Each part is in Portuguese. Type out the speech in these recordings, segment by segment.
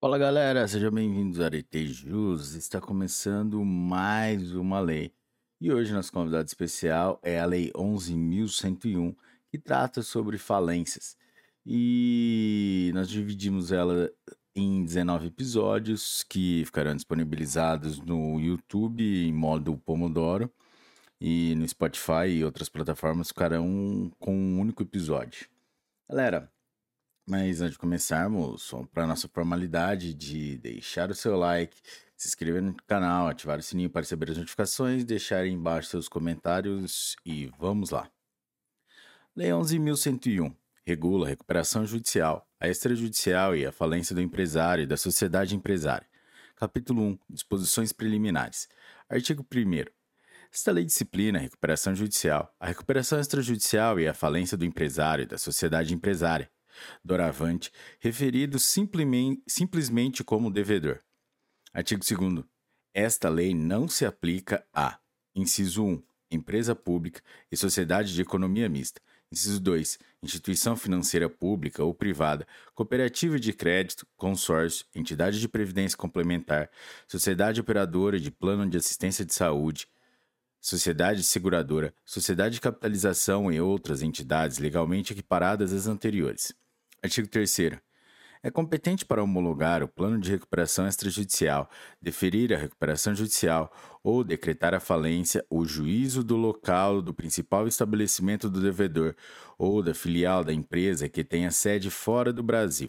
Fala galera, sejam bem-vindos a Arete Jus. Está começando mais uma lei. E hoje nosso convidado especial é a Lei 11.101, que trata sobre falências. E nós dividimos ela em 19 episódios que ficarão disponibilizados no YouTube em modo Pomodoro e no Spotify e outras plataformas ficarão com um único episódio. Galera, mas antes de começarmos, para nossa formalidade de deixar o seu like, se inscrever no canal, ativar o sininho para receber as notificações, deixar aí embaixo seus comentários e vamos lá. Lei 11.101 regula a recuperação judicial, a extrajudicial e a falência do empresário e da sociedade empresária. Capítulo 1 Disposições preliminares. Artigo 1 esta lei disciplina a recuperação judicial, a recuperação extrajudicial e a falência do empresário e da sociedade empresária doravante, referido simplesmente, como devedor. Artigo 2. Esta lei não se aplica a: inciso 1. Empresa pública e sociedade de economia mista. Inciso 2. Instituição financeira pública ou privada, cooperativa de crédito, consórcio, entidade de previdência complementar, sociedade operadora de plano de assistência de saúde, sociedade seguradora, sociedade de capitalização e outras entidades legalmente equiparadas às anteriores. Artigo 3 é competente para homologar o plano de recuperação extrajudicial, deferir a recuperação judicial ou decretar a falência o juízo do local do principal estabelecimento do devedor ou da filial da empresa que tenha sede fora do Brasil.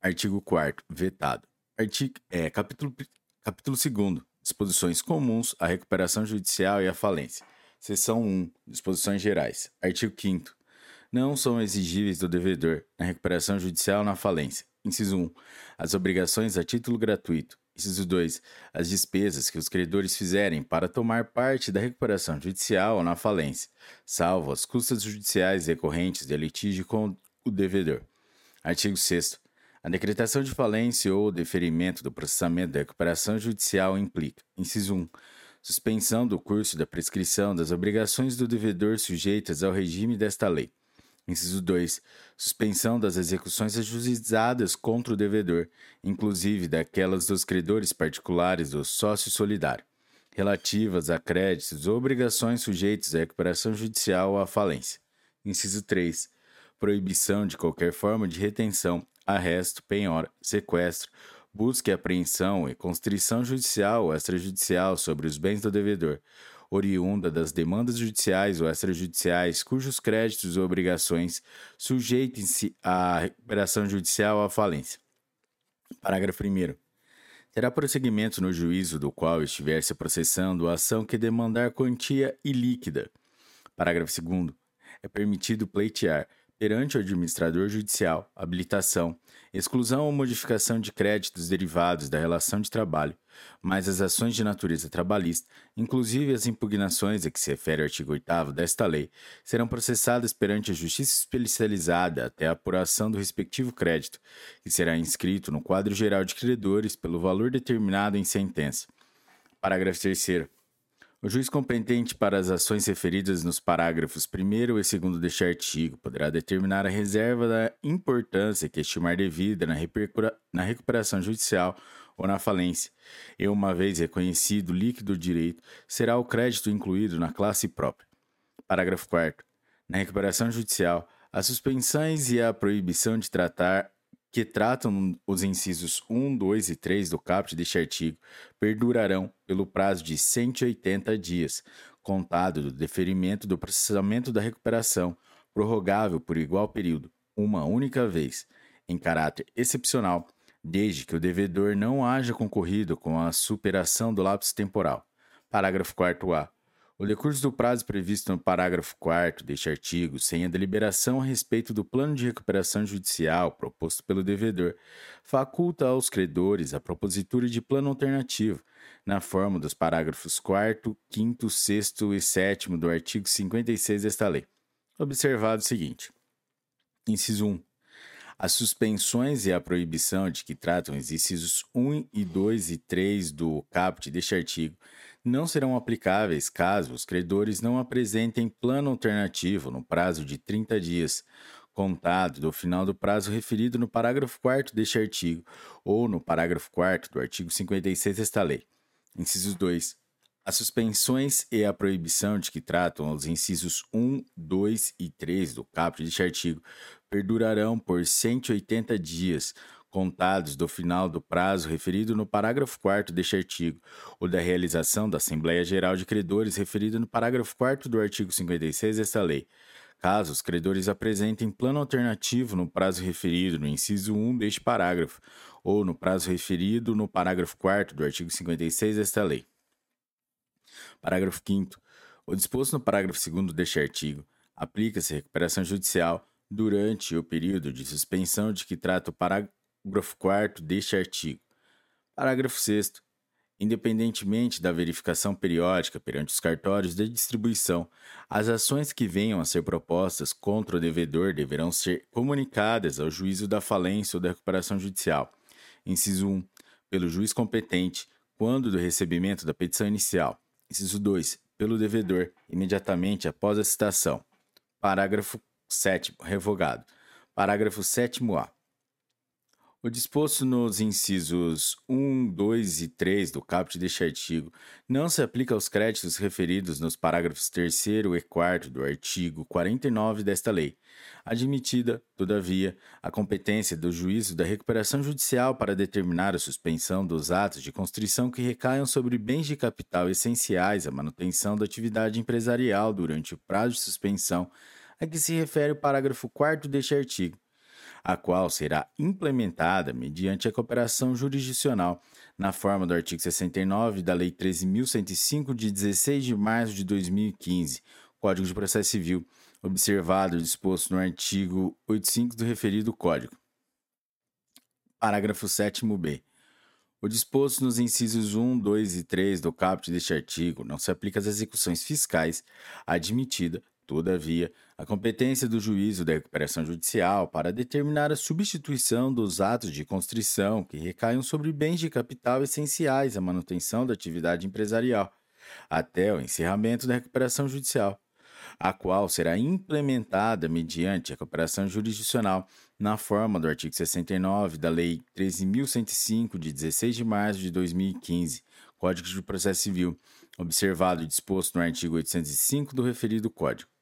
Artigo 4 vetado. Artigo, é, capítulo, capítulo 2 Disposições comuns à recuperação judicial e à falência. Seção 1 Disposições gerais. Artigo 5 não são exigíveis do devedor na recuperação judicial na falência. Inciso 1. As obrigações a título gratuito. Inciso 2. As despesas que os credores fizerem para tomar parte da recuperação judicial ou na falência, salvo as custas judiciais decorrentes de litígio com o devedor. Artigo 6. A decretação de falência ou deferimento do processamento da recuperação judicial implica, inciso 1, suspensão do curso da prescrição das obrigações do devedor sujeitas ao regime desta lei. Inciso 2. Suspensão das execuções ajuizadas contra o devedor, inclusive daquelas dos credores particulares do sócio solidário, relativas a créditos ou obrigações sujeitos à recuperação judicial ou à falência. Inciso 3. Proibição de qualquer forma de retenção, arresto, penhora, sequestro, busca e apreensão e constrição judicial ou extrajudicial sobre os bens do devedor, oriunda das demandas judiciais ou extrajudiciais cujos créditos ou obrigações sujeitem-se à recuperação judicial ou à falência. Parágrafo 1. Terá prosseguimento no juízo do qual estiver se processando a ação que demandar quantia ilíquida. Parágrafo 2. É permitido pleitear, perante o administrador judicial, habilitação, exclusão ou modificação de créditos derivados da relação de trabalho, mas as ações de natureza trabalhista, inclusive as impugnações a que se refere o artigo 8 desta lei, serão processadas perante a Justiça Especializada até a apuração do respectivo crédito, que será inscrito no quadro geral de credores pelo valor determinado em sentença. Parágrafo 3 o juiz competente para as ações referidas nos parágrafos 1 e 2 deste artigo poderá determinar a reserva da importância que estimar devida na, recuperação judicial ou na falência, e uma vez reconhecido o líquido direito, será o crédito incluído na classe própria. Parágrafo 4. Na recuperação judicial, as suspensões e a proibição de tratar que tratam os incisos 1, 2 e 3 do caput deste artigo perdurarão pelo prazo de 180 dias, contado do deferimento do processamento da recuperação, prorrogável por igual período, uma única vez, em caráter excepcional, desde que o devedor não haja concorrido com a superação do lapso temporal. Parágrafo 4a. O decurso do prazo previsto no parágrafo 4 deste artigo, sem a deliberação a respeito do plano de recuperação judicial proposto pelo devedor, faculta aos credores a propositura de plano alternativo, na forma dos parágrafos 4, 5, 6 e 7 do artigo 56 desta lei. Observado o seguinte: Inciso 1. As suspensões e a proibição de que tratam os incisos 1 e 2 e 3 do caput deste artigo não serão aplicáveis caso os credores não apresentem plano alternativo no prazo de 30 dias, contado do final do prazo referido no parágrafo 4 deste artigo ou no parágrafo 4 do artigo 56 desta lei. Inciso 2. As suspensões e a proibição de que tratam os incisos 1, 2 e 3 do caput deste artigo perdurarão por 180 dias, contados do final do prazo referido no parágrafo 4 deste artigo, ou da realização da Assembleia Geral de Credores referido no parágrafo 4 do artigo 56 desta lei. Caso os credores apresentem plano alternativo no prazo referido no inciso 1 deste parágrafo, ou no prazo referido no parágrafo 4 do artigo 56 desta lei. Parágrafo 5. O disposto no parágrafo 2 deste artigo aplica-se à recuperação judicial durante o período de suspensão de que trata o parágrafo 4 deste artigo. Parágrafo 6. Independentemente da verificação periódica perante os cartórios de distribuição, as ações que venham a ser propostas contra o devedor deverão ser comunicadas ao juízo da falência ou da recuperação judicial. Inciso 1. Pelo juiz competente, quando do recebimento da petição inicial. Inciso 2. Pelo devedor, imediatamente após a citação. Parágrafo 7. Revogado. Parágrafo 7a. O disposto nos incisos 1, 2 e 3 do caput deste artigo não se aplica aos créditos referidos nos parágrafos 3 e 4 do artigo 49 desta lei, admitida, todavia, a competência do juízo da recuperação judicial para determinar a suspensão dos atos de constrição que recaiam sobre bens de capital essenciais à manutenção da atividade empresarial durante o prazo de suspensão a que se refere o parágrafo 4 deste artigo a qual será implementada mediante a cooperação jurisdicional, na forma do artigo 69 da Lei 13.105, de 16 de março de 2015, Código de Processo Civil, observado o disposto no artigo 85 do referido Código. Parágrafo 7b. O disposto nos incisos 1, 2 e 3 do caput deste artigo não se aplica às execuções fiscais admitida Todavia, a competência do juízo da recuperação judicial para determinar a substituição dos atos de constrição que recaiam sobre bens de capital essenciais à manutenção da atividade empresarial, até o encerramento da recuperação judicial, a qual será implementada mediante a cooperação jurisdicional na forma do artigo 69 da Lei 13.105, de 16 de março de 2015, Código de Processo Civil, observado e disposto no artigo 805 do referido Código.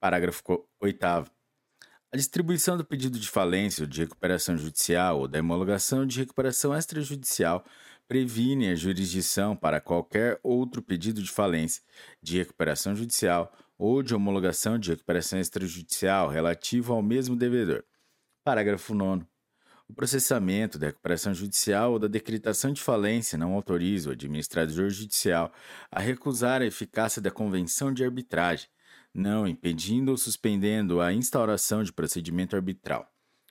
Parágrafo 8. A distribuição do pedido de falência ou de recuperação judicial ou da homologação de recuperação extrajudicial previne a jurisdição para qualquer outro pedido de falência, de recuperação judicial ou de homologação de recuperação extrajudicial relativo ao mesmo devedor. Parágrafo 9. O processamento da recuperação judicial ou da decretação de falência não autoriza o administrador judicial a recusar a eficácia da convenção de arbitragem não impedindo ou suspendendo a instauração de procedimento arbitral.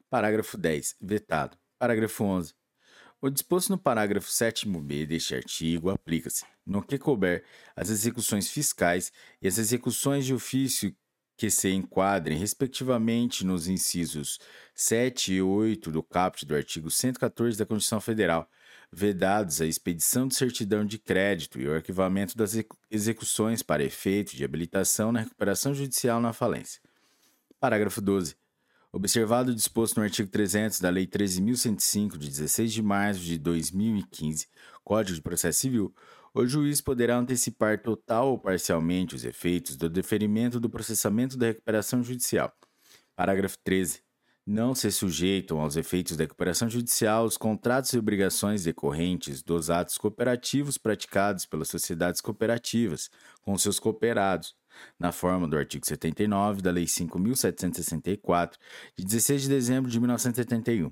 Parágrafo 10. Vetado. Parágrafo 11. O disposto no parágrafo 7b deste artigo aplica-se, no que couber, às execuções fiscais e às execuções de ofício que se enquadrem, respectivamente, nos incisos 7 e 8 do caput do artigo 114 da Constituição Federal, vedados a expedição de certidão de crédito e o arquivamento das execuções para efeito de habilitação na recuperação judicial na falência. Parágrafo 12. Observado o disposto no artigo 300 da Lei 13.105, de 16 de março de 2015, Código de Processo Civil, o juiz poderá antecipar total ou parcialmente os efeitos do deferimento do processamento da recuperação judicial. Parágrafo 13 não se sujeitam aos efeitos da recuperação judicial os contratos e obrigações decorrentes dos atos cooperativos praticados pelas sociedades cooperativas com seus cooperados, na forma do artigo 79 da Lei 5.764, de 16 de dezembro de 1971.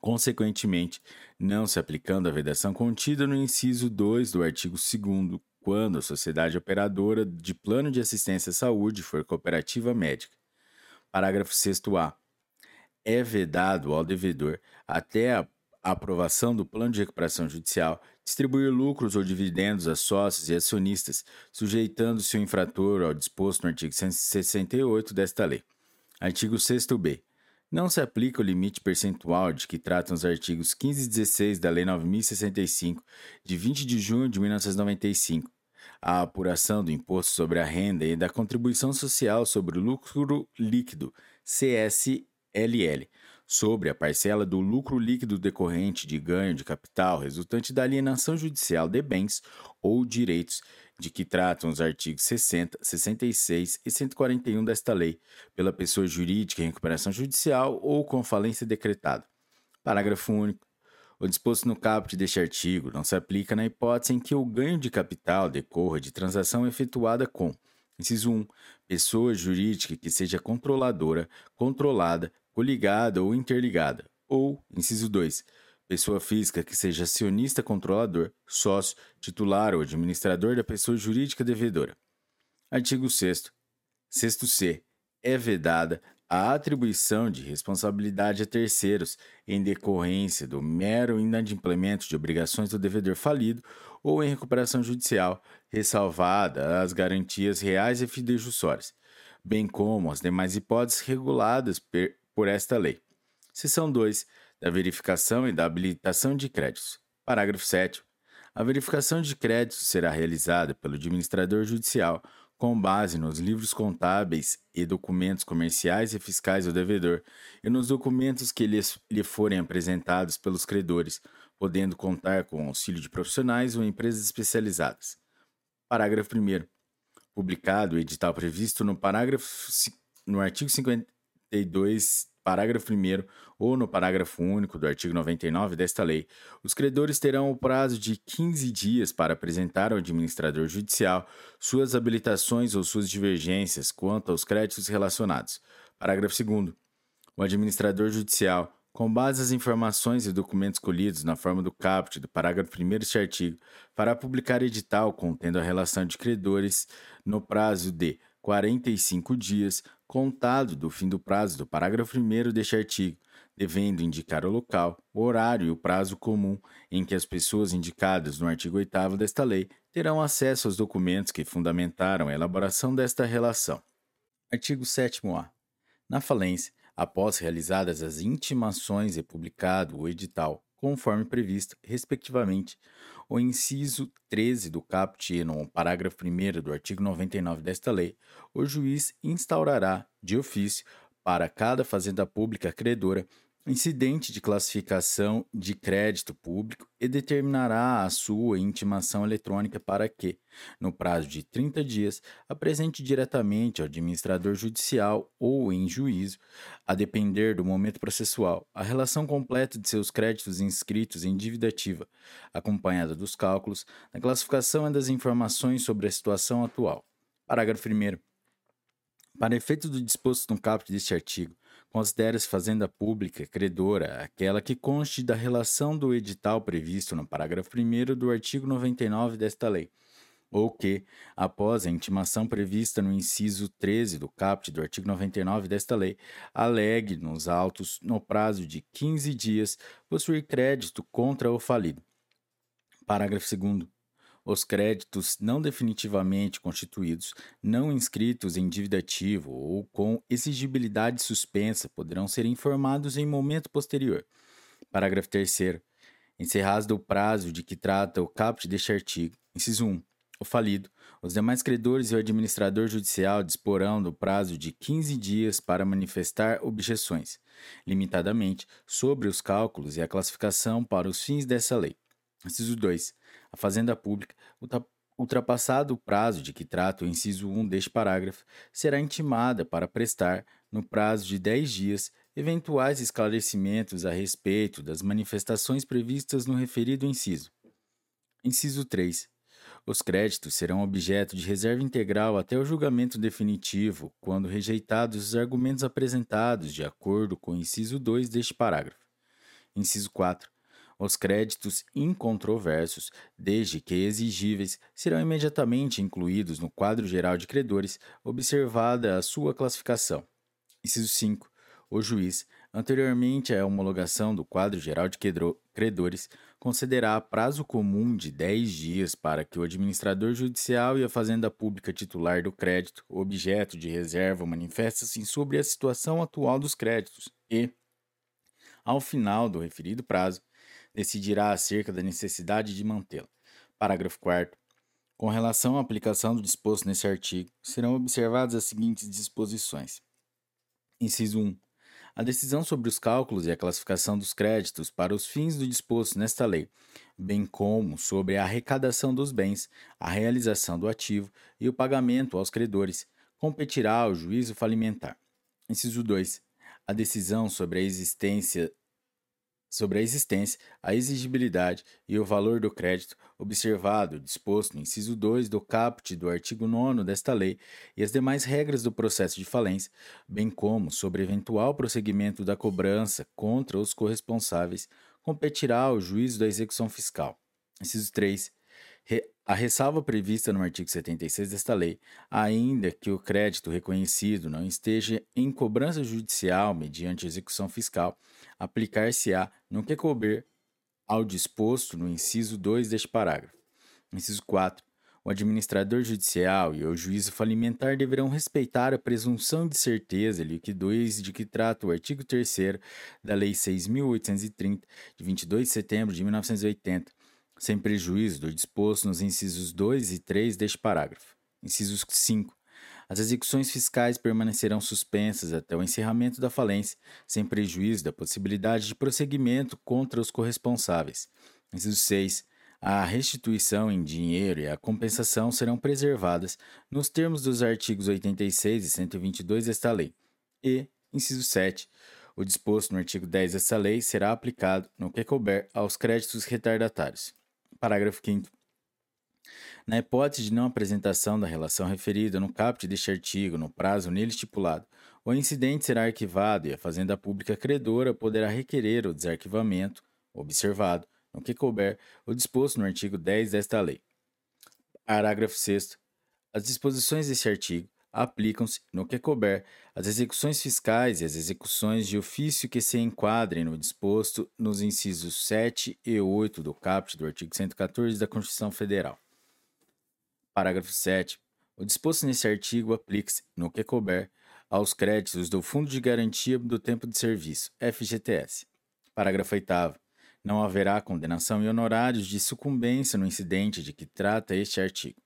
Consequentemente, não se aplicando a vedação contida no inciso 2 do artigo 2 quando a sociedade operadora de plano de assistência à saúde for cooperativa médica. Parágrafo 6a é vedado ao devedor, até a aprovação do plano de recuperação judicial, distribuir lucros ou dividendos a sócios e acionistas, sujeitando-se o infrator ao disposto no artigo 168 desta lei. Artigo 6b. Não se aplica o limite percentual de que tratam os artigos 15 e 16 da Lei 9065, de 20 de junho de 1995. a apuração do Imposto sobre a Renda e da Contribuição Social sobre o Lucro Líquido, CSLL, sobre a parcela do lucro líquido decorrente de ganho de capital resultante da alienação judicial de bens ou direitos de que tratam os artigos 60, 66 e 141 desta lei, pela pessoa jurídica em recuperação judicial ou com falência decretada. Parágrafo único. O disposto no caput deste artigo não se aplica na hipótese em que o ganho de capital decorra de transação efetuada com Inciso 1. Pessoa jurídica que seja controladora, controlada, coligada ou interligada. Ou, inciso 2, pessoa física que seja acionista controlador, sócio, titular ou administrador da pessoa jurídica devedora. Artigo 6 Sexto C. É vedada a atribuição de responsabilidade a terceiros em decorrência do mero inadimplemento de obrigações do devedor falido ou em recuperação judicial, ressalvada as garantias reais e fidejussórias, bem como as demais hipóteses reguladas por esta lei. Seção 2 da verificação e da habilitação de créditos. Parágrafo 7. A verificação de créditos será realizada pelo administrador judicial com base nos livros contábeis e documentos comerciais e fiscais do devedor e nos documentos que lhes, lhe forem apresentados pelos credores, podendo contar com auxílio de profissionais ou empresas especializadas. Parágrafo 1. Publicado o edital previsto no parágrafo no artigo 52 parágrafo 1 ou no parágrafo único do artigo 99 desta lei, os credores terão o prazo de 15 dias para apresentar ao administrador judicial suas habilitações ou suas divergências quanto aos créditos relacionados. Parágrafo 2. O administrador judicial, com base nas informações e documentos colhidos na forma do caput do parágrafo 1 deste artigo, fará publicar edital contendo a relação de credores no prazo de 45 dias contado do fim do prazo do parágrafo 1 deste artigo, devendo indicar o local, o horário e o prazo comum em que as pessoas indicadas no artigo 8 desta lei terão acesso aos documentos que fundamentaram a elaboração desta relação. Artigo 7a. Na falência, após realizadas as intimações e publicado o edital, conforme previsto, respectivamente, o inciso 13 do caput no parágrafo 1 do artigo 99 desta lei, o juiz instaurará, de ofício, para cada fazenda pública credora, incidente de classificação de crédito público e determinará a sua intimação eletrônica para que, no prazo de 30 dias, apresente diretamente ao administrador judicial ou em juízo, a depender do momento processual, a relação completa de seus créditos inscritos em dívida ativa, acompanhada dos cálculos, da classificação e das informações sobre a situação atual. Parágrafo 1. Para efeito do disposto no caput deste artigo, Considera-se fazenda pública credora aquela que conste da relação do edital previsto no parágrafo 1 do artigo 99 desta lei, ou que, após a intimação prevista no inciso 13 do caput do artigo 99 desta lei, alegue nos autos, no prazo de 15 dias, possuir crédito contra o falido. Parágrafo 2 os créditos não definitivamente constituídos, não inscritos em dívida ativo ou com exigibilidade suspensa poderão ser informados em momento posterior. Parágrafo 3. Encerrado o prazo de que trata o caput deste artigo. Inciso 1. O falido, os demais credores e o administrador judicial disporão do prazo de 15 dias para manifestar objeções, limitadamente, sobre os cálculos e a classificação para os fins dessa lei. Inciso 2. Fazenda Pública, ultrapassado o prazo de que trata o inciso 1 deste parágrafo, será intimada para prestar, no prazo de 10 dias, eventuais esclarecimentos a respeito das manifestações previstas no referido inciso. Inciso 3. Os créditos serão objeto de reserva integral até o julgamento definitivo, quando rejeitados os argumentos apresentados de acordo com o inciso 2 deste parágrafo. Inciso 4. Os créditos incontroversos, desde que exigíveis, serão imediatamente incluídos no quadro geral de credores, observada a sua classificação. Inciso 5. O juiz, anteriormente à homologação do quadro geral de credores, concederá prazo comum de 10 dias para que o administrador judicial e a fazenda pública titular do crédito, objeto de reserva, manifestem sobre a situação atual dos créditos e, ao final do referido prazo, decidirá acerca da necessidade de mantê-la. Parágrafo 4. Com relação à aplicação do disposto nesse artigo, serão observadas as seguintes disposições. Inciso 1. A decisão sobre os cálculos e a classificação dos créditos para os fins do disposto nesta lei, bem como sobre a arrecadação dos bens, a realização do ativo e o pagamento aos credores, competirá ao juízo falimentar. Inciso 2. A decisão sobre a existência sobre a existência, a exigibilidade e o valor do crédito, observado disposto no inciso 2 do caput do artigo 9 desta lei e as demais regras do processo de falência, bem como sobre eventual prosseguimento da cobrança contra os corresponsáveis, competirá ao juízo da execução fiscal. Inciso 3. A ressalva prevista no artigo 76 desta lei, ainda que o crédito reconhecido não esteja em cobrança judicial mediante execução fiscal, aplicar-se-á no que couber ao disposto no inciso 2 deste parágrafo. Inciso 4. O administrador judicial e o juízo falimentar deverão respeitar a presunção de certeza e liquidez de que trata o artigo 3 da Lei 6.830, de 22 de setembro de 1980 sem prejuízo do disposto nos incisos 2 e 3 deste parágrafo. Inciso 5. As execuções fiscais permanecerão suspensas até o encerramento da falência, sem prejuízo da possibilidade de prosseguimento contra os corresponsáveis. Inciso 6. A restituição em dinheiro e a compensação serão preservadas nos termos dos artigos 86 e 122 desta lei. E, inciso 7. O disposto no artigo 10 desta lei será aplicado, no que couber, aos créditos retardatários. Parágrafo 5. Na hipótese de não apresentação da relação referida no caput deste artigo no prazo nele estipulado, o incidente será arquivado e a Fazenda Pública credora poderá requerer o desarquivamento, observado, no que couber, o disposto no artigo 10 desta lei. Parágrafo 6. As disposições deste artigo aplicam-se, no que couber, as execuções fiscais e as execuções de ofício que se enquadrem no disposto nos incisos 7 e 8 do caput do artigo 114 da Constituição Federal. Parágrafo 7. O disposto nesse artigo aplica-se, no que couber, aos créditos do Fundo de Garantia do Tempo de Serviço, FGTS. Parágrafo 8. Não haverá condenação e honorários de sucumbência no incidente de que trata este artigo.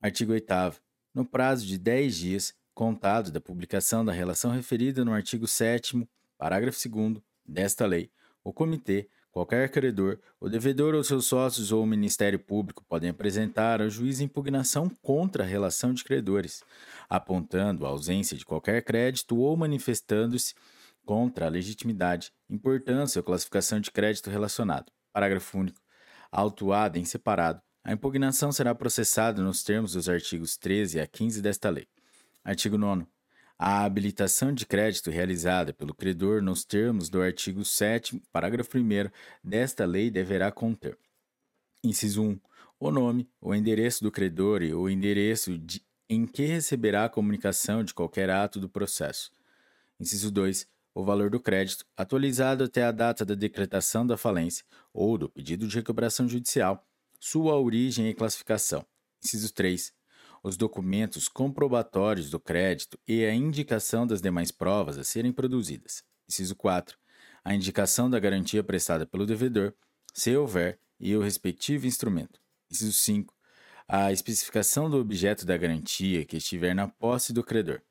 Artigo 8 no prazo de 10 dias, contado da publicação da relação referida no artigo 7, parágrafo 2 desta lei, o Comitê, qualquer credor, o devedor ou seus sócios ou o Ministério Público podem apresentar ao juiz impugnação contra a relação de credores, apontando a ausência de qualquer crédito ou manifestando-se contra a legitimidade, importância ou classificação de crédito relacionado. Parágrafo único. Autuada em separado, a impugnação será processada nos termos dos artigos 13 a 15 desta lei. Artigo 9. A habilitação de crédito realizada pelo credor nos termos do artigo 7, parágrafo 1 desta lei deverá conter: inciso 1. O nome, o endereço do credor e o endereço de, em que receberá a comunicação de qualquer ato do processo. Inciso 2. O valor do crédito, atualizado até a data da decretação da falência ou do pedido de recuperação judicial sua origem e classificação. Inciso 3. Os documentos comprobatórios do crédito e a indicação das demais provas a serem produzidas. Inciso 4. A indicação da garantia prestada pelo devedor, se houver, e o respectivo instrumento. Inciso 5. A especificação do objeto da garantia que estiver na posse do credor.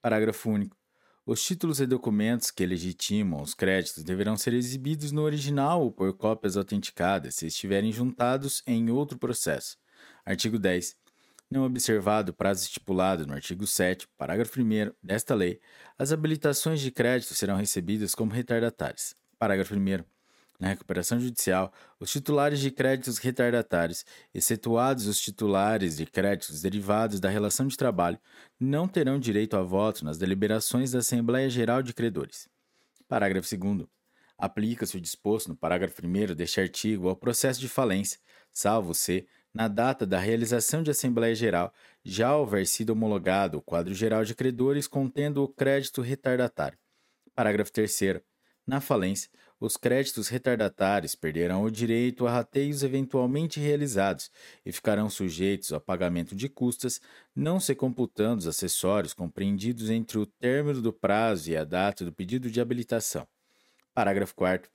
Parágrafo único. Os títulos e documentos que legitimam os créditos deverão ser exibidos no original ou por cópias autenticadas se estiverem juntados em outro processo. Artigo 10. Não observado o prazo estipulado no artigo 7, parágrafo 1 desta lei, as habilitações de crédito serão recebidas como retardatárias. Parágrafo 1. Na recuperação judicial, os titulares de créditos retardatários, excetuados os titulares de créditos derivados da relação de trabalho, não terão direito a voto nas deliberações da Assembleia Geral de Credores. Parágrafo 2. Aplica-se o disposto no parágrafo 1 deste artigo ao processo de falência, salvo se, na data da realização de Assembleia Geral, já houver sido homologado o quadro geral de credores contendo o crédito retardatário. Parágrafo 3. Na falência, os créditos retardatários perderão o direito a rateios eventualmente realizados e ficarão sujeitos ao pagamento de custas, não se computando os acessórios compreendidos entre o término do prazo e a data do pedido de habilitação. Parágrafo 4.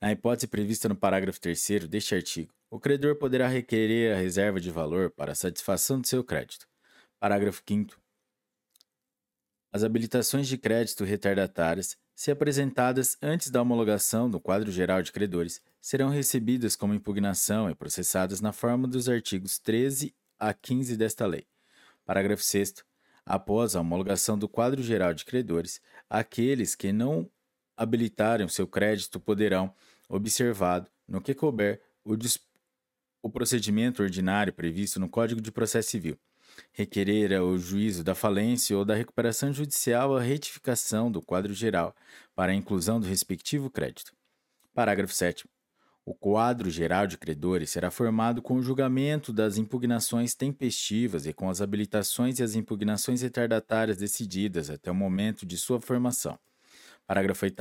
Na hipótese prevista no parágrafo 3 deste artigo, o credor poderá requerer a reserva de valor para a satisfação do seu crédito. Parágrafo 5. As habilitações de crédito retardatárias, se apresentadas antes da homologação do quadro geral de credores, serão recebidas como impugnação e processadas na forma dos artigos 13 a 15 desta lei. Parágrafo 6. Após a homologação do quadro geral de credores, aqueles que não habilitarem seu crédito poderão, observado, no que couber, o o procedimento ordinário previsto no Código de Processo Civil. Requerer ao juízo da falência ou da recuperação judicial a retificação do quadro geral para a inclusão do respectivo crédito. Parágrafo 7. O quadro geral de credores será formado com o julgamento das impugnações tempestivas e com as habilitações e as impugnações retardatárias decididas até o momento de sua formação. Parágrafo 8.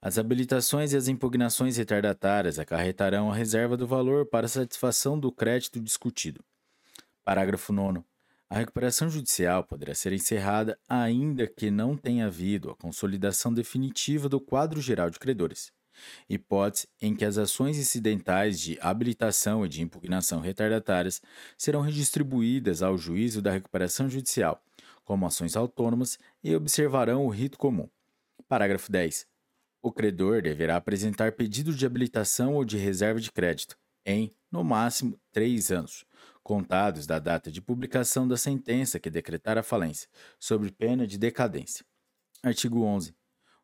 As habilitações e as impugnações retardatárias acarretarão a reserva do valor para satisfação do crédito discutido. Parágrafo 9. A recuperação judicial poderá ser encerrada ainda que não tenha havido a consolidação definitiva do quadro geral de credores, hipótese em que as ações incidentais de habilitação e de impugnação retardatárias serão redistribuídas ao juízo da recuperação judicial, como ações autônomas, e observarão o rito comum. Parágrafo 10. O credor deverá apresentar pedido de habilitação ou de reserva de crédito em, no máximo, três anos, contados da data de publicação da sentença que decretar a falência, sob pena de decadência. Artigo 11.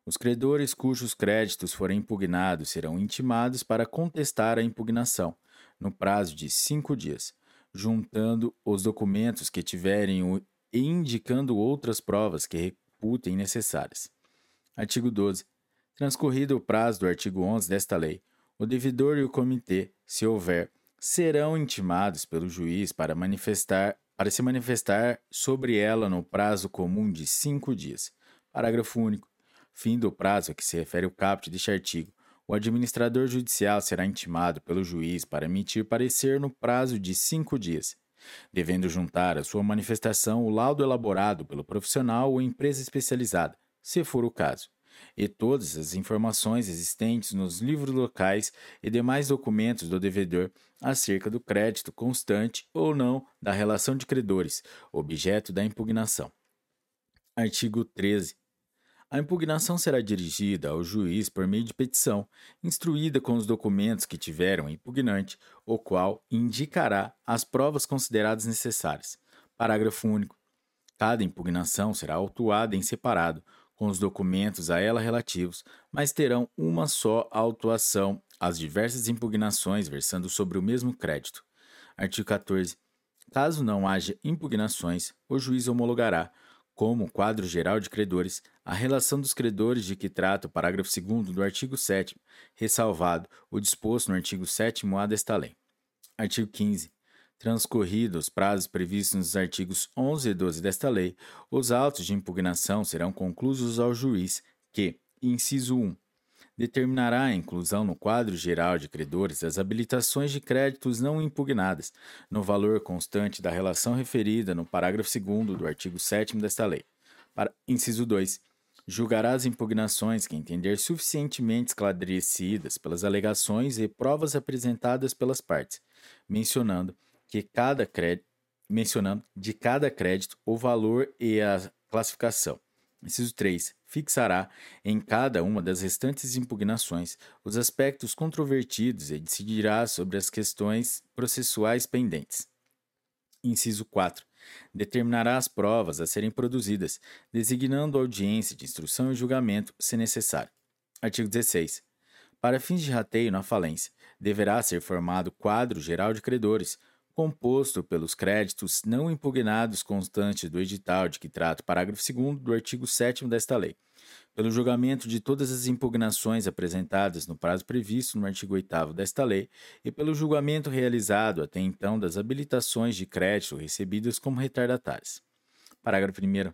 Os credores cujos créditos forem impugnados serão intimados para contestar a impugnação, no prazo de cinco dias, juntando os documentos que tiverem e indicando outras provas que reputem necessárias. Artigo 12. Transcorrido o prazo do artigo 11 desta lei, o devedor e o comitê, se houver, serão intimados pelo juiz para manifestar para se manifestar sobre ela no prazo comum de cinco dias. Parágrafo único. Fim do prazo a que se refere o caput deste artigo, o administrador judicial será intimado pelo juiz para emitir parecer no prazo de cinco dias, devendo juntar à sua manifestação o laudo elaborado pelo profissional ou empresa especializada, se for o caso e todas as informações existentes nos livros locais e demais documentos do devedor acerca do crédito constante ou não da relação de credores, objeto da impugnação. Artigo 13. A impugnação será dirigida ao juiz por meio de petição, instruída com os documentos que tiveram impugnante, o qual indicará as provas consideradas necessárias. Parágrafo único. Cada impugnação será autuada em separado, com os documentos a ela relativos, mas terão uma só autuação as diversas impugnações versando sobre o mesmo crédito. Artigo 14. Caso não haja impugnações, o juiz homologará, como quadro geral de credores, a relação dos credores de que trata o parágrafo 2 do artigo 7, ressalvado o disposto no artigo 7 desta lei. Artigo 15. Transcorridos os prazos previstos nos artigos 11 e 12 desta lei, os autos de impugnação serão conclusos ao juiz, que, inciso 1, determinará a inclusão no quadro geral de credores das habilitações de créditos não impugnadas, no valor constante da relação referida no parágrafo 2 do artigo 7 desta lei. Para, inciso 2. Julgará as impugnações que entender suficientemente esclarecidas pelas alegações e provas apresentadas pelas partes, mencionando que cada crédito, mencionando de cada crédito o valor e a classificação. Inciso 3. Fixará em cada uma das restantes impugnações os aspectos controvertidos e decidirá sobre as questões processuais pendentes. Inciso 4. Determinará as provas a serem produzidas, designando audiência de instrução e julgamento, se necessário. Artigo 16. Para fins de rateio na falência, deverá ser formado quadro geral de credores, composto pelos créditos não impugnados constantes do edital de que trata o parágrafo 2 do artigo 7 desta lei, pelo julgamento de todas as impugnações apresentadas no prazo previsto no artigo 8 desta lei e pelo julgamento realizado até então das habilitações de crédito recebidas como retardatárias. Parágrafo 1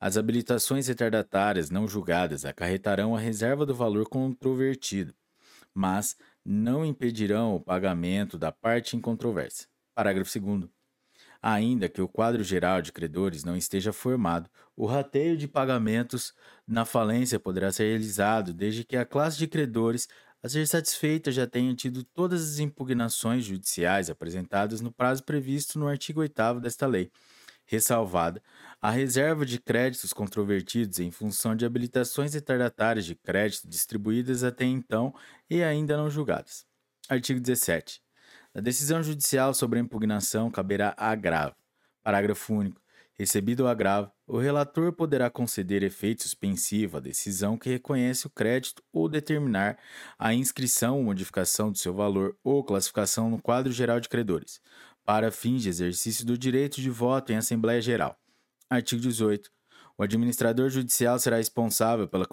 as habilitações retardatárias não julgadas acarretarão a reserva do valor controvertido, mas não impedirão o pagamento da parte em controvérsia. Parágrafo 2. Ainda que o quadro geral de credores não esteja formado, o rateio de pagamentos na falência poderá ser realizado desde que a classe de credores a ser satisfeita já tenha tido todas as impugnações judiciais apresentadas no prazo previsto no artigo 8 desta lei, ressalvada a reserva de créditos controvertidos em função de habilitações retardatárias de crédito distribuídas até então e ainda não julgadas. Artigo 17. Na decisão judicial sobre a impugnação caberá agravo. Parágrafo único. Recebido o agravo, o relator poderá conceder efeito suspensivo à decisão que reconhece o crédito ou determinar a inscrição ou modificação do seu valor ou classificação no quadro geral de credores, para fins de exercício do direito de voto em Assembleia Geral. Artigo 18. O administrador judicial será responsável pela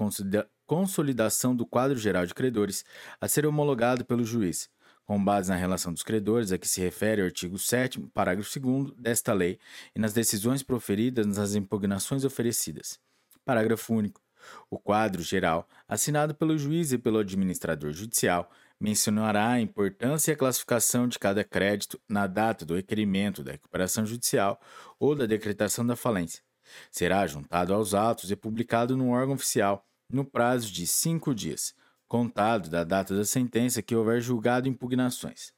consolidação do quadro geral de credores a ser homologado pelo juiz com base na relação dos credores a que se refere o artigo 7 parágrafo 2 desta lei e nas decisões proferidas nas impugnações oferecidas. Parágrafo único. O quadro geral, assinado pelo juiz e pelo administrador judicial, mencionará a importância e a classificação de cada crédito na data do requerimento da recuperação judicial ou da decretação da falência. Será juntado aos autos e publicado no órgão oficial no prazo de cinco dias contado da data da sentença que houver julgado impugnações.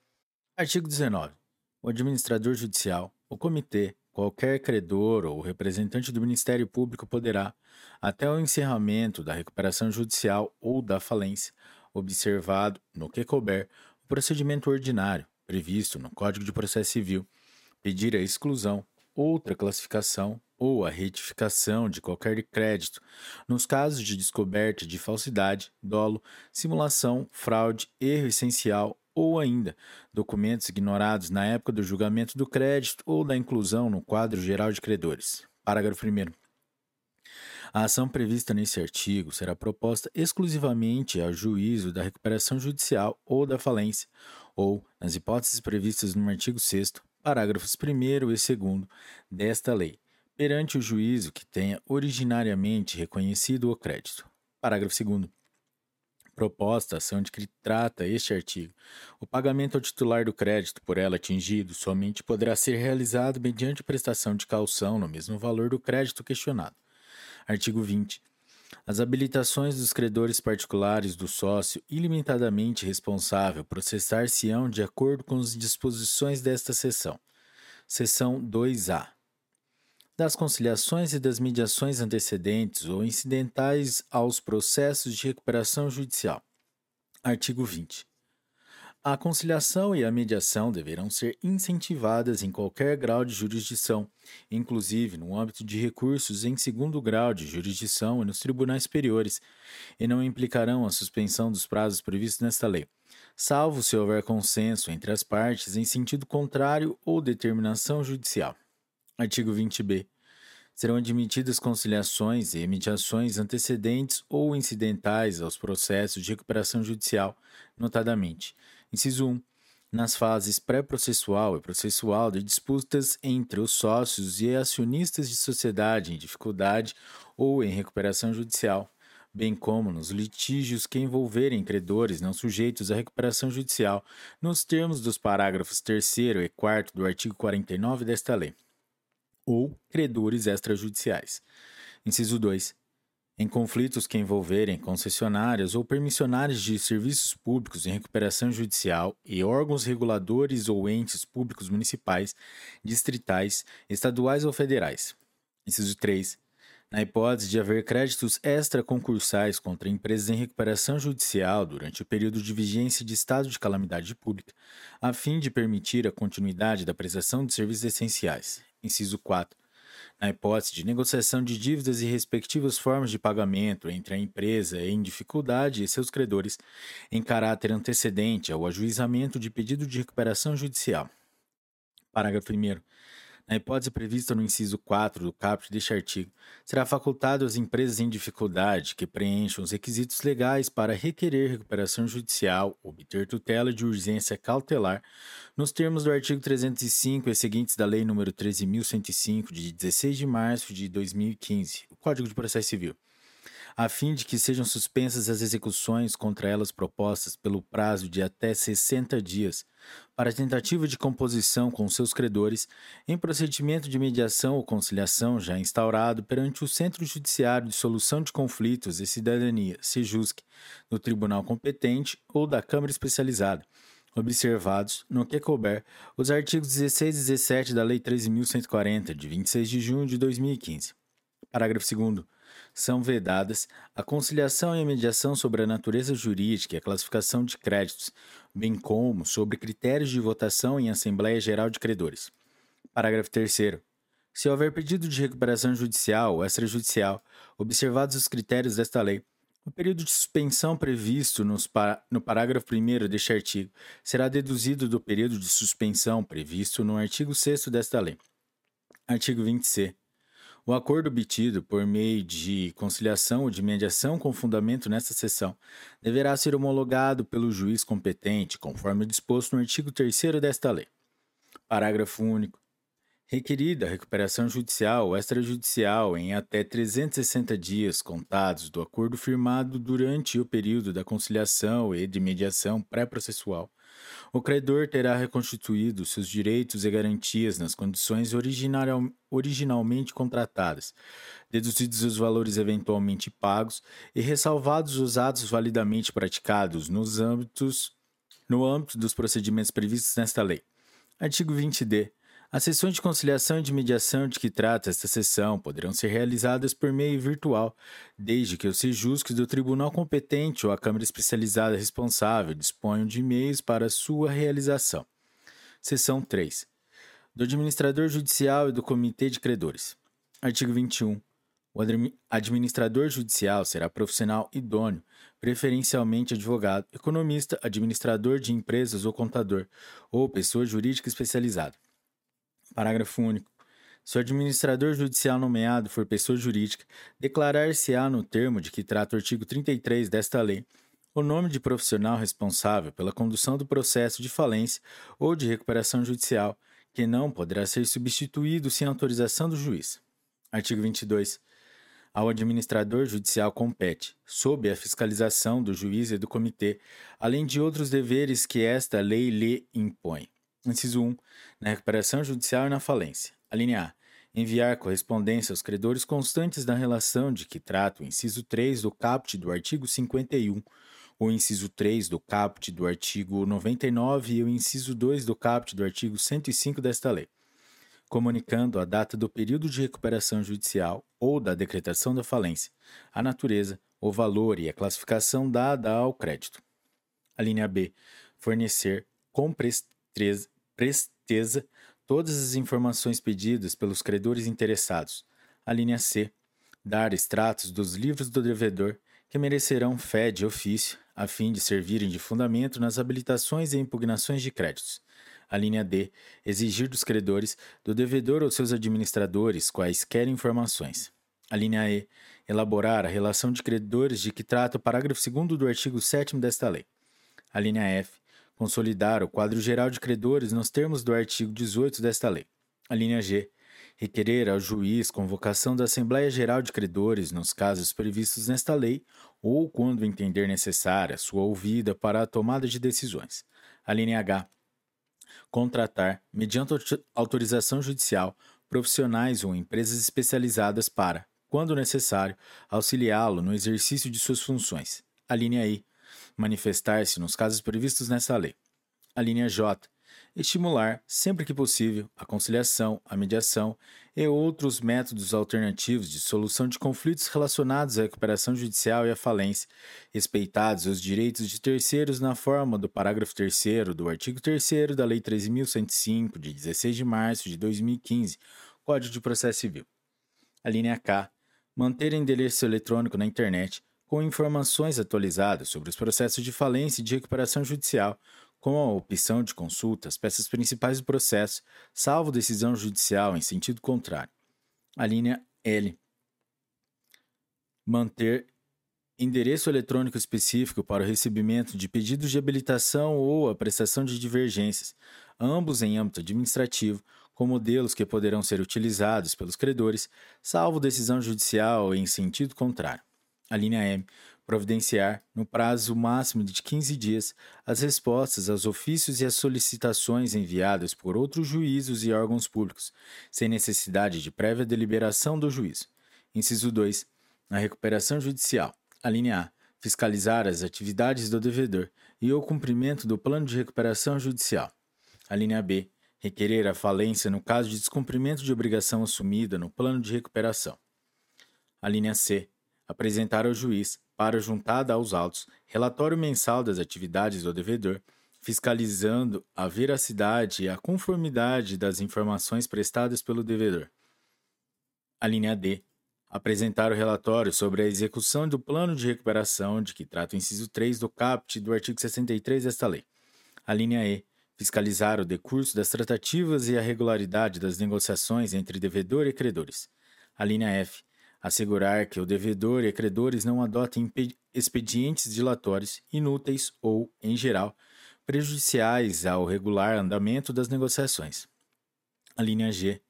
Artigo 19. O administrador judicial, o comitê, qualquer credor ou representante do Ministério Público poderá, até o encerramento da recuperação judicial ou da falência, observado, no que couber, o procedimento ordinário previsto no Código de Processo Civil, pedir a exclusão, outra classificação ou a retificação de qualquer crédito, nos casos de descoberta de falsidade, dolo, simulação, fraude, erro essencial ou ainda documentos ignorados na época do julgamento do crédito ou da inclusão no quadro geral de credores. Parágrafo 1. A ação prevista nesse artigo será proposta exclusivamente ao juízo da recuperação judicial ou da falência, ou, nas hipóteses previstas no artigo 6, parágrafos 1 e 2 desta lei, perante o juízo que tenha originariamente reconhecido o crédito. Parágrafo 2. Proposta ação de que trata este artigo. O pagamento ao titular do crédito por ela atingido somente poderá ser realizado mediante prestação de calção no mesmo valor do crédito questionado. Artigo 20. As habilitações dos credores particulares do sócio ilimitadamente responsável processar-se-ão de acordo com as disposições desta seção. Seção 2A das conciliações e das mediações antecedentes ou incidentais aos processos de recuperação judicial. Artigo 20. A conciliação e a mediação deverão ser incentivadas em qualquer grau de jurisdição, inclusive no âmbito de recursos em segundo grau de jurisdição e nos tribunais superiores, e não implicarão a suspensão dos prazos previstos nesta lei, salvo se houver consenso entre as partes em sentido contrário ou determinação judicial. Artigo 20b. Serão admitidas conciliações e mediações antecedentes ou incidentais aos processos de recuperação judicial, notadamente. Inciso 1. Nas fases pré-processual e processual de disputas entre os sócios e acionistas de sociedade em dificuldade ou em recuperação judicial, bem como nos litígios que envolverem credores não sujeitos à recuperação judicial, nos termos dos parágrafos 3 e 4 do artigo 49 desta lei ou credores extrajudiciais. Inciso 2. Em conflitos que envolverem concessionárias ou permissionárias de serviços públicos em recuperação judicial e órgãos reguladores ou entes públicos municipais, distritais, estaduais ou federais. Inciso 3. Na hipótese de haver créditos extraconcursais contra empresas em recuperação judicial durante o período de vigência de estado de calamidade pública, a fim de permitir a continuidade da prestação de serviços essenciais, inciso 4, na hipótese de negociação de dívidas e respectivas formas de pagamento entre a empresa em dificuldade e seus credores, em caráter antecedente ao ajuizamento de pedido de recuperação judicial. Parágrafo 1. Na hipótese prevista no inciso 4 do caput deste artigo, será facultado às empresas em dificuldade que preencham os requisitos legais para requerer recuperação judicial, obter tutela de urgência cautelar, nos termos do artigo 305 e seguintes da Lei nº 13.105, de 16 de março de 2015, o Código de Processo Civil a fim de que sejam suspensas as execuções contra elas propostas pelo prazo de até 60 dias, para tentativa de composição com seus credores, em procedimento de mediação ou conciliação já instaurado perante o Centro Judiciário de Solução de Conflitos e Cidadania, SEJUSC, do Tribunal competente ou da Câmara Especializada, observados, no que couber, os artigos 16 e 17 da Lei 13.140, de 26 de junho de 2015. Parágrafo 2 são vedadas a conciliação e a mediação sobre a natureza jurídica e a classificação de créditos, bem como sobre critérios de votação em Assembleia Geral de Credores. Parágrafo 3 Se houver pedido de recuperação judicial ou extrajudicial, observados os critérios desta lei, o período de suspensão previsto no parágrafo 1 deste artigo será deduzido do período de suspensão previsto no artigo 6 desta lei. Artigo 20c. O acordo obtido por meio de conciliação ou de mediação com fundamento nesta seção deverá ser homologado pelo juiz competente, conforme disposto no artigo 3 desta lei. Parágrafo único. Requerida recuperação judicial ou extrajudicial em até 360 dias contados do acordo firmado durante o período da conciliação e de mediação pré-processual, o credor terá reconstituído seus direitos e garantias nas condições original, originalmente contratadas, deduzidos os valores eventualmente pagos e ressalvados os atos validamente praticados nos âmbitos, no âmbito dos procedimentos previstos nesta lei. Artigo 20d. As sessões de conciliação e de mediação de que trata esta sessão poderão ser realizadas por meio virtual, desde que os sejusques do tribunal competente ou a Câmara especializada responsável disponham de meios para sua realização. Seção 3. Do administrador judicial e do comitê de credores. Artigo 21. O administrador judicial será profissional idôneo, preferencialmente advogado, economista, administrador de empresas ou contador, ou pessoa jurídica especializada. Parágrafo único. Se o administrador judicial nomeado for pessoa jurídica, declarar-se-á no termo de que trata o artigo 33 desta lei o nome de profissional responsável pela condução do processo de falência ou de recuperação judicial, que não poderá ser substituído sem autorização do juiz. Artigo 22. Ao administrador judicial compete, sob a fiscalização do juiz e do comitê, além de outros deveres que esta lei lhe impõe. Inciso 1. Na recuperação judicial e na falência. A linha A. Enviar correspondência aos credores constantes da relação de que trata o inciso 3 do caput do artigo 51, o inciso 3 do caput do artigo 99 e o inciso 2 do caput do artigo 105 desta lei, comunicando a data do período de recuperação judicial ou da decretação da falência, a natureza, o valor e a classificação dada ao crédito. A linha B. Fornecer com presteza todas as informações pedidas pelos credores interessados. A linha C. Dar extratos dos livros do devedor que merecerão fé de ofício, a fim de servirem de fundamento nas habilitações e impugnações de créditos. A linha D. Exigir dos credores, do devedor ou seus administradores, quaisquer informações. A linha E. Elaborar a relação de credores de que trata o parágrafo 2 do artigo 7 desta lei. A linha F consolidar o quadro geral de credores nos termos do artigo 18 desta lei. A linha G. Requerer ao juiz convocação da Assembleia Geral de Credores nos casos previstos nesta lei ou quando entender necessária sua ouvida para a tomada de decisões. A linha H. Contratar, mediante autorização judicial, profissionais ou empresas especializadas para, quando necessário, auxiliá-lo no exercício de suas funções. A linha I manifestar-se nos casos previstos nessa lei. A linha J. Estimular, sempre que possível, a conciliação, a mediação e outros métodos alternativos de solução de conflitos relacionados à recuperação judicial e à falência, respeitados os direitos de terceiros na forma do parágrafo 3 do artigo 3 da Lei 13.105, de 16 de março de 2015, Código de Processo Civil. A linha K. Manter endereço eletrônico na internet com informações atualizadas sobre os processos de falência e de recuperação judicial, com a opção de consulta às peças principais do processo, salvo decisão judicial em sentido contrário. A linha L. Manter endereço eletrônico específico para o recebimento de pedidos de habilitação ou a prestação de divergências, ambos em âmbito administrativo, com modelos que poderão ser utilizados pelos credores, salvo decisão judicial em sentido contrário. A linha M. Providenciar, no prazo máximo de 15 dias, as respostas aos ofícios e às solicitações enviadas por outros juízos e órgãos públicos, sem necessidade de prévia deliberação do juízo. Inciso 2. Na recuperação judicial. A linha A. Fiscalizar as atividades do devedor e o cumprimento do plano de recuperação judicial. A linha B. Requerer a falência no caso de descumprimento de obrigação assumida no plano de recuperação. A linha C. Apresentar ao juiz, para juntada aos autos, relatório mensal das atividades do devedor, fiscalizando a veracidade e a conformidade das informações prestadas pelo devedor. A linha D. Apresentar o relatório sobre a execução do plano de recuperação de que trata o inciso 3 do caput do artigo 63 desta lei. A linha E fiscalizar o decurso das tratativas e a regularidade das negociações entre devedor e credores. A linha F. Assegurar que o devedor e credores não adotem expedientes dilatórios, inúteis ou, em geral, prejudiciais ao regular andamento das negociações. A linha G.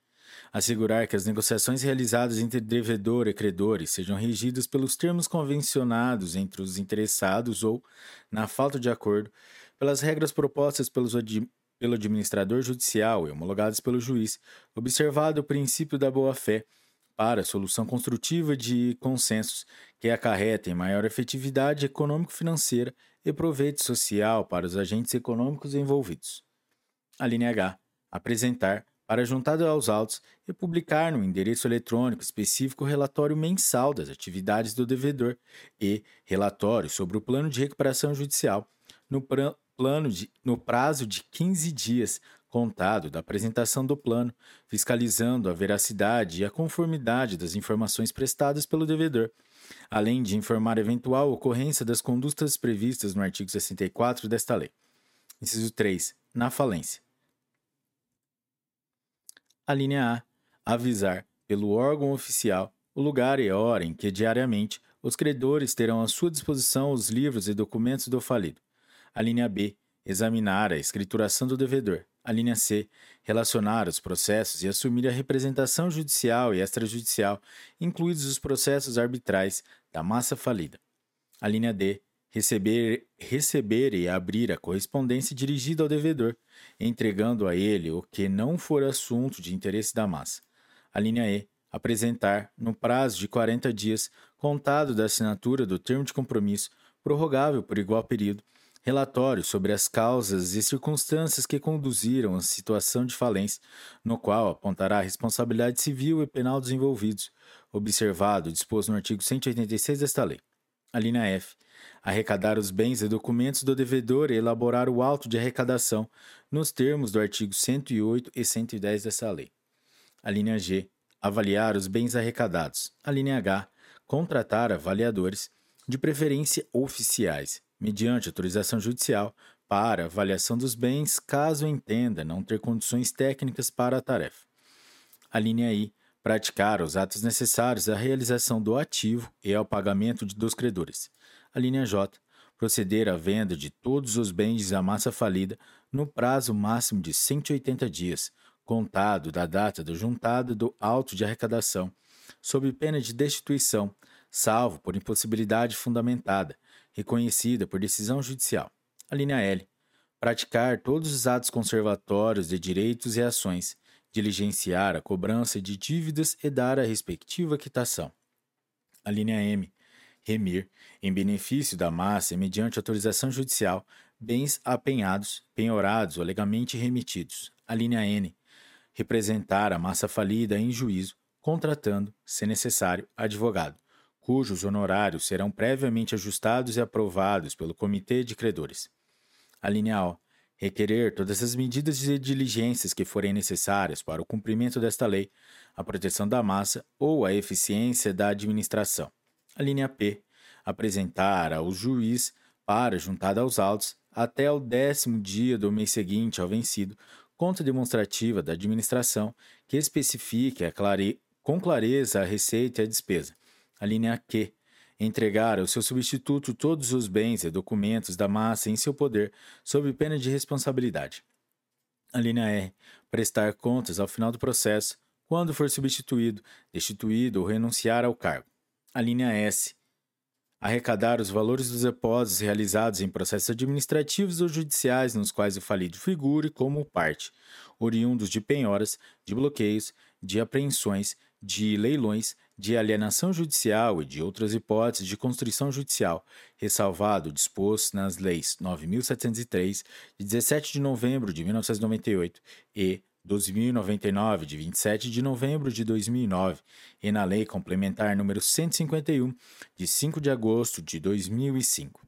Assegurar que as negociações realizadas entre devedor e credores sejam regidas pelos termos convencionados entre os interessados ou, na falta de acordo, pelas regras propostas pelos pelo administrador judicial e homologadas pelo juiz, observado o princípio da boa-fé para a solução construtiva de consensos que acarretem maior efetividade econômico-financeira e proveito social para os agentes econômicos envolvidos. A linha H. Apresentar, para juntado aos autos e publicar no endereço eletrônico específico o relatório mensal das atividades do devedor e relatório sobre o plano de recuperação judicial no, plano de, no prazo de 15 dias contado da apresentação do plano, fiscalizando a veracidade e a conformidade das informações prestadas pelo devedor, além de informar eventual ocorrência das condutas previstas no artigo 64 desta lei. Inciso 3. Na falência. A linha A. Avisar, pelo órgão oficial, o lugar e hora em que diariamente os credores terão à sua disposição os livros e documentos do falido. A linha B. Examinar a escrituração do devedor. A linha C. Relacionar os processos e assumir a representação judicial e extrajudicial, incluídos os processos arbitrais da massa falida. A linha D. Receber, receber e abrir a correspondência dirigida ao devedor, entregando a ele o que não for assunto de interesse da massa. A linha E. Apresentar, no prazo de 40 dias, contado da assinatura do termo de compromisso, prorrogável por igual período, relatório sobre as causas e circunstâncias que conduziram à situação de falência, no qual apontará a responsabilidade civil e penal dos envolvidos, observado disposto no artigo 186 desta lei. A linha F. Arrecadar os bens e documentos do devedor e elaborar o auto de arrecadação, nos termos do artigo 108 e 110 desta lei. A linha G. Avaliar os bens arrecadados. A linha H. Contratar avaliadores, de preferência oficiais, mediante autorização judicial, para avaliação dos bens, caso entenda não ter condições técnicas para a tarefa. A linha I. Praticar os atos necessários à realização do ativo e ao pagamento dos credores. A linha J. Proceder à venda de todos os bens da massa falida no prazo máximo de 180 dias, contado da data da juntada do auto de arrecadação, sob pena de destituição, salvo por impossibilidade fundamentada, reconhecida por decisão judicial. A linha L. Praticar todos os atos conservatórios de direitos e ações, diligenciar a cobrança de dívidas e dar a respectiva quitação. A linha M. Remir, em benefício da massa e mediante autorização judicial, bens apenhados, penhorados ou legalmente remetidos. A linha N. Representar a massa falida em juízo, contratando, se necessário, advogado cujos honorários serão previamente ajustados e aprovados pelo Comitê de Credores. A linha O. Requerer todas as medidas e diligências que forem necessárias para o cumprimento desta lei, a proteção da massa ou a eficiência da administração. A linha P. Apresentar ao juiz, para juntada aos autos, até o décimo dia do mês seguinte ao vencido, conta demonstrativa da administração que especifique clare... com clareza a receita e a despesa a linha Q. Entregar ao seu substituto todos os bens e documentos da massa em seu poder, sob pena de responsabilidade. A linha R. Prestar contas ao final do processo, quando for substituído, destituído ou renunciar ao cargo. A linha S. arrecadar os valores dos depósitos realizados em processos administrativos ou judiciais nos quais o falido figure como parte, oriundos de penhoras, de bloqueios, de apreensões, de leilões, de alienação judicial e de outras hipóteses de construção judicial, ressalvado o disposto nas leis 9.703, de 17 de novembro de 1998 e 12.099, de 27 de novembro de 2009, e na Lei Complementar número 151, de 5 de agosto de 2005.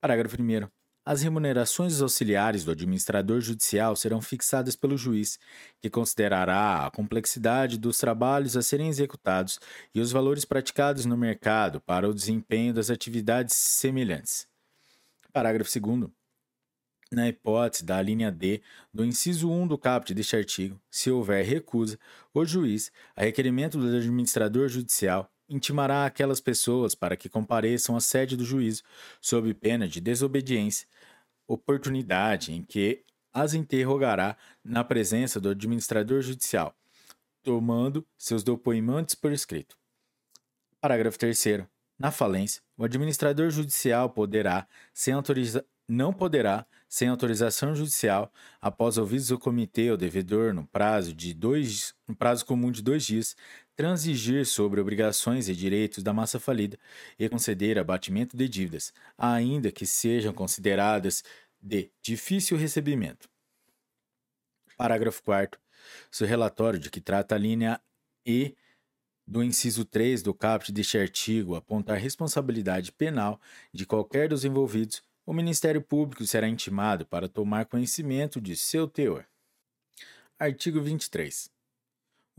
Parágrafo 1. As remunerações auxiliares do administrador judicial serão fixadas pelo juiz, que considerará a complexidade dos trabalhos a serem executados e os valores praticados no mercado para o desempenho das atividades semelhantes. Parágrafo 2 na hipótese da linha D do inciso 1 do caput deste artigo, se houver recusa, o juiz, a requerimento do administrador judicial, intimará aquelas pessoas para que compareçam à sede do juízo, sob pena de desobediência, oportunidade em que as interrogará na presença do administrador judicial, tomando seus depoimentos por escrito. Parágrafo 3. Na falência, o administrador judicial poderá, sem autoriza não poderá, sem autorização judicial, após ouvidos do comitê ou devedor no prazo, de dois, no prazo comum de dois dias, transigir sobre obrigações e direitos da massa falida e conceder abatimento de dívidas, ainda que sejam consideradas de difícil recebimento. Parágrafo 4 Se o relatório de que trata a linha E do inciso 3 do caput deste artigo apontar responsabilidade penal de qualquer dos envolvidos, o Ministério Público será intimado para tomar conhecimento de seu teor. Artigo 23.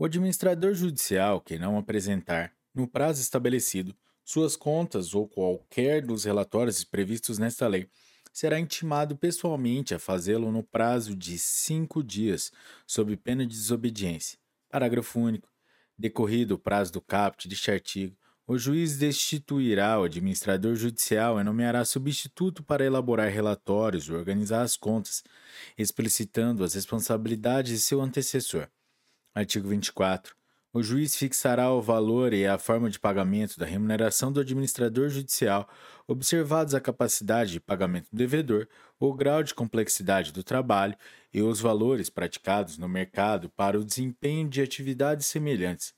O administrador judicial que não apresentar, no prazo estabelecido, suas contas ou qualquer dos relatórios previstos nesta lei, será intimado pessoalmente a fazê-lo no prazo de cinco dias, sob pena de desobediência. Parágrafo único. Decorrido o prazo do caput deste artigo, o juiz destituirá o administrador judicial e nomeará substituto para elaborar relatórios e organizar as contas, explicitando as responsabilidades de seu antecessor. Artigo 24. O juiz fixará o valor e a forma de pagamento da remuneração do administrador judicial, observados a capacidade de pagamento do devedor, o grau de complexidade do trabalho e os valores praticados no mercado para o desempenho de atividades semelhantes.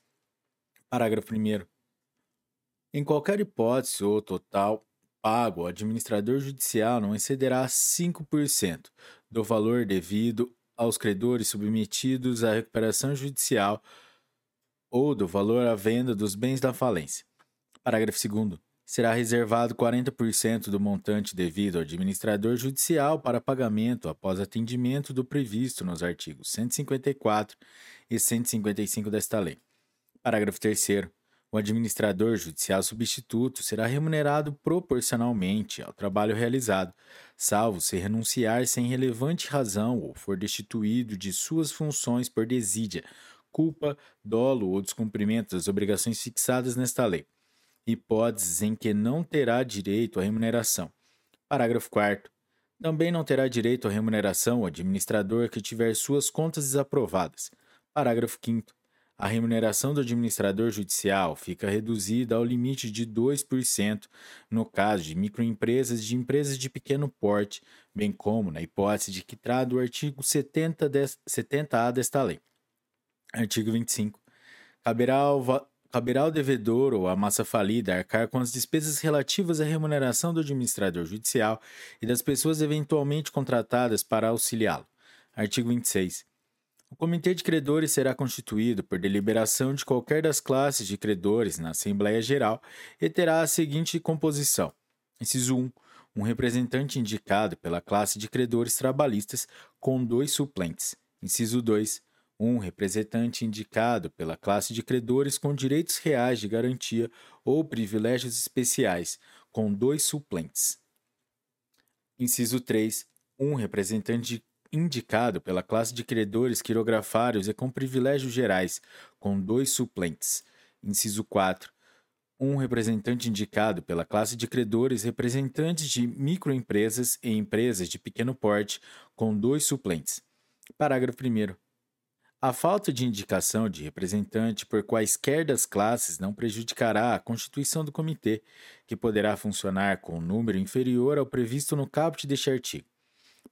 Parágrafo 1. Em qualquer hipótese, o total pago ao administrador judicial não excederá 5% do valor devido aos credores submetidos à recuperação judicial ou do valor à venda dos bens da falência. Parágrafo 2. Será reservado 40% do montante devido ao administrador judicial para pagamento após atendimento do previsto nos artigos 154 e 155 desta lei. Parágrafo 3. O administrador judicial substituto será remunerado proporcionalmente ao trabalho realizado, salvo se renunciar sem relevante razão ou for destituído de suas funções por desídia, culpa, dolo ou descumprimento das obrigações fixadas nesta lei. Hipóteses em que não terá direito à remuneração. Parágrafo 4. Também não terá direito à remuneração o administrador que tiver suas contas desaprovadas. Parágrafo 5 a remuneração do administrador judicial fica reduzida ao limite de 2% no caso de microempresas e de empresas de pequeno porte, bem como na hipótese de que trata o artigo 70 de, 70A desta lei. Artigo 25. Caberá ao, caberá ao devedor ou à massa falida arcar com as despesas relativas à remuneração do administrador judicial e das pessoas eventualmente contratadas para auxiliá-lo. Artigo 26. O Comitê de Credores será constituído por deliberação de qualquer das classes de credores na Assembleia Geral e terá a seguinte composição: Inciso 1. Um representante indicado pela classe de credores trabalhistas com dois suplentes. Inciso 2. Um representante indicado pela classe de credores com direitos reais de garantia ou privilégios especiais, com dois suplentes. Inciso 3. Um representante indicado pela classe de credores quirografários e com privilégios gerais, com dois suplentes. Inciso 4. Um representante indicado pela classe de credores representantes de microempresas e empresas de pequeno porte, com dois suplentes. Parágrafo 1. A falta de indicação de representante por quaisquer das classes não prejudicará a constituição do comitê, que poderá funcionar com um número inferior ao previsto no caput deste artigo.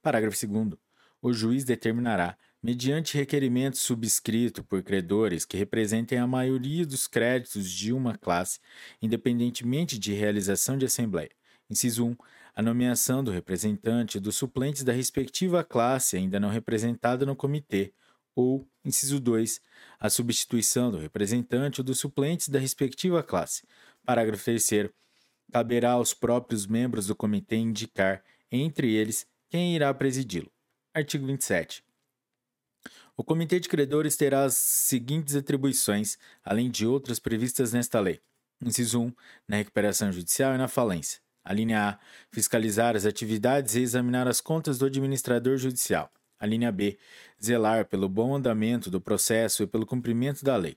Parágrafo 2. O juiz determinará, mediante requerimento subscrito por credores que representem a maioria dos créditos de uma classe, independentemente de realização de assembleia. Inciso 1. A nomeação do representante dos suplentes da respectiva classe ainda não representada no comitê ou, inciso 2, a substituição do representante ou dos suplentes da respectiva classe. Parágrafo 3 caberá aos próprios membros do comitê indicar, entre eles, quem irá presidi-lo. Artigo 27. O Comitê de Credores terá as seguintes atribuições, além de outras previstas nesta lei. Inciso 1. Na recuperação judicial e na falência. A linha A. Fiscalizar as atividades e examinar as contas do administrador judicial. A linha B. Zelar pelo bom andamento do processo e pelo cumprimento da lei.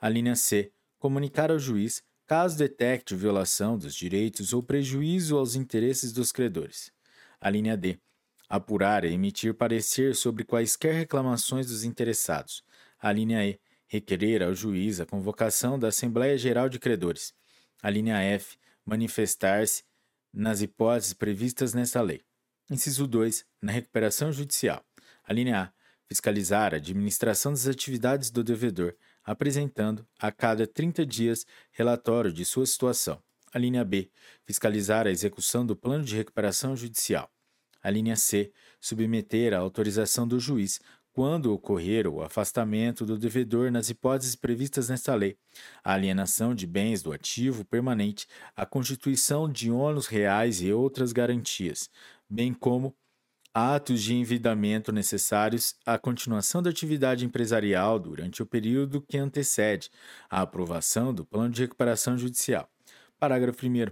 A linha C. Comunicar ao juiz caso detecte violação dos direitos ou prejuízo aos interesses dos credores. A linha D. Apurar e emitir parecer sobre quaisquer reclamações dos interessados. A linha E. Requerer ao juiz a convocação da Assembleia Geral de Credores. A linha F. Manifestar-se nas hipóteses previstas nesta lei. Inciso 2. Na recuperação judicial. A linha A. Fiscalizar a administração das atividades do devedor, apresentando, a cada 30 dias, relatório de sua situação. A linha B. Fiscalizar a execução do plano de recuperação judicial. A linha C. Submeter à autorização do juiz, quando ocorrer o afastamento do devedor nas hipóteses previstas nesta lei, a alienação de bens do ativo permanente, a constituição de ônus reais e outras garantias, bem como atos de envidamento necessários à continuação da atividade empresarial durante o período que antecede a aprovação do plano de recuperação judicial. Parágrafo 1.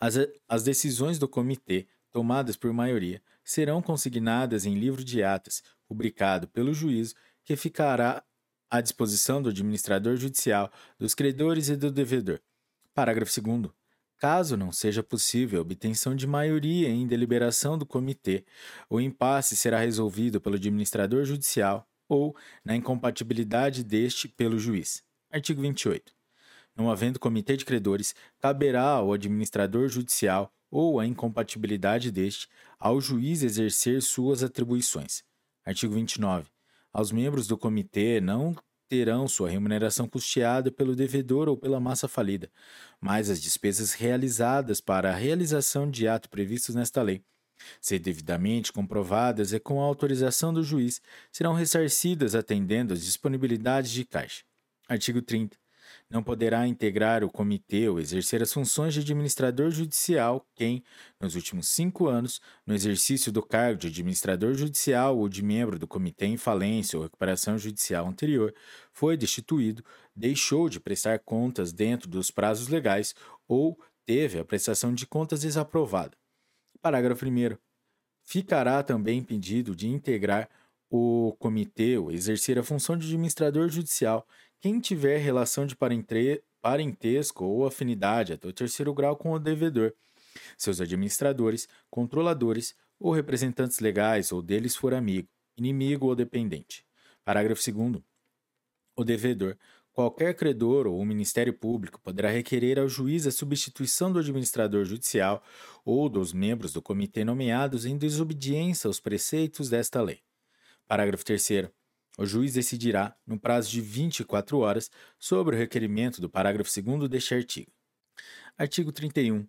As, as decisões do comitê, tomadas por maioria, serão consignadas em livro de atas, publicado pelo juízo, que ficará à disposição do administrador judicial, dos credores e do devedor. Parágrafo 2. Caso não seja possível a obtenção de maioria em deliberação do comitê, o impasse será resolvido pelo administrador judicial ou, na incompatibilidade deste, pelo juiz. Artigo 28. Não havendo comitê de credores, caberá ao administrador judicial ou a incompatibilidade deste ao juiz exercer suas atribuições. Artigo 29. Aos membros do comitê não terão sua remuneração custeada pelo devedor ou pela massa falida, mas as despesas realizadas para a realização de ato previstos nesta lei, se devidamente comprovadas e com a autorização do juiz, serão ressarcidas atendendo às disponibilidades de caixa. Artigo 30. Não poderá integrar o comitê ou exercer as funções de administrador judicial quem, nos últimos cinco anos, no exercício do cargo de administrador judicial ou de membro do comitê em falência ou recuperação judicial anterior, foi destituído, deixou de prestar contas dentro dos prazos legais ou teve a prestação de contas desaprovada. Parágrafo 1. Ficará também impedido de integrar o comitê ou exercer a função de administrador judicial quem tiver relação de parentesco ou afinidade até o terceiro grau com o devedor, seus administradores, controladores ou representantes legais ou deles for amigo, inimigo ou dependente. Parágrafo 2. O devedor, qualquer credor ou o Ministério Público poderá requerer ao juiz a substituição do administrador judicial ou dos membros do comitê nomeados em desobediência aos preceitos desta lei. Parágrafo 3. O juiz decidirá, no prazo de 24 horas, sobre o requerimento do parágrafo 2 deste artigo. Artigo 31.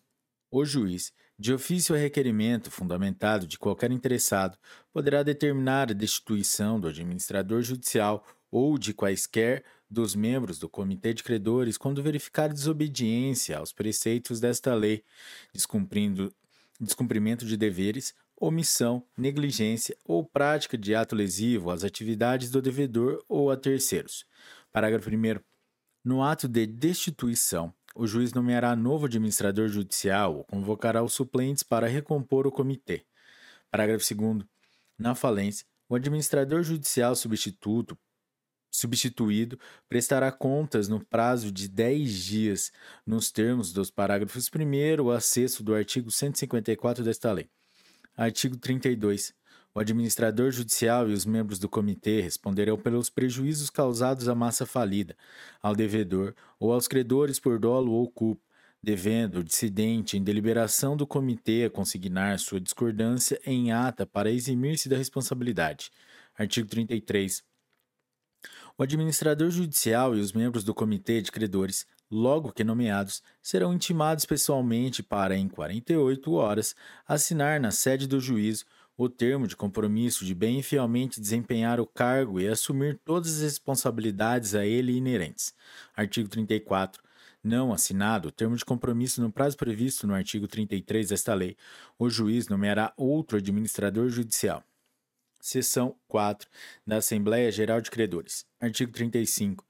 O juiz, de ofício a requerimento fundamentado de qualquer interessado, poderá determinar a destituição do administrador judicial ou de quaisquer dos membros do Comitê de Credores quando verificar desobediência aos preceitos desta lei, descumprindo descumprimento de deveres omissão, negligência ou prática de ato lesivo às atividades do devedor ou a terceiros. Parágrafo 1. No ato de destituição, o juiz nomeará novo administrador judicial ou convocará os suplentes para recompor o comitê. Parágrafo 2. Na falência, o administrador judicial substituto substituído prestará contas no prazo de 10 dias, nos termos dos parágrafos 1 a 6 do artigo 154 desta lei. Artigo 32. O administrador judicial e os membros do comitê responderão pelos prejuízos causados à massa falida, ao devedor ou aos credores por dolo ou culpa, devendo o dissidente, em deliberação do comitê, consignar sua discordância em ata para eximir-se da responsabilidade. Artigo 33. O administrador judicial e os membros do comitê de credores, logo que nomeados, serão intimados pessoalmente para, em 48 horas, assinar na sede do juízo o termo de compromisso de bem e fielmente desempenhar o cargo e assumir todas as responsabilidades a ele inerentes. Artigo 34 não assinado o termo de compromisso no prazo previsto no artigo 33 desta lei, o juiz nomeará outro administrador judicial. Seção 4 da Assembleia Geral de Credores. Artigo 35.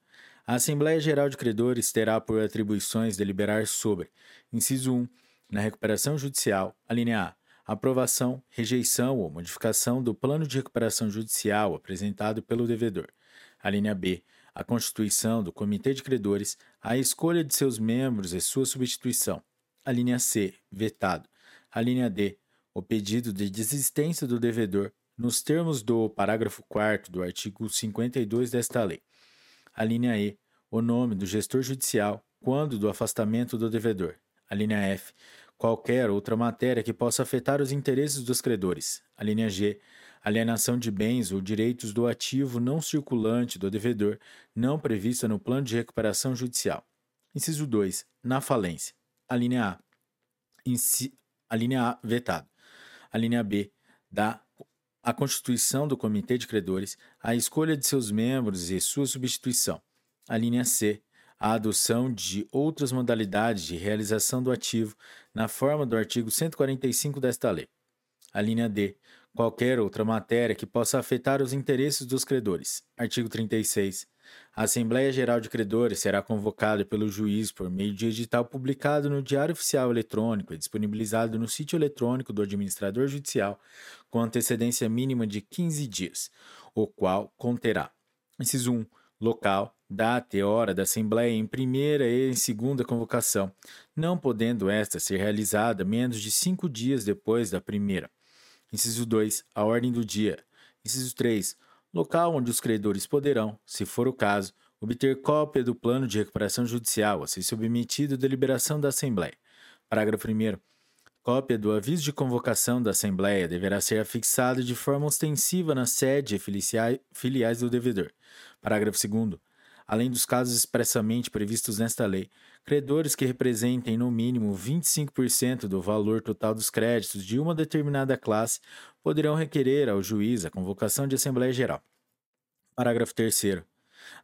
A Assembleia Geral de Credores terá por atribuições deliberar sobre: inciso 1, na recuperação judicial, a linha A, aprovação, rejeição ou modificação do plano de recuperação judicial apresentado pelo devedor. A linha B, a constituição do Comitê de Credores, a escolha de seus membros e sua substituição. A linha C, vetado. A linha D, o pedido de desistência do devedor, nos termos do parágrafo 4 do artigo 52 desta lei. A linha E, o nome do gestor judicial quando do afastamento do devedor. A linha F, qualquer outra matéria que possa afetar os interesses dos credores. A linha G, alienação de bens ou direitos do ativo não circulante do devedor, não prevista no plano de recuperação judicial. Inciso 2. Na falência. A linha A. Inci... A linha A, vetado. A linha B. Da a constituição do Comitê de Credores, a escolha de seus membros e sua substituição. A linha C. A adoção de outras modalidades de realização do ativo na forma do artigo 145 desta lei. A linha D qualquer outra matéria que possa afetar os interesses dos credores. Artigo 36. A Assembleia Geral de Credores será convocada pelo juiz por meio de edital publicado no Diário Oficial Eletrônico e disponibilizado no sítio eletrônico do administrador judicial com antecedência mínima de 15 dias, o qual conterá: inciso 1. Local, data e hora da Assembleia em primeira e em segunda convocação, não podendo esta ser realizada menos de cinco dias depois da primeira. Inciso 2. A ordem do dia. Inciso 3. Local onde os credores poderão, se for o caso, obter cópia do plano de recuperação judicial a ser submetido à deliberação da Assembleia. Parágrafo 1. Cópia do aviso de convocação da Assembleia deverá ser afixada de forma ostensiva na sede e filiais do devedor. Parágrafo 2. Além dos casos expressamente previstos nesta lei, Credores que representem no mínimo 25% do valor total dos créditos de uma determinada classe poderão requerer ao juiz a convocação de Assembleia Geral. Parágrafo 3.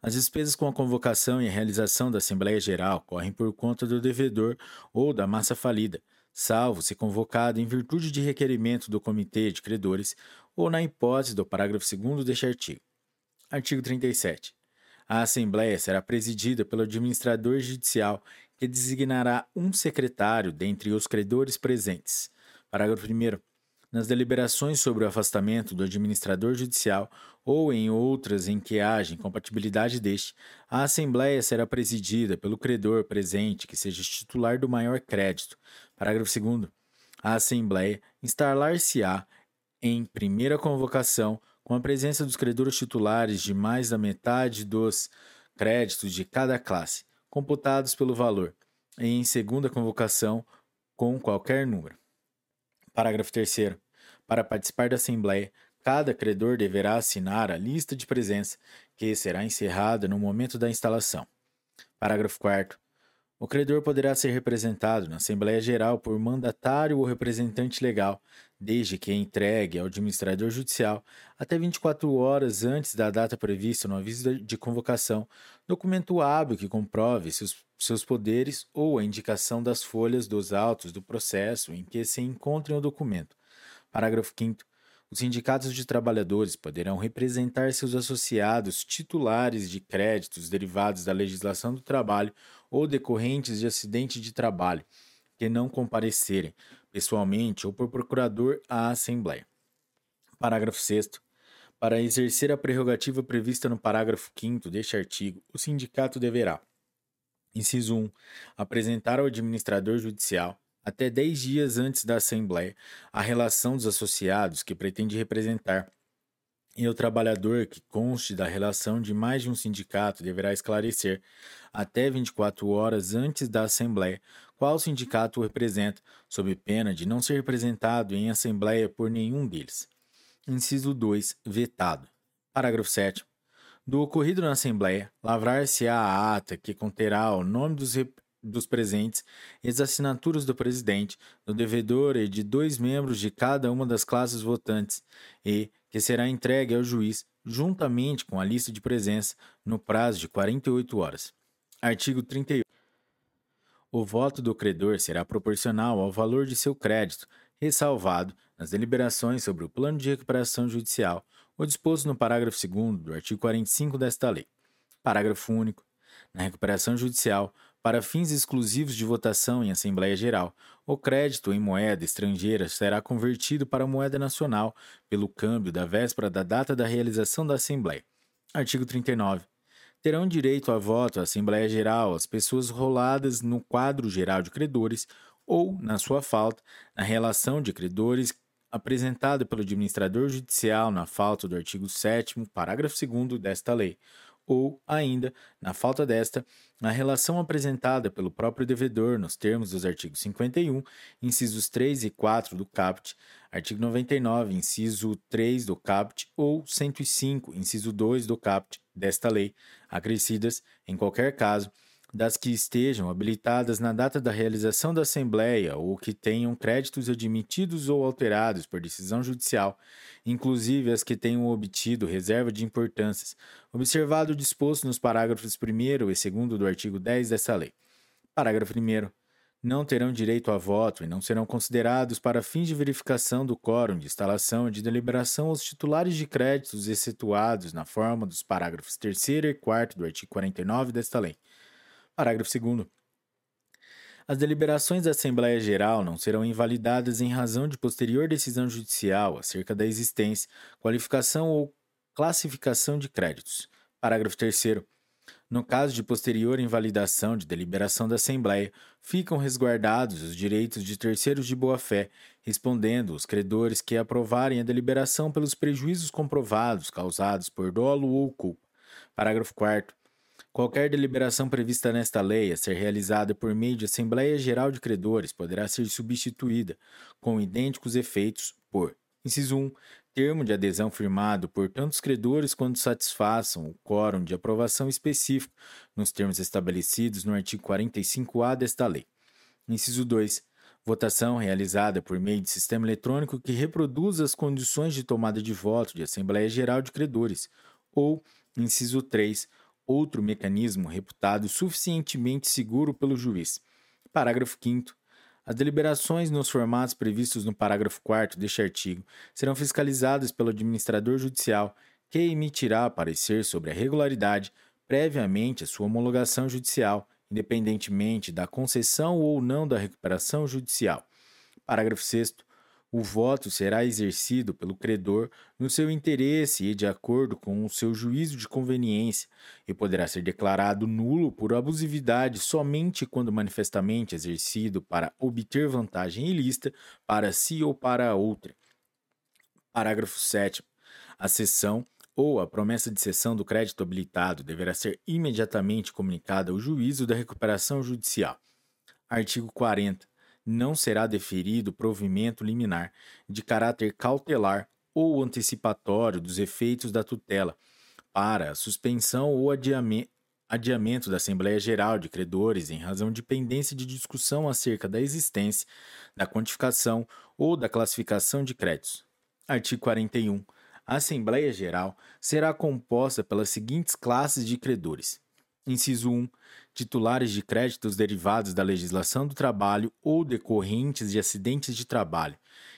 As despesas com a convocação e a realização da Assembleia Geral correm por conta do devedor ou da massa falida, salvo se convocado em virtude de requerimento do Comitê de Credores ou na hipótese do parágrafo 2 deste artigo. Artigo 37. A Assembleia será presidida pelo administrador judicial, que designará um secretário dentre os credores presentes. Parágrafo 1. Nas deliberações sobre o afastamento do administrador judicial ou em outras em que haja incompatibilidade deste, a Assembleia será presidida pelo credor presente que seja titular do maior crédito. Parágrafo 2. A Assembleia instalar-se-á em primeira convocação com a presença dos credores titulares de mais da metade dos créditos de cada classe, computados pelo valor, em segunda convocação com qualquer número. Parágrafo 3. Para participar da Assembleia, cada credor deverá assinar a lista de presença, que será encerrada no momento da instalação. Parágrafo 4. O credor poderá ser representado na Assembleia Geral por mandatário ou representante legal, desde que entregue ao administrador judicial, até 24 horas antes da data prevista no aviso de convocação, documento hábil que comprove seus, seus poderes ou a indicação das folhas dos autos do processo em que se encontre o documento. Parágrafo 5. Os sindicatos de trabalhadores poderão representar seus associados titulares de créditos derivados da legislação do trabalho ou decorrentes de acidente de trabalho, que não comparecerem, pessoalmente ou por procurador, à Assembleia. Parágrafo 6. Para exercer a prerrogativa prevista no parágrafo 5 deste artigo, o sindicato deverá: inciso 1. apresentar ao administrador judicial até 10 dias antes da Assembleia, a relação dos associados que pretende representar e o trabalhador que conste da relação de mais de um sindicato deverá esclarecer, até 24 horas antes da Assembleia, qual sindicato o representa, sob pena de não ser representado em Assembleia por nenhum deles. Inciso 2. Vetado. Parágrafo 7. Do ocorrido na Assembleia, lavrar-se-á a ata que conterá o nome dos, dos presentes e as assinaturas do presidente, do devedor e de dois membros de cada uma das classes votantes, e que será entregue ao juiz juntamente com a lista de presença no prazo de 48 horas. Artigo 38. O voto do credor será proporcional ao valor de seu crédito, ressalvado nas deliberações sobre o plano de recuperação judicial, o disposto no parágrafo 2 do artigo 45 desta lei. Parágrafo único. Na recuperação judicial, para fins exclusivos de votação em Assembleia Geral, o crédito em moeda estrangeira será convertido para moeda nacional pelo câmbio da véspera da data da realização da Assembleia. Artigo 39. Terão direito a voto à Assembleia Geral as pessoas roladas no quadro geral de credores ou, na sua falta, na relação de credores apresentada pelo administrador judicial na falta do artigo 7 parágrafo 2 desta lei, ou, ainda, na falta desta, na relação apresentada pelo próprio devedor nos termos dos artigos 51, incisos 3 e 4 do CAPT, artigo 99, inciso 3 do CAPT ou 105, inciso 2 do CAPT desta lei, acrescidas, em qualquer caso, das que estejam habilitadas na data da realização da Assembleia ou que tenham créditos admitidos ou alterados por decisão judicial, inclusive as que tenham obtido reserva de importâncias, observado o disposto nos parágrafos 1 e 2 do artigo 10 dessa lei. Parágrafo 1. Não terão direito a voto e não serão considerados para fins de verificação do quórum de instalação e de deliberação os titulares de créditos excetuados na forma dos parágrafos 3 e 4 do artigo 49 desta lei Parágrafo 2. As deliberações da Assembleia Geral não serão invalidadas em razão de posterior decisão judicial acerca da existência, qualificação ou classificação de créditos. Parágrafo 3. No caso de posterior invalidação de deliberação da Assembleia, ficam resguardados os direitos de terceiros de boa-fé, respondendo os credores que aprovarem a deliberação pelos prejuízos comprovados causados por dolo ou culpa. Parágrafo 4. Qualquer deliberação prevista nesta lei a ser realizada por meio de Assembleia Geral de Credores poderá ser substituída, com idênticos efeitos, por: inciso 1. Termo de adesão firmado por tantos credores quanto satisfaçam o quórum de aprovação específico, nos termos estabelecidos no artigo 45-A desta lei. Inciso 2. Votação realizada por meio de sistema eletrônico que reproduz as condições de tomada de voto de Assembleia Geral de Credores. Ou, inciso 3 outro mecanismo reputado suficientemente seguro pelo juiz. Parágrafo 5. As deliberações nos formatos previstos no parágrafo 4 deste artigo serão fiscalizadas pelo administrador judicial, que emitirá parecer sobre a regularidade previamente à sua homologação judicial, independentemente da concessão ou não da recuperação judicial. Parágrafo 6 o voto será exercido pelo credor no seu interesse e de acordo com o seu juízo de conveniência, e poderá ser declarado nulo por abusividade somente quando manifestamente exercido para obter vantagem ilícita para si ou para outra. Parágrafo 7. A cessão ou a promessa de cessão do crédito habilitado deverá ser imediatamente comunicada ao juízo da recuperação judicial. Artigo 40 não será deferido provimento liminar de caráter cautelar ou antecipatório dos efeitos da tutela para suspensão ou adiamento da Assembleia Geral de Credores em razão de pendência de discussão acerca da existência, da quantificação ou da classificação de créditos. Artigo 41. A Assembleia Geral será composta pelas seguintes classes de credores: Inciso 1 titulares de créditos derivados da legislação do trabalho ou decorrentes de acidentes de trabalho.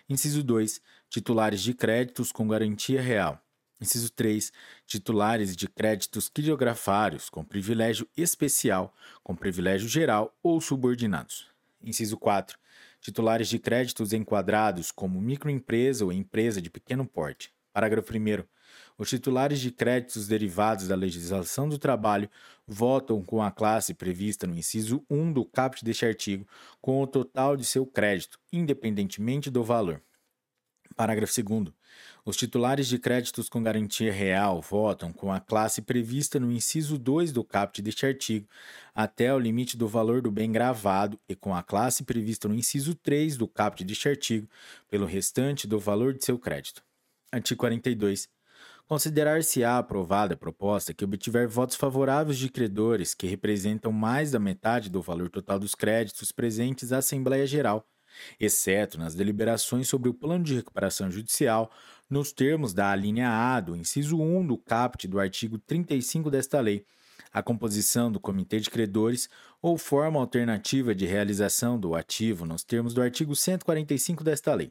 Inciso 2. Titulares de créditos com garantia real. Inciso 3. Titulares de créditos criografários com privilégio especial, com privilégio geral ou subordinados. Inciso 4. Titulares de créditos enquadrados como microempresa ou empresa de pequeno porte. Parágrafo 1. Os titulares de créditos derivados da legislação do trabalho votam com a classe prevista no inciso 1 do caput deste artigo com o total de seu crédito, independentemente do valor. Parágrafo 2. Os titulares de créditos com garantia real votam com a classe prevista no inciso 2 do caput deste artigo até o limite do valor do bem gravado e com a classe prevista no inciso 3 do caput deste artigo pelo restante do valor de seu crédito. Artigo 42. Considerar-se-á aprovada a proposta que obtiver votos favoráveis de credores que representam mais da metade do valor total dos créditos presentes à Assembleia Geral, exceto nas deliberações sobre o plano de recuperação judicial nos termos da alínea A do inciso 1 do caput do artigo 35 desta lei, a composição do comitê de credores ou forma alternativa de realização do ativo nos termos do artigo 145 desta lei.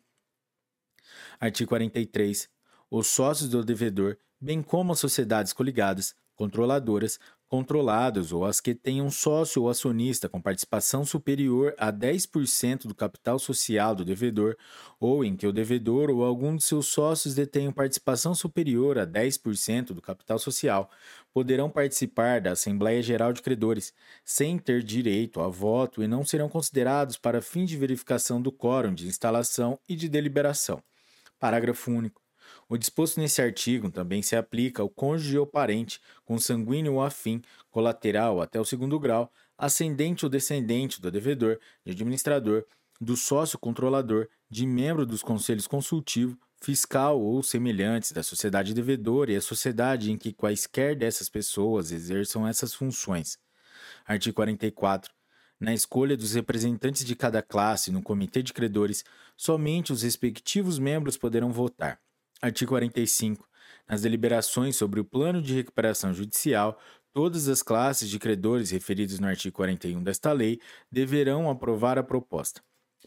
Artigo 43. Os sócios do devedor, bem como as sociedades coligadas, controladoras, controlados ou as que tenham sócio ou acionista com participação superior a 10% do capital social do devedor, ou em que o devedor ou algum de seus sócios detenham participação superior a 10% do capital social, poderão participar da Assembleia Geral de Credores, sem ter direito a voto e não serão considerados para fim de verificação do quórum de instalação e de deliberação. Parágrafo único. O disposto nesse artigo também se aplica ao cônjuge ou parente, consanguíneo ou afim, colateral até o segundo grau, ascendente ou descendente do devedor, de administrador, do sócio controlador, de membro dos conselhos consultivo, fiscal ou semelhantes da sociedade devedora e a sociedade em que quaisquer dessas pessoas exerçam essas funções. Artigo 44. Na escolha dos representantes de cada classe no comitê de credores, somente os respectivos membros poderão votar. Artigo 45. Nas deliberações sobre o plano de recuperação judicial, todas as classes de credores referidos no artigo 41 desta lei deverão aprovar a proposta.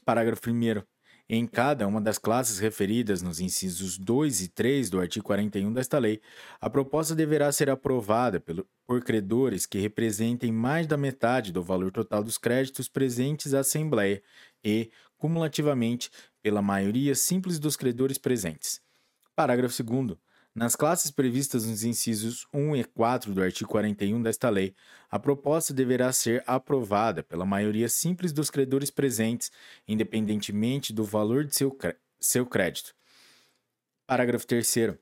Parágrafo 1. Em cada uma das classes referidas nos incisos 2 e 3 do artigo 41 desta lei, a proposta deverá ser aprovada pelo, por credores que representem mais da metade do valor total dos créditos presentes à Assembleia e, cumulativamente, pela maioria simples dos credores presentes. Parágrafo 2. Nas classes previstas nos incisos 1 e 4 do artigo 41 desta lei, a proposta deverá ser aprovada pela maioria simples dos credores presentes, independentemente do valor de seu, seu crédito. Parágrafo 3.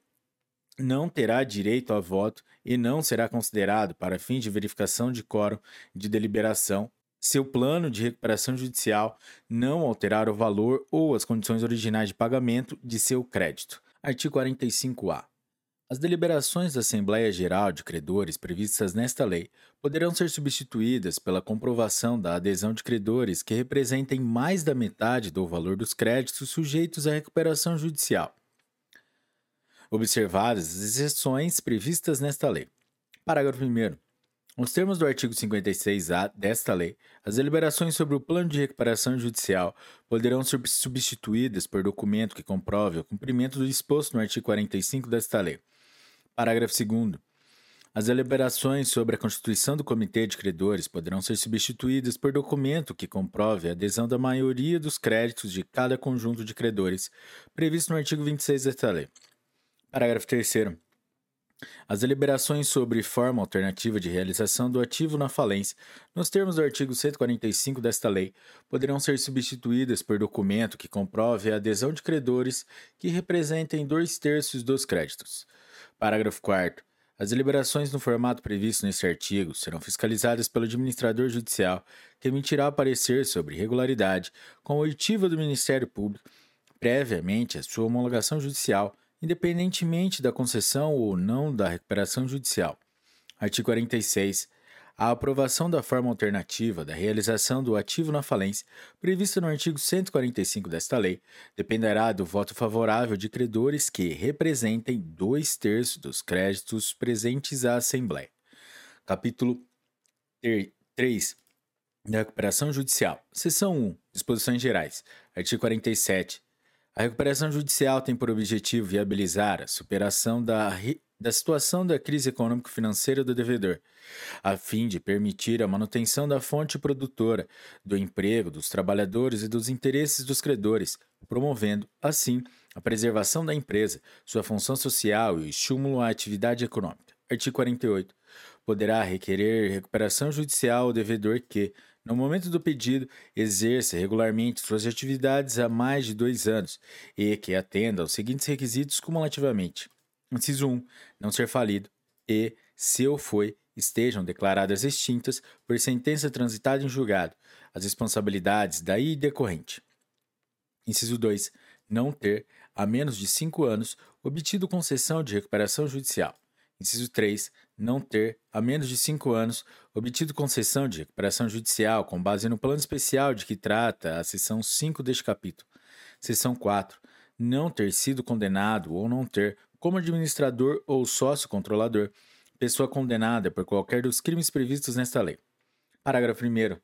Não terá direito a voto e não será considerado, para fins de verificação de quórum de deliberação, seu plano de recuperação judicial não alterar o valor ou as condições originais de pagamento de seu crédito. Artigo 45-A. As deliberações da Assembleia Geral de Credores previstas nesta lei poderão ser substituídas pela comprovação da adesão de credores que representem mais da metade do valor dos créditos sujeitos à recuperação judicial. Observadas as exceções previstas nesta lei. Parágrafo 1. Nos termos do artigo 56-A desta lei, as deliberações sobre o plano de recuperação judicial poderão ser substituídas por documento que comprove o cumprimento do disposto no artigo 45 desta lei. Parágrafo 2. As deliberações sobre a constituição do Comitê de Credores poderão ser substituídas por documento que comprove a adesão da maioria dos créditos de cada conjunto de credores, previsto no artigo 26 desta lei. Parágrafo 3. As deliberações sobre forma alternativa de realização do ativo na falência, nos termos do artigo 145 desta lei, poderão ser substituídas por documento que comprove a adesão de credores que representem dois terços dos créditos. Parágrafo 4. As deliberações no formato previsto neste artigo serão fiscalizadas pelo administrador judicial, que emitirá parecer sobre irregularidade com oitiva do Ministério Público, previamente à sua homologação judicial independentemente da concessão ou não da recuperação judicial. Artigo 46. A aprovação da forma alternativa da realização do ativo na falência, prevista no artigo 145 desta lei, dependerá do voto favorável de credores que representem dois terços dos créditos presentes à Assembleia. Capítulo 3 da Recuperação Judicial. Seção 1. Disposições Gerais. Artigo 47. A recuperação judicial tem por objetivo viabilizar a superação da, da situação da crise econômico-financeira do devedor, a fim de permitir a manutenção da fonte produtora, do emprego dos trabalhadores e dos interesses dos credores, promovendo, assim, a preservação da empresa, sua função social e o estímulo à atividade econômica. Artigo 48. Poderá requerer recuperação judicial ao devedor que, no momento do pedido, exerça regularmente suas atividades há mais de dois anos e que atenda aos seguintes requisitos cumulativamente. Inciso 1. Não ser falido e, se o foi, estejam declaradas extintas por sentença transitada em julgado as responsabilidades daí decorrente. Inciso 2. Não ter, há menos de cinco anos, obtido concessão de recuperação judicial. Inciso 3. Não ter, há menos de cinco anos, obtido concessão de recuperação judicial com base no plano especial de que trata a seção 5 deste capítulo. Seção 4. Não ter sido condenado ou não ter, como administrador ou sócio controlador, pessoa condenada por qualquer dos crimes previstos nesta lei. Parágrafo 1.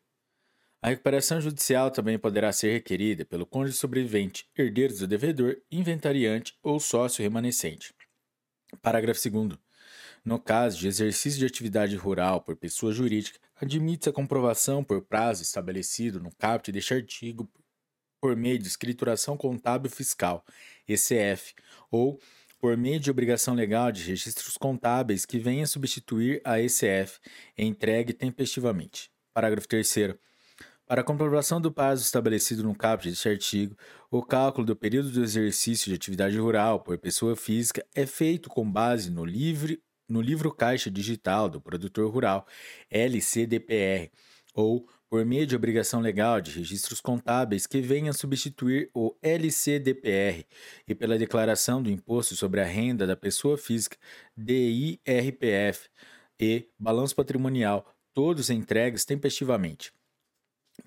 A recuperação judicial também poderá ser requerida pelo cônjuge sobrevivente, herdeiros do devedor, inventariante ou sócio remanescente. Parágrafo 2. No caso de exercício de atividade rural por pessoa jurídica, admite-se a comprovação por prazo estabelecido no caput deste artigo por meio de escrituração contábil fiscal, ECF, ou por meio de obrigação legal de registros contábeis que venha substituir a ECF, entregue tempestivamente. Parágrafo 3 para a comprovação do prazo estabelecido no caput deste artigo, o cálculo do período do exercício de atividade rural por pessoa física é feito com base no, livre, no livro caixa digital do produtor rural, LCDPR, ou por meio de obrigação legal de registros contábeis que venha substituir o LCDPR e pela declaração do Imposto sobre a Renda da Pessoa Física, DIRPF, e balanço patrimonial, todos entregues tempestivamente.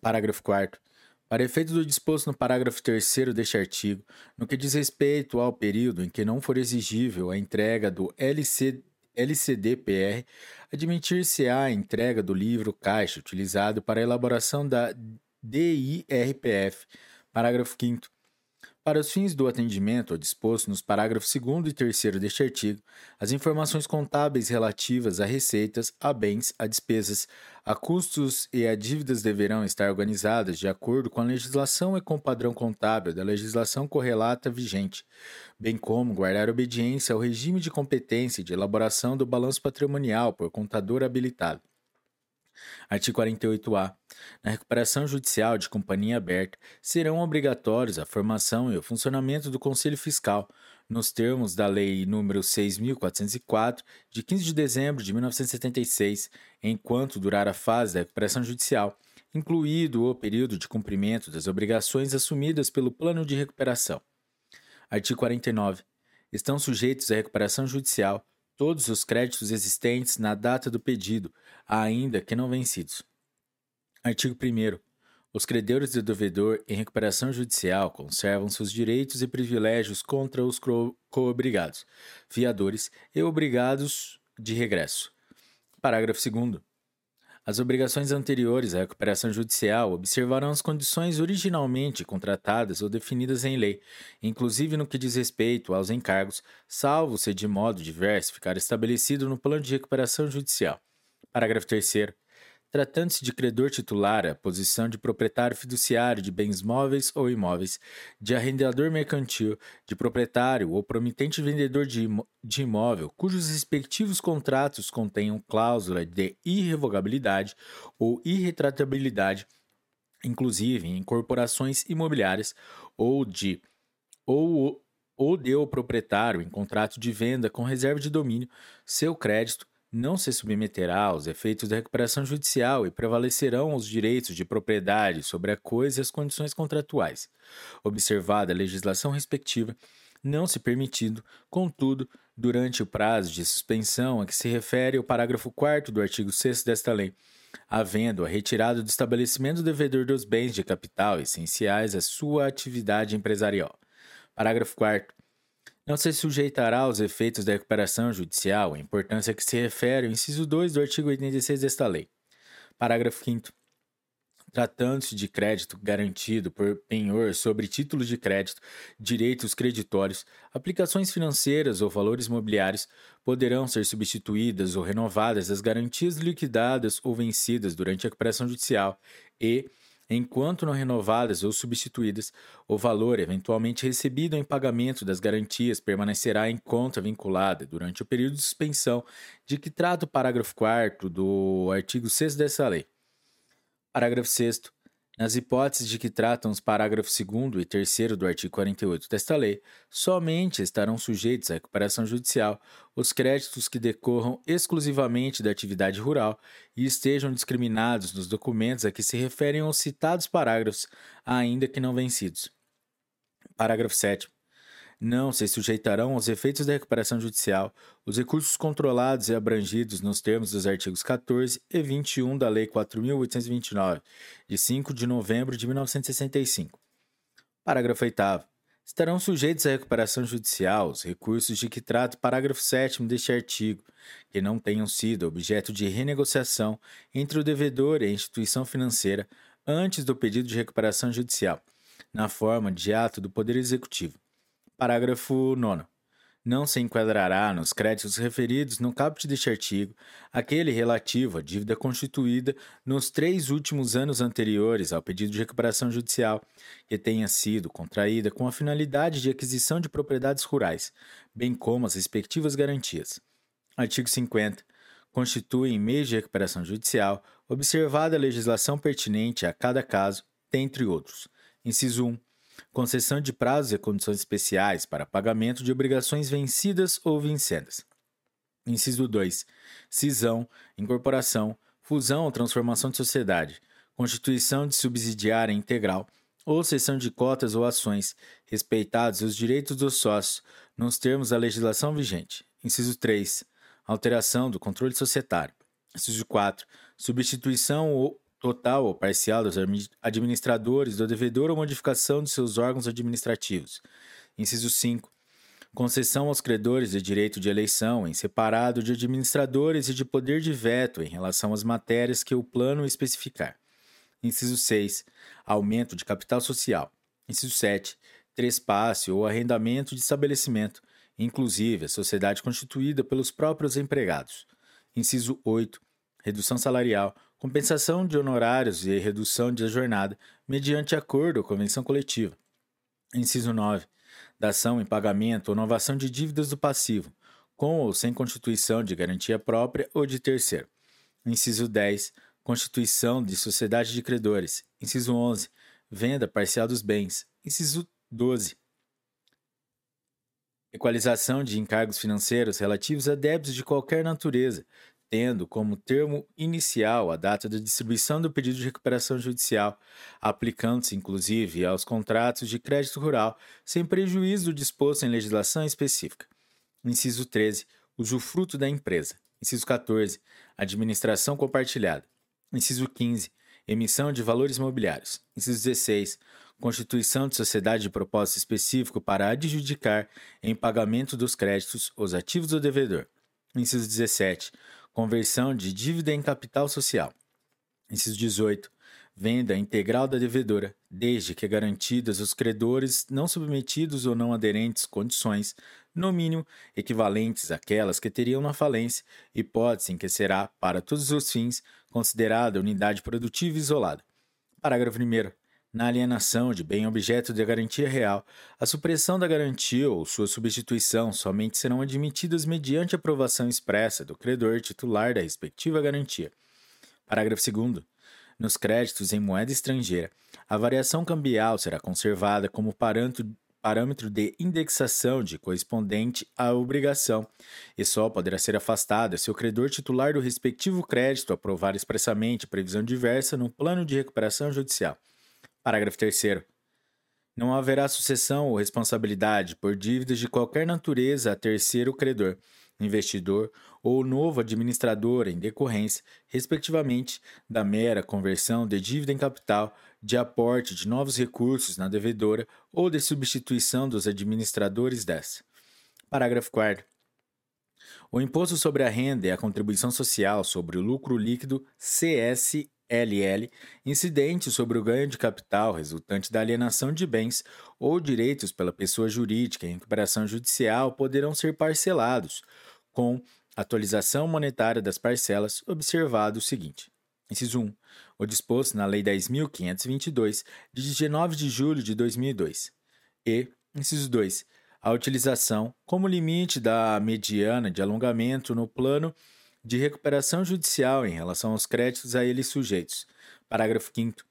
Parágrafo 4. Para efeito do disposto no parágrafo 3 deste artigo, no que diz respeito ao período em que não for exigível a entrega do LC, LCD-PR, admitir-se-á a entrega do livro caixa utilizado para a elaboração da DIRPF. Parágrafo 5. Para os fins do atendimento disposto nos parágrafos 2 e 3 deste artigo, as informações contábeis relativas a receitas, a bens, a despesas, a custos e a dívidas deverão estar organizadas de acordo com a legislação e com o padrão contábil da legislação correlata vigente, bem como guardar obediência ao regime de competência de elaboração do balanço patrimonial por contador habilitado. Artigo 48-A. Na recuperação judicial de companhia aberta, serão obrigatórios a formação e o funcionamento do Conselho Fiscal, nos termos da Lei nº 6.404, de 15 de dezembro de 1976, enquanto durar a fase da recuperação judicial, incluído o período de cumprimento das obrigações assumidas pelo plano de recuperação. Artigo 49. Estão sujeitos à recuperação judicial todos os créditos existentes na data do pedido, ainda que não vencidos. Artigo 1. Os credores do devedor em recuperação judicial conservam seus direitos e privilégios contra os coobrigados, fiadores e obrigados de regresso. Parágrafo 2. As obrigações anteriores à recuperação judicial observarão as condições originalmente contratadas ou definidas em lei, inclusive no que diz respeito aos encargos, salvo se de modo diverso ficar estabelecido no plano de recuperação judicial. Parágrafo 3. Tratando-se de credor titular, a posição de proprietário fiduciário de bens móveis ou imóveis, de arrendador mercantil, de proprietário ou promitente vendedor de, imó de imóvel, cujos respectivos contratos contenham cláusula de irrevogabilidade ou irretratabilidade, inclusive em corporações imobiliárias, ou de ou, ou deu proprietário em contrato de venda com reserva de domínio seu crédito não se submeterá aos efeitos da recuperação judicial e prevalecerão os direitos de propriedade sobre a coisa e as condições contratuais, observada a legislação respectiva, não se permitindo, contudo, durante o prazo de suspensão a que se refere o parágrafo 4 do artigo 6 desta lei, havendo a retirada do estabelecimento do devedor dos bens de capital essenciais à sua atividade empresarial. Parágrafo 4 não se sujeitará aos efeitos da recuperação judicial, a importância que se refere ao inciso 2 do artigo 86 desta lei. Parágrafo 5 Tratando-se de crédito garantido por penhor sobre títulos de crédito, direitos creditórios, aplicações financeiras ou valores mobiliários, poderão ser substituídas ou renovadas as garantias liquidadas ou vencidas durante a recuperação judicial e, enquanto não renovadas ou substituídas, o valor eventualmente recebido em pagamento das garantias permanecerá em conta vinculada durante o período de suspensão de que trata o parágrafo 4 do artigo 6 dessa lei. Parágrafo 6 nas hipóteses de que tratam os parágrafos 2 e 3 do artigo 48 desta lei, somente estarão sujeitos à recuperação judicial os créditos que decorram exclusivamente da atividade rural e estejam discriminados nos documentos a que se referem os citados parágrafos, ainda que não vencidos. Parágrafo 7 não se sujeitarão aos efeitos da recuperação judicial os recursos controlados e abrangidos nos termos dos artigos 14 e 21 da Lei 4.829, de 5 de novembro de 1965. Parágrafo 8. Estarão sujeitos à recuperação judicial os recursos de que trata o parágrafo 7 deste artigo, que não tenham sido objeto de renegociação entre o devedor e a instituição financeira antes do pedido de recuperação judicial, na forma de ato do Poder Executivo Parágrafo 9. Não se enquadrará nos créditos referidos no caput deste artigo aquele relativo à dívida constituída nos três últimos anos anteriores ao pedido de recuperação judicial, que tenha sido contraída com a finalidade de aquisição de propriedades rurais, bem como as respectivas garantias. Artigo 50. Constituem meios de recuperação judicial, observada a legislação pertinente a cada caso, dentre outros. Inciso 1 concessão de prazos e condições especiais para pagamento de obrigações vencidas ou vincendas. Inciso 2. Cisão, incorporação, fusão ou transformação de sociedade, constituição de subsidiária integral ou cessão de cotas ou ações, respeitados os direitos dos sócios, nos termos da legislação vigente. Inciso 3. Alteração do controle societário. Inciso 4. Substituição ou total ou parcial dos administradores do devedor ou modificação de seus órgãos administrativos. Inciso 5. Concessão aos credores de direito de eleição em separado de administradores e de poder de veto em relação às matérias que o plano especificar. Inciso 6. Aumento de capital social. Inciso 7. Trespasse ou arrendamento de estabelecimento, inclusive a sociedade constituída pelos próprios empregados. Inciso 8. Redução salarial compensação de honorários e redução de jornada mediante acordo ou convenção coletiva. Inciso 9. Dação em pagamento ou novação de dívidas do passivo, com ou sem constituição de garantia própria ou de terceiro. Inciso 10. Constituição de sociedade de credores. Inciso 11. Venda parcial dos bens. Inciso 12. Equalização de encargos financeiros relativos a débitos de qualquer natureza, tendo como termo inicial a data da distribuição do pedido de recuperação judicial, aplicando-se inclusive aos contratos de crédito rural, sem prejuízo do disposto em legislação específica. Inciso 13. Usufruto da empresa. Inciso 14. Administração compartilhada. Inciso 15. Emissão de valores mobiliários. Inciso 16. Constituição de sociedade de propósito específico para adjudicar, em pagamento dos créditos, os ativos do devedor. Inciso 17 Conversão de dívida em capital social. Inciso 18. Venda integral da devedora, desde que garantidas os credores não submetidos ou não aderentes condições, no mínimo, equivalentes àquelas que teriam na falência, hipótese em que será, para todos os fins, considerada unidade produtiva isolada. Parágrafo 1 na alienação de bem objeto de garantia real, a supressão da garantia ou sua substituição somente serão admitidas mediante aprovação expressa do credor titular da respectiva garantia. Parágrafo 2. Nos créditos em moeda estrangeira, a variação cambial será conservada como parâmetro de indexação de correspondente à obrigação e só poderá ser afastada se o credor titular do respectivo crédito aprovar expressamente previsão diversa no plano de recuperação judicial. Parágrafo 3. Não haverá sucessão ou responsabilidade por dívidas de qualquer natureza a terceiro credor, investidor ou novo administrador em decorrência, respectivamente, da mera conversão de dívida em capital, de aporte de novos recursos na devedora ou de substituição dos administradores dessa. Parágrafo 4. O imposto sobre a renda e a contribuição social sobre o lucro líquido CS LL, incidente sobre o ganho de capital resultante da alienação de bens ou direitos pela pessoa jurídica em recuperação judicial poderão ser parcelados, com atualização monetária das parcelas, observado o seguinte. Inciso 1. O disposto na Lei 10.522, de 19 de julho de 2002. E, inciso 2. A utilização, como limite da mediana de alongamento no plano de recuperação judicial em relação aos créditos a eles sujeitos. Parágrafo 5.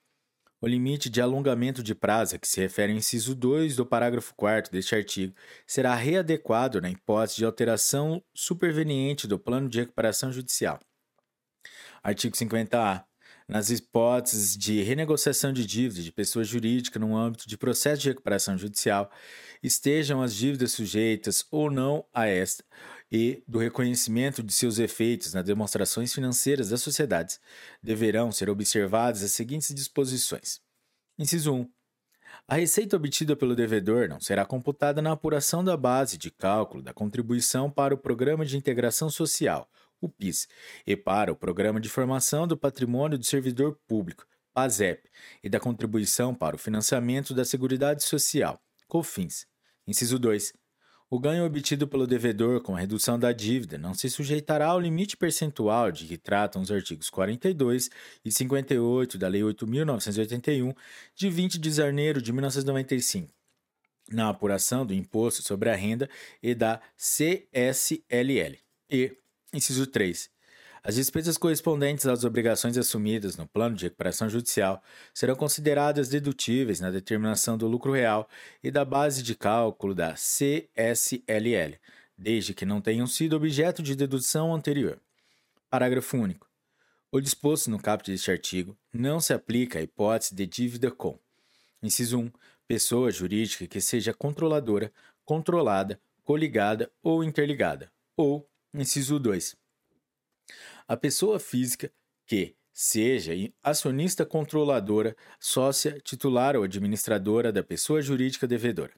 O limite de alongamento de prazo, que se refere ao inciso 2 do parágrafo 4 deste artigo, será readequado na hipótese de alteração superveniente do plano de recuperação judicial. Artigo 50-A. Nas hipóteses de renegociação de dívida de pessoa jurídica no âmbito de processo de recuperação judicial, estejam as dívidas sujeitas ou não a esta, e do reconhecimento de seus efeitos nas demonstrações financeiras das sociedades, deverão ser observadas as seguintes disposições. Inciso 1. A receita obtida pelo devedor não será computada na apuração da base de cálculo da contribuição para o Programa de Integração Social, o PIS, e para o Programa de Formação do Patrimônio do Servidor Público, PASEP, e da contribuição para o financiamento da Seguridade Social, COFINS. Inciso 2. O ganho obtido pelo devedor com a redução da dívida não se sujeitará ao limite percentual de que tratam os artigos 42 e 58 da Lei 8.981, de 20 de janeiro de 1995, na apuração do Imposto sobre a Renda e da CSLL. E, inciso 3, as despesas correspondentes às obrigações assumidas no plano de recuperação judicial serão consideradas dedutíveis na determinação do lucro real e da base de cálculo da CSLL, desde que não tenham sido objeto de dedução anterior. Parágrafo único. O disposto no caput deste artigo não se aplica à hipótese de dívida com: inciso 1, pessoa jurídica que seja controladora, controlada, coligada ou interligada, ou inciso 2, a pessoa física que seja acionista controladora, sócia, titular ou administradora da pessoa jurídica devedora.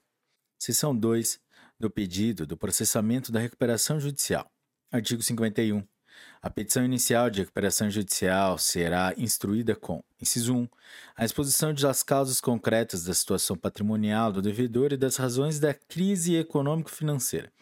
Seção 2 do pedido do processamento da recuperação judicial. Artigo 51. A petição inicial de recuperação judicial será instruída com: inciso 1. A exposição das causas concretas da situação patrimonial do devedor e das razões da crise econômico-financeira.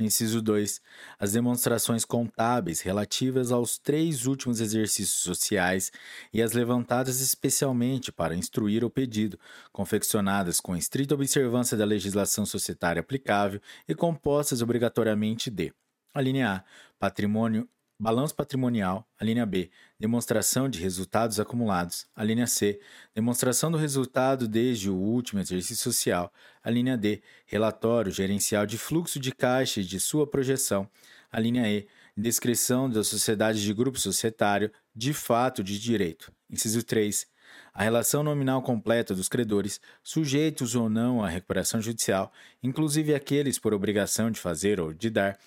Inciso 2. As demonstrações contábeis relativas aos três últimos exercícios sociais e as levantadas especialmente para instruir o pedido, confeccionadas com estrita observância da legislação societária aplicável e compostas obrigatoriamente de: a A. Patrimônio Balanço patrimonial, a linha B, demonstração de resultados acumulados, a linha C, demonstração do resultado desde o último exercício social, a linha D, relatório gerencial de fluxo de caixa e de sua projeção, a linha E, descrição da sociedade de grupo societário de fato de direito. Inciso 3. A relação nominal completa dos credores, sujeitos ou não à recuperação judicial, inclusive aqueles por obrigação de fazer ou de dar,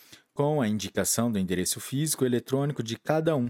com a indicação do endereço físico eletrônico de cada um,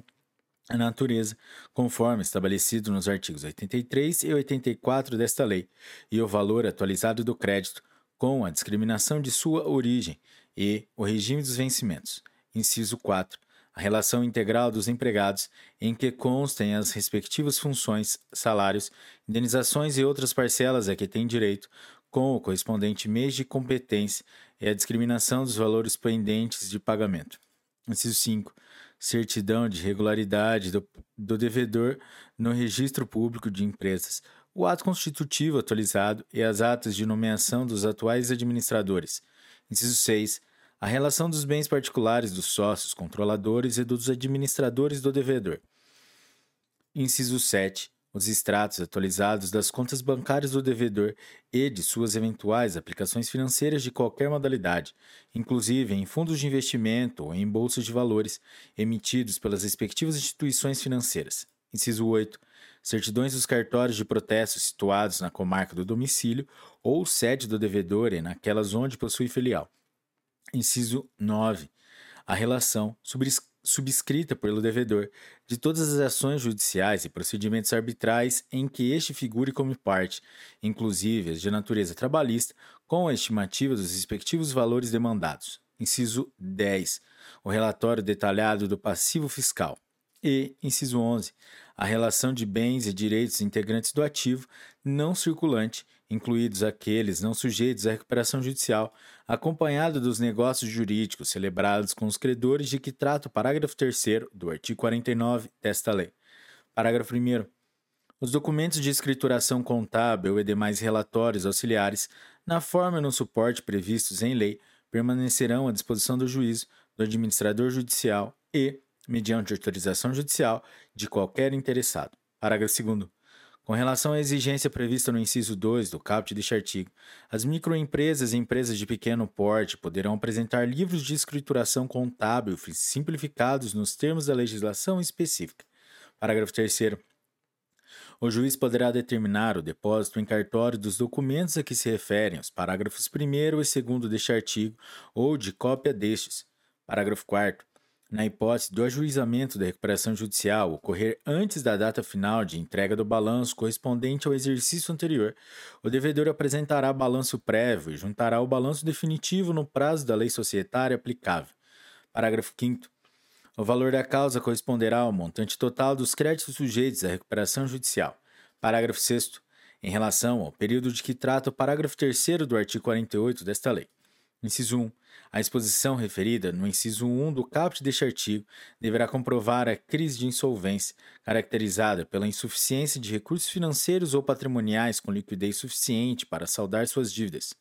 a natureza, conforme estabelecido nos artigos 83 e 84 desta lei, e o valor atualizado do crédito, com a discriminação de sua origem e o regime dos vencimentos. Inciso 4. A relação integral dos empregados, em que constem as respectivas funções, salários, indenizações e outras parcelas a que têm direito, com o correspondente mês de competência e a discriminação dos valores pendentes de pagamento. Inciso 5. Certidão de regularidade do, do devedor no registro público de empresas, o ato constitutivo atualizado e as atas de nomeação dos atuais administradores. Inciso 6. A relação dos bens particulares dos sócios, controladores e dos administradores do devedor. Inciso 7 os extratos atualizados das contas bancárias do devedor e de suas eventuais aplicações financeiras de qualquer modalidade, inclusive em fundos de investimento ou em bolsas de valores, emitidos pelas respectivas instituições financeiras. Inciso 8. Certidões dos cartórios de protesto situados na comarca do domicílio ou sede do devedor e naquelas onde possui filial. Inciso 9. A relação subscrita subscrita pelo devedor de todas as ações judiciais e procedimentos arbitrais em que este figure como parte, inclusive as de natureza trabalhista, com a estimativa dos respectivos valores demandados. Inciso 10. O relatório detalhado do passivo fiscal. E, inciso 11, a relação de bens e direitos integrantes do ativo não circulante incluídos aqueles não sujeitos à recuperação judicial, acompanhado dos negócios jurídicos celebrados com os credores de que trata o parágrafo 3 do artigo 49 desta lei. Parágrafo 1. Os documentos de escrituração contábil e demais relatórios auxiliares, na forma e no suporte previstos em lei, permanecerão à disposição do juízo, do administrador judicial e, mediante autorização judicial, de qualquer interessado. Parágrafo 2. Com relação à exigência prevista no inciso 2 do caput deste artigo, as microempresas e empresas de pequeno porte poderão apresentar livros de escrituração contábil simplificados nos termos da legislação específica. Parágrafo 3 o juiz poderá determinar o depósito em cartório dos documentos a que se referem os parágrafos 1 e 2 deste artigo ou de cópia destes. Parágrafo 4 na hipótese do ajuizamento da recuperação judicial ocorrer antes da data final de entrega do balanço correspondente ao exercício anterior, o devedor apresentará balanço prévio e juntará o balanço definitivo no prazo da lei societária aplicável. Parágrafo 5. O valor da causa corresponderá ao montante total dos créditos sujeitos à recuperação judicial. Parágrafo 6. Em relação ao período de que trata o parágrafo 3 do artigo 48 desta lei. Inciso 1. A exposição referida no inciso 1 do caput deste artigo deverá comprovar a crise de insolvência, caracterizada pela insuficiência de recursos financeiros ou patrimoniais com liquidez suficiente para saldar suas dívidas.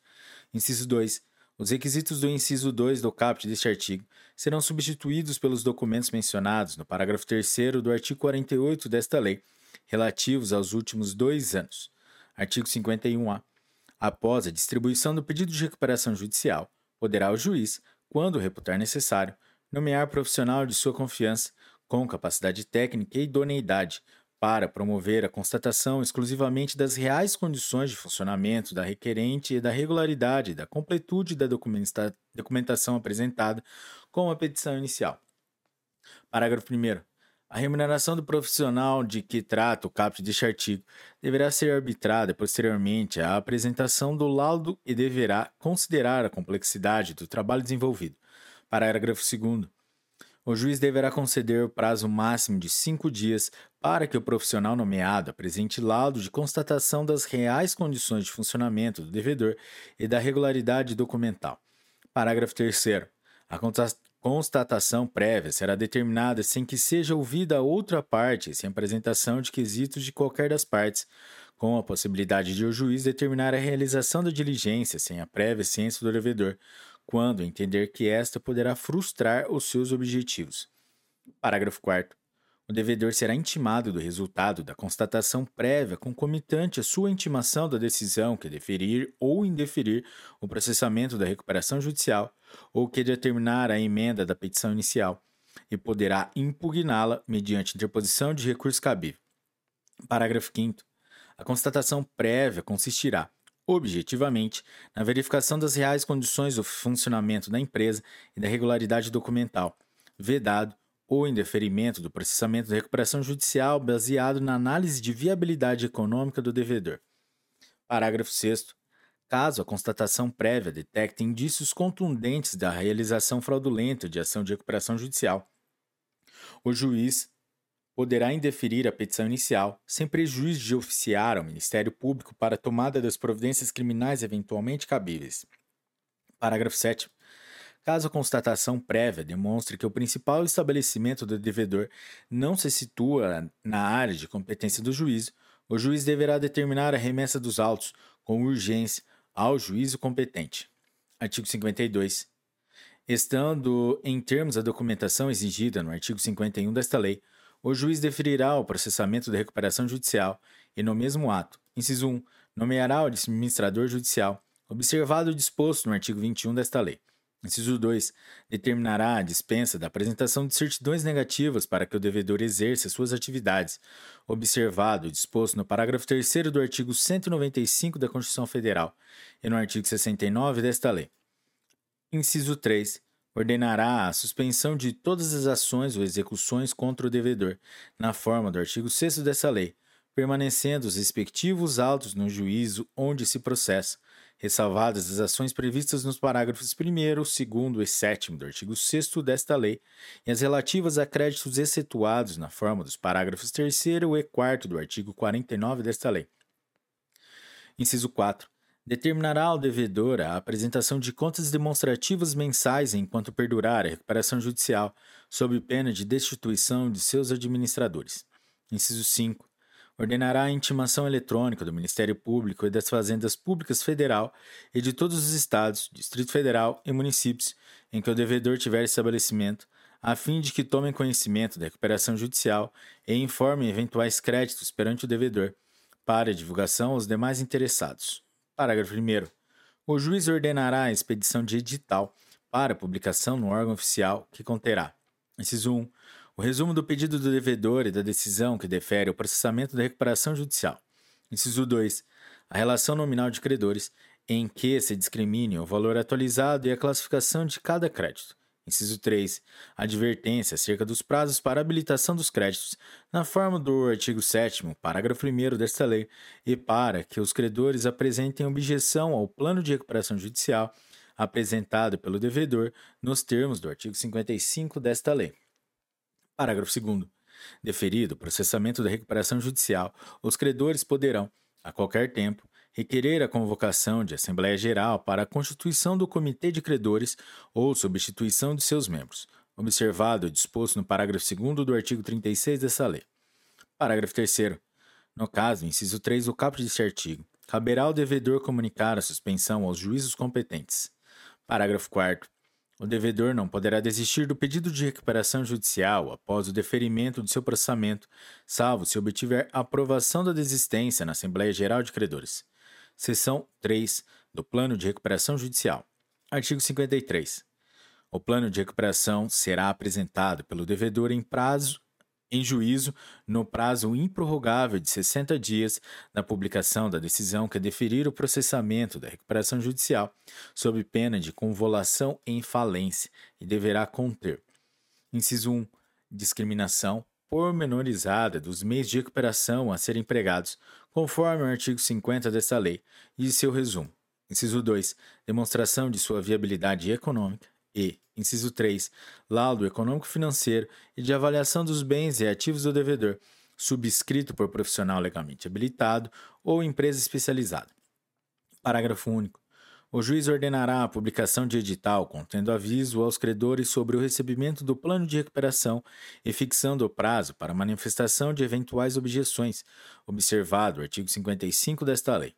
Inciso 2. Os requisitos do inciso 2 do caput deste artigo serão substituídos pelos documentos mencionados no parágrafo 3 do artigo 48 desta lei, relativos aos últimos dois anos. Artigo 51-A. Após a distribuição do pedido de recuperação judicial, poderá o juiz, quando reputar necessário, nomear profissional de sua confiança com capacidade técnica e idoneidade para promover a constatação exclusivamente das reais condições de funcionamento da requerente e da regularidade e da completude da documentação apresentada com a petição inicial. Parágrafo 1. A remuneração do profissional de que trata o caput deste artigo deverá ser arbitrada posteriormente à apresentação do laudo e deverá considerar a complexidade do trabalho desenvolvido. Parágrafo 2. O juiz deverá conceder o prazo máximo de cinco dias para que o profissional nomeado apresente laudo de constatação das reais condições de funcionamento do devedor e da regularidade documental. Parágrafo 3. A constatação prévia será determinada sem que seja ouvida a outra parte, sem apresentação de quesitos de qualquer das partes, com a possibilidade de o juiz determinar a realização da diligência sem a prévia ciência do devedor, quando entender que esta poderá frustrar os seus objetivos. Parágrafo 4 o devedor será intimado do resultado da constatação prévia concomitante à sua intimação da decisão que deferir ou indeferir o processamento da recuperação judicial ou que determinar a emenda da petição inicial e poderá impugná-la mediante interposição de recurso cabível. Parágrafo 5 A constatação prévia consistirá, objetivamente, na verificação das reais condições do funcionamento da empresa e da regularidade documental, vedado ou em deferimento do processamento da recuperação judicial baseado na análise de viabilidade econômica do devedor. Parágrafo 6. Caso a constatação prévia detecte indícios contundentes da realização fraudulenta de ação de recuperação judicial, o juiz poderá indeferir a petição inicial, sem prejuízo de oficiar ao Ministério Público para a tomada das providências criminais eventualmente cabíveis. Parágrafo 7. Caso a constatação prévia demonstre que o principal estabelecimento do devedor não se situa na área de competência do juízo, o juiz deverá determinar a remessa dos autos com urgência ao juízo competente. Artigo 52. Estando em termos a documentação exigida no artigo 51 desta lei, o juiz deferirá o processamento da recuperação judicial e, no mesmo ato, inciso 1, nomeará o administrador judicial, observado o disposto no artigo 21 desta lei. Inciso 2. Determinará a dispensa da apresentação de certidões negativas para que o devedor exerça suas atividades, observado o disposto no parágrafo 3 do artigo 195 da Constituição Federal e no artigo 69 desta lei. Inciso 3. Ordenará a suspensão de todas as ações ou execuções contra o devedor, na forma do artigo 6 dessa lei, permanecendo os respectivos autos no juízo onde se processa ressalvadas as ações previstas nos parágrafos 1, 2 e 7 do artigo 6 desta lei e as relativas a créditos excetuados na forma dos parágrafos 3 e 4 do artigo 49 desta lei. Inciso 4. Determinará ao devedor a apresentação de contas demonstrativas mensais enquanto perdurar a recuperação judicial, sob pena de destituição de seus administradores. Inciso 5. Ordenará a intimação eletrônica do Ministério Público e das Fazendas Públicas Federal e de todos os estados, Distrito Federal e municípios em que o devedor tiver estabelecimento, a fim de que tomem conhecimento da recuperação judicial e informem eventuais créditos perante o devedor, para divulgação aos demais interessados. Parágrafo 1. O juiz ordenará a expedição de edital para publicação no órgão oficial que conterá: inciso 1. O resumo do pedido do devedor e da decisão que defere o processamento da recuperação judicial. Inciso 2. A relação nominal de credores, em que se discrimine o valor atualizado e a classificação de cada crédito. Inciso 3. Advertência acerca dos prazos para habilitação dos créditos, na forma do artigo 7, parágrafo 1 desta lei, e para que os credores apresentem objeção ao plano de recuperação judicial apresentado pelo devedor nos termos do artigo 55 desta lei. Parágrafo 2. Deferido o processamento da recuperação judicial, os credores poderão, a qualquer tempo, requerer a convocação de Assembleia Geral para a constituição do Comitê de Credores ou substituição de seus membros, observado o disposto no parágrafo 2 do artigo 36 dessa lei. Parágrafo 3. No caso, inciso 3 do caput deste artigo, caberá ao devedor comunicar a suspensão aos juízos competentes. Parágrafo 4. O devedor não poderá desistir do pedido de recuperação judicial após o deferimento de seu processamento, salvo se obtiver aprovação da desistência na Assembleia Geral de Credores. Seção 3 do Plano de Recuperação Judicial. Artigo 53. O plano de recuperação será apresentado pelo devedor em prazo em juízo no prazo improrrogável de 60 dias da publicação da decisão que deferir o processamento da recuperação judicial, sob pena de convolução em falência, e deverá conter: inciso 1, discriminação pormenorizada dos meios de recuperação a serem empregados, conforme o artigo 50 desta lei, e seu resumo. Inciso 2. Demonstração de sua viabilidade econômica. E, inciso 3. Laudo econômico-financeiro e de avaliação dos bens e ativos do devedor, subscrito por profissional legalmente habilitado ou empresa especializada. Parágrafo único. O juiz ordenará a publicação de edital contendo aviso aos credores sobre o recebimento do plano de recuperação e fixando o prazo para manifestação de eventuais objeções, observado o artigo 55 desta lei.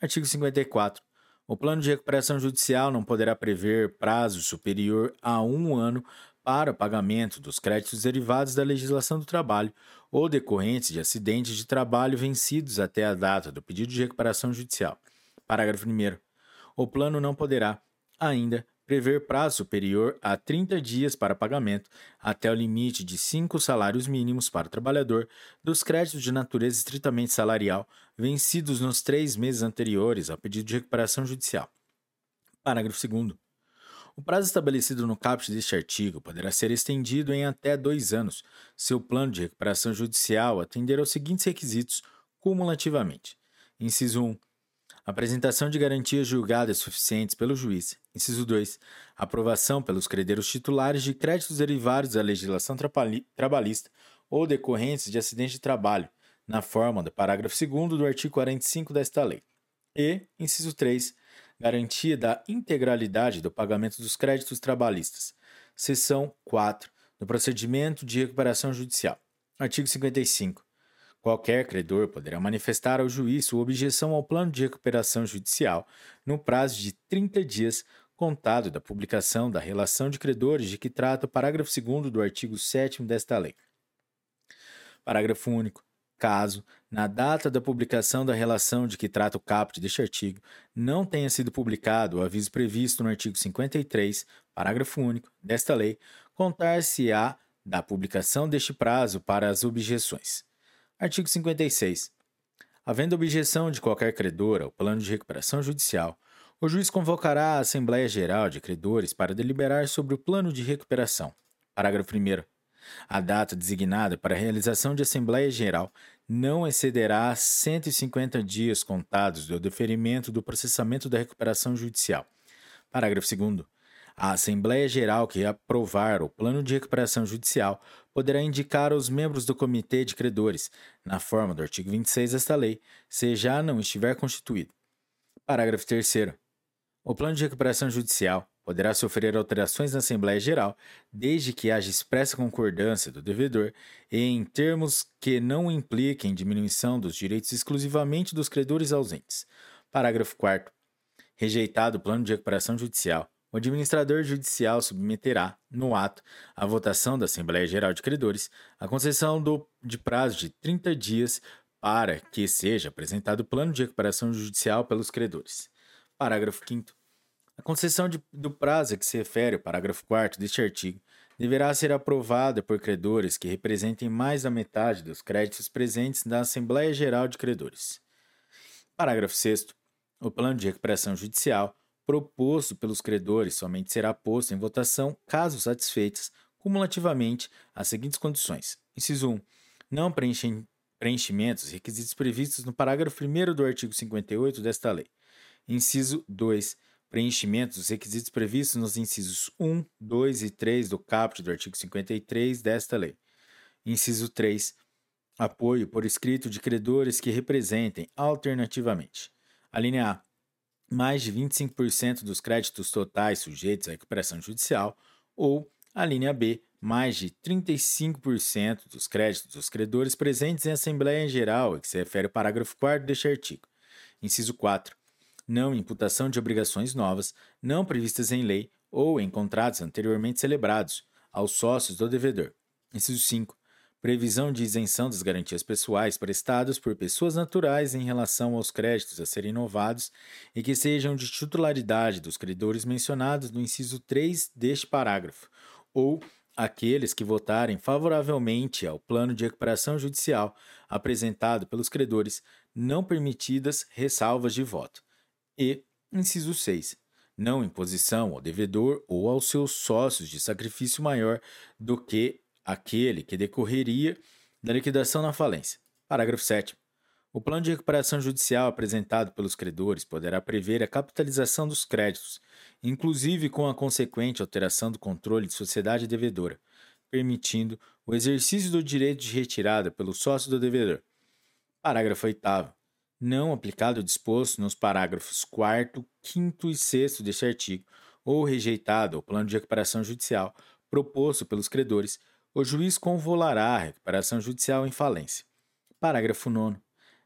Artigo 54. O plano de recuperação judicial não poderá prever prazo superior a um ano para pagamento dos créditos derivados da legislação do trabalho ou decorrentes de acidentes de trabalho vencidos até a data do pedido de recuperação judicial. Parágrafo 1 o plano não poderá, ainda, prever prazo superior a 30 dias para pagamento, até o limite de cinco salários mínimos para o trabalhador, dos créditos de natureza estritamente salarial vencidos nos três meses anteriores ao pedido de recuperação judicial. Parágrafo 2. O prazo estabelecido no caput deste artigo poderá ser estendido em até dois anos, se o plano de recuperação judicial atender aos seguintes requisitos cumulativamente. Inciso 1 Apresentação de garantias julgadas suficientes pelo juiz. Inciso 2. Aprovação pelos credeiros titulares de créditos derivados da legislação trabalhista ou decorrentes de acidente de trabalho, na forma do parágrafo 2 do artigo 45 desta lei. E, inciso 3. Garantia da integralidade do pagamento dos créditos trabalhistas. Seção 4 do procedimento de recuperação judicial. Artigo 55. Qualquer credor poderá manifestar ao juiz sua objeção ao plano de recuperação judicial no prazo de 30 dias contado da publicação da relação de credores de que trata o parágrafo 2 do artigo 7 desta lei. Parágrafo único. Caso, na data da publicação da relação de que trata o caput deste artigo, não tenha sido publicado o aviso previsto no artigo 53, parágrafo único, desta lei, contar-se-á da publicação deste prazo para as objeções. Artigo 56. Havendo objeção de qualquer credor ao plano de recuperação judicial, o juiz convocará a Assembleia Geral de Credores para deliberar sobre o plano de recuperação. Parágrafo 1. A data designada para a realização de Assembleia Geral não excederá 150 dias contados do deferimento do processamento da recuperação judicial. Parágrafo 2. A Assembleia Geral que aprovar o plano de recuperação judicial poderá indicar aos membros do Comitê de Credores, na forma do artigo 26 desta lei, se já não estiver constituído. Parágrafo 3. O plano de recuperação judicial poderá sofrer alterações na Assembleia Geral, desde que haja expressa concordância do devedor e em termos que não impliquem diminuição dos direitos exclusivamente dos credores ausentes. Parágrafo 4. Rejeitado o plano de recuperação judicial, o administrador judicial submeterá, no ato, à votação da Assembleia Geral de Credores, a concessão do, de prazo de 30 dias para que seja apresentado o plano de recuperação judicial pelos credores. Parágrafo 5. A concessão de, do prazo a que se refere o parágrafo 4 deste artigo deverá ser aprovada por credores que representem mais da metade dos créditos presentes na Assembleia Geral de Credores. Parágrafo 6. O plano de recuperação judicial proposto pelos credores somente será posto em votação caso satisfeitas cumulativamente as seguintes condições. Inciso 1. Não preenchem preenchimento dos requisitos previstos no parágrafo 1 do artigo 58 desta lei. Inciso 2 preenchimento dos requisitos previstos nos incisos 1, 2 e 3 do caput do artigo 53 desta lei. Inciso 3. Apoio por escrito de credores que representem, alternativamente, a linha A, mais de 25% dos créditos totais sujeitos à recuperação judicial, ou a linha B, mais de 35% dos créditos dos credores presentes em Assembleia em Geral, a que se refere o parágrafo 4 deste artigo. Inciso 4 não imputação de obrigações novas, não previstas em lei ou em contratos anteriormente celebrados, aos sócios do devedor. Inciso 5. Previsão de isenção das garantias pessoais prestadas por pessoas naturais em relação aos créditos a serem inovados e que sejam de titularidade dos credores mencionados no inciso 3 deste parágrafo, ou aqueles que votarem favoravelmente ao plano de recuperação judicial apresentado pelos credores, não permitidas ressalvas de voto. E, inciso 6, não imposição ao devedor ou aos seus sócios de sacrifício maior do que aquele que decorreria da liquidação na falência. Parágrafo 7. O plano de recuperação judicial apresentado pelos credores poderá prever a capitalização dos créditos, inclusive com a consequente alteração do controle de sociedade devedora, permitindo o exercício do direito de retirada pelo sócio do devedor. Parágrafo 8 não aplicado o disposto nos parágrafos 4, 5 e 6 deste artigo, ou rejeitado o plano de recuperação judicial proposto pelos credores, o juiz convolará a recuperação judicial em falência. Parágrafo 9.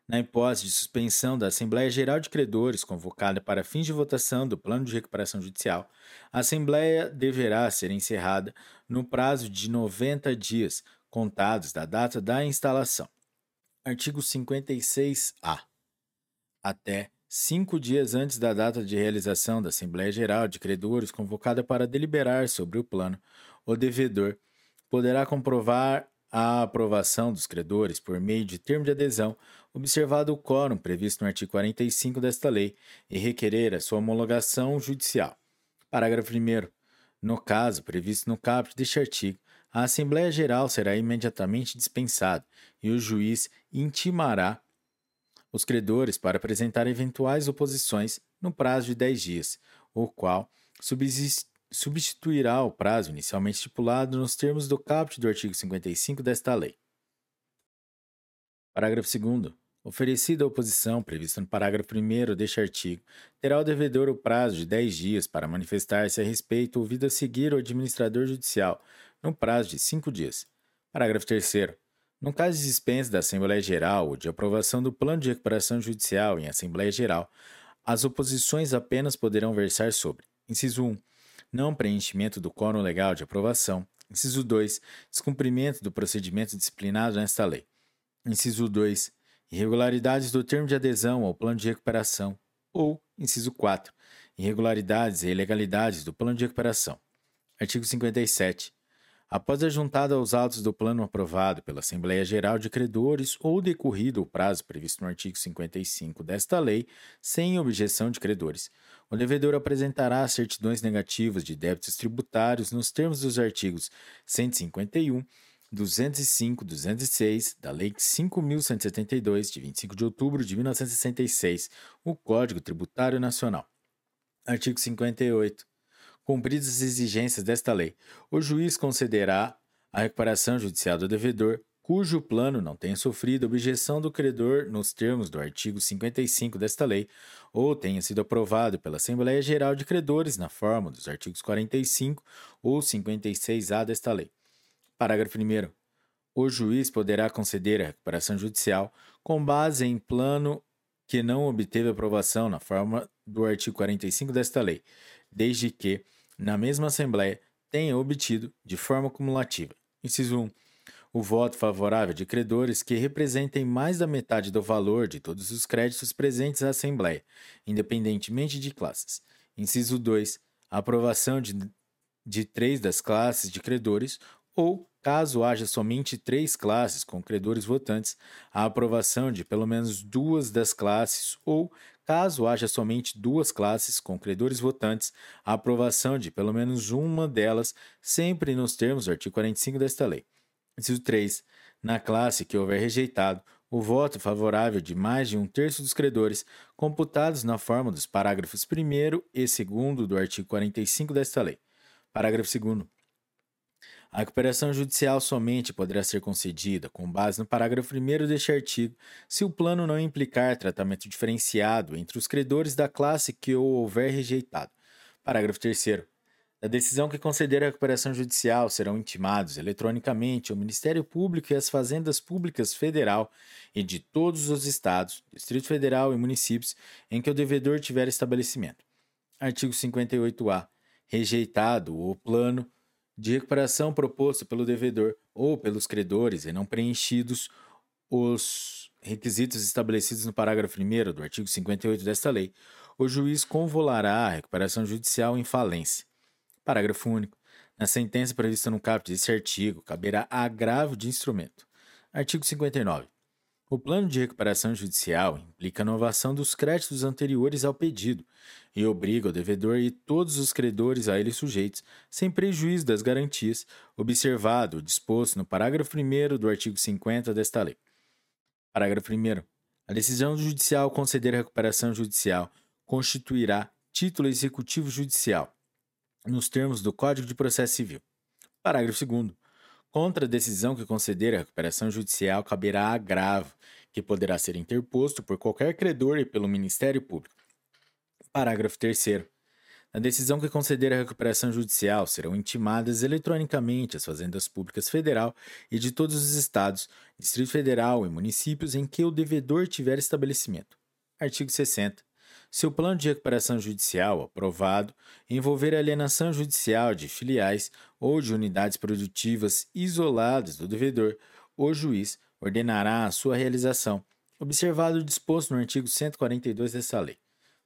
Na hipótese de suspensão da Assembleia Geral de Credores convocada para fins de votação do plano de recuperação judicial, a Assembleia deverá ser encerrada no prazo de 90 dias, contados da data da instalação. Artigo 56-A até cinco dias antes da data de realização da Assembleia Geral de Credores convocada para deliberar sobre o plano, o devedor poderá comprovar a aprovação dos credores por meio de termo de adesão, observado o quórum previsto no artigo 45 desta lei, e requerer a sua homologação judicial. Parágrafo 1. No caso previsto no caput deste artigo, a Assembleia Geral será imediatamente dispensada e o juiz intimará os credores para apresentar eventuais oposições no prazo de 10 dias, o qual substituirá o prazo inicialmente estipulado nos termos do caput do artigo 55 desta lei. Parágrafo 2. Oferecida a oposição prevista no parágrafo 1 deste artigo, terá o devedor o prazo de 10 dias para manifestar-se a respeito ouvido a seguir o administrador judicial, no prazo de 5 dias. Parágrafo 3. No caso de dispensa da Assembleia Geral ou de aprovação do plano de recuperação judicial em Assembleia Geral, as oposições apenas poderão versar sobre: inciso 1, não preenchimento do quórum legal de aprovação, inciso 2, descumprimento do procedimento disciplinado nesta lei, inciso 2, irregularidades do termo de adesão ao plano de recuperação, ou, inciso 4, irregularidades e ilegalidades do plano de recuperação. Artigo 57. Após a juntada aos autos do plano aprovado pela Assembleia Geral de Credores ou decorrido o prazo previsto no artigo 55 desta lei, sem objeção de credores, o devedor apresentará certidões negativas de débitos tributários nos termos dos artigos 151, 205, 206 da Lei 5.172, de 25 de outubro de 1966, o Código Tributário Nacional. Artigo 58. Cumpridas as exigências desta lei, o juiz concederá a recuperação judicial do devedor cujo plano não tenha sofrido objeção do credor nos termos do artigo 55 desta lei, ou tenha sido aprovado pela Assembleia Geral de Credores na forma dos artigos 45 ou 56-A desta lei. Parágrafo 1. O juiz poderá conceder a recuperação judicial com base em plano que não obteve aprovação na forma do artigo 45 desta lei, desde que, na mesma Assembleia, tenha obtido, de forma cumulativa, inciso 1, o voto favorável de credores que representem mais da metade do valor de todos os créditos presentes à Assembleia, independentemente de classes. Inciso 2. A aprovação de, de três das classes de credores, ou, caso haja somente três classes com credores votantes, a aprovação de pelo menos duas das classes, ou, caso haja somente duas classes com credores votantes, a aprovação de pelo menos uma delas, sempre nos termos do artigo 45 desta lei. Inciso 3. Na classe que houver rejeitado o voto favorável de mais de um terço dos credores, computados na forma dos parágrafos 1 e 2 do artigo 45 desta lei. Parágrafo 2. A recuperação judicial somente poderá ser concedida, com base no parágrafo 1 deste artigo, se o plano não implicar tratamento diferenciado entre os credores da classe que o houver rejeitado. Parágrafo 3. Da decisão que conceder a recuperação judicial serão intimados eletronicamente o Ministério Público e as Fazendas Públicas Federal e de todos os estados, Distrito Federal e municípios em que o devedor tiver estabelecimento. Artigo 58-A. Rejeitado o plano de recuperação proposto pelo devedor ou pelos credores e não preenchidos os requisitos estabelecidos no parágrafo 1 do artigo 58 desta lei, o juiz convolará a recuperação judicial em falência Parágrafo único. Na sentença prevista no caput desse artigo, caberá agravo de instrumento. Artigo 59. O plano de recuperação judicial implica a inovação dos créditos anteriores ao pedido e obriga o devedor e todos os credores a ele sujeitos, sem prejuízo das garantias, observado o disposto no parágrafo 1 do artigo 50 desta lei. Parágrafo 1. A decisão judicial conceder a recuperação judicial constituirá título executivo judicial nos termos do Código de Processo Civil. Parágrafo 2. Contra a decisão que conceder a recuperação judicial caberá agravo, que poderá ser interposto por qualquer credor e pelo Ministério Público. Parágrafo 3. Na decisão que conceder a recuperação judicial serão intimadas eletronicamente as fazendas públicas federal e de todos os estados, Distrito Federal e municípios em que o devedor tiver estabelecimento. Artigo 60. Se o plano de recuperação judicial aprovado envolver alienação judicial de filiais ou de unidades produtivas isoladas do devedor, o juiz ordenará a sua realização, observado o disposto no artigo 142 dessa lei.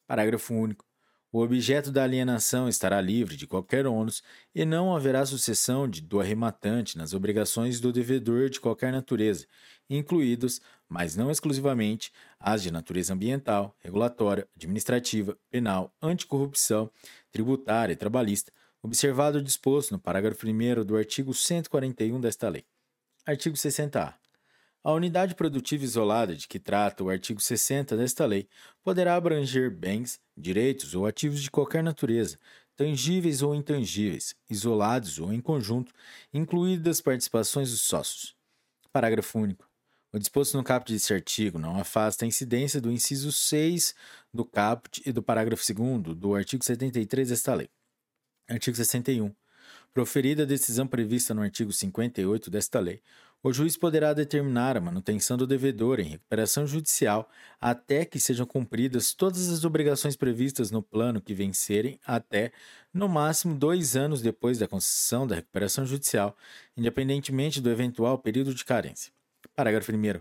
Parágrafo único. O objeto da alienação estará livre de qualquer ônus e não haverá sucessão de, do arrematante nas obrigações do devedor de qualquer natureza, incluídos, mas não exclusivamente, as de natureza ambiental, regulatória, administrativa, penal, anticorrupção, tributária e trabalhista, observado o disposto no parágrafo 1 do artigo 141 desta lei. Artigo 60-A. A unidade produtiva isolada de que trata o artigo 60 desta lei poderá abranger bens, direitos ou ativos de qualquer natureza, tangíveis ou intangíveis, isolados ou em conjunto, incluídas participações dos sócios. Parágrafo único. O disposto no caput desse artigo não afasta a incidência do inciso 6 do caput e do parágrafo 2 do artigo 73 desta lei. Artigo 61. Proferida a decisão prevista no artigo 58 desta lei, o juiz poderá determinar a manutenção do devedor em recuperação judicial até que sejam cumpridas todas as obrigações previstas no plano que vencerem até, no máximo, dois anos depois da concessão da recuperação judicial, independentemente do eventual período de carência. Parágrafo 1.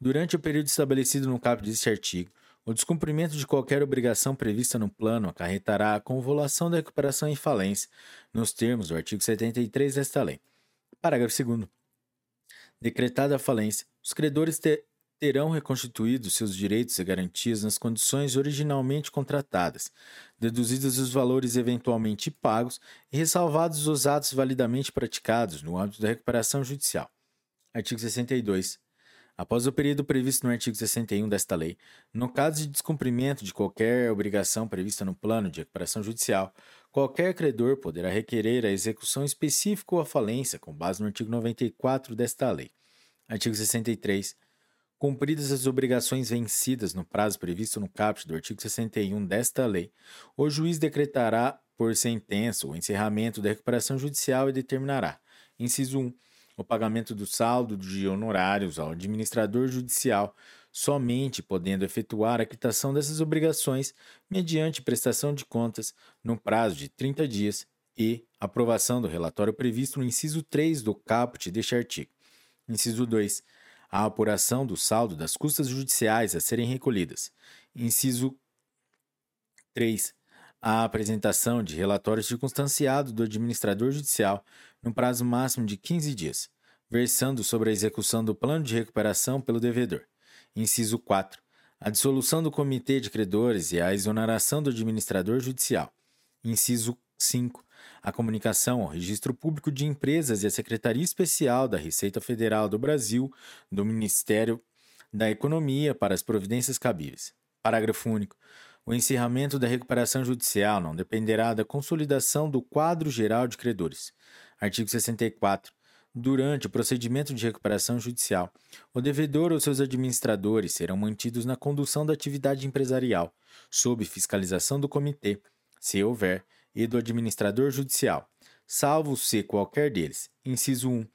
Durante o período estabelecido no caput deste artigo, o descumprimento de qualquer obrigação prevista no plano acarretará a convolução da recuperação em falência, nos termos do artigo 73 desta lei. Parágrafo 2. Decretada a falência, os credores te terão reconstituído seus direitos e garantias nas condições originalmente contratadas, deduzidos os valores eventualmente pagos e ressalvados os atos validamente praticados no âmbito da recuperação judicial. Artigo 62. Após o período previsto no artigo 61 desta lei, no caso de descumprimento de qualquer obrigação prevista no plano de recuperação judicial, qualquer credor poderá requerer a execução específica ou a falência com base no artigo 94 desta lei. Artigo 63. Cumpridas as obrigações vencidas no prazo previsto no caput do artigo 61 desta lei, o juiz decretará por sentença o encerramento da recuperação judicial e determinará: inciso 1 o pagamento do saldo de honorários ao administrador judicial, somente podendo efetuar a quitação dessas obrigações mediante prestação de contas no prazo de 30 dias e aprovação do relatório previsto no inciso 3 do caput deste artigo. Inciso 2. A apuração do saldo das custas judiciais a serem recolhidas. Inciso 3. A apresentação de relatório circunstanciado do administrador judicial no prazo máximo de 15 dias, versando sobre a execução do plano de recuperação pelo devedor. Inciso 4. A dissolução do comitê de credores e a exoneração do administrador judicial. Inciso 5. A comunicação ao Registro Público de Empresas e à Secretaria Especial da Receita Federal do Brasil, do Ministério da Economia para as providências cabíveis. Parágrafo único. O encerramento da recuperação judicial não dependerá da consolidação do quadro geral de credores. Artigo 64. Durante o procedimento de recuperação judicial, o devedor ou seus administradores serão mantidos na condução da atividade empresarial, sob fiscalização do comitê, se houver, e do administrador judicial, salvo se qualquer deles, inciso 1,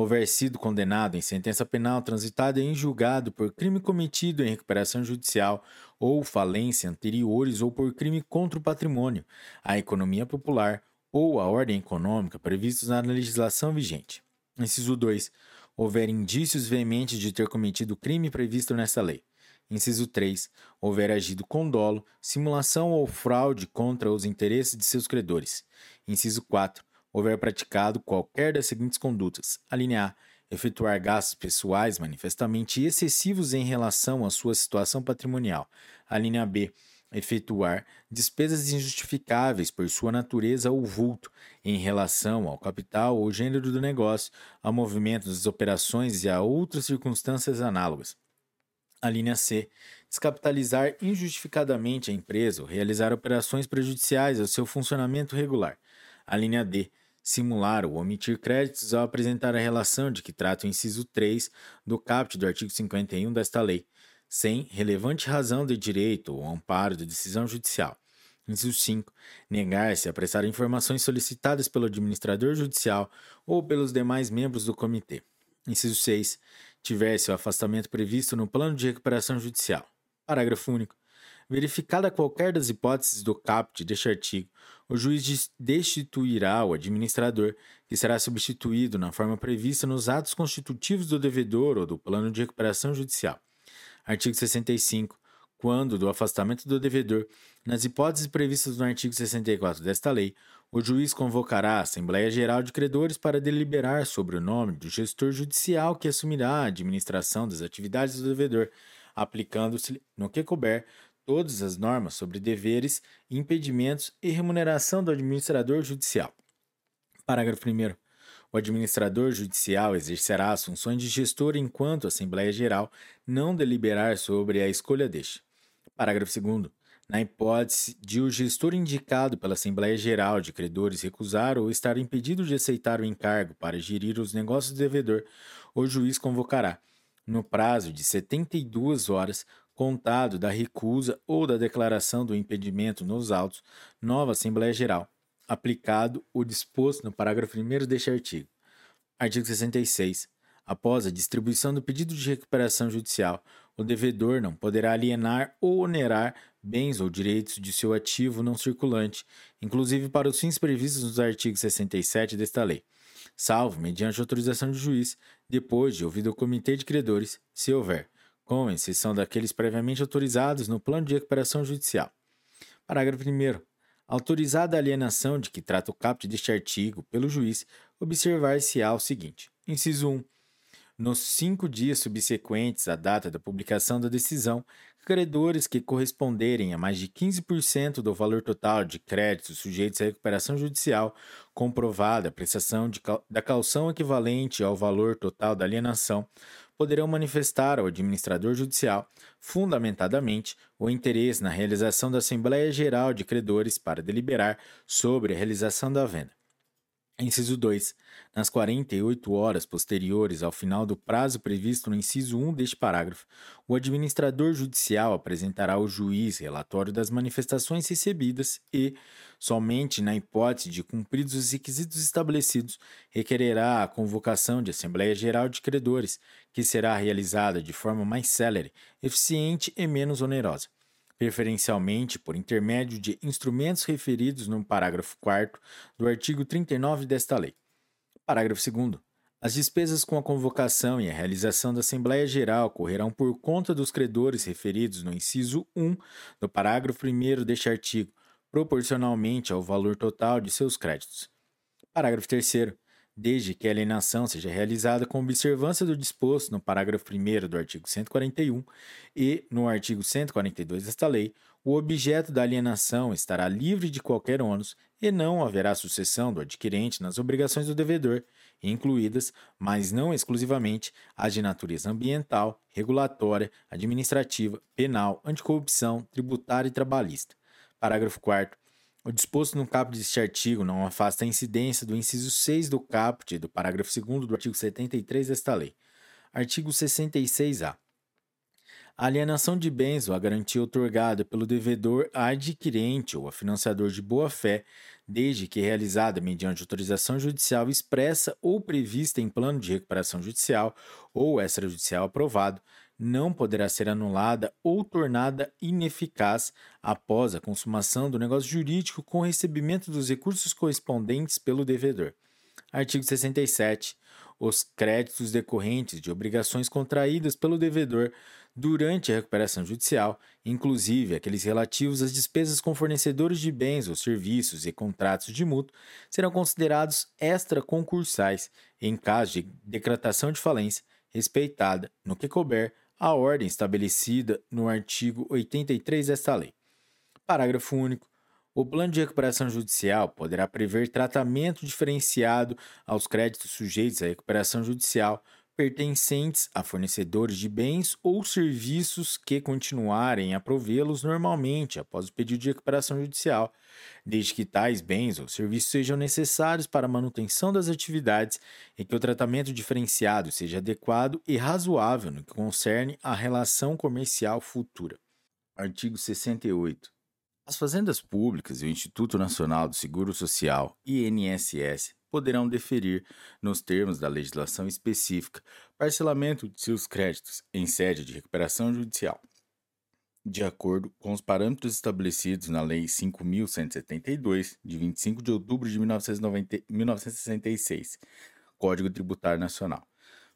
houver sido condenado em sentença penal transitada em julgado por crime cometido em recuperação judicial ou falência anteriores ou por crime contra o patrimônio, a economia popular ou a ordem econômica previstos na legislação vigente. Inciso 2. Houver indícios veementes de ter cometido crime previsto nesta lei. Inciso 3. Houver agido com dolo, simulação ou fraude contra os interesses de seus credores. Inciso 4. Houver praticado qualquer das seguintes condutas. A linha A. Efetuar gastos pessoais manifestamente excessivos em relação à sua situação patrimonial. A linha B efetuar despesas injustificáveis por sua natureza ou vulto em relação ao capital ou gênero do negócio, ao movimento das operações e a outras circunstâncias análogas. A linha C. Descapitalizar injustificadamente a empresa ou realizar operações prejudiciais ao seu funcionamento regular. A linha D. Simular ou omitir créditos ao apresentar a relação de que trata o inciso 3 do caput do artigo 51 desta lei sem relevante razão de direito ou amparo de decisão judicial. Inciso 5. Negar-se a prestar informações solicitadas pelo administrador judicial ou pelos demais membros do comitê. Inciso 6. Tivesse o afastamento previsto no plano de recuperação judicial. Parágrafo único. Verificada qualquer das hipóteses do caput deste artigo, o juiz destituirá o administrador, que será substituído na forma prevista nos atos constitutivos do devedor ou do plano de recuperação judicial. Artigo 65. Quando do afastamento do devedor, nas hipóteses previstas no artigo 64 desta lei, o juiz convocará a Assembleia Geral de Credores para deliberar sobre o nome do gestor judicial que assumirá a administração das atividades do devedor, aplicando-se, no que couber, todas as normas sobre deveres, impedimentos e remuneração do administrador judicial. Parágrafo 1. O administrador judicial exercerá as funções de gestor enquanto a Assembleia Geral não deliberar sobre a escolha deste. Parágrafo 2. Na hipótese de o gestor indicado pela Assembleia Geral de Credores recusar ou estar impedido de aceitar o encargo para gerir os negócios do devedor, o juiz convocará, no prazo de 72 horas, contado da recusa ou da declaração do impedimento nos autos, nova Assembleia Geral, aplicado o disposto no parágrafo 1 deste artigo. Artigo 66. Após a distribuição do pedido de recuperação judicial, o devedor não poderá alienar ou onerar bens ou direitos de seu ativo não circulante, inclusive para os fins previstos nos artigos 67 desta lei, salvo mediante autorização do juiz, depois de ouvido o comitê de credores, se houver, com exceção daqueles previamente autorizados no plano de recuperação judicial. Parágrafo 1 Autorizada a alienação de que trata o caput deste artigo pelo juiz, observar-se-á o seguinte: inciso 1. Nos cinco dias subsequentes à data da publicação da decisão, credores que corresponderem a mais de 15% do valor total de créditos sujeitos à recuperação judicial, comprovada a prestação de, da calção equivalente ao valor total da alienação, poderão manifestar ao administrador judicial, fundamentadamente, o interesse na realização da Assembleia Geral de Credores para deliberar sobre a realização da venda. Inciso 2. Nas 48 horas posteriores ao final do prazo previsto no inciso 1 deste parágrafo, o administrador judicial apresentará ao juiz relatório das manifestações recebidas e, somente na hipótese de cumpridos os requisitos estabelecidos, requererá a convocação de Assembleia Geral de Credores, que será realizada de forma mais célere, eficiente e menos onerosa preferencialmente por intermédio de instrumentos referidos no parágrafo 4 do artigo 39 desta lei. Parágrafo 2. As despesas com a convocação e a realização da Assembleia Geral correrão por conta dos credores referidos no inciso 1 do parágrafo 1 deste artigo, proporcionalmente ao valor total de seus créditos. Parágrafo 3 desde que a alienação seja realizada com observância do disposto no parágrafo 1 do artigo 141 e no artigo 142 desta lei, o objeto da alienação estará livre de qualquer ônus e não haverá sucessão do adquirente nas obrigações do devedor, incluídas, mas não exclusivamente, as de natureza ambiental, regulatória, administrativa, penal, anticorrupção, tributária e trabalhista. Parágrafo 4 o disposto no caput deste artigo não afasta a incidência do inciso 6 do caput do parágrafo 2 do artigo 73 desta lei. Artigo 66-A. A alienação de bens ou a garantia otorgada pelo devedor a adquirente ou a financiador de boa-fé, desde que realizada mediante autorização judicial expressa ou prevista em plano de recuperação judicial ou extrajudicial aprovado, não poderá ser anulada ou tornada ineficaz após a consumação do negócio jurídico com recebimento dos recursos correspondentes pelo devedor. Artigo 67. Os créditos decorrentes de obrigações contraídas pelo devedor durante a recuperação judicial, inclusive aqueles relativos às despesas com fornecedores de bens ou serviços e contratos de mútuo, serão considerados extraconcursais em caso de decretação de falência, respeitada, no que couber, a ordem estabelecida no artigo 83 desta lei. Parágrafo único. O plano de recuperação judicial poderá prever tratamento diferenciado aos créditos sujeitos à recuperação judicial pertencentes a fornecedores de bens ou serviços que continuarem a provê-los normalmente após o pedido de recuperação judicial, desde que tais bens ou serviços sejam necessários para a manutenção das atividades e que o tratamento diferenciado seja adequado e razoável no que concerne à relação comercial futura. Artigo 68. As fazendas públicas e o Instituto Nacional do Seguro Social, INSS, poderão deferir, nos termos da legislação específica, parcelamento de seus créditos em sede de recuperação judicial, de acordo com os parâmetros estabelecidos na Lei 5.172, de 25 de outubro de 1990, 1966, Código Tributário Nacional.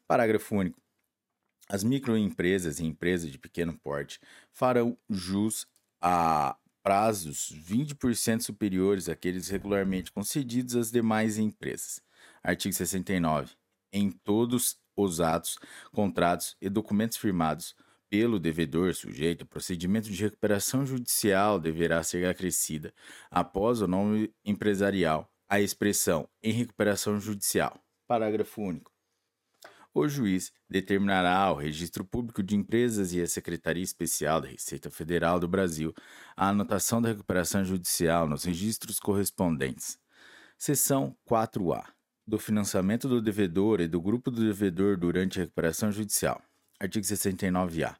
Parágrafo único. As microempresas e empresas de pequeno porte farão jus a prazos 20% superiores àqueles regularmente concedidos às demais empresas. Artigo 69. Em todos os atos, contratos e documentos firmados pelo devedor sujeito ao procedimento de recuperação judicial deverá ser acrescida, após o nome empresarial, a expressão em recuperação judicial. Parágrafo único o juiz determinará ao Registro Público de Empresas e à Secretaria Especial da Receita Federal do Brasil a anotação da recuperação judicial nos registros correspondentes. Seção 4A. Do financiamento do devedor e do grupo do devedor durante a recuperação judicial. Artigo 69-A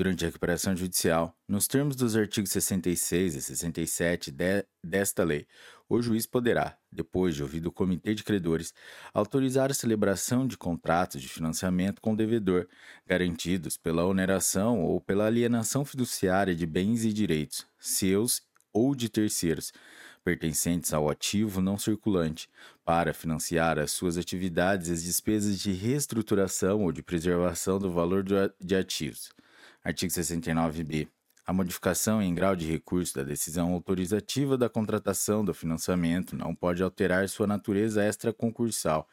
durante a recuperação judicial, nos termos dos artigos 66 e 67 de, desta lei, o juiz poderá, depois de ouvido o comitê de credores, autorizar a celebração de contratos de financiamento com o devedor, garantidos pela oneração ou pela alienação fiduciária de bens e direitos, seus ou de terceiros, pertencentes ao ativo não circulante, para financiar as suas atividades e as despesas de reestruturação ou de preservação do valor de ativos Artigo 69b. A modificação em grau de recurso da decisão autorizativa da contratação do financiamento não pode alterar sua natureza extraconcursal,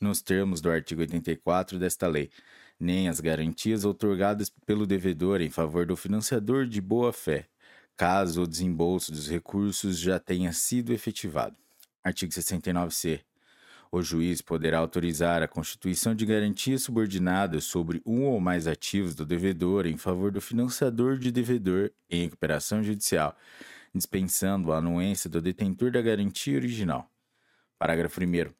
nos termos do artigo 84 desta lei, nem as garantias otorgadas pelo devedor em favor do financiador de boa-fé, caso o desembolso dos recursos já tenha sido efetivado. Artigo 69c. O juiz poderá autorizar a constituição de garantias subordinadas sobre um ou mais ativos do devedor em favor do financiador de devedor em recuperação judicial, dispensando a anuência do detentor da garantia original. Parágrafo 1.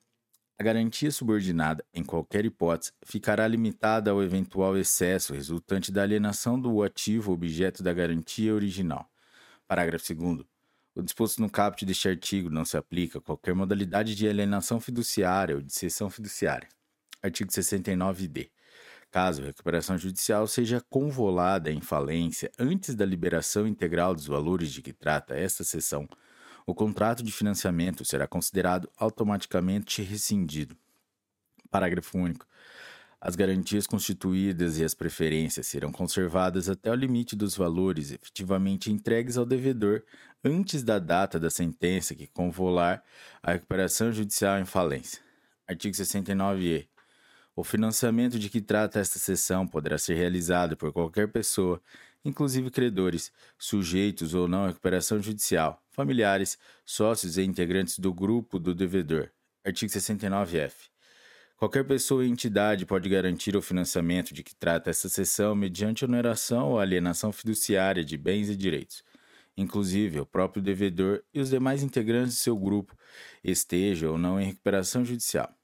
A garantia subordinada, em qualquer hipótese, ficará limitada ao eventual excesso resultante da alienação do ativo objeto da garantia original. Parágrafo 2. O disposto no caput deste artigo não se aplica a qualquer modalidade de alienação fiduciária ou de cessão fiduciária. Artigo 69d. Caso a recuperação judicial seja convolada em falência antes da liberação integral dos valores de que trata esta sessão, o contrato de financiamento será considerado automaticamente rescindido. Parágrafo único. As garantias constituídas e as preferências serão conservadas até o limite dos valores efetivamente entregues ao devedor antes da data da sentença que convolar a recuperação judicial em falência. Artigo 69-E. O financiamento de que trata esta seção poderá ser realizado por qualquer pessoa, inclusive credores, sujeitos ou não à recuperação judicial, familiares, sócios e integrantes do grupo do devedor. Artigo 69-F. Qualquer pessoa e entidade pode garantir o financiamento de que trata esta seção mediante oneração ou alienação fiduciária de bens e direitos, inclusive o próprio devedor e os demais integrantes de seu grupo, estejam ou não em recuperação judicial.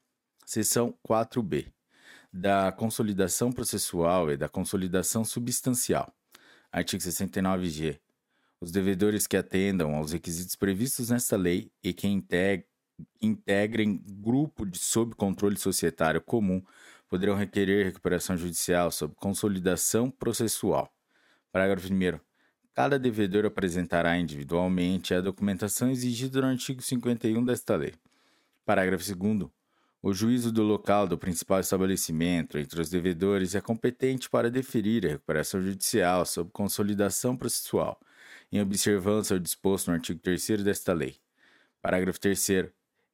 Seção 4b da consolidação processual e da consolidação substancial. Artigo 69-G. Os devedores que atendam aos requisitos previstos nesta lei e que integrem grupo de sob controle societário comum poderão requerer recuperação judicial sob consolidação processual. Parágrafo 1. Cada devedor apresentará individualmente a documentação exigida no artigo 51 desta lei. Parágrafo 2. O juízo do local do principal estabelecimento entre os devedores é competente para deferir a recuperação judicial sob consolidação processual, em observância ao disposto no artigo 3 desta lei. Parágrafo 3.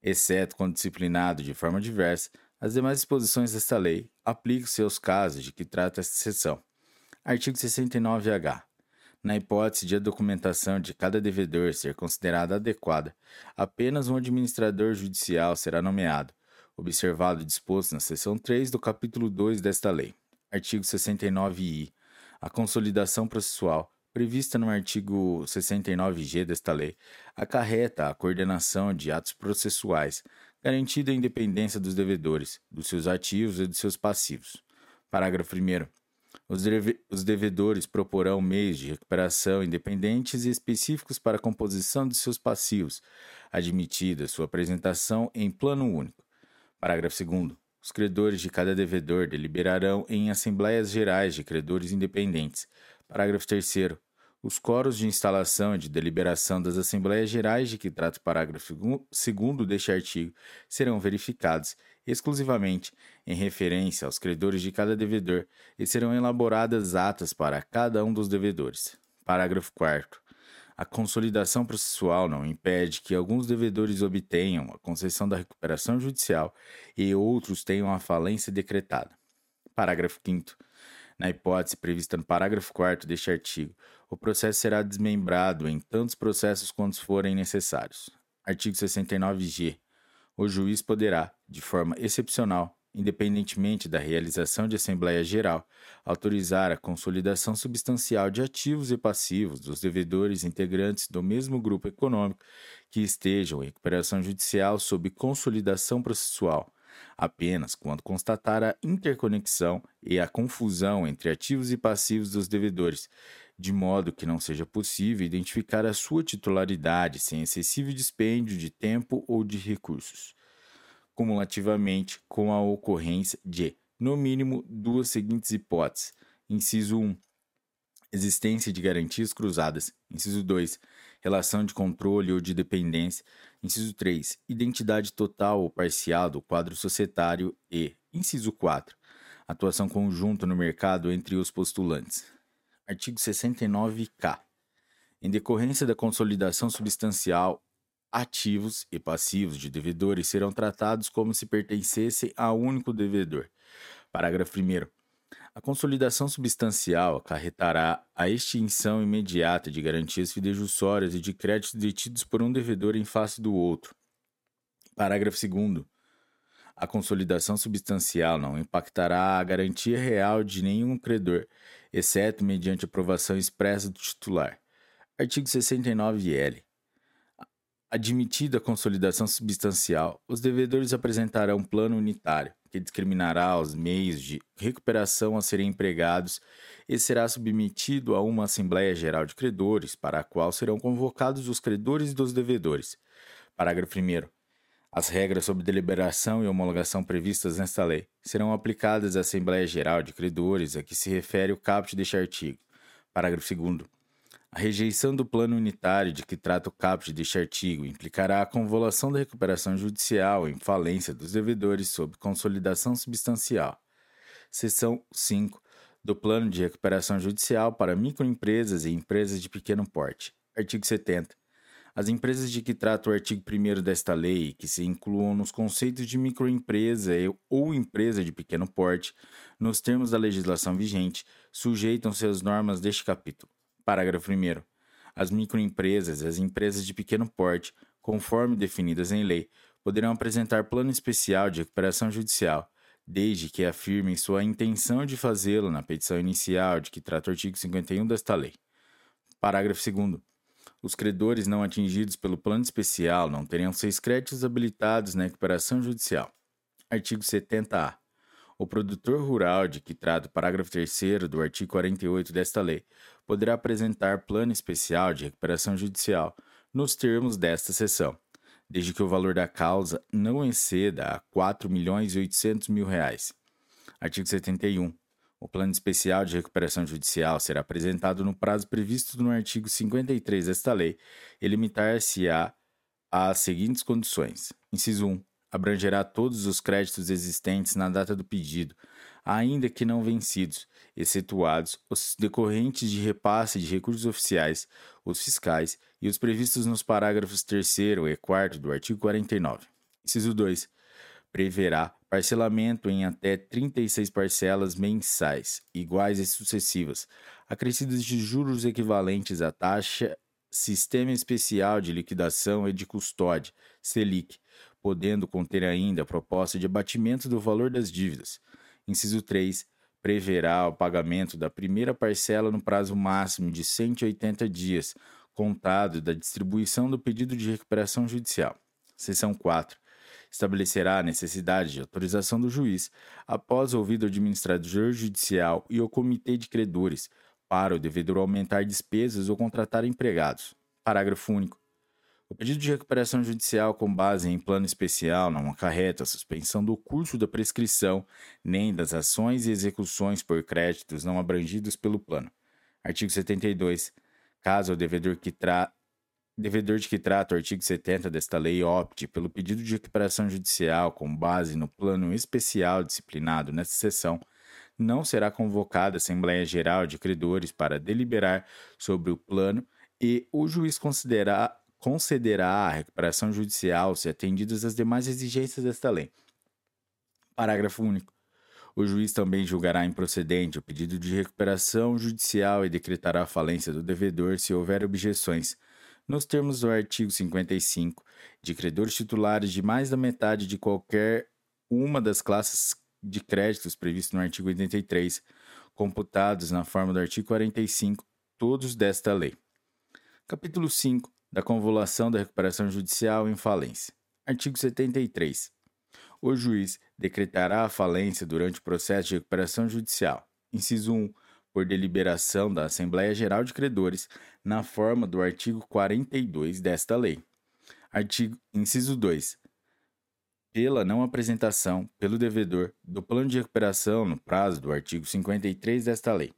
Exceto quando disciplinado de forma diversa, as demais disposições desta lei aplicam-se aos casos de que trata esta seção. Artigo 69-H. Na hipótese de a documentação de cada devedor ser considerada adequada, apenas um administrador judicial será nomeado observado e disposto na seção 3 do capítulo 2 desta lei. Artigo 69-I. A consolidação processual, prevista no artigo 69-G desta lei, acarreta a coordenação de atos processuais, garantida a independência dos devedores, dos seus ativos e dos seus passivos. Parágrafo 1. Os, deve os devedores proporão meios de recuperação independentes e específicos para a composição de seus passivos, admitida sua apresentação em plano único. Parágrafo 2. Os credores de cada devedor deliberarão em assembleias gerais de credores independentes. Parágrafo 3. Os coros de instalação e de deliberação das Assembleias Gerais de que trata o parágrafo 2 deste artigo serão verificados exclusivamente em referência aos credores de cada devedor e serão elaboradas atas para cada um dos devedores. Parágrafo 4. A consolidação processual não impede que alguns devedores obtenham a concessão da recuperação judicial e outros tenham a falência decretada. Parágrafo 5. Na hipótese prevista no parágrafo 4 deste artigo, o processo será desmembrado em tantos processos quantos forem necessários. Artigo 69-G. O juiz poderá, de forma excepcional, independentemente da realização de Assembleia Geral, autorizar a consolidação substancial de ativos e passivos dos devedores integrantes do mesmo grupo econômico que estejam em recuperação judicial sob consolidação processual, apenas quando constatar a interconexão e a confusão entre ativos e passivos dos devedores, de modo que não seja possível identificar a sua titularidade sem excessivo dispêndio de tempo ou de recursos cumulativamente com a ocorrência de, no mínimo, duas seguintes hipóteses. Inciso 1. Existência de garantias cruzadas. Inciso 2. Relação de controle ou de dependência. Inciso 3. Identidade total ou parcial do quadro societário. E, inciso 4. Atuação conjunta no mercado entre os postulantes. Artigo 69-K. Em decorrência da consolidação substancial ativos e passivos de devedores serão tratados como se pertencessem a único devedor. Parágrafo 1. A consolidação substancial acarretará a extinção imediata de garantias fidejussórias e de créditos detidos por um devedor em face do outro. Parágrafo 2. A consolidação substancial não impactará a garantia real de nenhum credor, exceto mediante aprovação expressa do titular. Artigo 69-L. Admitida a consolidação substancial, os devedores apresentarão um plano unitário, que discriminará os meios de recuperação a serem empregados e será submetido a uma Assembleia Geral de Credores, para a qual serão convocados os credores dos devedores. Parágrafo 1. As regras sobre deliberação e homologação previstas nesta lei serão aplicadas à Assembleia Geral de Credores a que se refere o caput deste artigo. Parágrafo 2. A rejeição do plano unitário de que trata o caput deste artigo implicará a convolução da recuperação judicial em falência dos devedores sob consolidação substancial. Seção 5 do Plano de Recuperação Judicial para microempresas e empresas de pequeno porte. Artigo 70. As empresas de que trata o artigo 1 desta lei, que se incluam nos conceitos de microempresa ou empresa de pequeno porte, nos termos da legislação vigente, sujeitam-se às normas deste capítulo. Parágrafo 1. As microempresas e as empresas de pequeno porte, conforme definidas em lei, poderão apresentar plano especial de recuperação judicial, desde que afirmem sua intenção de fazê-lo na petição inicial de que trata o artigo 51 desta lei. Parágrafo 2. Os credores não atingidos pelo plano especial não terão seis créditos habilitados na recuperação judicial. Artigo 70-A. O produtor rural de que trata o parágrafo 3 do artigo 48 desta lei poderá apresentar plano especial de recuperação judicial nos termos desta seção, desde que o valor da causa não exceda a R$ 4 milhões e 800 mil reais. Artigo 71. O plano especial de recuperação judicial será apresentado no prazo previsto no artigo 53 desta lei e limitar-se-á às seguintes condições: inciso 1 abrangerá todos os créditos existentes na data do pedido, ainda que não vencidos, excetuados os decorrentes de repasse de recursos oficiais, os fiscais e os previstos nos parágrafos 3 e 4 do artigo 49. Inciso 2. Preverá parcelamento em até 36 parcelas mensais, iguais e sucessivas, acrescidas de juros equivalentes à taxa Sistema Especial de Liquidação e de Custódia, SELIC, podendo conter ainda a proposta de abatimento do valor das dívidas. Inciso 3. Preverá o pagamento da primeira parcela no prazo máximo de 180 dias, contado da distribuição do pedido de recuperação judicial. Seção 4. Estabelecerá a necessidade de autorização do juiz, após ouvido o administrador judicial e o comitê de credores, para o devedor aumentar despesas ou contratar empregados. Parágrafo único. O pedido de recuperação judicial com base em plano especial não acarreta a suspensão do curso da prescrição, nem das ações e execuções por créditos não abrangidos pelo plano. Artigo 72. Caso o devedor, que tra... devedor de que trata o artigo 70 desta lei opte pelo pedido de recuperação judicial com base no plano especial disciplinado nesta seção, não será convocada a Assembleia Geral de Credores para deliberar sobre o plano e o juiz considerar concederá a recuperação judicial se atendidas as demais exigências desta lei. Parágrafo único. O juiz também julgará improcedente o pedido de recuperação judicial e decretará a falência do devedor se houver objeções, nos termos do artigo 55, de credores titulares de mais da metade de qualquer uma das classes de créditos previstos no artigo 83, computados na forma do artigo 45, todos desta lei. Capítulo 5 da convolução da recuperação judicial em falência. Artigo 73. O juiz decretará a falência durante o processo de recuperação judicial. Inciso 1. Por deliberação da Assembleia Geral de Credores, na forma do artigo 42 desta lei. Artigo, inciso 2. Pela não apresentação, pelo devedor, do plano de recuperação no prazo do artigo 53 desta lei.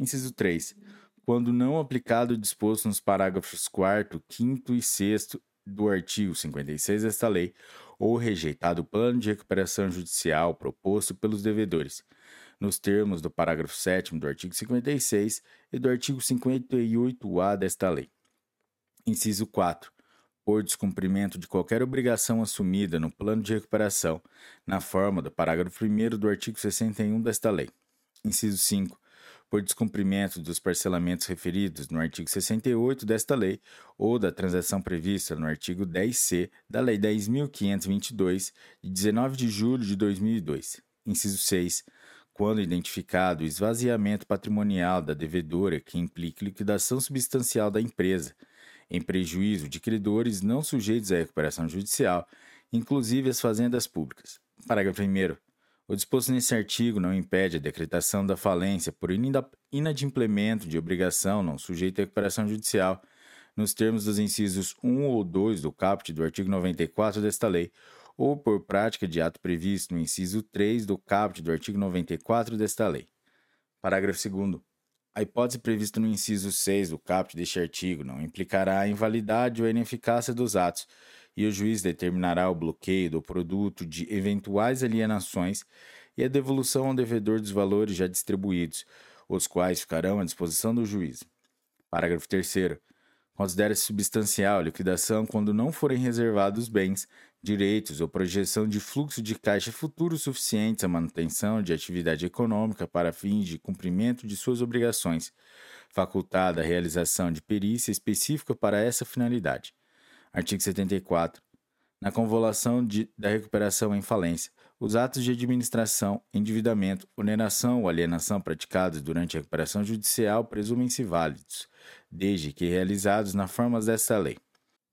Inciso 3 quando não aplicado o disposto nos parágrafos 4, 5 e 6 do artigo 56 desta lei, ou rejeitado o plano de recuperação judicial proposto pelos devedores, nos termos do parágrafo 7 do artigo 56 e do artigo 58-A desta lei. Inciso 4. Por descumprimento de qualquer obrigação assumida no plano de recuperação, na forma do parágrafo 1 do artigo 61 desta lei. Inciso 5 por descumprimento dos parcelamentos referidos no artigo 68 desta lei ou da transação prevista no artigo 10c da Lei 10.522, de 19 de julho de 2002. Inciso 6. Quando identificado o esvaziamento patrimonial da devedora que implique liquidação substancial da empresa, em prejuízo de credores não sujeitos à recuperação judicial, inclusive as fazendas públicas. Parágrafo 1. O disposto nesse artigo não impede a decretação da falência por inadimplemento de obrigação não sujeita à recuperação judicial, nos termos dos incisos 1 ou 2 do caput do artigo 94 desta lei, ou por prática de ato previsto no inciso 3 do caput do artigo 94 desta lei. Parágrafo 2. A hipótese prevista no inciso 6 do caput deste artigo não implicará a invalidade ou a ineficácia dos atos, e o juiz determinará o bloqueio do produto de eventuais alienações e a devolução ao devedor dos valores já distribuídos, os quais ficarão à disposição do juiz. Parágrafo 3. Considera-se substancial a liquidação quando não forem reservados bens, direitos ou projeção de fluxo de caixa futuro suficientes à manutenção de atividade econômica para fins de cumprimento de suas obrigações, facultada a realização de perícia específica para essa finalidade. Artigo 74. Na convolução de, da recuperação em falência, os atos de administração, endividamento, oneração ou alienação praticados durante a recuperação judicial presumem-se válidos, desde que realizados na forma desta lei.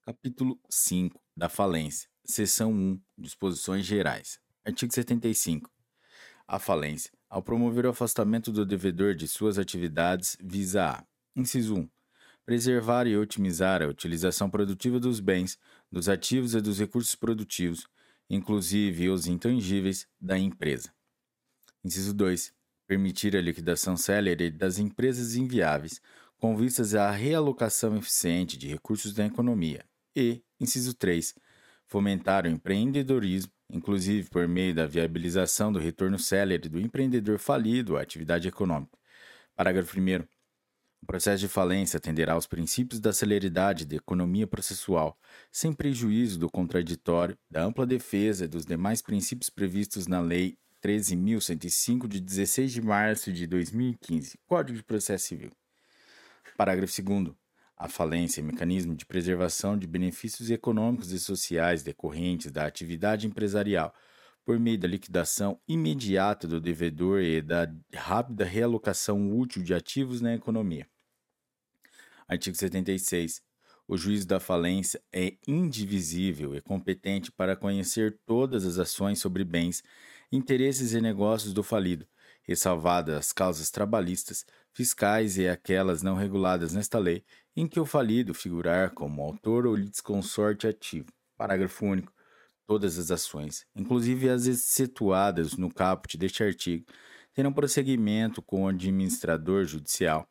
Capítulo 5 da falência. Seção 1. Disposições gerais. Artigo 75. A falência, ao promover o afastamento do devedor de suas atividades, visa a: inciso 1 preservar e otimizar a utilização produtiva dos bens, dos ativos e dos recursos produtivos, inclusive os intangíveis, da empresa. Inciso 2. Permitir a liquidação célere das empresas inviáveis, com vistas à realocação eficiente de recursos da economia. E, inciso 3. Fomentar o empreendedorismo, inclusive por meio da viabilização do retorno célere do empreendedor falido à atividade econômica. Parágrafo 1. O processo de falência atenderá aos princípios da celeridade da economia processual, sem prejuízo do contraditório, da ampla defesa e dos demais princípios previstos na Lei 13.105, de 16 de março de 2015, Código de Processo Civil. Parágrafo 2. A falência é mecanismo de preservação de benefícios econômicos e sociais decorrentes da atividade empresarial, por meio da liquidação imediata do devedor e da rápida realocação útil de ativos na economia. Artigo 76. O juízo da falência é indivisível e competente para conhecer todas as ações sobre bens, interesses e negócios do falido, ressalvadas as causas trabalhistas, fiscais e aquelas não reguladas nesta lei, em que o falido figurar como autor ou litisconsorte ativo. Parágrafo único. Todas as ações, inclusive as excetuadas no caput deste artigo, terão prosseguimento com o administrador judicial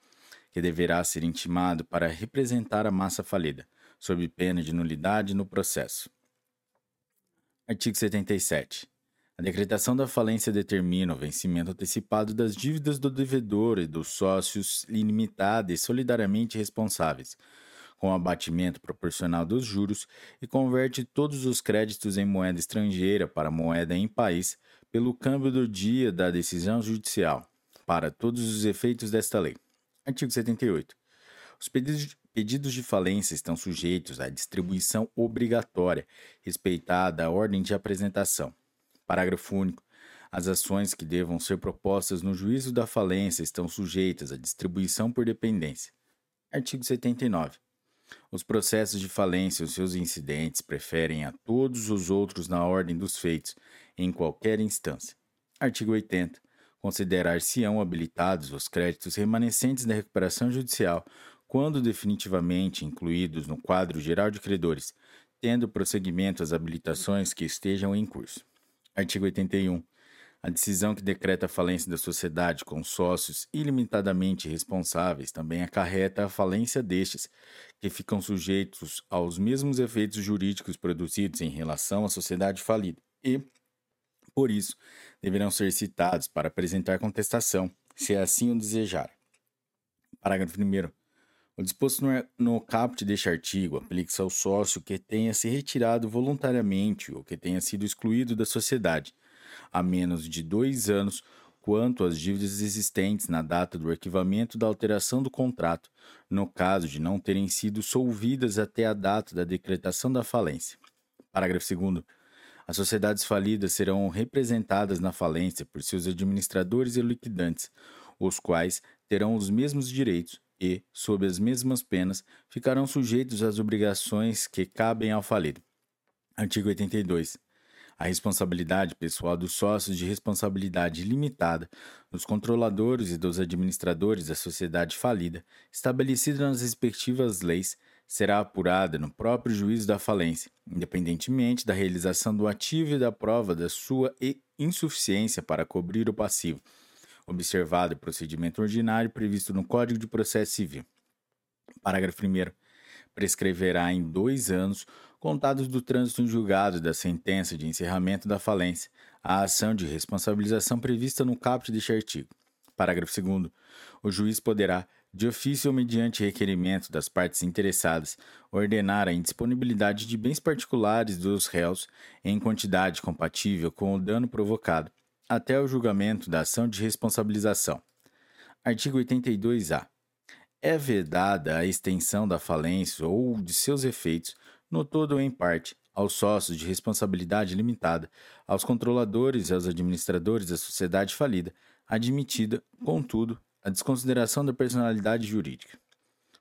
que deverá ser intimado para representar a massa falida, sob pena de nulidade no processo. Artigo 77. A decretação da falência determina o vencimento antecipado das dívidas do devedor e dos sócios ilimitada e solidariamente responsáveis, com abatimento proporcional dos juros e converte todos os créditos em moeda estrangeira para moeda em país pelo câmbio do dia da decisão judicial, para todos os efeitos desta lei. Artigo 78. Os pedidos, pedidos de falência estão sujeitos à distribuição obrigatória, respeitada a ordem de apresentação. Parágrafo único. As ações que devam ser propostas no juízo da falência estão sujeitas à distribuição por dependência. Artigo 79. Os processos de falência e os seus incidentes preferem a todos os outros na ordem dos feitos, em qualquer instância. Artigo 80 considerar-se-ão habilitados os créditos remanescentes da recuperação judicial, quando definitivamente incluídos no quadro geral de credores, tendo prosseguimento as habilitações que estejam em curso. Artigo 81. A decisão que decreta a falência da sociedade com sócios ilimitadamente responsáveis também acarreta a falência destes, que ficam sujeitos aos mesmos efeitos jurídicos produzidos em relação à sociedade falida e, por isso, deverão ser citados para apresentar contestação, se assim o desejar. Parágrafo 1. O disposto no caput deste artigo aplica-se ao sócio que tenha se retirado voluntariamente ou que tenha sido excluído da sociedade, há menos de dois anos, quanto às dívidas existentes na data do arquivamento da alteração do contrato, no caso de não terem sido solvidas até a data da decretação da falência. Parágrafo 2. As sociedades falidas serão representadas na falência por seus administradores e liquidantes, os quais terão os mesmos direitos e, sob as mesmas penas, ficarão sujeitos às obrigações que cabem ao falido. Artigo 82. A responsabilidade pessoal dos sócios de responsabilidade limitada, dos controladores e dos administradores da sociedade falida, estabelecida nas respectivas leis, será apurada no próprio juízo da falência, independentemente da realização do ativo e da prova da sua insuficiência para cobrir o passivo, observado o procedimento ordinário previsto no Código de Processo Civil. Parágrafo 1. Prescreverá em dois anos, contados do trânsito em julgado da sentença de encerramento da falência, a ação de responsabilização prevista no caput deste artigo. Parágrafo 2. O juiz poderá, de ofício ou mediante requerimento das partes interessadas, ordenar a indisponibilidade de bens particulares dos réus em quantidade compatível com o dano provocado, até o julgamento da ação de responsabilização. Artigo 82-A. É vedada a extensão da falência ou de seus efeitos, no todo ou em parte, aos sócios de responsabilidade limitada, aos controladores e aos administradores da sociedade falida, admitida, contudo, a desconsideração da personalidade jurídica.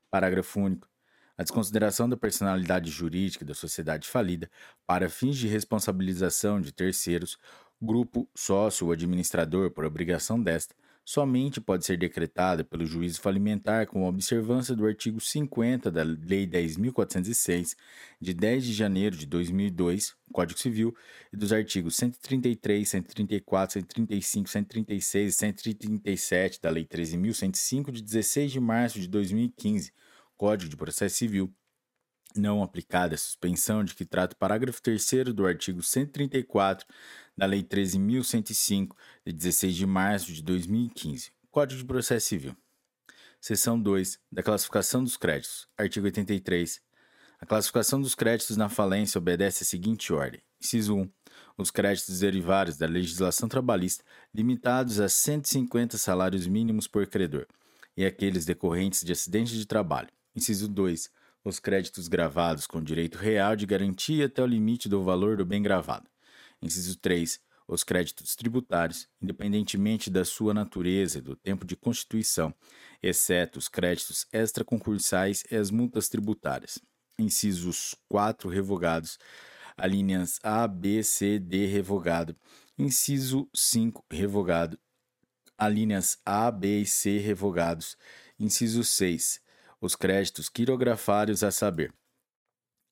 Parágrafo único. A desconsideração da personalidade jurídica da sociedade falida para fins de responsabilização de terceiros, grupo, sócio ou administrador por obrigação desta, somente pode ser decretada pelo juízo falimentar com observância do artigo 50 da Lei 10.406, de 10 de janeiro de 2002, Código Civil, e dos artigos 133, 134, 135, 136 e 137 da Lei 13.105, de 16 de março de 2015, Código de Processo Civil, não aplicada a suspensão de que trata o parágrafo 3 do artigo 134 da Lei 13.105, de 16 de março de 2015, Código de Processo Civil. Seção 2. Da classificação dos créditos. Artigo 83. A classificação dos créditos na falência obedece à seguinte ordem. Inciso 1. Os créditos derivados da legislação trabalhista, limitados a 150 salários mínimos por credor, e aqueles decorrentes de acidente de trabalho. Inciso 2 os créditos gravados com direito real de garantia até o limite do valor do bem gravado. Inciso 3. Os créditos tributários, independentemente da sua natureza e do tempo de constituição, exceto os créditos extraconcursais e as multas tributárias. Incisos 4 revogados. Alíneas A, B, C, D revogado. Inciso 5 revogado. Alíneas A, B e C revogados. Inciso 6 os créditos quirografários a saber.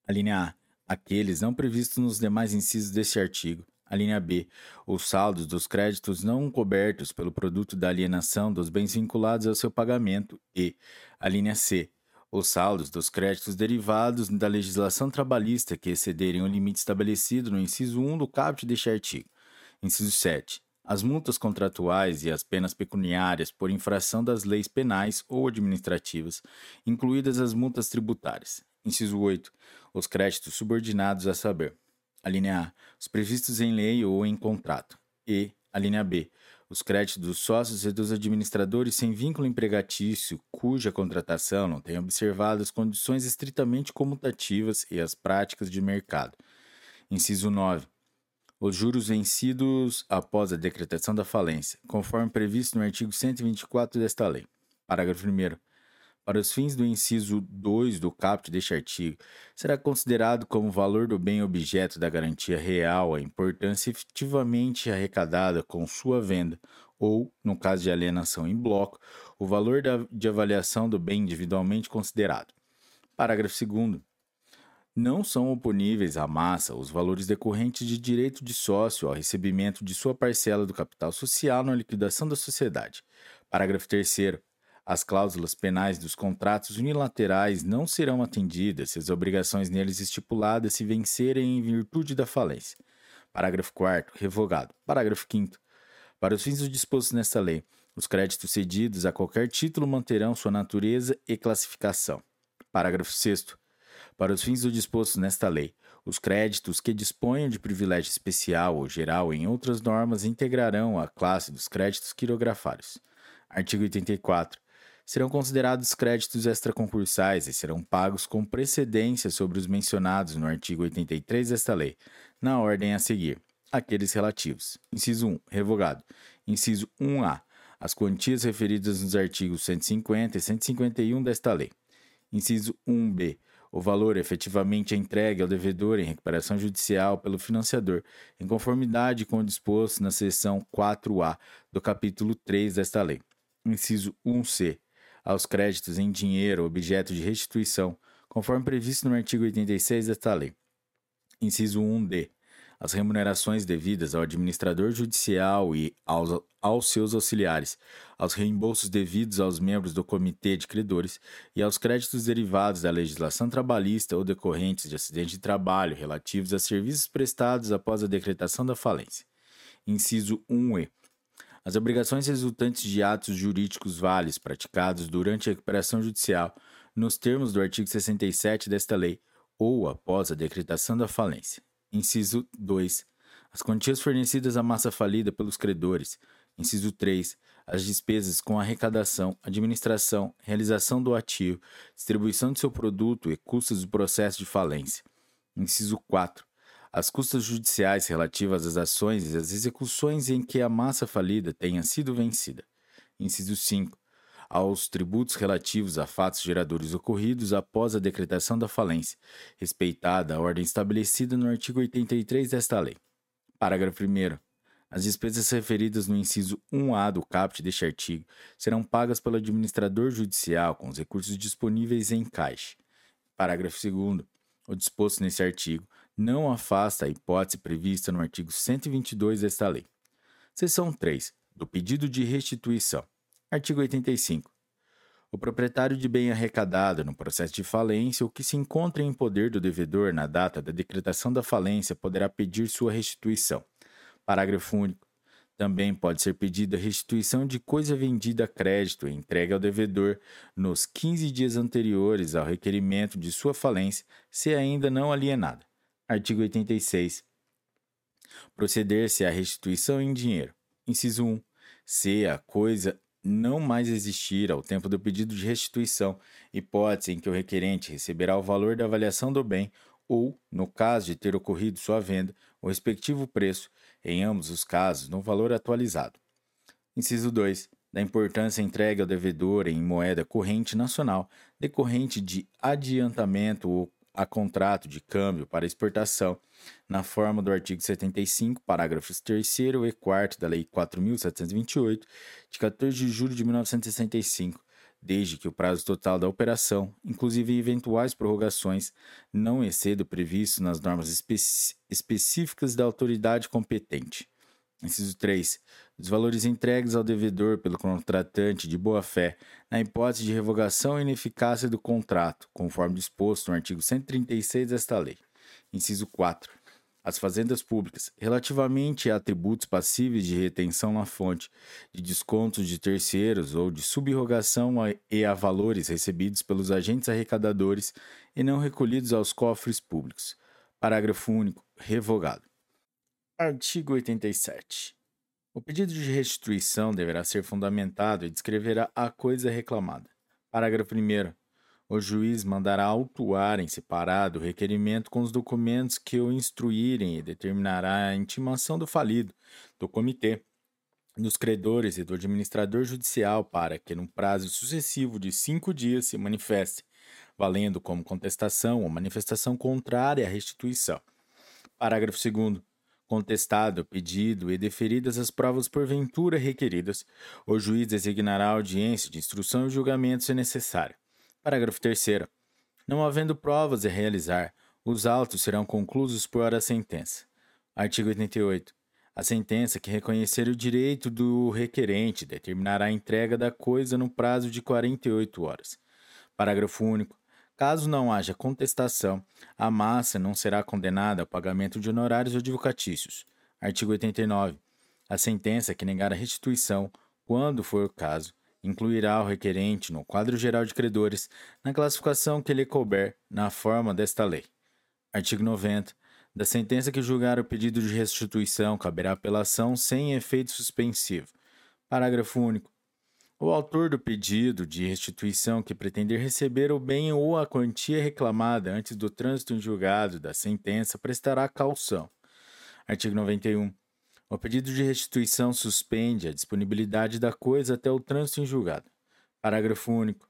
A linha A. Aqueles não previstos nos demais incisos deste artigo. A linha B. Os saldos dos créditos não cobertos pelo produto da alienação dos bens vinculados ao seu pagamento. E. A linha C. Os saldos dos créditos derivados da legislação trabalhista que excederem o limite estabelecido no inciso 1 do caput deste artigo. Inciso 7 as multas contratuais e as penas pecuniárias por infração das leis penais ou administrativas, incluídas as multas tributárias. Inciso 8. Os créditos subordinados a saber. A linha A. Os previstos em lei ou em contrato. E. A linha B. Os créditos dos sócios e dos administradores sem vínculo empregatício, cuja contratação não tenha observado as condições estritamente comutativas e as práticas de mercado. Inciso 9 os juros vencidos após a decretação da falência, conforme previsto no artigo 124 desta lei. Parágrafo 1. Para os fins do inciso 2 do caput deste artigo, será considerado como valor do bem objeto da garantia real a importância efetivamente arrecadada com sua venda, ou, no caso de alienação em bloco, o valor de avaliação do bem individualmente considerado. Parágrafo 2. Não são oponíveis à massa os valores decorrentes de direito de sócio ao recebimento de sua parcela do capital social na liquidação da sociedade. Parágrafo 3. As cláusulas penais dos contratos unilaterais não serão atendidas se as obrigações neles estipuladas se vencerem em virtude da falência. Parágrafo 4. Revogado. Parágrafo 5. Para os fins do disposto nesta lei, os créditos cedidos a qualquer título manterão sua natureza e classificação. Parágrafo 6. Para os fins do disposto nesta lei, os créditos que disponham de privilégio especial ou geral em outras normas integrarão a classe dos créditos quirografários. Artigo 84. Serão considerados créditos extraconcursais e serão pagos com precedência sobre os mencionados no artigo 83 desta lei, na ordem a seguir. Aqueles relativos. Inciso 1. Revogado. Inciso 1A as quantias referidas nos artigos 150 e 151 desta lei. Inciso 1b. O valor efetivamente entregue ao devedor em recuperação judicial pelo financiador, em conformidade com o disposto na seção 4A do capítulo 3 desta lei. Inciso 1c. Aos créditos em dinheiro objeto de restituição, conforme previsto no artigo 86 desta lei. Inciso 1d as remunerações devidas ao administrador judicial e aos, aos seus auxiliares, aos reembolsos devidos aos membros do comitê de credores e aos créditos derivados da legislação trabalhista ou decorrentes de acidente de trabalho relativos a serviços prestados após a decretação da falência. Inciso 1e. As obrigações resultantes de atos jurídicos válidos praticados durante a recuperação judicial, nos termos do artigo 67 desta lei, ou após a decretação da falência. Inciso 2. As quantias fornecidas à massa falida pelos credores. Inciso 3. As despesas com arrecadação, administração, realização do ativo, distribuição de seu produto e custos do processo de falência. Inciso 4. As custas judiciais relativas às ações e às execuções em que a massa falida tenha sido vencida. Inciso 5 aos tributos relativos a fatos geradores ocorridos após a decretação da falência, respeitada a ordem estabelecida no artigo 83 desta lei. Parágrafo 1. As despesas referidas no inciso 1A do caput deste artigo serão pagas pelo administrador judicial com os recursos disponíveis em caixa. Parágrafo 2. O disposto nesse artigo não afasta a hipótese prevista no artigo 122 desta lei. Seção 3. Do pedido de restituição. Artigo 85. O proprietário de bem arrecadado no processo de falência ou que se encontre em poder do devedor na data da decretação da falência poderá pedir sua restituição. Parágrafo único. Também pode ser pedida restituição de coisa vendida a crédito e entregue ao devedor nos 15 dias anteriores ao requerimento de sua falência, se ainda não alienada. Artigo 86. Proceder-se à restituição em dinheiro. Inciso 1. Se a coisa não mais existir ao tempo do pedido de restituição, hipótese em que o requerente receberá o valor da avaliação do bem ou, no caso de ter ocorrido sua venda, o respectivo preço, em ambos os casos, no valor atualizado. Inciso 2. Da importância entregue ao devedor em moeda corrente nacional, decorrente de adiantamento ou a contrato de câmbio para exportação, na forma do artigo 75, parágrafos 3 e 4 da Lei 4.728, de 14 de julho de 1965, desde que o prazo total da operação, inclusive eventuais prorrogações, não exceda o previsto nas normas específicas da autoridade competente. Inciso 3. Os valores entregues ao devedor pelo contratante de boa-fé, na hipótese de revogação e ineficácia do contrato, conforme disposto no artigo 136 desta lei. Inciso 4. As fazendas públicas, relativamente a atributos passíveis de retenção na fonte, de descontos de terceiros ou de subrogação e a valores recebidos pelos agentes arrecadadores e não recolhidos aos cofres públicos. Parágrafo único. Revogado. Artigo 87. O pedido de restituição deverá ser fundamentado e descreverá a coisa reclamada. Parágrafo 1. O juiz mandará autuar em separado o requerimento com os documentos que o instruírem e determinará a intimação do falido, do comitê, dos credores e do administrador judicial para que, num prazo sucessivo de cinco dias, se manifeste, valendo como contestação ou manifestação contrária à restituição. Parágrafo 2 contestado o pedido e deferidas as provas porventura requeridas, o juiz designará audiência de instrução e julgamento se necessário. Parágrafo 3 Não havendo provas a realizar, os autos serão conclusos por hora sentença. Artigo 88. A sentença que reconhecer o direito do requerente determinará a entrega da coisa no prazo de 48 horas. Parágrafo único. Caso não haja contestação, a massa não será condenada ao pagamento de honorários advocatícios. Artigo 89. A sentença que negar a restituição, quando for o caso, incluirá o requerente no quadro geral de credores, na classificação que lhe couber, na forma desta lei. Artigo 90. Da sentença que julgar o pedido de restituição, caberá apelação sem efeito suspensivo. Parágrafo único. O autor do pedido de restituição que pretender receber o bem ou a quantia reclamada antes do trânsito em julgado da sentença prestará caução. Artigo 91. O pedido de restituição suspende a disponibilidade da coisa até o trânsito em julgado. Parágrafo único.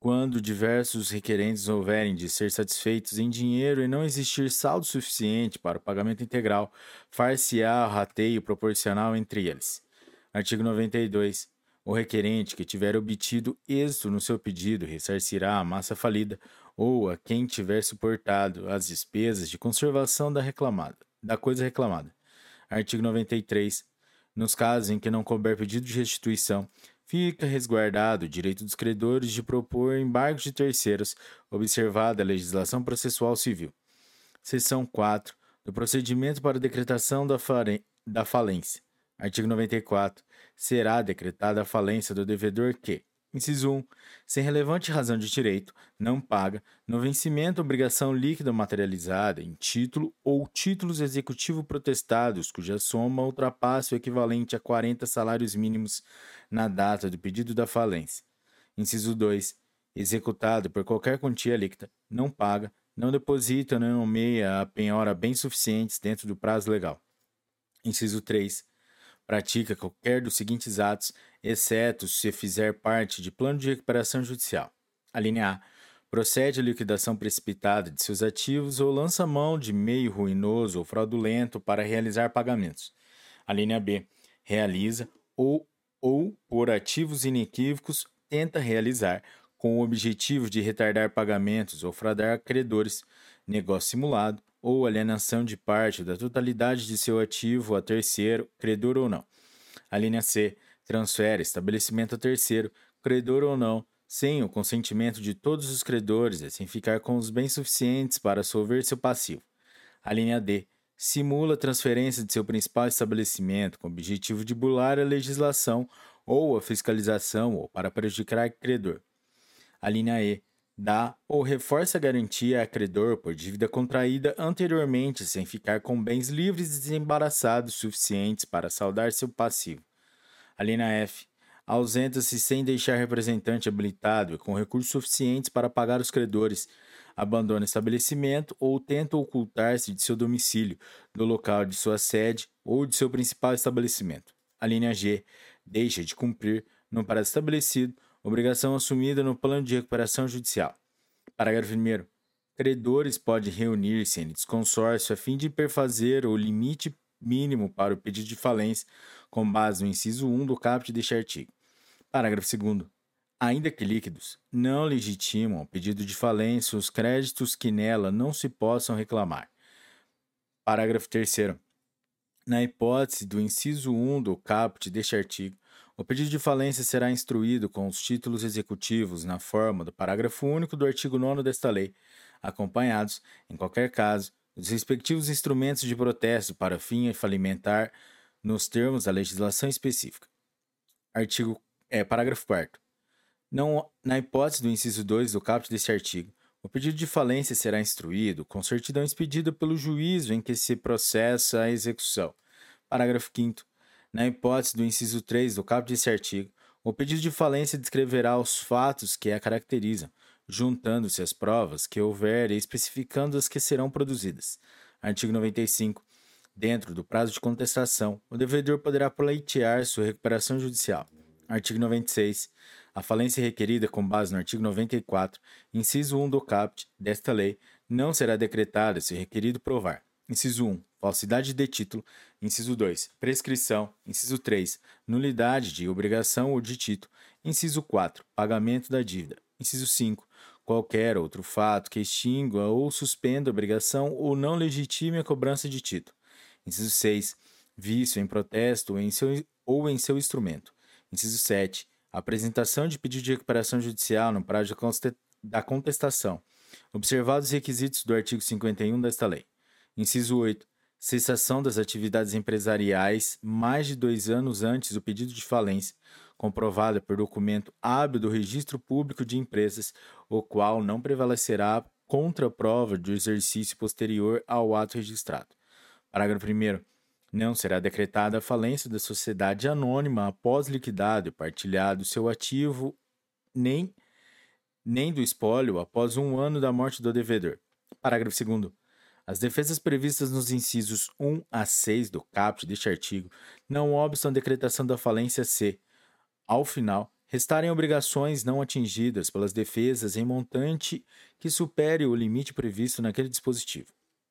Quando diversos requerentes houverem de ser satisfeitos em dinheiro e não existir saldo suficiente para o pagamento integral, far-se-á rateio proporcional entre eles. Artigo 92. O requerente que tiver obtido êxito no seu pedido ressarcirá a massa falida ou a quem tiver suportado as despesas de conservação da reclamada, da coisa reclamada. Artigo 93. Nos casos em que não couber pedido de restituição, fica resguardado o direito dos credores de propor embargos de terceiros, observada a legislação processual civil. Seção 4 do procedimento para decretação da, da falência. Artigo 94. Será decretada a falência do devedor que, Inciso 1. Sem relevante razão de direito, não paga, no vencimento, obrigação líquida materializada em título ou títulos executivo protestados, cuja soma ultrapasse o equivalente a 40 salários mínimos na data do pedido da falência. Inciso 2. Executado por qualquer quantia líquida, não paga, não deposita não nomeia a penhora bens suficientes dentro do prazo legal. Inciso 3 pratica qualquer dos seguintes atos, exceto se fizer parte de plano de recuperação judicial. A linha A. Procede à liquidação precipitada de seus ativos ou lança mão de meio ruinoso ou fraudulento para realizar pagamentos. A linha B. Realiza ou, ou por ativos inequívocos, tenta realizar, com o objetivo de retardar pagamentos ou fraudar credores, negócio simulado, ou alienação de parte da totalidade de seu ativo a terceiro, credor ou não. A linha C transfere estabelecimento a terceiro, credor ou não, sem o consentimento de todos os credores e sem ficar com os bens suficientes para solver seu passivo. A linha D simula a transferência de seu principal estabelecimento com o objetivo de bular a legislação ou a fiscalização ou para prejudicar credor. A linha E dá ou reforça a garantia a credor por dívida contraída anteriormente sem ficar com bens livres e desembaraçados suficientes para saldar seu passivo. A linha F ausenta-se sem deixar representante habilitado e com recursos suficientes para pagar os credores, abandona estabelecimento ou tenta ocultar-se de seu domicílio, do local de sua sede ou de seu principal estabelecimento. A linha G deixa de cumprir, no prazo estabelecido, Obrigação assumida no plano de recuperação judicial. Parágrafo 1. Credores podem reunir-se em desconsórcio a fim de perfazer o limite mínimo para o pedido de falência, com base no inciso 1 do caput deste artigo. Parágrafo 2. Ainda que líquidos, não legitimam o pedido de falência os créditos que nela não se possam reclamar. Parágrafo 3. Na hipótese do inciso 1 do caput deste artigo, o pedido de falência será instruído com os títulos executivos na forma do parágrafo único do artigo 9 desta lei, acompanhados, em qualquer caso, dos respectivos instrumentos de protesto para fim falimentar nos termos da legislação específica. Artigo é parágrafo 4 não, na hipótese do inciso 2 do caput deste artigo, o pedido de falência será instruído com certidão expedida pelo juízo em que se processa a execução. Parágrafo 5 na hipótese do inciso 3 do caput desse artigo, o pedido de falência descreverá os fatos que a caracterizam, juntando-se as provas que houver e especificando as que serão produzidas. Artigo 95. Dentro do prazo de contestação, o devedor poderá pleitear sua recuperação judicial. Artigo 96. A falência requerida com base no artigo 94, inciso 1 do caput desta lei, não será decretada se requerido provar. Inciso 1 falsidade de título. Inciso 2, prescrição. Inciso 3, nulidade de obrigação ou de título. Inciso 4, pagamento da dívida. Inciso 5, qualquer outro fato que extingua ou suspenda a obrigação ou não legitime a cobrança de título. Inciso 6, vício em protesto ou em seu, ou em seu instrumento. Inciso 7, apresentação de pedido de recuperação judicial no prazo da contestação, observados os requisitos do artigo 51 desta lei. Inciso 8, cessação das atividades empresariais mais de dois anos antes do pedido de falência, comprovada por documento hábil do Registro Público de Empresas, o qual não prevalecerá contra a prova do exercício posterior ao ato registrado. Parágrafo 1. Não será decretada a falência da sociedade anônima após liquidado e partilhado seu ativo, nem, nem do espólio após um ano da morte do devedor. Parágrafo 2. As defesas previstas nos incisos 1 a 6 do caput deste artigo não obstam a decretação da falência se, ao final, restarem obrigações não atingidas pelas defesas em montante que supere o limite previsto naquele dispositivo.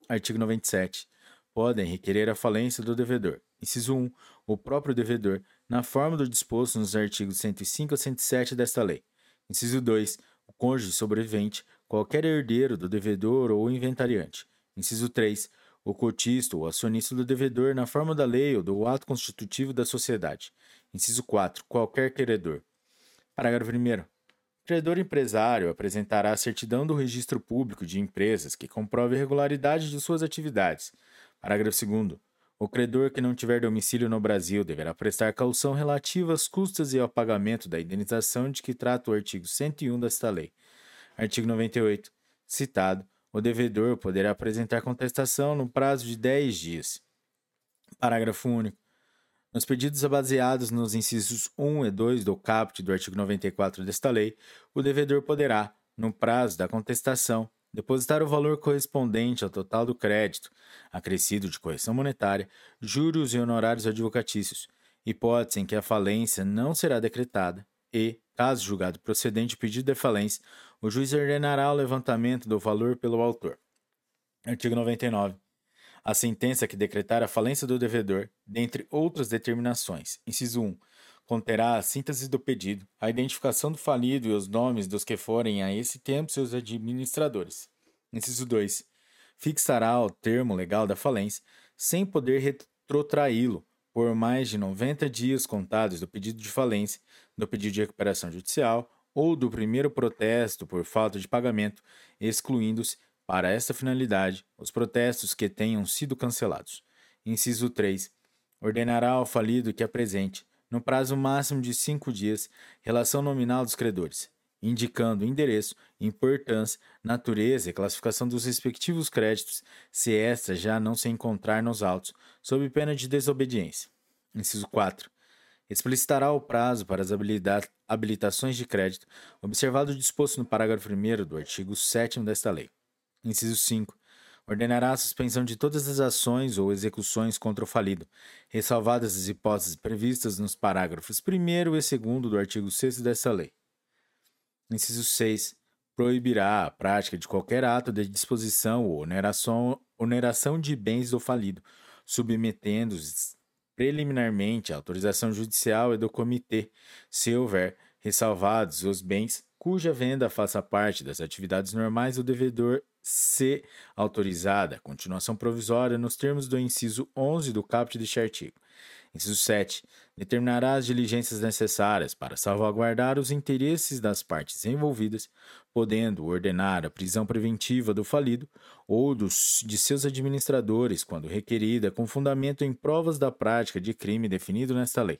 Artigo 97. Podem requerer a falência do devedor. Inciso 1. O próprio devedor, na forma do disposto nos artigos 105 a 107 desta lei. Inciso 2. O cônjuge sobrevivente, qualquer herdeiro do devedor ou inventariante. Inciso 3. O cotista ou acionista do devedor na forma da lei ou do ato constitutivo da sociedade. Inciso 4. Qualquer credor. Parágrafo 1. O credor empresário apresentará a certidão do registro público de empresas que comprove a regularidade de suas atividades. Parágrafo 2. O credor que não tiver domicílio no Brasil deverá prestar caução relativa às custas e ao pagamento da indenização de que trata o artigo 101 desta lei. Artigo 98. Citado, o devedor poderá apresentar contestação no prazo de 10 dias. Parágrafo único. Nos pedidos baseados nos incisos 1 e 2 do caput do artigo 94 desta lei, o devedor poderá, no prazo da contestação, depositar o valor correspondente ao total do crédito, acrescido de correção monetária, juros e honorários advocatícios, hipótese em que a falência não será decretada e, caso julgado procedente o pedido de falência, o juiz ordenará o levantamento do valor pelo autor. Artigo 99. A sentença que decretar a falência do devedor, dentre outras determinações, inciso 1, conterá a síntese do pedido, a identificação do falido e os nomes dos que forem a esse tempo seus administradores. Inciso 2. Fixará o termo legal da falência, sem poder retrotraí-lo por mais de 90 dias contados do pedido de falência, do pedido de recuperação judicial ou do primeiro protesto por falta de pagamento, excluindo-se, para esta finalidade, os protestos que tenham sido cancelados. Inciso 3. Ordenará ao falido que apresente, no prazo máximo de cinco dias, relação nominal dos credores, indicando endereço, importância, natureza e classificação dos respectivos créditos, se esta já não se encontrar nos autos, sob pena de desobediência. Inciso 4 explicitará o prazo para as habilitações de crédito, observado o disposto no parágrafo 1 do artigo 7 desta lei. Inciso 5. Ordenará a suspensão de todas as ações ou execuções contra o falido, ressalvadas as hipóteses previstas nos parágrafos 1 e 2 do artigo 6 desta lei. Inciso 6. Proibirá a prática de qualquer ato de disposição ou oneração, oneração de bens do falido, submetendo-os preliminarmente a autorização judicial e do comitê, se houver ressalvados os bens cuja venda faça parte das atividades normais do devedor se autorizada continuação provisória nos termos do inciso 11 do caput deste artigo. Inciso 7. Determinará as diligências necessárias para salvaguardar os interesses das partes envolvidas, podendo ordenar a prisão preventiva do falido ou dos, de seus administradores, quando requerida, com fundamento em provas da prática de crime definido nesta lei.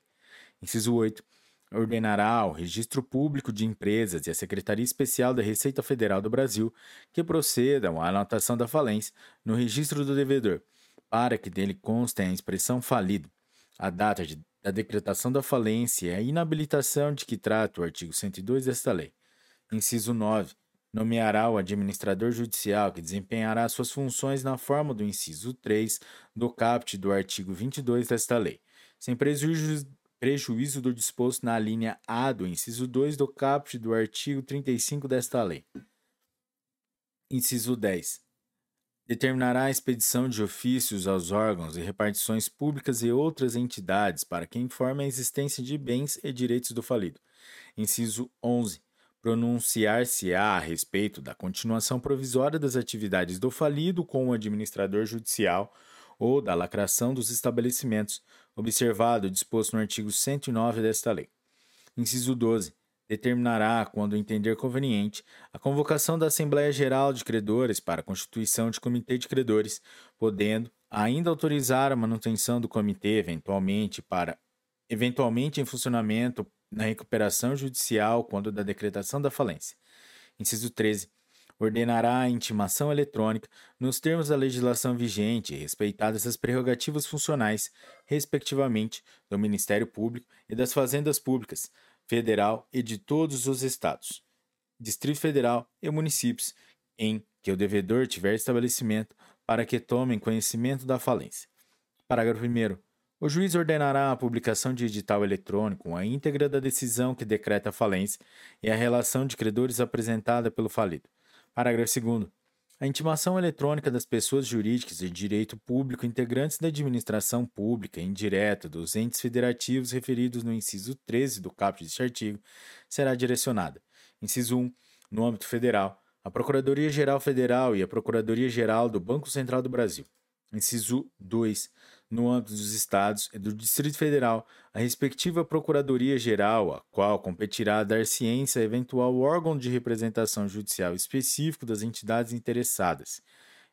Inciso 8 ordenará ao Registro Público de Empresas e à Secretaria Especial da Receita Federal do Brasil que procedam à anotação da falência no registro do devedor, para que dele constem a expressão falido, a data de, da decretação da falência e a inabilitação de que trata o artigo 102 desta lei. Inciso 9. Nomeará o administrador judicial que desempenhará suas funções na forma do inciso 3 do caput do artigo 22 desta lei, sem prejuízo prejuízo do disposto na linha A do inciso 2 do caput do artigo 35 desta lei. Inciso 10. Determinará a expedição de ofícios aos órgãos e repartições públicas e outras entidades para que informe a existência de bens e direitos do falido. Inciso 11. Pronunciar-se-á a respeito da continuação provisória das atividades do falido com o administrador judicial ou da lacração dos estabelecimentos, observado o disposto no artigo 109 desta lei. Inciso 12. Determinará, quando entender conveniente, a convocação da Assembleia Geral de Credores para a constituição de comitê de credores, podendo ainda autorizar a manutenção do comitê eventualmente para eventualmente em funcionamento na recuperação judicial quando da decretação da falência. Inciso 13 ordenará a intimação eletrônica nos termos da legislação vigente, respeitadas as prerrogativas funcionais, respectivamente, do Ministério Público e das Fazendas Públicas, Federal e de todos os Estados, Distrito Federal e municípios, em que o devedor tiver estabelecimento, para que tomem conhecimento da falência. Parágrafo 1. O juiz ordenará a publicação de edital eletrônico com a íntegra da decisão que decreta a falência e a relação de credores apresentada pelo falido. Parágrafo 2. A intimação eletrônica das pessoas jurídicas de direito público integrantes da administração pública indireta dos entes federativos referidos no inciso 13 do caput deste artigo será direcionada. Inciso 1. No âmbito federal, a Procuradoria-Geral Federal e a Procuradoria-Geral do Banco Central do Brasil. Inciso 2 no âmbito dos estados e do Distrito Federal, a respectiva Procuradoria-Geral, a qual competirá dar ciência a eventual órgão de representação judicial específico das entidades interessadas.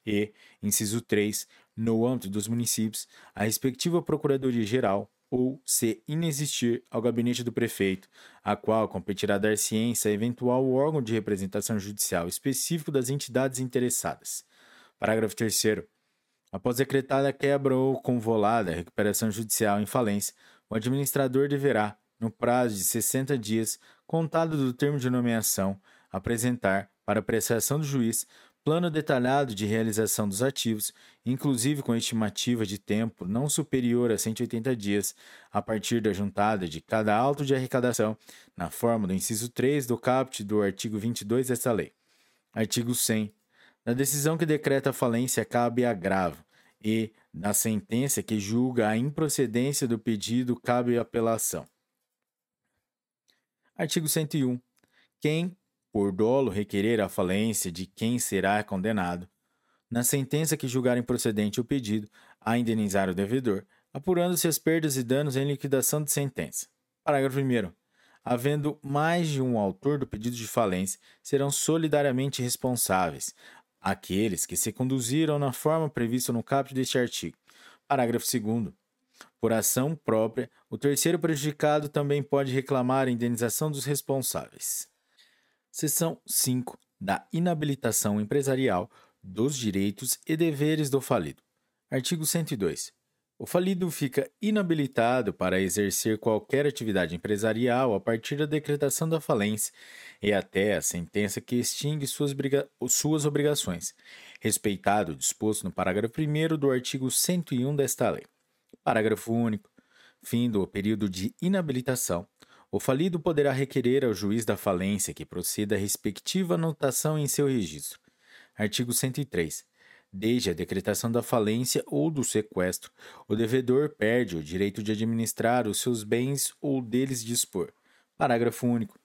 E, inciso 3, no âmbito dos municípios, a respectiva Procuradoria-Geral, ou, se inexistir, ao gabinete do prefeito, a qual competirá dar ciência a eventual órgão de representação judicial específico das entidades interessadas. Parágrafo 3. Após decretada a quebra ou convolada recuperação judicial em falência, o administrador deverá, no prazo de 60 dias, contado do termo de nomeação, apresentar, para apreciação do juiz, plano detalhado de realização dos ativos, inclusive com estimativa de tempo não superior a 180 dias, a partir da juntada de cada auto de arrecadação, na forma do inciso 3 do caput do artigo 22 desta lei. Artigo 100. Na decisão que decreta a falência cabe agravo, e, na sentença que julga a improcedência do pedido, cabe apelação. Artigo 101. Quem, por dolo, requerer a falência de quem será condenado, na sentença que julgar improcedente o pedido, a indenizar o devedor, apurando-se as perdas e danos em liquidação de sentença. Parágrafo 1. Havendo mais de um autor do pedido de falência, serão solidariamente responsáveis, aqueles que se conduziram na forma prevista no caput deste artigo. Parágrafo 2. Por ação própria, o terceiro prejudicado também pode reclamar a indenização dos responsáveis. Seção 5 da inabilitação empresarial dos direitos e deveres do falido. Artigo 102. O falido fica inabilitado para exercer qualquer atividade empresarial a partir da decretação da falência e até a sentença que extingue suas, suas obrigações, respeitado o disposto no parágrafo 1 do artigo 101 desta lei. Parágrafo único. Fim do período de inabilitação. O falido poderá requerer ao juiz da falência que proceda a respectiva anotação em seu registro. Artigo 103 Desde a decretação da falência ou do sequestro, o devedor perde o direito de administrar os seus bens ou deles dispor. Parágrafo único.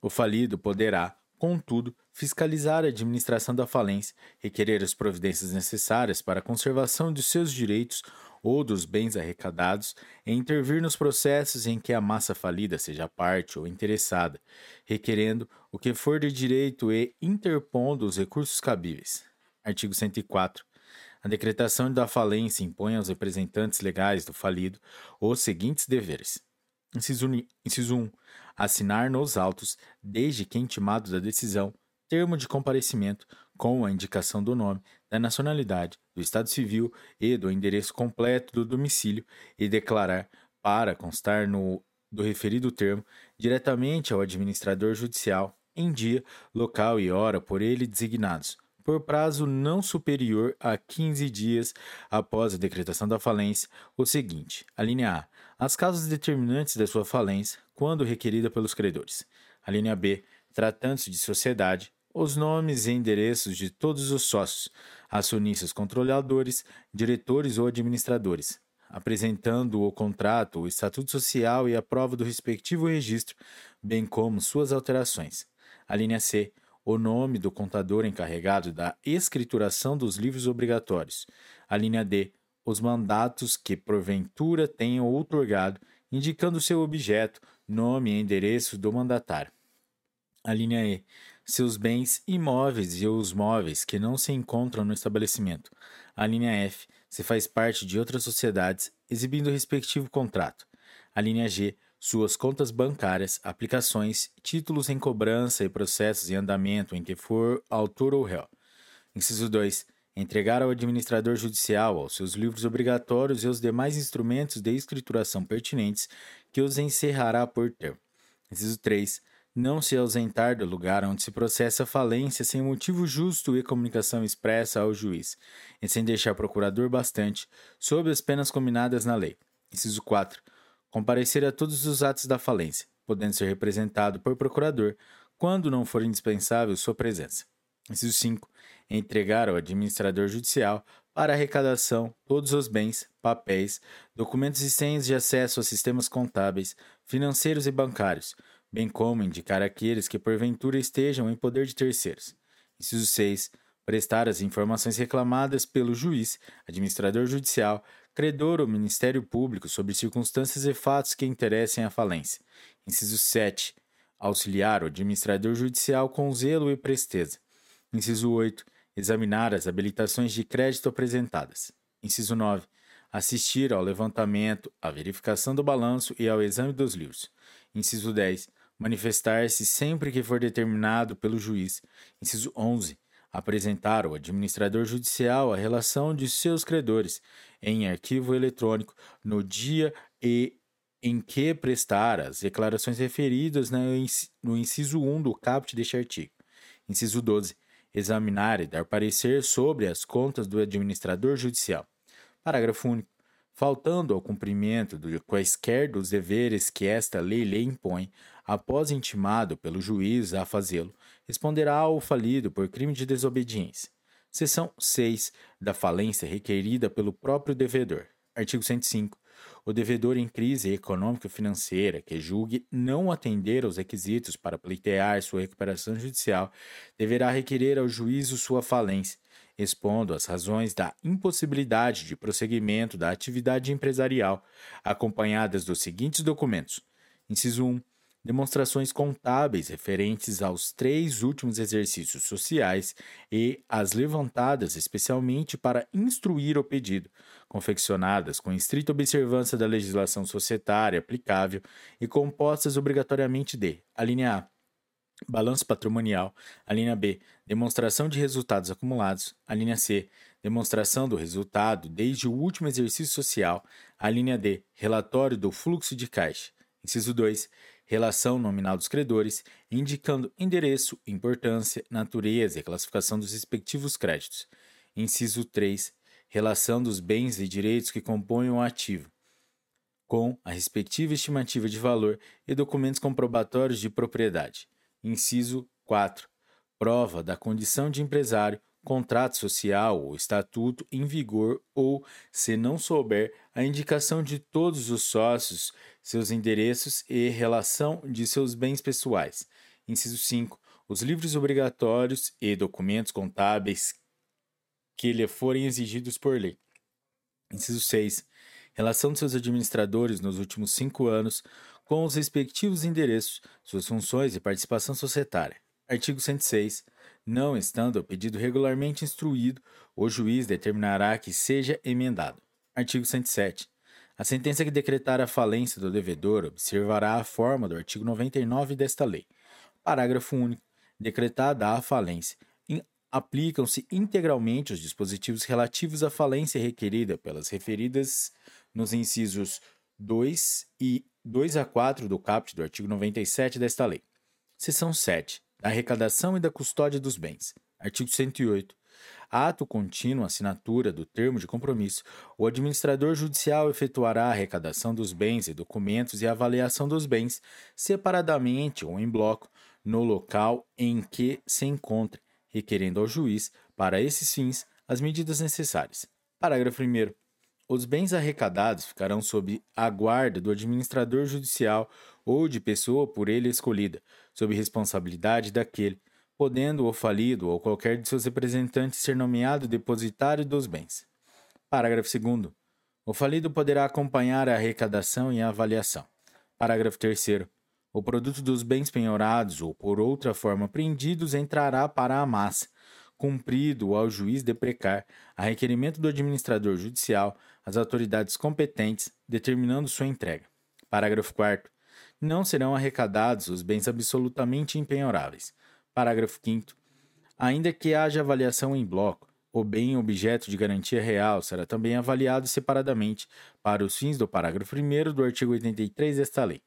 O falido poderá, contudo, fiscalizar a administração da falência, requerer as providências necessárias para a conservação de seus direitos ou dos bens arrecadados e intervir nos processos em que a massa falida seja parte ou interessada, requerendo o que for de direito e interpondo os recursos cabíveis. Artigo 104. A decretação da falência impõe aos representantes legais do falido os seguintes deveres. Inciso, inciso 1. Assinar nos autos, desde que intimado da decisão, termo de comparecimento com a indicação do nome, da nacionalidade, do estado civil e do endereço completo do domicílio e declarar, para constar no do referido termo, diretamente ao administrador judicial, em dia, local e hora por ele designados, por prazo não superior a 15 dias após a decretação da falência, o seguinte: a linha A. As causas determinantes da sua falência, quando requerida pelos credores. A linha B. Tratando-se de sociedade, os nomes e endereços de todos os sócios, acionistas controladores, diretores ou administradores, apresentando o contrato, o estatuto social e a prova do respectivo registro, bem como suas alterações. A linha C o nome do contador encarregado da escrituração dos livros obrigatórios. A linha D. Os mandatos que porventura tenham outorgado, indicando seu objeto, nome e endereço do mandatário. A linha E. Seus bens imóveis e os móveis que não se encontram no estabelecimento. A linha F. Se faz parte de outras sociedades, exibindo o respectivo contrato. A linha G suas contas bancárias, aplicações, títulos em cobrança e processos em andamento em que for autor ou réu. Inciso 2. Entregar ao administrador judicial aos seus livros obrigatórios e os demais instrumentos de escrituração pertinentes que os encerrará por termo. Inciso 3. não se ausentar do lugar onde se processa falência sem motivo justo e comunicação expressa ao juiz, e sem deixar procurador bastante, sob as penas combinadas na lei. Inciso 4. Comparecer a todos os atos da falência, podendo ser representado por procurador, quando não for indispensável sua presença. Inciso 5. Entregar ao administrador judicial para arrecadação todos os bens, papéis, documentos e senhas de acesso a sistemas contábeis, financeiros e bancários, bem como indicar aqueles que porventura estejam em poder de terceiros. Inciso 6. Prestar as informações reclamadas pelo juiz, administrador judicial, credor ou Ministério Público sobre circunstâncias e fatos que interessem a falência. Inciso 7. Auxiliar o administrador judicial com zelo e presteza. Inciso 8. Examinar as habilitações de crédito apresentadas. Inciso 9. Assistir ao levantamento, à verificação do balanço e ao exame dos livros. Inciso 10 manifestar-se sempre que for determinado pelo juiz. Inciso 11. Apresentar ao administrador judicial a relação de seus credores em arquivo eletrônico no dia e em que prestar as declarações referidas no inciso 1 do caput deste artigo. Inciso 12. Examinar e dar parecer sobre as contas do administrador judicial. Parágrafo único faltando ao cumprimento de quaisquer dos deveres que esta lei lhe impõe, após intimado pelo juiz a fazê-lo, responderá ao falido por crime de desobediência. Seção 6 da falência requerida pelo próprio devedor. Artigo 105. O devedor em crise econômico-financeira que julgue não atender aos requisitos para pleitear sua recuperação judicial deverá requerer ao juízo sua falência, expondo as razões da impossibilidade de prosseguimento da atividade empresarial, acompanhadas dos seguintes documentos: inciso 1 demonstrações contábeis referentes aos três últimos exercícios sociais e as levantadas especialmente para instruir o pedido, confeccionadas com estrita observância da legislação societária aplicável e compostas obrigatoriamente de: a linha A Balanço patrimonial. A linha B, demonstração de resultados acumulados. A linha C, demonstração do resultado desde o último exercício social. A linha D, relatório do fluxo de caixa. Inciso 2, relação nominal dos credores, indicando endereço, importância, natureza e classificação dos respectivos créditos. Inciso 3, relação dos bens e direitos que compõem o ativo, com a respectiva estimativa de valor e documentos comprobatórios de propriedade. Inciso 4. Prova da condição de empresário, contrato social ou estatuto em vigor ou, se não souber, a indicação de todos os sócios, seus endereços e relação de seus bens pessoais. Inciso 5. Os livros obrigatórios e documentos contábeis que lhe forem exigidos por lei. Inciso 6. Relação de seus administradores nos últimos cinco anos com os respectivos endereços, suas funções e participação societária. Artigo 106. Não estando o pedido regularmente instruído, o juiz determinará que seja emendado. Artigo 107. A sentença que decretar a falência do devedor observará a forma do artigo 99 desta lei. Parágrafo único. Decretada a falência, aplicam-se integralmente os dispositivos relativos à falência requerida pelas referidas nos incisos 2 e 2 a 4 do caput do artigo 97 desta lei. Seção 7. Da arrecadação e da custódia dos bens. Artigo 108. Ato contínuo assinatura do termo de compromisso, o administrador judicial efetuará a arrecadação dos bens e documentos e a avaliação dos bens, separadamente ou em bloco, no local em que se encontre, requerendo ao juiz, para esses fins, as medidas necessárias. Parágrafo 1. Os bens arrecadados ficarão sob a guarda do administrador judicial ou de pessoa por ele escolhida, sob responsabilidade daquele, podendo o falido ou qualquer de seus representantes ser nomeado depositário dos bens. Parágrafo 2. O falido poderá acompanhar a arrecadação e a avaliação. Parágrafo 3. O produto dos bens penhorados ou por outra forma prendidos entrará para a massa, cumprido ao juiz deprecar, a requerimento do administrador judicial, as autoridades competentes, determinando sua entrega. Parágrafo 4. Não serão arrecadados os bens absolutamente impenhoráveis. Parágrafo 5. Ainda que haja avaliação em bloco, o bem objeto de garantia real será também avaliado separadamente para os fins do parágrafo 1 do artigo 83 desta lei.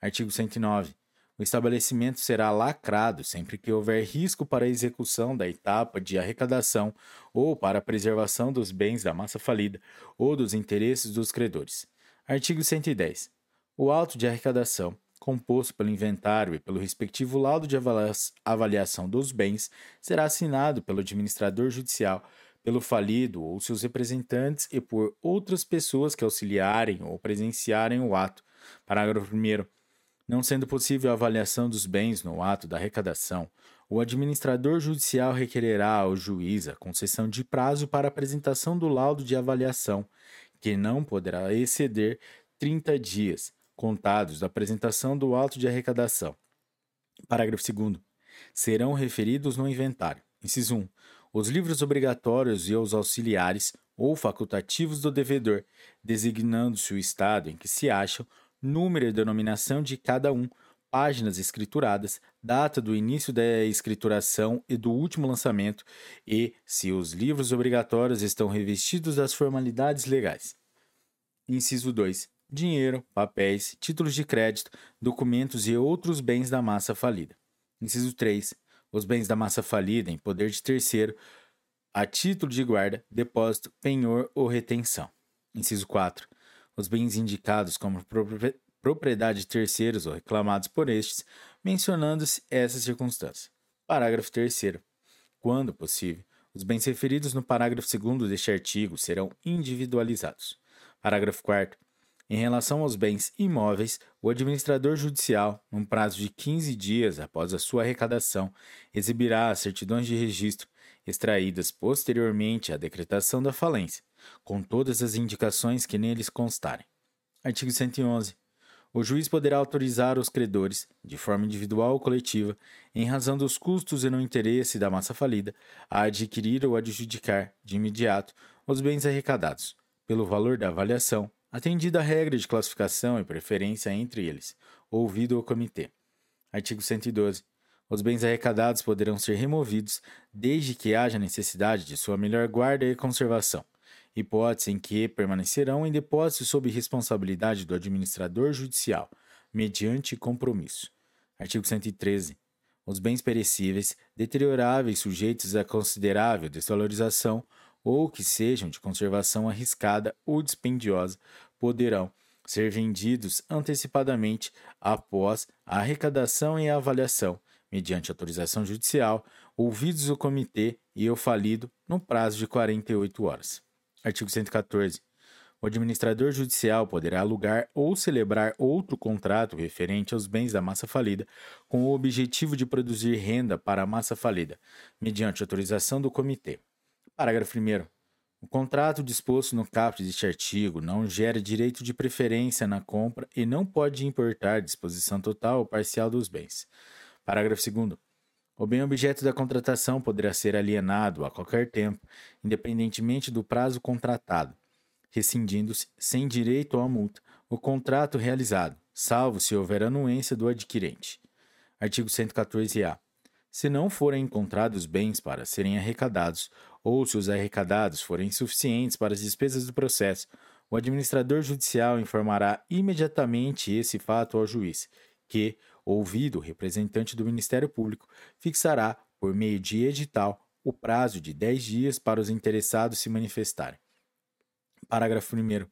Artigo 109. O estabelecimento será lacrado sempre que houver risco para a execução da etapa de arrecadação ou para a preservação dos bens da massa falida ou dos interesses dos credores. Artigo 110. O auto de arrecadação, composto pelo inventário e pelo respectivo laudo de avaliação dos bens, será assinado pelo administrador judicial, pelo falido ou seus representantes e por outras pessoas que auxiliarem ou presenciarem o ato. Parágrafo 1. Não sendo possível a avaliação dos bens no ato da arrecadação, o administrador judicial requererá ao juiz a concessão de prazo para apresentação do laudo de avaliação, que não poderá exceder 30 dias, contados da apresentação do auto de arrecadação. Parágrafo 2. Serão referidos no inventário. Inciso 1. Os livros obrigatórios e os auxiliares ou facultativos do devedor, designando-se o estado em que se acham número e denominação de cada um, páginas escrituradas, data do início da escrituração e do último lançamento, e se os livros obrigatórios estão revestidos das formalidades legais. Inciso 2. Dinheiro, papéis, títulos de crédito, documentos e outros bens da massa falida. Inciso 3. Os bens da massa falida em poder de terceiro, a título de guarda, depósito, penhor ou retenção. Inciso 4 os bens indicados como propriedade de terceiros ou reclamados por estes, mencionando-se essa circunstância. Parágrafo 3. Quando possível, os bens referidos no parágrafo 2 deste artigo serão individualizados. Parágrafo 4. Em relação aos bens imóveis, o administrador judicial, num prazo de 15 dias após a sua arrecadação, exibirá as certidões de registro extraídas posteriormente à decretação da falência, com todas as indicações que neles constarem. Artigo 111. O juiz poderá autorizar os credores, de forma individual ou coletiva, em razão dos custos e no interesse da massa falida, a adquirir ou adjudicar, de imediato, os bens arrecadados, pelo valor da avaliação, atendida a regra de classificação e preferência entre eles, ouvido o comitê. Artigo 112. Os bens arrecadados poderão ser removidos desde que haja necessidade de sua melhor guarda e conservação hipótese em que permanecerão em depósito sob responsabilidade do administrador judicial, mediante compromisso. Artigo 113. Os bens perecíveis, deterioráveis sujeitos a considerável desvalorização ou que sejam de conservação arriscada ou dispendiosa poderão ser vendidos antecipadamente após a arrecadação e a avaliação, mediante autorização judicial, ouvidos o comitê e o falido no prazo de 48 horas. Artigo 114. O administrador judicial poderá alugar ou celebrar outro contrato referente aos bens da massa falida, com o objetivo de produzir renda para a massa falida, mediante autorização do comitê. Parágrafo 1. O contrato disposto no caput deste artigo não gera direito de preferência na compra e não pode importar disposição total ou parcial dos bens. Parágrafo 2. O bem objeto da contratação poderá ser alienado a qualquer tempo, independentemente do prazo contratado, rescindindo-se, sem direito à multa, o contrato realizado, salvo se houver anuência do adquirente. Artigo 114-A. Se não forem encontrados bens para serem arrecadados, ou se os arrecadados forem insuficientes para as despesas do processo, o administrador judicial informará imediatamente esse fato ao juiz, que, ouvido o representante do Ministério Público, fixará, por meio de edital, o prazo de 10 dias para os interessados se manifestarem. Parágrafo 1.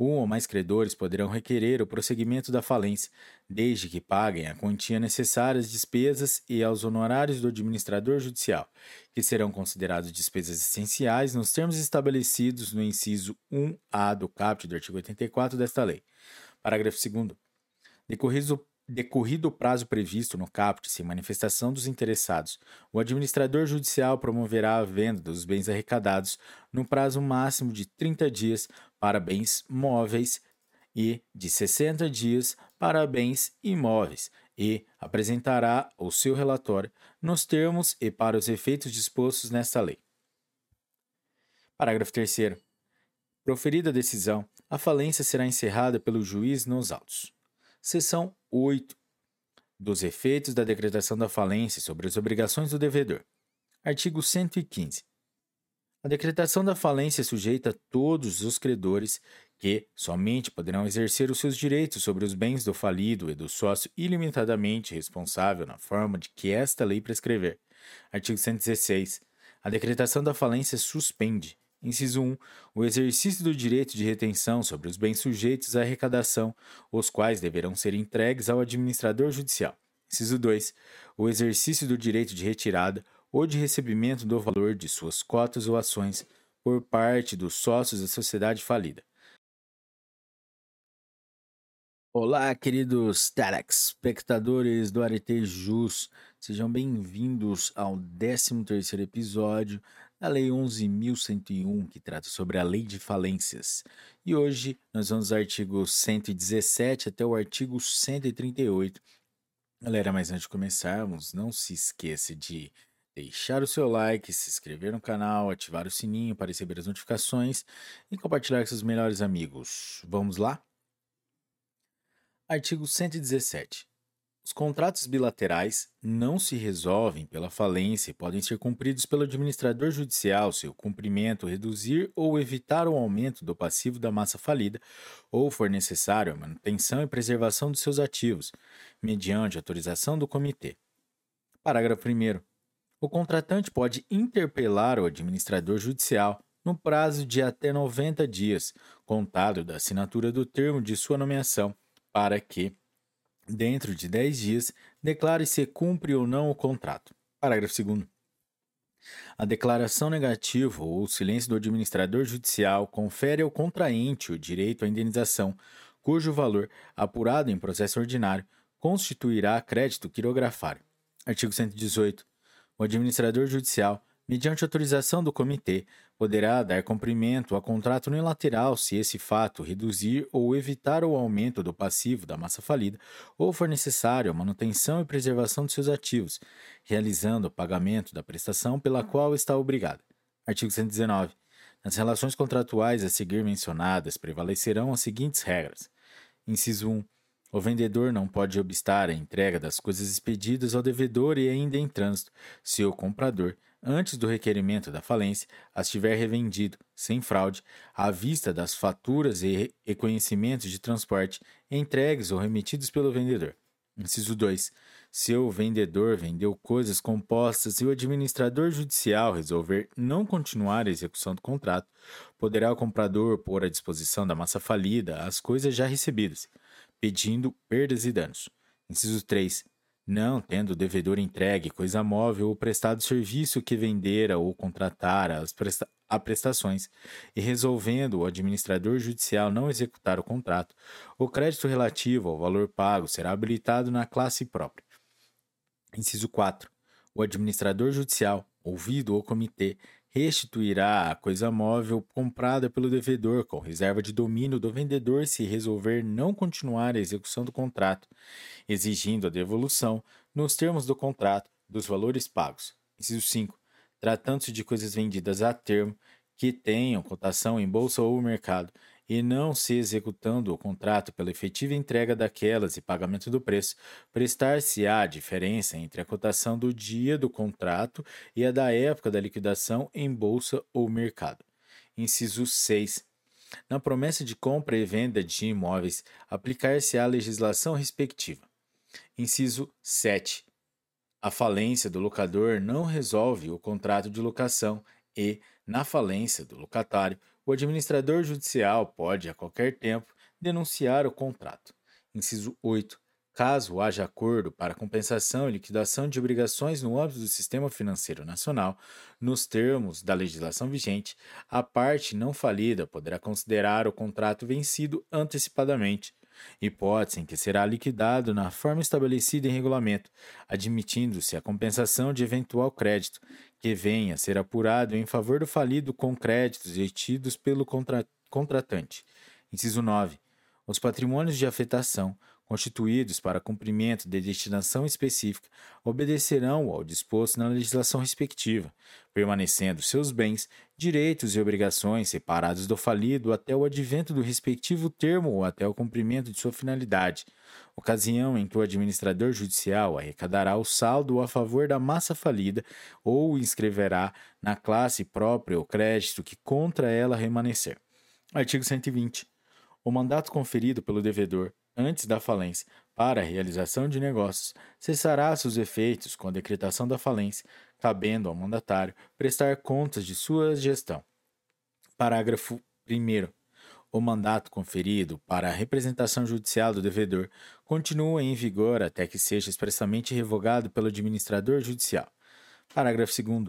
Um ou mais credores poderão requerer o prosseguimento da falência, desde que paguem a quantia necessária às despesas e aos honorários do administrador judicial, que serão considerados despesas essenciais nos termos estabelecidos no inciso 1A do caput do artigo 84 desta lei. Parágrafo 2. Decorrido Decorrido o prazo previsto no caput sem manifestação dos interessados, o administrador judicial promoverá a venda dos bens arrecadados no prazo máximo de 30 dias para bens móveis e de 60 dias para bens imóveis e apresentará o seu relatório nos termos e para os efeitos dispostos nesta lei. Parágrafo 3 Proferida a decisão, a falência será encerrada pelo juiz nos autos. Seção 8 dos efeitos da decretação da falência sobre as obrigações do devedor. Artigo 115. A decretação da falência sujeita todos os credores que somente poderão exercer os seus direitos sobre os bens do falido e do sócio ilimitadamente responsável na forma de que esta lei prescrever. Artigo 116. A decretação da falência suspende. Inciso 1. O exercício do direito de retenção sobre os bens sujeitos à arrecadação, os quais deverão ser entregues ao administrador judicial. Inciso 2. O exercício do direito de retirada ou de recebimento do valor de suas cotas ou ações por parte dos sócios da sociedade falida. Olá, queridos telespectadores do Arete Jus. Sejam bem-vindos ao 13º episódio da Lei 11.101, que trata sobre a Lei de Falências. E hoje nós vamos do artigo 117 até o artigo 138. Galera, mas antes de começarmos, não se esqueça de deixar o seu like, se inscrever no canal, ativar o sininho para receber as notificações e compartilhar com seus melhores amigos. Vamos lá? Artigo 117. Os contratos bilaterais não se resolvem pela falência e podem ser cumpridos pelo administrador judicial se o cumprimento reduzir ou evitar o aumento do passivo da massa falida ou for necessário a manutenção e preservação dos seus ativos, mediante autorização do comitê. Parágrafo 1. O contratante pode interpelar o administrador judicial no prazo de até 90 dias, contado da assinatura do termo de sua nomeação para que, dentro de 10 dias, declare se cumpre ou não o contrato. Parágrafo 2. A declaração negativa ou silêncio do administrador judicial confere ao contraente o direito à indenização, cujo valor, apurado em processo ordinário, constituirá crédito quirografário. Artigo 118. O administrador judicial mediante autorização do comitê, poderá dar cumprimento a contrato unilateral se esse fato reduzir ou evitar o aumento do passivo da massa falida ou for necessário a manutenção e preservação de seus ativos, realizando o pagamento da prestação pela qual está obrigado. Artigo 119. Nas relações contratuais a seguir mencionadas prevalecerão as seguintes regras. Inciso 1. O vendedor não pode obstar a entrega das coisas expedidas ao devedor e ainda em trânsito, se o comprador antes do requerimento da falência, as tiver revendido, sem fraude, à vista das faturas e reconhecimentos de transporte entregues ou remetidos pelo vendedor. Inciso 2. Se o vendedor vendeu coisas compostas e o administrador judicial resolver não continuar a execução do contrato, poderá o comprador pôr à disposição da massa falida as coisas já recebidas, pedindo perdas e danos. Inciso 3 não tendo o devedor entregue coisa móvel ou prestado serviço que vendera ou contratara as presta a prestações, e resolvendo o administrador judicial não executar o contrato, o crédito relativo ao valor pago será habilitado na classe própria. Inciso 4. O administrador judicial, ouvido o comitê, restituirá a coisa móvel comprada pelo devedor com reserva de domínio do vendedor se resolver não continuar a execução do contrato, exigindo a devolução, nos termos do contrato, dos valores pagos. Inciso 5. Tratando-se de coisas vendidas a termo, que tenham cotação em bolsa ou mercado, e não se executando o contrato pela efetiva entrega daquelas e pagamento do preço, prestar-se-á diferença entre a cotação do dia do contrato e a da época da liquidação em bolsa ou mercado. Inciso 6. Na promessa de compra e venda de imóveis, aplicar-se-á a legislação respectiva. Inciso 7. A falência do locador não resolve o contrato de locação e, na falência do locatário, o administrador judicial pode, a qualquer tempo, denunciar o contrato. Inciso 8. Caso haja acordo para compensação e liquidação de obrigações no âmbito do Sistema Financeiro Nacional, nos termos da legislação vigente, a parte não falida poderá considerar o contrato vencido antecipadamente, hipótese em que será liquidado na forma estabelecida em regulamento, admitindo-se a compensação de eventual crédito, que venha a ser apurado em favor do falido com créditos retidos pelo contra contratante. Inciso 9. Os patrimônios de afetação constituídos para cumprimento de destinação específica obedecerão ao disposto na legislação respectiva, permanecendo seus bens, direitos e obrigações separados do falido até o advento do respectivo termo ou até o cumprimento de sua finalidade, ocasião em que o administrador judicial arrecadará o saldo a favor da massa falida ou inscreverá na classe própria o crédito que contra ela remanescer. Artigo 120. O mandato conferido pelo devedor antes da falência para a realização de negócios cessará seus efeitos com a decretação da falência, cabendo ao mandatário prestar contas de sua gestão. Parágrafo 1. O mandato conferido para a representação judicial do devedor continua em vigor até que seja expressamente revogado pelo administrador judicial. Parágrafo 2.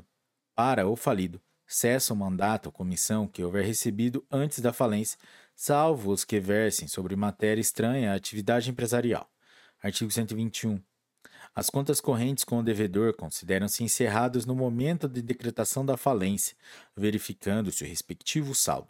Para o falido, cessa o mandato ou comissão que houver recebido antes da falência, salvo os que versem sobre matéria estranha à atividade empresarial. Artigo 121. As contas correntes com o devedor consideram-se encerradas no momento de decretação da falência, verificando-se o respectivo saldo.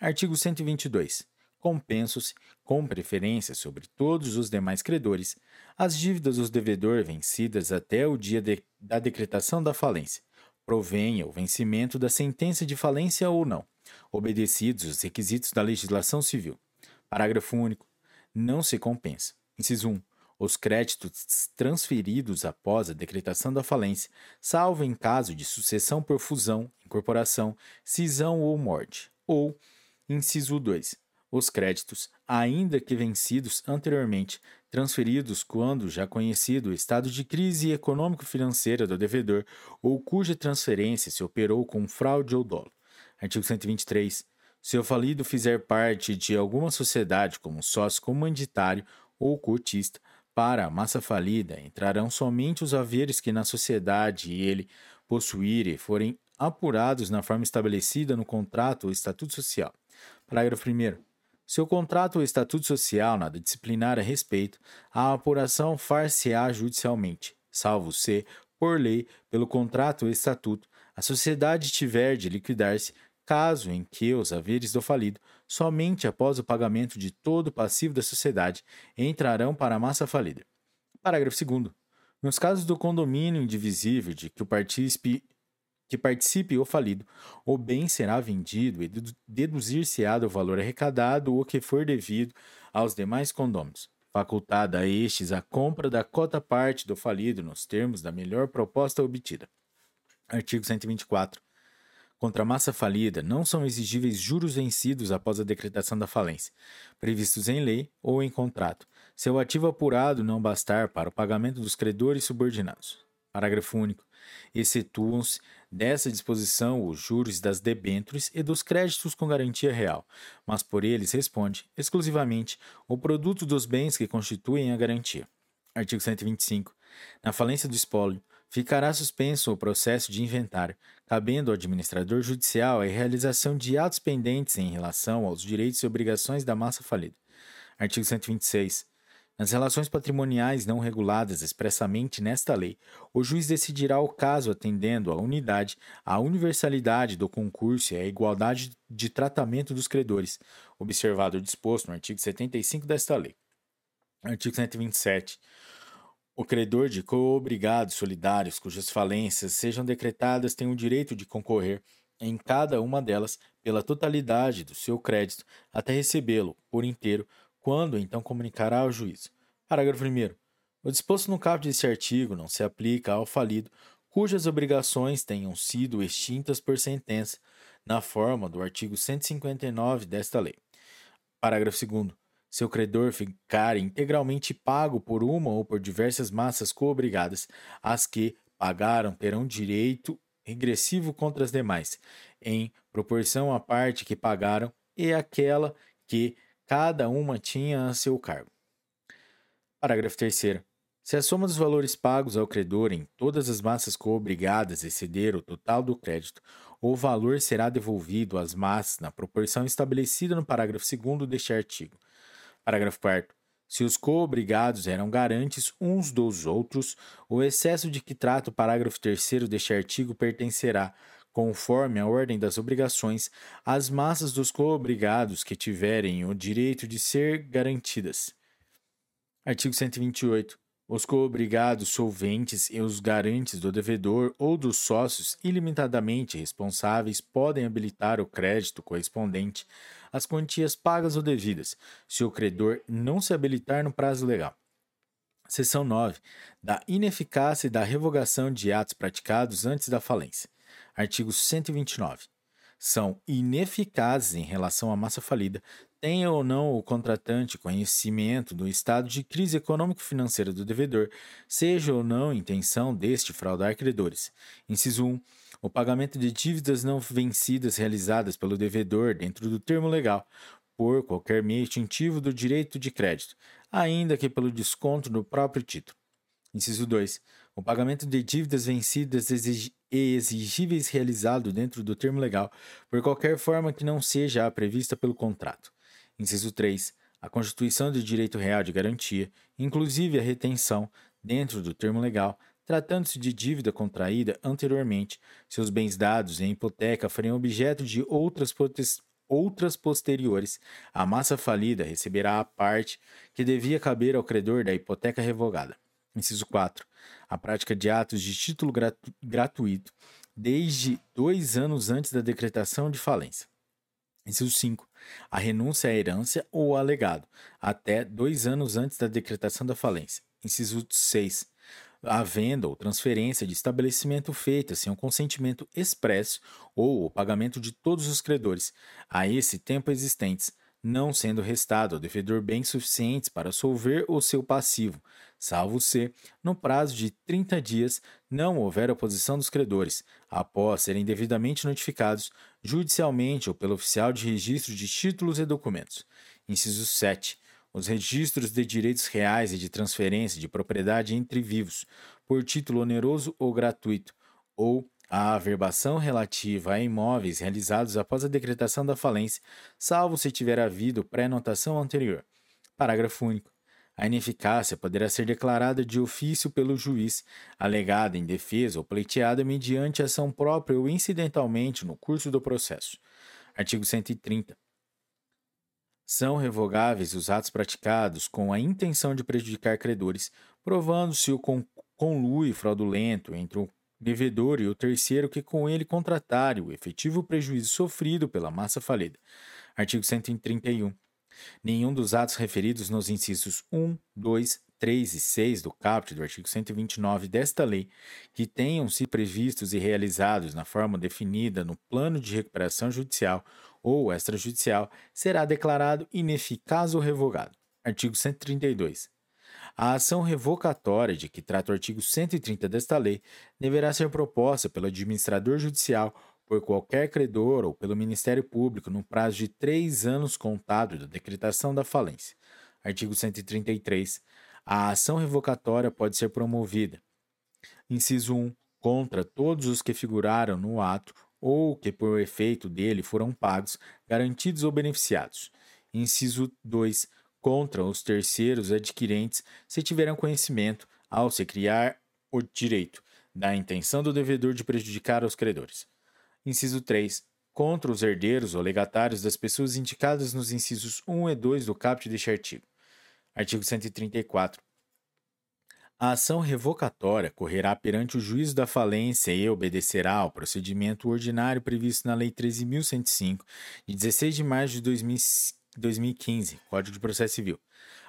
Artigo 122. Compensam-se, com preferência sobre todos os demais credores, as dívidas dos devedor vencidas até o dia de, da decretação da falência, provenha o vencimento da sentença de falência ou não, obedecidos os requisitos da legislação civil. Parágrafo único. Não se compensa. Inciso 1 os créditos transferidos após a decretação da falência, salvo em caso de sucessão por fusão, incorporação, cisão ou morte, ou Inciso 2. Os créditos, ainda que vencidos anteriormente, transferidos quando já conhecido o estado de crise econômico-financeira do devedor ou cuja transferência se operou com fraude ou dolo. Artigo 123. Se o falido fizer parte de alguma sociedade como sócio comanditário ou cotista, para a massa falida entrarão somente os haveres que na sociedade ele possuir e forem apurados na forma estabelecida no contrato ou estatuto social. Parágrafo 1. Se o contrato ou estatuto social nada disciplinar a respeito, a apuração far-se-á judicialmente, salvo se, por lei, pelo contrato ou estatuto, a sociedade tiver de liquidar-se, caso em que os haveres do falido, somente após o pagamento de todo o passivo da sociedade, entrarão para a massa falida. Parágrafo 2. Nos casos do condomínio indivisível de que o partícipe que participe o falido, o bem será vendido e deduzir-se-á do valor arrecadado o que for devido aos demais condôminos, facultada a estes a compra da cota parte do falido nos termos da melhor proposta obtida. Artigo 124. Contra a massa falida não são exigíveis juros vencidos após a decretação da falência, previstos em lei ou em contrato, se o ativo apurado não bastar para o pagamento dos credores subordinados. Parágrafo único. Excetuam-se dessa disposição os juros das debêntures e dos créditos com garantia real, mas por eles responde, exclusivamente, o produto dos bens que constituem a garantia. Artigo 125. Na falência do espólio, ficará suspenso o processo de inventário, cabendo ao administrador judicial a realização de atos pendentes em relação aos direitos e obrigações da massa falida. Artigo 126. Nas relações patrimoniais não reguladas expressamente nesta lei, o juiz decidirá o caso atendendo à unidade, à universalidade do concurso e à igualdade de tratamento dos credores, observado o disposto no artigo 75 desta lei. Artigo 127. O credor de coobrigados solidários cujas falências sejam decretadas tem o direito de concorrer em cada uma delas pela totalidade do seu crédito até recebê-lo por inteiro quando então comunicará ao juiz. Parágrafo 1. O disposto no caput deste artigo não se aplica ao falido cujas obrigações tenham sido extintas por sentença, na forma do artigo 159 desta lei. Parágrafo 2. Se o credor ficar integralmente pago por uma ou por diversas massas coobrigadas, as que pagaram terão direito regressivo contra as demais, em proporção à parte que pagaram e aquela que cada uma tinha a seu cargo. Parágrafo 3. Se a soma dos valores pagos ao credor em todas as massas coobrigadas exceder o total do crédito, o valor será devolvido às massas na proporção estabelecida no parágrafo 2 deste artigo. Parágrafo 4. Se os coobrigados eram garantes uns dos outros, o excesso de que trata o parágrafo 3 deste artigo pertencerá, conforme a ordem das obrigações, às massas dos coobrigados que tiverem o direito de ser garantidas. Artigo 128. Os coobrigados solventes e os garantes do devedor ou dos sócios ilimitadamente responsáveis podem habilitar o crédito correspondente às quantias pagas ou devidas, se o credor não se habilitar no prazo legal. Seção 9. Da ineficácia e da revogação de atos praticados antes da falência. Artigo 129. são ineficazes em relação à massa falida, tenha ou não o contratante conhecimento do estado de crise econômico-financeira do devedor, seja ou não intenção deste fraudar credores. Inciso 1. O pagamento de dívidas não vencidas realizadas pelo devedor dentro do termo legal, por qualquer meio extintivo do direito de crédito, ainda que pelo desconto do próprio título. Inciso 2. O pagamento de dívidas vencidas e exigíveis realizado dentro do termo legal, por qualquer forma que não seja a prevista pelo contrato. Inciso 3. A constituição de direito real de garantia, inclusive a retenção, dentro do termo legal, tratando-se de dívida contraída anteriormente, seus bens dados em hipoteca forem objeto de outras, outras posteriores, a massa falida receberá a parte que devia caber ao credor da hipoteca revogada. Inciso 4. A prática de atos de título gratu gratuito desde dois anos antes da decretação de falência. Inciso 5. A renúncia à herança ou ao legado, até dois anos antes da decretação da falência. Inciso 6. A venda ou transferência de estabelecimento feita sem o consentimento expresso ou o pagamento de todos os credores, a esse tempo existentes, não sendo restado ao devedor bens suficientes para solver o seu passivo, salvo se, no prazo de 30 dias, não houver oposição dos credores, após serem devidamente notificados judicialmente ou pelo oficial de registro de títulos e documentos. Inciso 7. Os registros de direitos reais e de transferência de propriedade entre vivos, por título oneroso ou gratuito, ou a averbação relativa a imóveis realizados após a decretação da falência, salvo se tiver havido pré-notação anterior. Parágrafo único. A ineficácia poderá ser declarada de ofício pelo juiz, alegada em defesa ou pleiteada mediante ação própria ou incidentalmente no curso do processo. Artigo 130. São revogáveis os atos praticados com a intenção de prejudicar credores, provando-se o conluio fraudulento entre o devedor e o terceiro que com ele contratarem o efetivo prejuízo sofrido pela massa falida. Artigo 131. Nenhum dos atos referidos nos incisos 1, 2, 3 e 6 do caput do artigo 129 desta lei, que tenham se previstos e realizados na forma definida no plano de recuperação judicial ou extrajudicial, será declarado ineficaz ou revogado. Artigo 132. A ação revocatória de que trata o artigo 130 desta lei deverá ser proposta pelo administrador judicial por qualquer credor ou pelo Ministério Público no prazo de três anos contado da decretação da falência. Artigo 133. A ação revocatória pode ser promovida. Inciso 1. Contra todos os que figuraram no ato ou que, por efeito dele, foram pagos, garantidos ou beneficiados. Inciso 2 contra os terceiros adquirentes se tiveram conhecimento, ao se criar o direito, da intenção do devedor de prejudicar os credores. Inciso 3. Contra os herdeiros ou legatários das pessoas indicadas nos incisos 1 e 2 do caput deste artigo. Artigo 134. A ação revocatória correrá perante o juízo da falência e obedecerá ao procedimento ordinário previsto na Lei 13.105, de 16 de março de 2005 2015, Código de Processo Civil.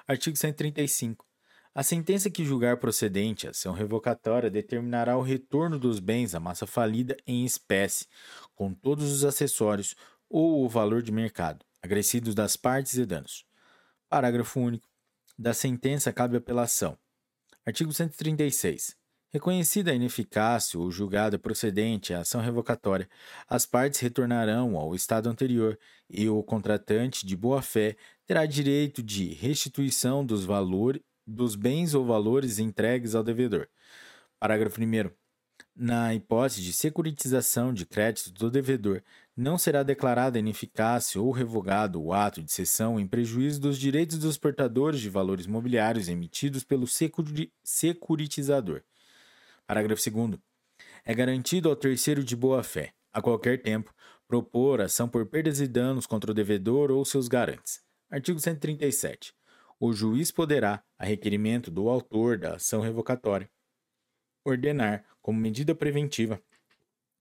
Artigo 135. A sentença que julgar procedente a ação revocatória determinará o retorno dos bens à massa falida em espécie, com todos os acessórios ou o valor de mercado, agressidos das partes e danos. Parágrafo único. Da sentença cabe apelação. Artigo 136. Reconhecida a ineficácia ou julgada procedente a ação revocatória, as partes retornarão ao estado anterior e o contratante de boa-fé terá direito de restituição dos valores dos bens ou valores entregues ao devedor. Parágrafo 1 na hipótese de securitização de crédito do devedor, não será declarada ineficácia ou revogado o ato de cessão em prejuízo dos direitos dos portadores de valores mobiliários emitidos pelo securitizador. Parágrafo 2. É garantido ao terceiro de boa-fé, a qualquer tempo, propor ação por perdas e danos contra o devedor ou seus garantes. Artigo 137. O juiz poderá, a requerimento do autor da ação revocatória, ordenar, como medida preventiva,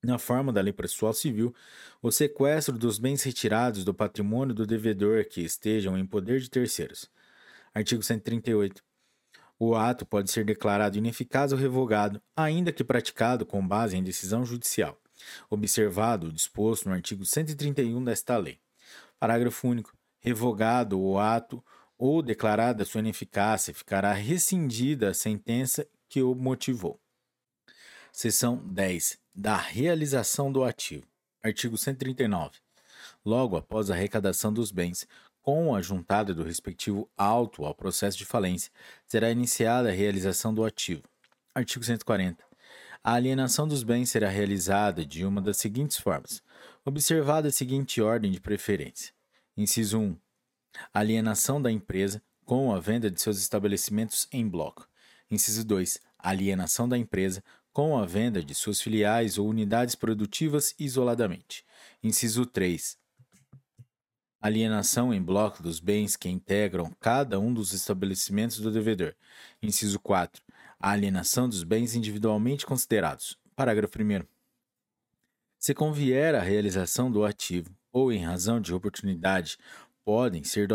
na forma da lei processual civil, o sequestro dos bens retirados do patrimônio do devedor que estejam em poder de terceiros. Artigo 138. O ato pode ser declarado ineficaz ou revogado, ainda que praticado com base em decisão judicial. observado o disposto no artigo 131 desta lei. Parágrafo único. Revogado o ato ou declarada sua ineficácia, ficará rescindida a sentença que o motivou. Seção 10. Da realização do ativo. Artigo 139. Logo após a arrecadação dos bens, com a juntada do respectivo auto ao processo de falência, será iniciada a realização do ativo. Artigo 140. A alienação dos bens será realizada de uma das seguintes formas, observada a seguinte ordem de preferência. Inciso 1. Alienação da empresa com a venda de seus estabelecimentos em bloco. Inciso 2. Alienação da empresa com a venda de suas filiais ou unidades produtivas isoladamente. Inciso 3. Alienação em bloco dos bens que integram cada um dos estabelecimentos do devedor. Inciso 4. A alienação dos bens individualmente considerados. Parágrafo 1. Se convier a realização do ativo ou em razão de oportunidade, podem ser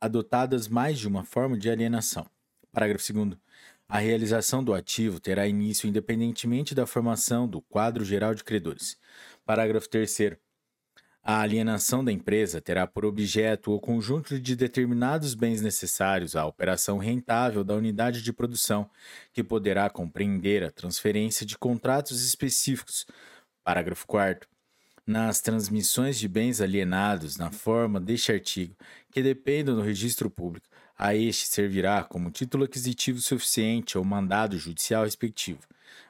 adotadas mais de uma forma de alienação. Parágrafo 2. A realização do ativo terá início independentemente da formação do quadro geral de credores. Parágrafo 3. A alienação da empresa terá por objeto o conjunto de determinados bens necessários à operação rentável da unidade de produção, que poderá compreender a transferência de contratos específicos. Parágrafo 4. Nas transmissões de bens alienados na forma deste artigo, que dependam do registro público, a este servirá como título aquisitivo suficiente ao mandado judicial respectivo.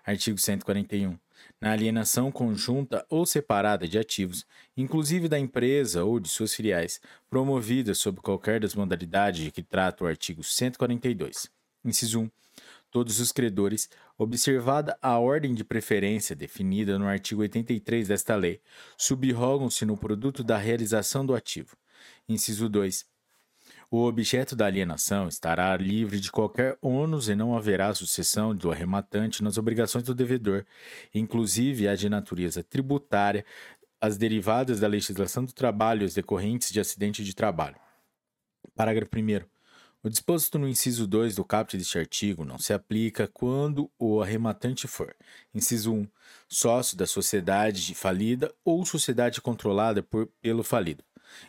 Artigo 141 na alienação conjunta ou separada de ativos, inclusive da empresa ou de suas filiais, promovida sob qualquer das modalidades de que trata o artigo 142. Inciso 1. Todos os credores, observada a ordem de preferência definida no artigo 83 desta lei, subrogam-se no produto da realização do ativo. Inciso 2 o objeto da alienação estará livre de qualquer ônus e não haverá sucessão do arrematante nas obrigações do devedor, inclusive a de natureza tributária, as derivadas da legislação do trabalho e as decorrentes de acidente de trabalho. Parágrafo 1. O disposto no inciso 2 do caput deste artigo não se aplica quando o arrematante for, inciso 1, sócio da sociedade falida ou sociedade controlada por, pelo falido.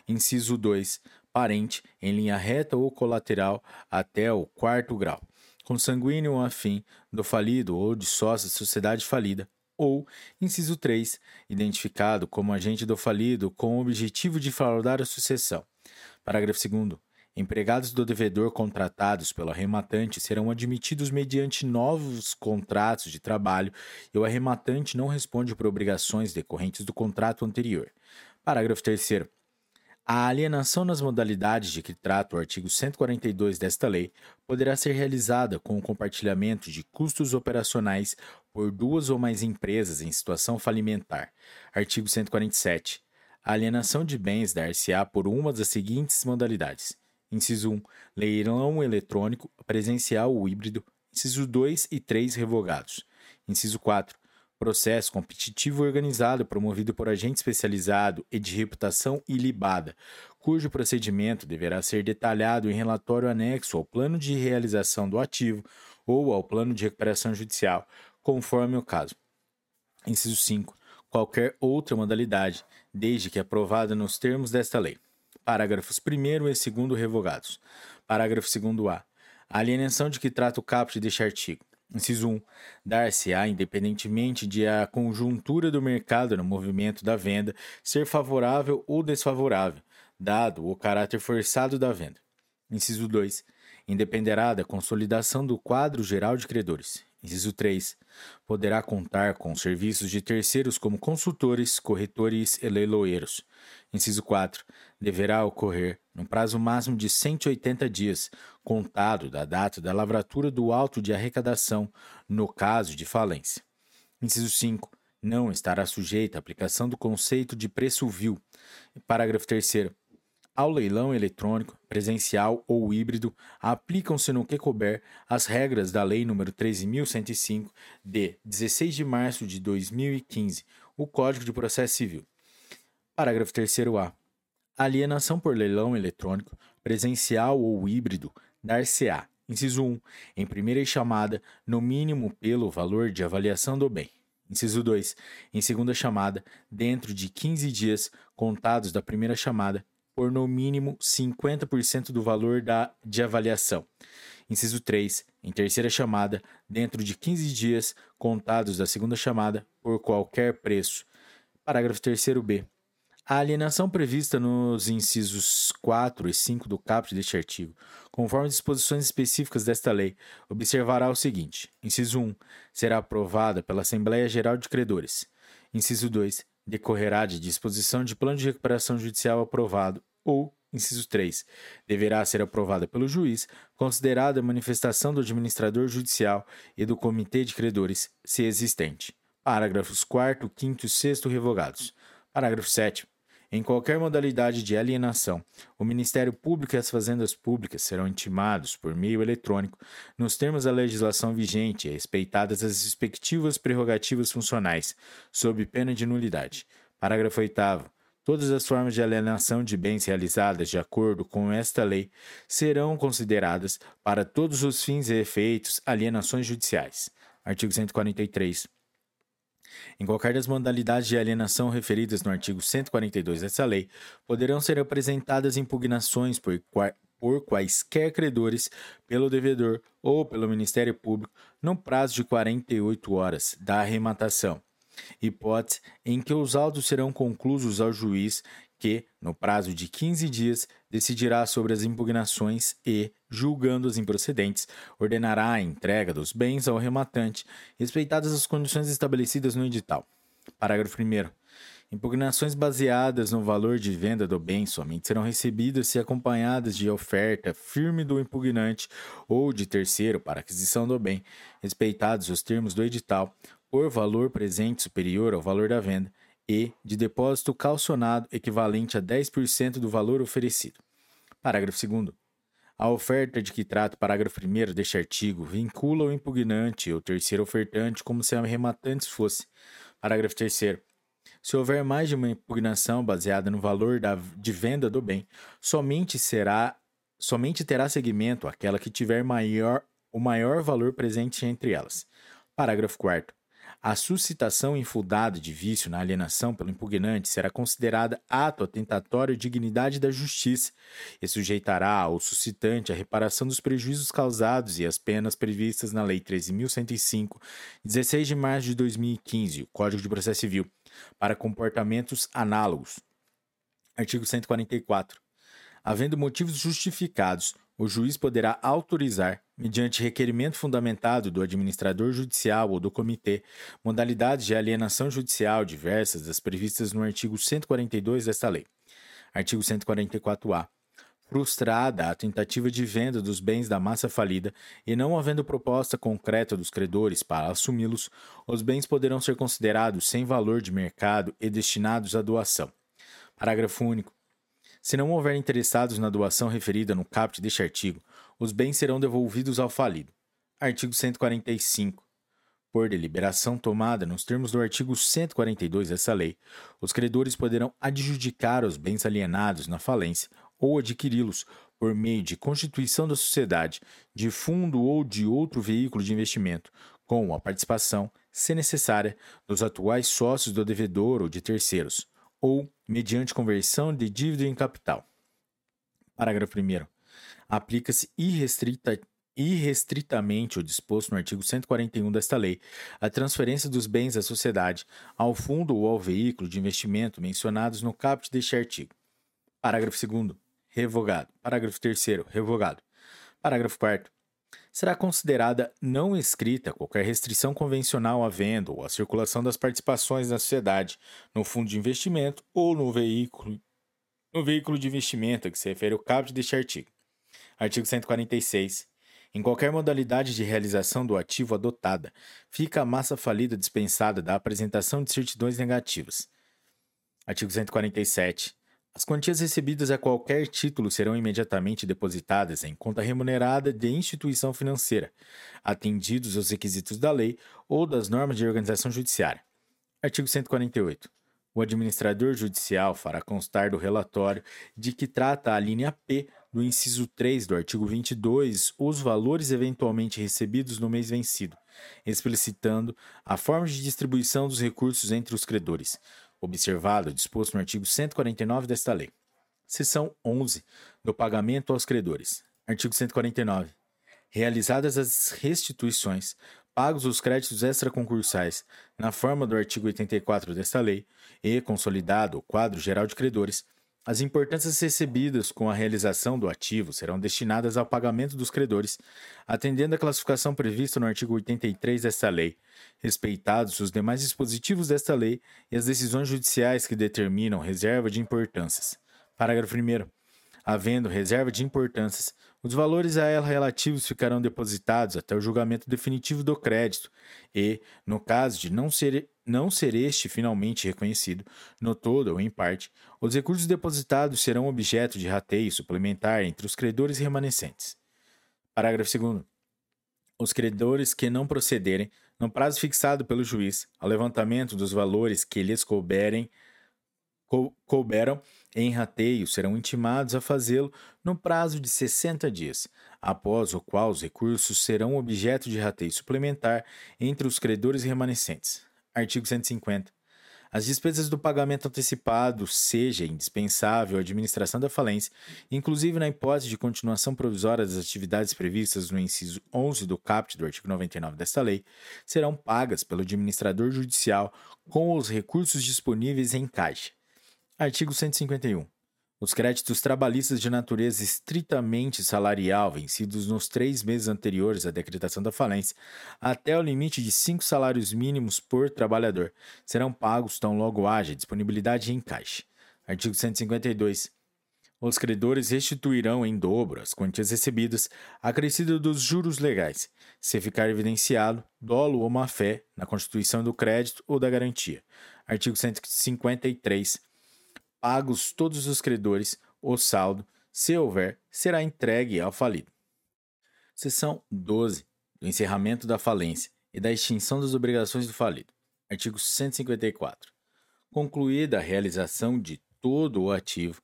Inciso 2 parente, em linha reta ou colateral até o quarto grau, consanguíneo afim do falido ou de sócio da sociedade falida, ou, inciso 3, identificado como agente do falido com o objetivo de fraudar a sucessão. Parágrafo 2. Empregados do devedor contratados pelo arrematante serão admitidos mediante novos contratos de trabalho e o arrematante não responde por obrigações decorrentes do contrato anterior. Parágrafo 3. A alienação nas modalidades de que trata o artigo 142 desta lei poderá ser realizada com o compartilhamento de custos operacionais por duas ou mais empresas em situação falimentar. Artigo 147. A alienação de bens dar-se-á por uma das seguintes modalidades: inciso 1, leilão eletrônico, presencial ou híbrido, inciso 2 e 3 revogados. Inciso 4, processo competitivo organizado promovido por agente especializado e de reputação ilibada, cujo procedimento deverá ser detalhado em relatório anexo ao plano de realização do ativo ou ao plano de recuperação judicial, conforme o caso. Inciso 5. Qualquer outra modalidade, desde que aprovada nos termos desta lei. Parágrafos 1 e 2 revogados. Parágrafo 2a. A alienação de que trata o caput deste artigo Inciso 1. Dar-se-á, independentemente de a conjuntura do mercado no movimento da venda ser favorável ou desfavorável, dado o caráter forçado da venda. Inciso 2. Independerá da consolidação do quadro geral de credores. Inciso 3. Poderá contar com serviços de terceiros como consultores, corretores e leiloeiros. Inciso 4. Deverá ocorrer, no prazo máximo de 180 dias, contado da data da lavratura do auto de arrecadação, no caso de falência. Inciso 5. Não estará sujeita à aplicação do conceito de preço vil. Parágrafo 3. Ao leilão eletrônico, presencial ou híbrido, aplicam-se no que couber as regras da Lei nº 13.105, de 16 de março de 2015, o Código de Processo Civil. Parágrafo 3a. Alienação por leilão eletrônico, presencial ou híbrido, dar-se-á, inciso 1, em primeira chamada, no mínimo pelo valor de avaliação do bem. Inciso 2. Em segunda chamada, dentro de 15 dias contados da primeira chamada, por no mínimo 50% do valor da, de avaliação. Inciso 3. Em terceira chamada, dentro de 15 dias contados da segunda chamada, por qualquer preço. Parágrafo 3b. A alienação prevista nos incisos 4 e 5 do caput deste artigo, conforme disposições específicas desta lei, observará o seguinte: inciso 1 será aprovada pela Assembleia Geral de Credores. Inciso 2 decorrerá de disposição de plano de recuperação judicial aprovado ou Inciso 3. Deverá ser aprovada pelo juiz, considerada a manifestação do administrador judicial e do comitê de credores, se existente. Parágrafos 4, 5 e 6 revogados. Parágrafo 7. Em qualquer modalidade de alienação, o Ministério Público e as Fazendas Públicas serão intimados por meio eletrônico, nos termos da legislação vigente respeitadas as respectivas prerrogativas funcionais, sob pena de nulidade. Parágrafo 8. Todas as formas de alienação de bens realizadas de acordo com esta lei serão consideradas, para todos os fins e efeitos, alienações judiciais. Artigo 143. Em qualquer das modalidades de alienação referidas no artigo 142 dessa lei, poderão ser apresentadas impugnações por, por quaisquer credores pelo devedor ou pelo Ministério Público no prazo de 48 horas da arrematação, hipótese em que os autos serão conclusos ao juiz que, no prazo de 15 dias, decidirá sobre as impugnações e, julgando as improcedentes, ordenará a entrega dos bens ao rematante, respeitadas as condições estabelecidas no edital. Parágrafo 1. Impugnações baseadas no valor de venda do bem somente serão recebidas se acompanhadas de oferta firme do impugnante ou de terceiro para aquisição do bem, respeitados os termos do edital, por valor presente superior ao valor da venda, e de depósito calcionado equivalente a 10% do valor oferecido. Parágrafo 2. A oferta de que trata o parágrafo 1 deste artigo vincula o impugnante ou terceiro ofertante como se a rematante fosse. Parágrafo 3. Se houver mais de uma impugnação baseada no valor da, de venda do bem, somente será somente terá seguimento aquela que tiver maior, o maior valor presente entre elas. Parágrafo 4 a suscitação infundada de vício na alienação pelo impugnante será considerada ato atentatório à dignidade da justiça e sujeitará ao suscitante a reparação dos prejuízos causados e as penas previstas na Lei 13.105, 16 de março de 2015, o Código de Processo Civil, para comportamentos análogos. Artigo 144. Havendo motivos justificados, o juiz poderá autorizar, mediante requerimento fundamentado do administrador judicial ou do comitê, modalidades de alienação judicial diversas das previstas no artigo 142 desta lei. Artigo 144-A. Frustrada a tentativa de venda dos bens da massa falida e não havendo proposta concreta dos credores para assumi-los, os bens poderão ser considerados sem valor de mercado e destinados à doação. Parágrafo único. Se não houver interessados na doação referida no caput deste artigo, os bens serão devolvidos ao falido. Artigo 145. Por deliberação tomada nos termos do artigo 142 dessa lei, os credores poderão adjudicar os bens alienados na falência ou adquiri-los por meio de constituição da sociedade, de fundo ou de outro veículo de investimento, com a participação, se necessária, dos atuais sócios do devedor ou de terceiros, ou mediante conversão de dívida em capital. Parágrafo 1. Aplica-se irrestrita, irrestritamente o disposto no artigo 141 desta lei a transferência dos bens da sociedade ao fundo ou ao veículo de investimento mencionados no caput deste artigo. Parágrafo 2. Revogado. Parágrafo 3. Revogado. Parágrafo 4 será considerada não escrita qualquer restrição convencional à venda ou à circulação das participações na sociedade, no fundo de investimento ou no veículo, no veículo de investimento a que se refere o caput deste artigo. Artigo 146. Em qualquer modalidade de realização do ativo adotada, fica a massa falida dispensada da apresentação de certidões negativas. Artigo 147. As quantias recebidas a qualquer título serão imediatamente depositadas em conta remunerada de instituição financeira, atendidos os requisitos da lei ou das normas de organização judiciária. Artigo 148. O administrador judicial fará constar do relatório de que trata a linha P do inciso 3 do artigo 22 os valores eventualmente recebidos no mês vencido, explicitando a forma de distribuição dos recursos entre os credores, observado disposto no artigo 149 desta lei. Seção 11 do pagamento aos credores. Artigo 149. Realizadas as restituições, pagos os créditos extraconcursais na forma do artigo 84 desta lei e consolidado o quadro geral de credores, as importâncias recebidas com a realização do ativo serão destinadas ao pagamento dos credores, atendendo à classificação prevista no artigo 83 desta lei, respeitados os demais dispositivos desta lei e as decisões judiciais que determinam reserva de importâncias. Parágrafo 1. Havendo reserva de importâncias, os valores a ela relativos ficarão depositados até o julgamento definitivo do crédito e, no caso de não ser, não ser este finalmente reconhecido, no todo ou em parte, os recursos depositados serão objeto de rateio suplementar entre os credores remanescentes. Parágrafo 2. Os credores que não procederem, no prazo fixado pelo juiz, ao levantamento dos valores que lhes couberem, couberam em rateio serão intimados a fazê-lo no prazo de 60 dias, após o qual os recursos serão objeto de rateio suplementar entre os credores remanescentes. Artigo 150. As despesas do pagamento antecipado seja indispensável à administração da falência, inclusive na hipótese de continuação provisória das atividades previstas no inciso 11 do caput do artigo 99 desta lei, serão pagas pelo administrador judicial com os recursos disponíveis em caixa Artigo 151. Os créditos trabalhistas de natureza estritamente salarial vencidos nos três meses anteriores à decretação da falência, até o limite de cinco salários mínimos por trabalhador, serão pagos tão logo haja disponibilidade em caixa. Artigo 152. Os credores restituirão em dobro as quantias recebidas, acrescido dos juros legais, se ficar evidenciado dolo ou má-fé na constituição do crédito ou da garantia. Artigo 153 pagos todos os credores, o saldo, se houver, será entregue ao falido. Seção 12 do encerramento da falência e da extinção das obrigações do falido. Artigo 154. Concluída a realização de todo o ativo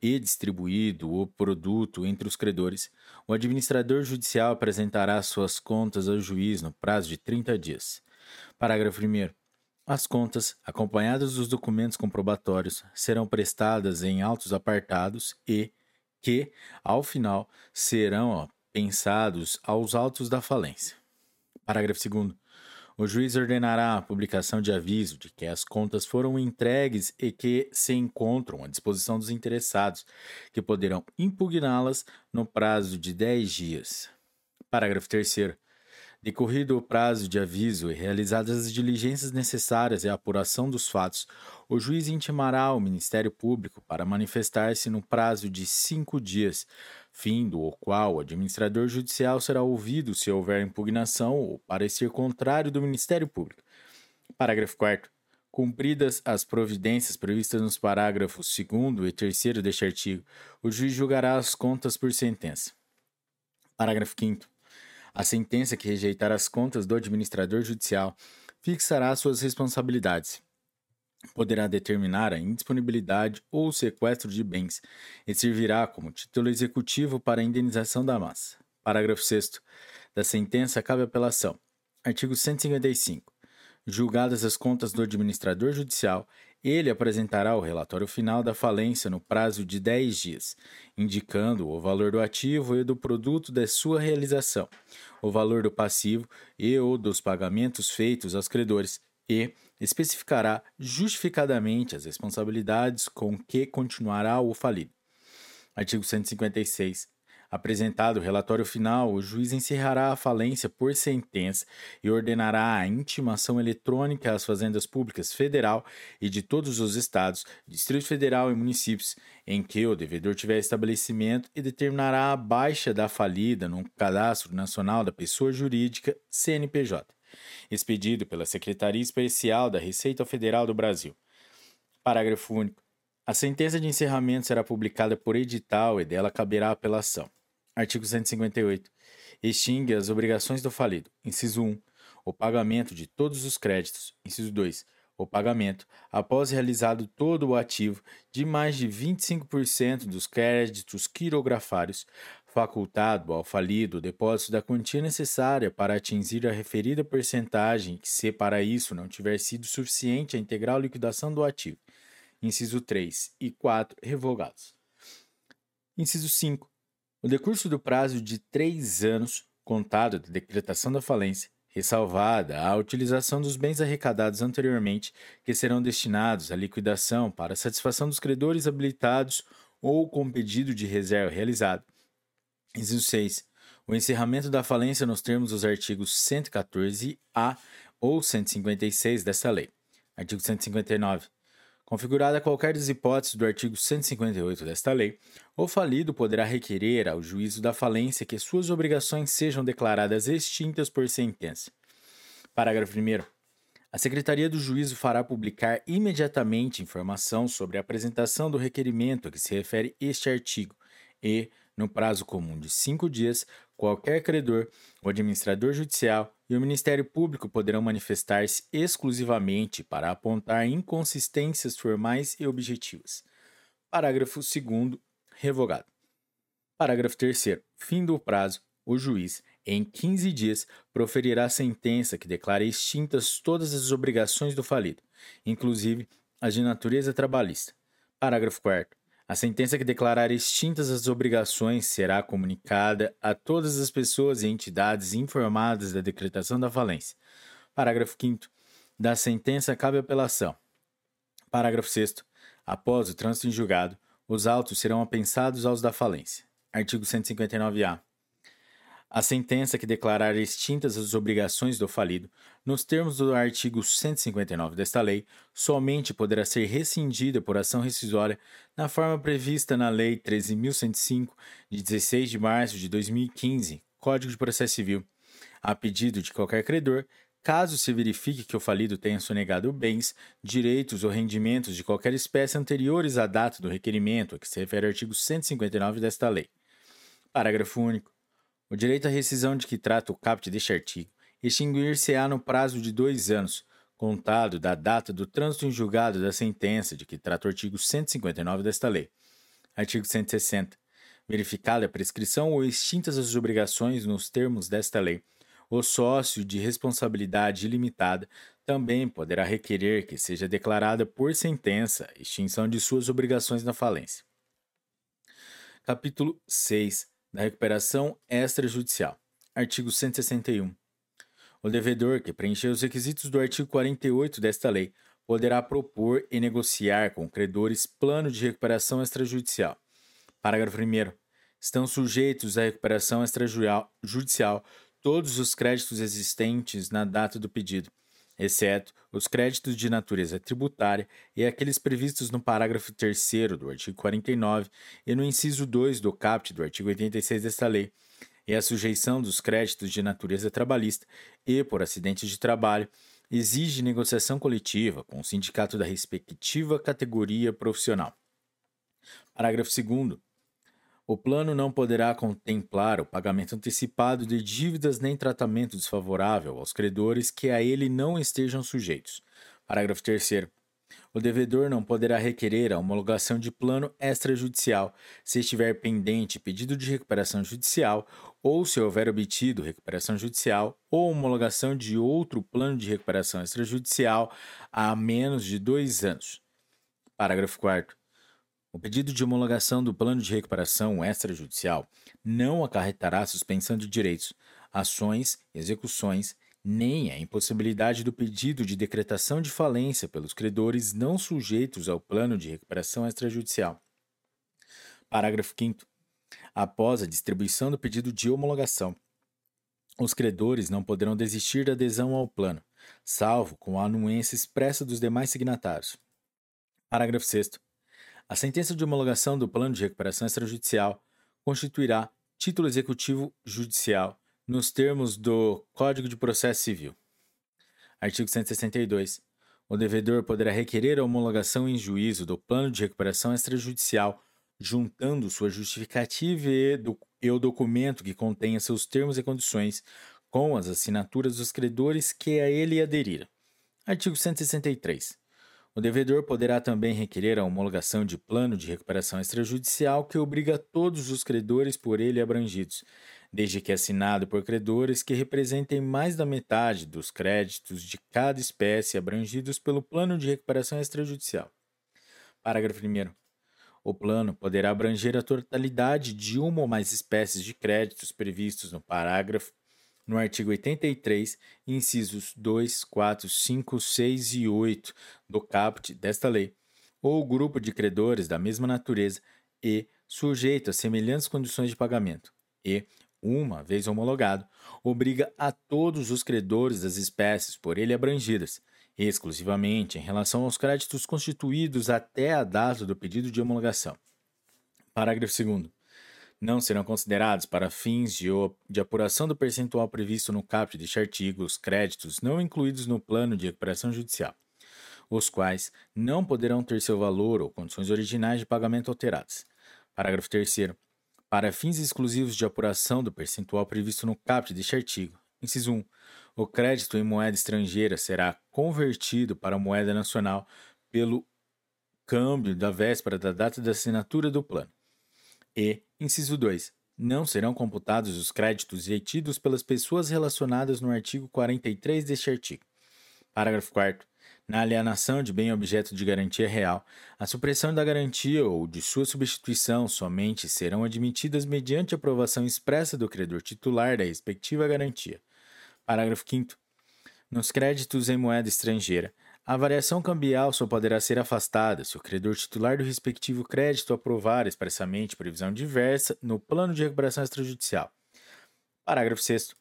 e distribuído o produto entre os credores, o administrador judicial apresentará suas contas ao juiz no prazo de 30 dias. Parágrafo 1. As contas, acompanhadas dos documentos comprobatórios, serão prestadas em autos apartados e que, ao final, serão ó, pensados aos autos da falência. Parágrafo 2. O juiz ordenará a publicação de aviso de que as contas foram entregues e que se encontram à disposição dos interessados, que poderão impugná-las no prazo de 10 dias. Parágrafo 3. Decorrido o prazo de aviso e realizadas as diligências necessárias à apuração dos fatos, o juiz intimará o Ministério Público para manifestar-se no prazo de cinco dias, findo o qual o administrador judicial será ouvido se houver impugnação ou parecer contrário do Ministério Público. Parágrafo 4. Cumpridas as providências previstas nos parágrafos 2 e 3 deste artigo, o juiz julgará as contas por sentença. Parágrafo 5. A sentença que rejeitar as contas do administrador judicial fixará suas responsabilidades. Poderá determinar a indisponibilidade ou o sequestro de bens e servirá como título executivo para a indenização da massa. Parágrafo 6. Da sentença cabe apelação. Artigo 155. Julgadas as contas do administrador judicial, ele apresentará o relatório final da falência no prazo de 10 dias, indicando o valor do ativo e do produto da sua realização, o valor do passivo e ou dos pagamentos feitos aos credores, e especificará justificadamente as responsabilidades com que continuará o falido. Artigo 156. Apresentado o relatório final, o juiz encerrará a falência por sentença e ordenará a intimação eletrônica às fazendas públicas federal e de todos os estados, Distrito Federal e municípios em que o devedor tiver estabelecimento e determinará a baixa da falida no Cadastro Nacional da Pessoa Jurídica, CNPJ, expedido pela Secretaria Especial da Receita Federal do Brasil. Parágrafo único. A sentença de encerramento será publicada por edital e dela caberá apelação. Artigo 158. Extingue as obrigações do falido. Inciso 1. O pagamento de todos os créditos. Inciso 2. o pagamento, após realizado todo o ativo, de mais de 25% dos créditos quirografários, facultado ao falido o depósito da quantia necessária para atingir a referida percentagem, que se para isso não tiver sido suficiente a integral liquidação do ativo. Inciso 3 e 4 revogados. Inciso 5. O decurso do prazo de três anos, contado da decretação da falência, ressalvada a utilização dos bens arrecadados anteriormente, que serão destinados à liquidação para satisfação dos credores habilitados ou com pedido de reserva realizado. Inciso 6. O encerramento da falência nos termos dos artigos 114-A ou 156 desta lei. Artigo 159. Configurada qualquer das hipóteses do artigo 158 desta lei, o falido poderá requerer ao juízo da falência que suas obrigações sejam declaradas extintas por sentença. Parágrafo 1. A Secretaria do Juízo fará publicar imediatamente informação sobre a apresentação do requerimento a que se refere este artigo e, no prazo comum de cinco dias, qualquer credor, o administrador judicial e o Ministério Público poderão manifestar-se exclusivamente para apontar inconsistências formais e objetivas. Parágrafo 2. Revogado. Parágrafo 3. Fim do prazo. O juiz, em 15 dias, proferirá sentença que declare extintas todas as obrigações do falido, inclusive as de natureza trabalhista. Parágrafo 4. A sentença que declarar extintas as obrigações será comunicada a todas as pessoas e entidades informadas da decretação da falência. Parágrafo 5. Da sentença cabe apelação. Parágrafo 6. Após o trânsito em julgado, os autos serão apensados aos da falência. Artigo 159-A. A sentença que declarar extintas as obrigações do falido, nos termos do artigo 159 desta lei, somente poderá ser rescindida por ação rescisória na forma prevista na Lei 13.105, de 16 de março de 2015, Código de Processo Civil, a pedido de qualquer credor, caso se verifique que o falido tenha sonegado bens, direitos ou rendimentos de qualquer espécie anteriores à data do requerimento a que se refere o artigo 159 desta lei. Parágrafo único. O direito à rescisão de que trata o caput deste artigo extinguir-se-á no prazo de dois anos, contado da data do trânsito em julgado da sentença de que trata o artigo 159 desta lei. Artigo 160. Verificada a prescrição ou extintas as obrigações nos termos desta lei, o sócio de responsabilidade ilimitada também poderá requerer que seja declarada por sentença extinção de suas obrigações na falência. Capítulo 6 da recuperação extrajudicial. Artigo 161. O devedor que preencher os requisitos do artigo 48 desta lei poderá propor e negociar com credores plano de recuperação extrajudicial. Parágrafo 1. Estão sujeitos à recuperação extrajudicial todos os créditos existentes na data do pedido, exceto os créditos de natureza tributária e aqueles previstos no parágrafo 3 do artigo 49 e no inciso 2 do caput do artigo 86 desta lei, e a sujeição dos créditos de natureza trabalhista e por acidente de trabalho exige negociação coletiva com o sindicato da respectiva categoria profissional. Parágrafo 2 o plano não poderá contemplar o pagamento antecipado de dívidas nem tratamento desfavorável aos credores que a ele não estejam sujeitos. Parágrafo 3. O devedor não poderá requerer a homologação de plano extrajudicial se estiver pendente pedido de recuperação judicial ou se houver obtido recuperação judicial ou homologação de outro plano de recuperação extrajudicial há menos de dois anos. Parágrafo 4. O pedido de homologação do plano de recuperação extrajudicial não acarretará suspensão de direitos, ações, execuções, nem a impossibilidade do pedido de decretação de falência pelos credores não sujeitos ao plano de recuperação extrajudicial. Parágrafo 5. Após a distribuição do pedido de homologação, os credores não poderão desistir da adesão ao plano, salvo com a anuência expressa dos demais signatários. Parágrafo 6. A sentença de homologação do plano de recuperação extrajudicial constituirá título executivo judicial nos termos do Código de Processo Civil. Artigo 162. O devedor poderá requerer a homologação em juízo do plano de recuperação extrajudicial, juntando sua justificativa e, do, e o documento que contenha seus termos e condições, com as assinaturas dos credores que a ele aderiram. Artigo 163. O devedor poderá também requerer a homologação de plano de recuperação extrajudicial que obriga todos os credores por ele abrangidos, desde que assinado por credores que representem mais da metade dos créditos de cada espécie abrangidos pelo plano de recuperação extrajudicial. Parágrafo 1. O plano poderá abranger a totalidade de uma ou mais espécies de créditos previstos no parágrafo no artigo 83, incisos 2, 4, 5, 6 e 8 do caput desta lei, ou grupo de credores da mesma natureza e sujeito a semelhantes condições de pagamento, e, uma vez homologado, obriga a todos os credores das espécies por ele abrangidas, exclusivamente em relação aos créditos constituídos até a data do pedido de homologação. Parágrafo 2 não serão considerados para fins de, de apuração do percentual previsto no caput deste artigo os créditos não incluídos no plano de recuperação judicial, os quais não poderão ter seu valor ou condições originais de pagamento alteradas. Parágrafo 3 Para fins exclusivos de apuração do percentual previsto no caput deste artigo, inciso 1, o crédito em moeda estrangeira será convertido para moeda nacional pelo câmbio da véspera da data da assinatura do plano. E, inciso 2, não serão computados os créditos retidos pelas pessoas relacionadas no artigo 43 deste artigo. Parágrafo 4 na alienação de bem objeto de garantia real, a supressão da garantia ou de sua substituição somente serão admitidas mediante aprovação expressa do credor titular da respectiva garantia. Parágrafo 5. Nos créditos em moeda estrangeira, a variação cambial só poderá ser afastada se o credor titular do respectivo crédito aprovar expressamente previsão diversa no plano de recuperação extrajudicial. Parágrafo 6.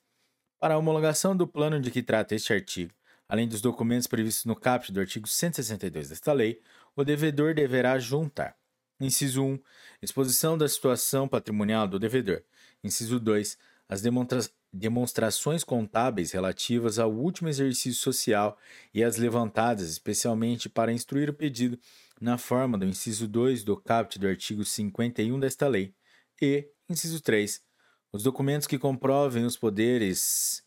Para a homologação do plano de que trata este artigo, além dos documentos previstos no caput do artigo 162 desta lei, o devedor deverá juntar: inciso 1, exposição da situação patrimonial do devedor, inciso 2, as demonstra demonstrações contábeis relativas ao último exercício social e as levantadas especialmente para instruir o pedido na forma do inciso 2 do caput do artigo 51 desta lei, e, inciso 3, os documentos que comprovem os poderes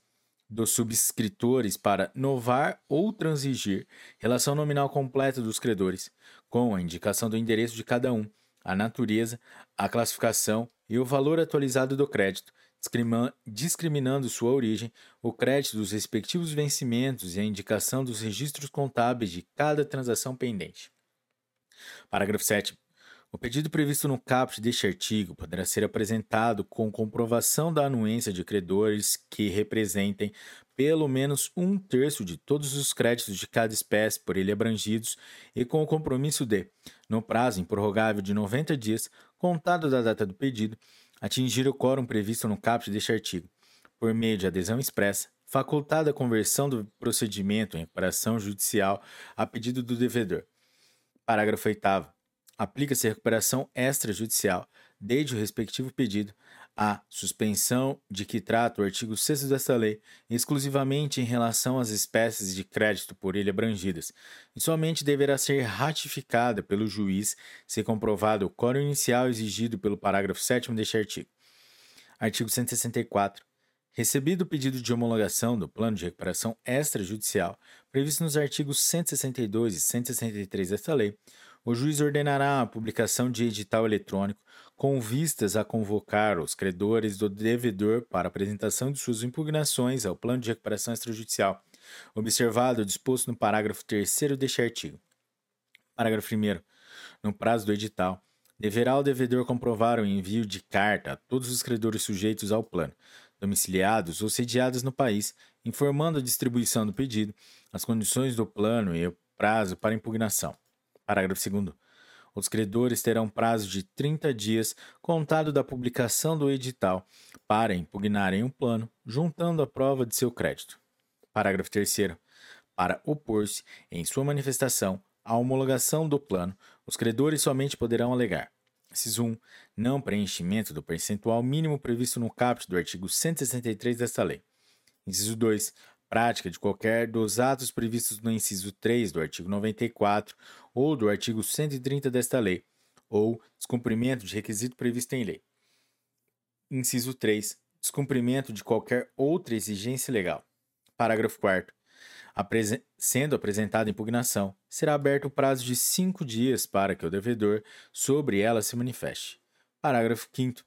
dos subscritores para novar ou transigir relação nominal completa dos credores, com a indicação do endereço de cada um, a natureza, a classificação e o valor atualizado do crédito, discriminando sua origem, o crédito dos respectivos vencimentos e a indicação dos registros contábeis de cada transação pendente. Parágrafo 7. O pedido previsto no caput deste artigo poderá ser apresentado com comprovação da anuência de credores que representem pelo menos um terço de todos os créditos de cada espécie por ele abrangidos e com o compromisso de, no prazo improrrogável de 90 dias, contado da data do pedido, atingir o quórum previsto no caput deste artigo, por meio de adesão expressa, facultada a conversão do procedimento em recuperação judicial a pedido do devedor. Parágrafo 8 Aplica-se a recuperação extrajudicial, desde o respectivo pedido, a suspensão de que trata o artigo 6 desta lei, exclusivamente em relação às espécies de crédito por ele abrangidas, e somente deverá ser ratificada pelo juiz se comprovado o quórum inicial exigido pelo parágrafo 7 deste artigo. Artigo 164. Recebido o pedido de homologação do plano de recuperação extrajudicial, previsto nos artigos 162 e 163 desta lei, o juiz ordenará a publicação de edital eletrônico com vistas a convocar os credores do devedor para apresentação de suas impugnações ao plano de recuperação extrajudicial, observado o disposto no parágrafo 3 deste artigo. Parágrafo 1. No prazo do edital, deverá o devedor comprovar o envio de carta a todos os credores sujeitos ao plano, domiciliados ou sediados no país, informando a distribuição do pedido, as condições do plano e o prazo para impugnação. Parágrafo 2. Os credores terão prazo de 30 dias contado da publicação do edital para impugnarem o plano, juntando a prova de seu crédito. Parágrafo 3. Para opor-se, em sua manifestação, à homologação do plano, os credores somente poderão alegar: Inciso 1. Não preenchimento do percentual mínimo previsto no caput do artigo 163 desta lei. Inciso 2 prática de qualquer dos atos previstos no inciso 3 do artigo 94 ou do artigo 130 desta lei, ou descumprimento de requisito previsto em lei. Inciso 3. Descumprimento de qualquer outra exigência legal. Parágrafo 4 Apresen sendo apresentada impugnação, será aberto o prazo de cinco dias para que o devedor sobre ela se manifeste. Parágrafo 5.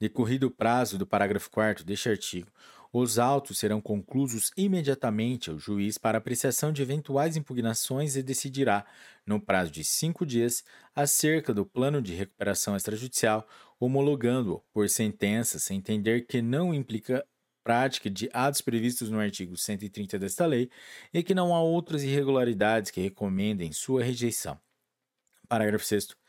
Decorrido o prazo do parágrafo 4 deste artigo, os autos serão conclusos imediatamente ao juiz para apreciação de eventuais impugnações e decidirá, no prazo de cinco dias, acerca do plano de recuperação extrajudicial, homologando-o por sentença, sem entender que não implica prática de atos previstos no artigo 130 desta lei e que não há outras irregularidades que recomendem sua rejeição. Parágrafo 6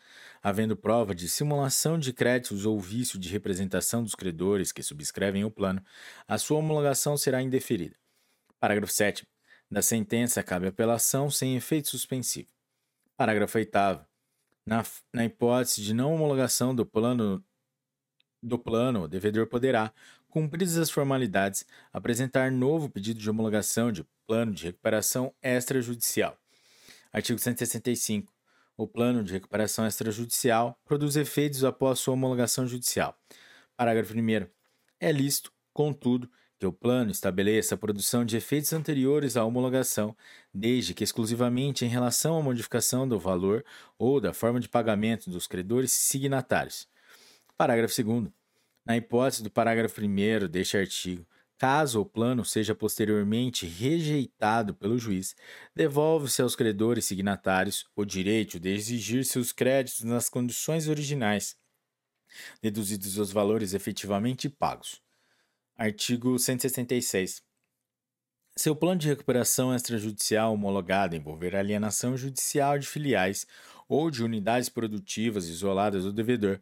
havendo prova de simulação de créditos ou vício de representação dos credores que subscrevem o plano, a sua homologação será indeferida. Parágrafo 7. Da sentença cabe apelação sem efeito suspensivo. Parágrafo 8. Na, na hipótese de não homologação do plano, do plano, o devedor poderá, cumpridas as formalidades, apresentar novo pedido de homologação de plano de recuperação extrajudicial. Artigo 165. O plano de recuperação extrajudicial produz efeitos após sua homologação judicial. Parágrafo 1. É lícito, contudo, que o plano estabeleça a produção de efeitos anteriores à homologação, desde que exclusivamente em relação à modificação do valor ou da forma de pagamento dos credores signatários. Parágrafo 2. Na hipótese do parágrafo 1 deste artigo, Caso o plano seja posteriormente rejeitado pelo juiz, devolve-se aos credores signatários o direito de exigir seus créditos nas condições originais, deduzidos os valores efetivamente pagos. Artigo 166. Se o plano de recuperação extrajudicial homologado envolver alienação judicial de filiais ou de unidades produtivas isoladas do devedor,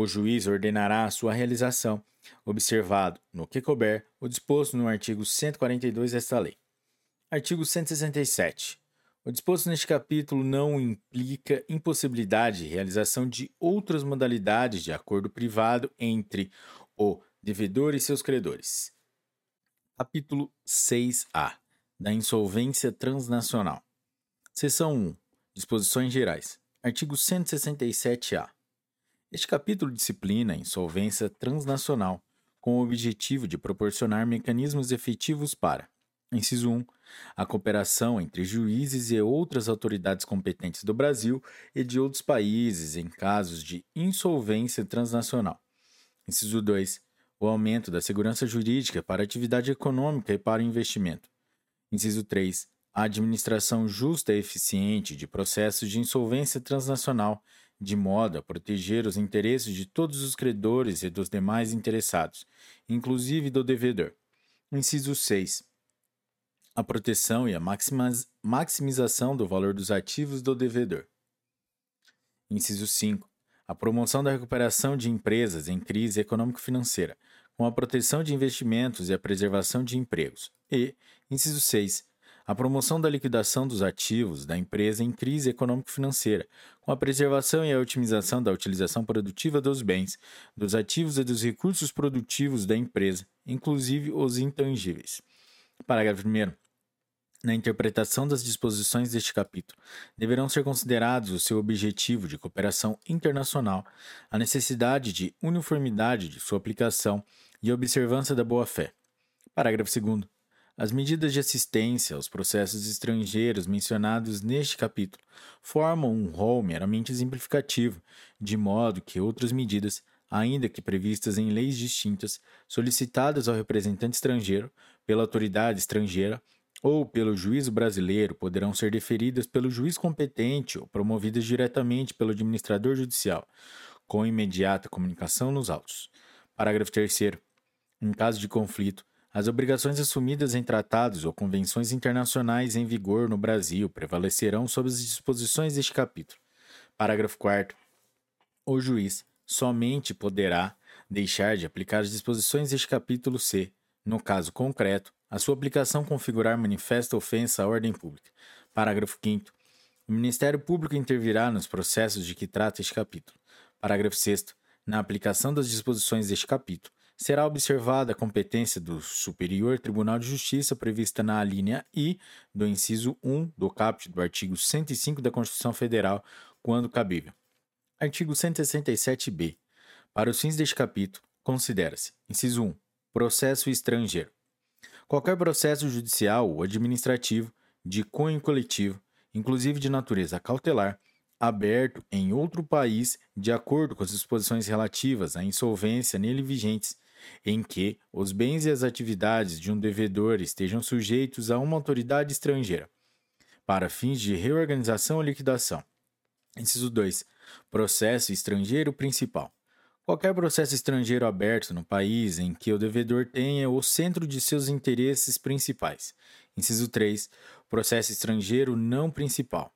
o juiz ordenará a sua realização, observado, no que couber, o disposto no artigo 142 desta lei. Artigo 167. O disposto neste capítulo não implica impossibilidade de realização de outras modalidades de acordo privado entre o devedor e seus credores. Capítulo 6A da Insolvência Transnacional. Seção 1. Disposições Gerais. Artigo 167-A. Este capítulo disciplina a insolvência transnacional, com o objetivo de proporcionar mecanismos efetivos para, inciso 1, a cooperação entre juízes e outras autoridades competentes do Brasil e de outros países em casos de insolvência transnacional. Inciso 2, o aumento da segurança jurídica para a atividade econômica e para o investimento. Inciso 3, a administração justa e eficiente de processos de insolvência transnacional de modo a proteger os interesses de todos os credores e dos demais interessados, inclusive do devedor. Inciso 6. A proteção e a maximização do valor dos ativos do devedor. Inciso 5. A promoção da recuperação de empresas em crise econômico-financeira, com a proteção de investimentos e a preservação de empregos. E, inciso 6 a promoção da liquidação dos ativos da empresa em crise econômico-financeira, com a preservação e a otimização da utilização produtiva dos bens, dos ativos e dos recursos produtivos da empresa, inclusive os intangíveis. Parágrafo 1. Na interpretação das disposições deste capítulo, deverão ser considerados o seu objetivo de cooperação internacional, a necessidade de uniformidade de sua aplicação e observância da boa-fé. Parágrafo 2. As medidas de assistência aos processos estrangeiros mencionados neste capítulo formam um rol meramente exemplificativo, de modo que outras medidas, ainda que previstas em leis distintas, solicitadas ao representante estrangeiro, pela autoridade estrangeira ou pelo juízo brasileiro, poderão ser deferidas pelo juiz competente ou promovidas diretamente pelo administrador judicial, com imediata comunicação nos autos. Parágrafo 3. Em caso de conflito, as obrigações assumidas em tratados ou convenções internacionais em vigor no Brasil prevalecerão sobre as disposições deste capítulo. Parágrafo 4. O juiz somente poderá deixar de aplicar as disposições deste capítulo se, no caso concreto, a sua aplicação configurar manifesta ofensa à ordem pública. Parágrafo 5. O Ministério Público intervirá nos processos de que trata este capítulo. Parágrafo 6. Na aplicação das disposições deste capítulo, será observada a competência do Superior Tribunal de Justiça prevista na alínea I do inciso 1 do caput do artigo 105 da Constituição Federal, quando cabível. Artigo 167b. Para os fins deste capítulo, considera-se: inciso 1. Processo estrangeiro. Qualquer processo judicial ou administrativo de cunho coletivo, inclusive de natureza cautelar, aberto em outro país de acordo com as disposições relativas à insolvência nele vigentes, em que os bens e as atividades de um devedor estejam sujeitos a uma autoridade estrangeira, para fins de reorganização ou liquidação. Inciso 2. Processo estrangeiro principal. Qualquer processo estrangeiro aberto no país em que o devedor tenha o centro de seus interesses principais. Inciso 3. Processo estrangeiro não principal.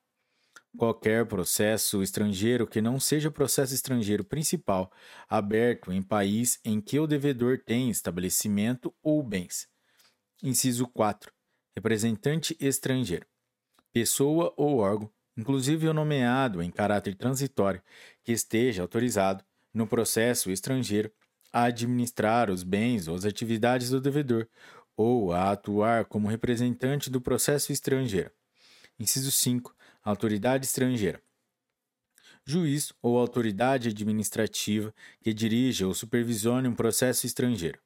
Qualquer processo estrangeiro que não seja processo estrangeiro principal aberto em país em que o devedor tem estabelecimento ou bens. Inciso 4. Representante estrangeiro. Pessoa ou órgão, inclusive o nomeado em caráter transitório, que esteja autorizado no processo estrangeiro a administrar os bens ou as atividades do devedor ou a atuar como representante do processo estrangeiro. Inciso 5 autoridade estrangeira. Juiz ou autoridade administrativa que dirija ou supervisione um processo estrangeiro.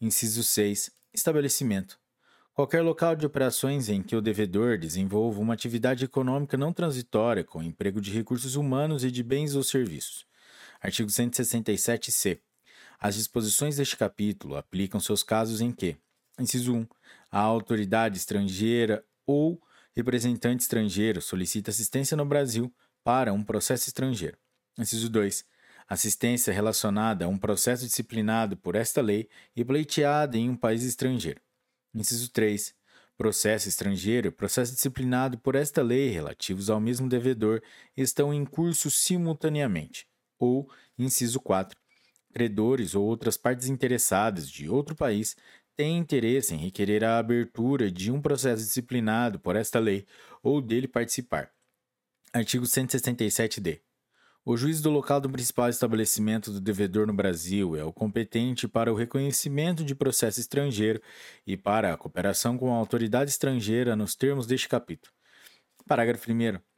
Inciso 6. Estabelecimento. Qualquer local de operações em que o devedor desenvolva uma atividade econômica não transitória com emprego de recursos humanos e de bens ou serviços. Artigo 167-C. As disposições deste capítulo aplicam seus casos em que: inciso 1. A autoridade estrangeira ou representante estrangeiro solicita assistência no Brasil para um processo estrangeiro. Inciso 2. Assistência relacionada a um processo disciplinado por esta lei e pleiteada em um país estrangeiro. Inciso 3. Processo estrangeiro e processo disciplinado por esta lei relativos ao mesmo devedor estão em curso simultaneamente. Ou, inciso 4. Credores ou outras partes interessadas de outro país tem interesse em requerer a abertura de um processo disciplinado por esta lei ou dele participar. Artigo 167-D. O juiz do local do principal estabelecimento do devedor no Brasil é o competente para o reconhecimento de processo estrangeiro e para a cooperação com a autoridade estrangeira nos termos deste capítulo. Parágrafo 1.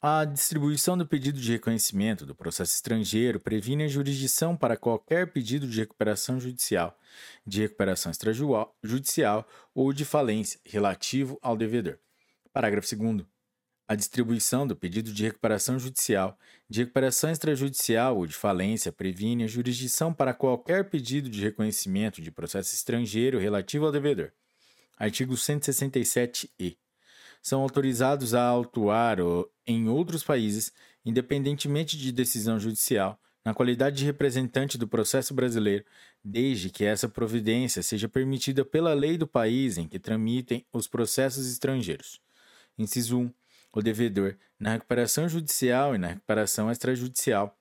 A distribuição do pedido de reconhecimento do processo estrangeiro previne a jurisdição para qualquer pedido de recuperação judicial, de recuperação extrajudicial ou de falência relativo ao devedor. Parágrafo 2. A distribuição do pedido de recuperação judicial, de recuperação extrajudicial ou de falência previne a jurisdição para qualquer pedido de reconhecimento de processo estrangeiro relativo ao devedor. Artigo 167-E são autorizados a autuar em outros países, independentemente de decisão judicial, na qualidade de representante do processo brasileiro, desde que essa providência seja permitida pela lei do país em que tramitem os processos estrangeiros. Inciso 1. O devedor, na recuperação judicial e na recuperação extrajudicial.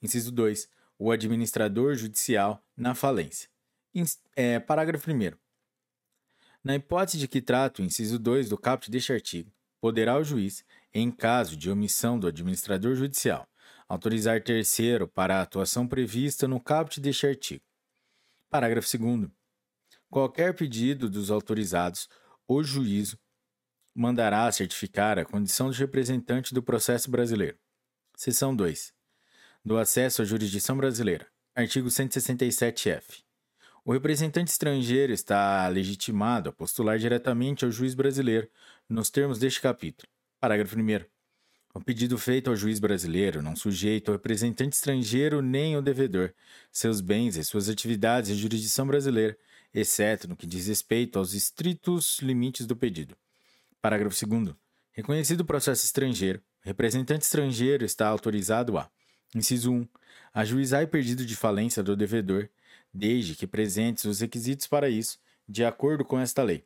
Inciso 2. O administrador judicial na falência. É, parágrafo 1. Na hipótese de que trata o inciso 2 do caput deste artigo, poderá o juiz, em caso de omissão do administrador judicial, autorizar terceiro para a atuação prevista no caput deste artigo. Parágrafo 2. Qualquer pedido dos autorizados, o juízo mandará certificar a condição de representante do processo brasileiro. Seção 2. Do acesso à jurisdição brasileira. Artigo 167-F. O representante estrangeiro está legitimado a postular diretamente ao juiz brasileiro, nos termos deste capítulo. Parágrafo 1. O pedido feito ao juiz brasileiro não sujeita ao representante estrangeiro nem ao devedor, seus bens e suas atividades em jurisdição brasileira, exceto no que diz respeito aos estritos limites do pedido. Parágrafo 2. Reconhecido o processo estrangeiro, o representante estrangeiro está autorizado a: inciso 1. ajuizar pedido de falência do devedor desde que presentes os requisitos para isso, de acordo com esta lei.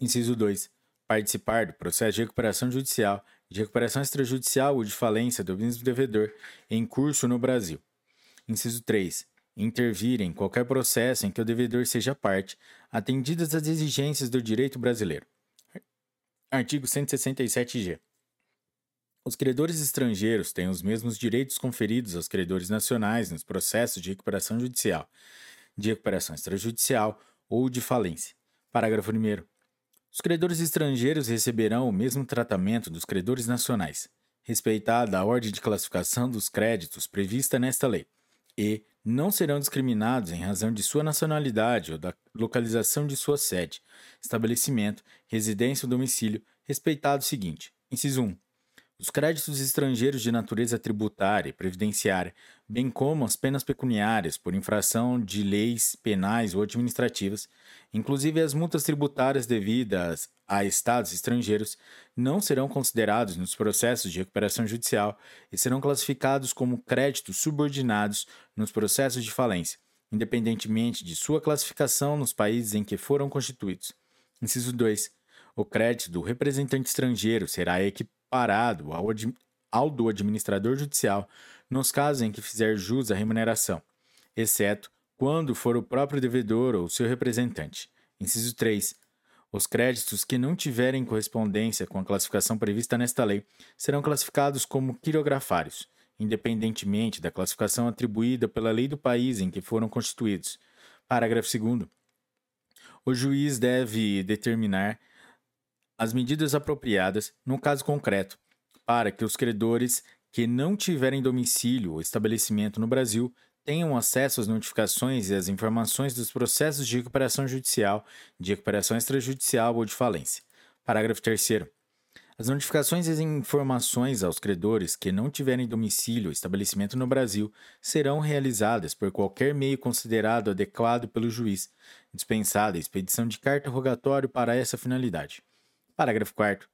Inciso 2. Participar do processo de recuperação judicial, de recuperação extrajudicial ou de falência do mesmo devedor em curso no Brasil. Inciso 3. Intervir em qualquer processo em que o devedor seja parte, atendidas as exigências do direito brasileiro. Artigo 167-G. Os credores estrangeiros têm os mesmos direitos conferidos aos credores nacionais nos processos de recuperação judicial, de recuperação extrajudicial ou de falência. Parágrafo 1. Os credores estrangeiros receberão o mesmo tratamento dos credores nacionais, respeitada a ordem de classificação dos créditos prevista nesta lei, e, não serão discriminados em razão de sua nacionalidade ou da localização de sua sede, estabelecimento, residência ou domicílio, respeitado o seguinte: inciso 1. Os créditos estrangeiros de natureza tributária e previdenciária, bem como as penas pecuniárias por infração de leis penais ou administrativas, inclusive as multas tributárias devidas a estados estrangeiros, não serão considerados nos processos de recuperação judicial e serão classificados como créditos subordinados nos processos de falência, independentemente de sua classificação nos países em que foram constituídos. Inciso 2. O crédito do representante estrangeiro será equiparado parado ao, ao do administrador judicial nos casos em que fizer jus à remuneração, exceto quando for o próprio devedor ou seu representante. Inciso 3. Os créditos que não tiverem correspondência com a classificação prevista nesta lei serão classificados como quirografários, independentemente da classificação atribuída pela lei do país em que foram constituídos. Parágrafo 2. O juiz deve determinar as medidas apropriadas no caso concreto, para que os credores que não tiverem domicílio ou estabelecimento no Brasil tenham acesso às notificações e às informações dos processos de recuperação judicial, de recuperação extrajudicial ou de falência. Parágrafo 3. As notificações e as informações aos credores que não tiverem domicílio ou estabelecimento no Brasil serão realizadas por qualquer meio considerado adequado pelo juiz, dispensada a expedição de carta rogatório para essa finalidade. Parágrafo 4.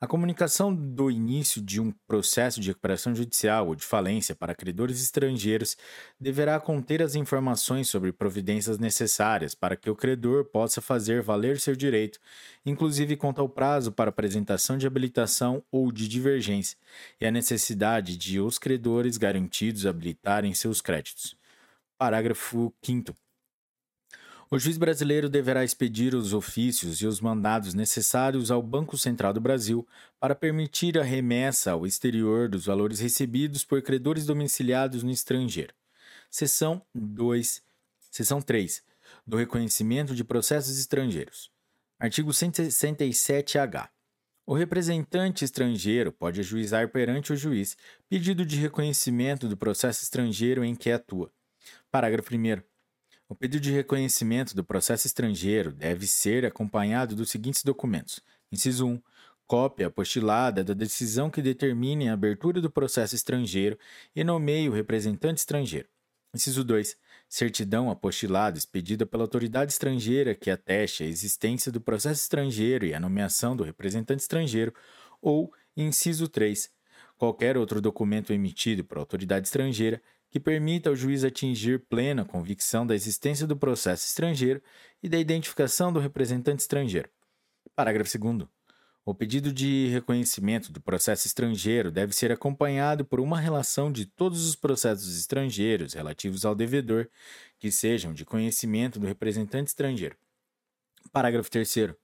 A comunicação do início de um processo de recuperação judicial ou de falência para credores estrangeiros deverá conter as informações sobre providências necessárias para que o credor possa fazer valer seu direito, inclusive quanto ao prazo para apresentação de habilitação ou de divergência, e a necessidade de os credores garantidos habilitarem seus créditos. Parágrafo 5. O juiz brasileiro deverá expedir os ofícios e os mandados necessários ao Banco Central do Brasil para permitir a remessa ao exterior dos valores recebidos por credores domiciliados no estrangeiro. Seção 2. Seção 3. Do reconhecimento de processos estrangeiros. Artigo 167-H. O representante estrangeiro pode ajuizar perante o juiz pedido de reconhecimento do processo estrangeiro em que atua. Parágrafo 1. O pedido de reconhecimento do processo estrangeiro deve ser acompanhado dos seguintes documentos: inciso 1. Cópia apostilada da decisão que determine a abertura do processo estrangeiro e nomeie o representante estrangeiro. Inciso 2. Certidão apostilada expedida pela autoridade estrangeira que ateste a existência do processo estrangeiro e a nomeação do representante estrangeiro. Ou, inciso 3. Qualquer outro documento emitido por autoridade estrangeira que permita ao juiz atingir plena convicção da existência do processo estrangeiro e da identificação do representante estrangeiro. Parágrafo 2. O pedido de reconhecimento do processo estrangeiro deve ser acompanhado por uma relação de todos os processos estrangeiros relativos ao devedor que sejam de conhecimento do representante estrangeiro. Parágrafo 3.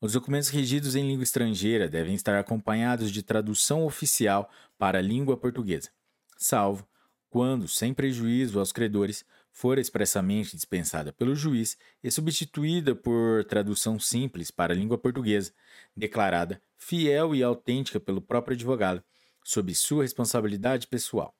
Os documentos regidos em língua estrangeira devem estar acompanhados de tradução oficial para a língua portuguesa, salvo quando, sem prejuízo aos credores, for expressamente dispensada pelo juiz e substituída por tradução simples para a língua portuguesa, declarada fiel e autêntica pelo próprio advogado, sob sua responsabilidade pessoal.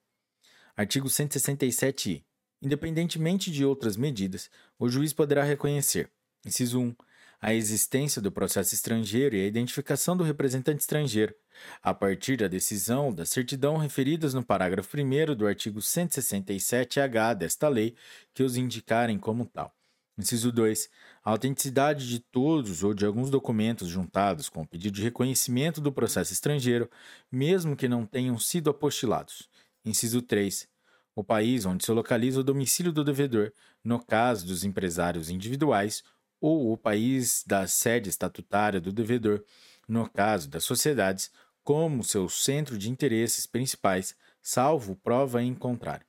Artigo 167-I. Independentemente de outras medidas, o juiz poderá reconhecer: inciso 1 a existência do processo estrangeiro e a identificação do representante estrangeiro, a partir da decisão da certidão referidas no parágrafo 1 do artigo 167-H desta lei, que os indicarem como tal. Inciso 2. A autenticidade de todos ou de alguns documentos juntados com o pedido de reconhecimento do processo estrangeiro, mesmo que não tenham sido apostilados. Inciso 3. O país onde se localiza o domicílio do devedor, no caso dos empresários individuais, ou o país da sede estatutária do devedor, no caso das sociedades, como seu centro de interesses principais, salvo prova em contrário.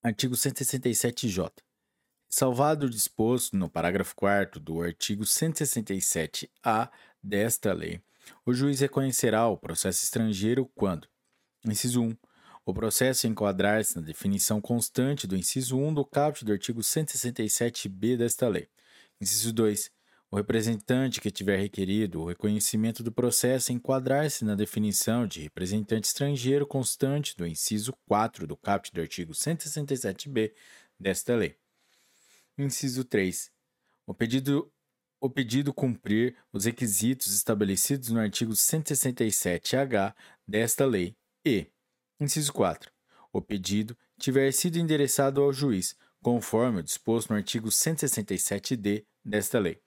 Artigo 167-J. Salvado o disposto no parágrafo 4 do artigo 167-A desta lei, o juiz reconhecerá o processo estrangeiro quando, inciso 1, o processo enquadrar-se na definição constante do inciso 1 do caput do artigo 167b desta lei. Inciso 2. O representante que tiver requerido o reconhecimento do processo enquadrar-se na definição de representante estrangeiro constante do inciso 4 do caput do artigo 167b desta lei. Inciso 3. O pedido, o pedido cumprir os requisitos estabelecidos no artigo 167-H desta lei e, inciso 4. O pedido tiver sido endereçado ao juiz, conforme o disposto no artigo 167d desta lei.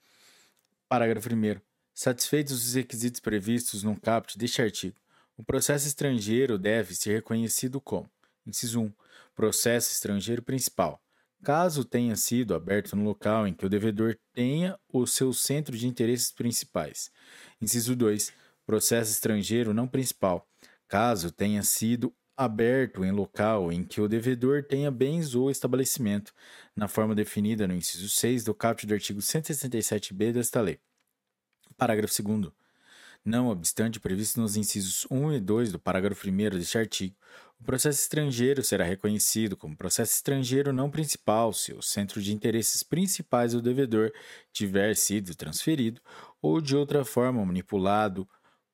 Parágrafo 1. Satisfeitos os requisitos previstos no caput deste artigo, o processo estrangeiro deve ser reconhecido como: inciso 1. Processo estrangeiro principal. Caso tenha sido aberto no local em que o devedor tenha o seu centro de interesses principais. Inciso 2. Processo estrangeiro não principal. Caso tenha sido aberto em local em que o devedor tenha bens ou estabelecimento, na forma definida no inciso 6 do caput do artigo 167b desta lei. Parágrafo 2 não obstante previsto nos incisos 1 e 2 do parágrafo 1 deste artigo, o processo estrangeiro será reconhecido como processo estrangeiro não principal se o centro de interesses principais do devedor tiver sido transferido ou de outra forma manipulado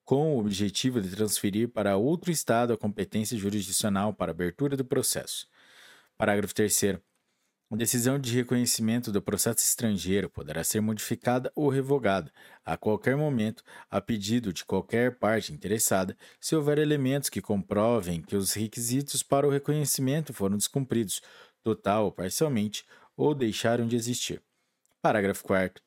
com o objetivo de transferir para outro Estado a competência jurisdicional para abertura do processo. Parágrafo 3. A decisão de reconhecimento do processo estrangeiro poderá ser modificada ou revogada a qualquer momento, a pedido de qualquer parte interessada, se houver elementos que comprovem que os requisitos para o reconhecimento foram descumpridos, total ou parcialmente, ou deixaram de existir. Parágrafo 4.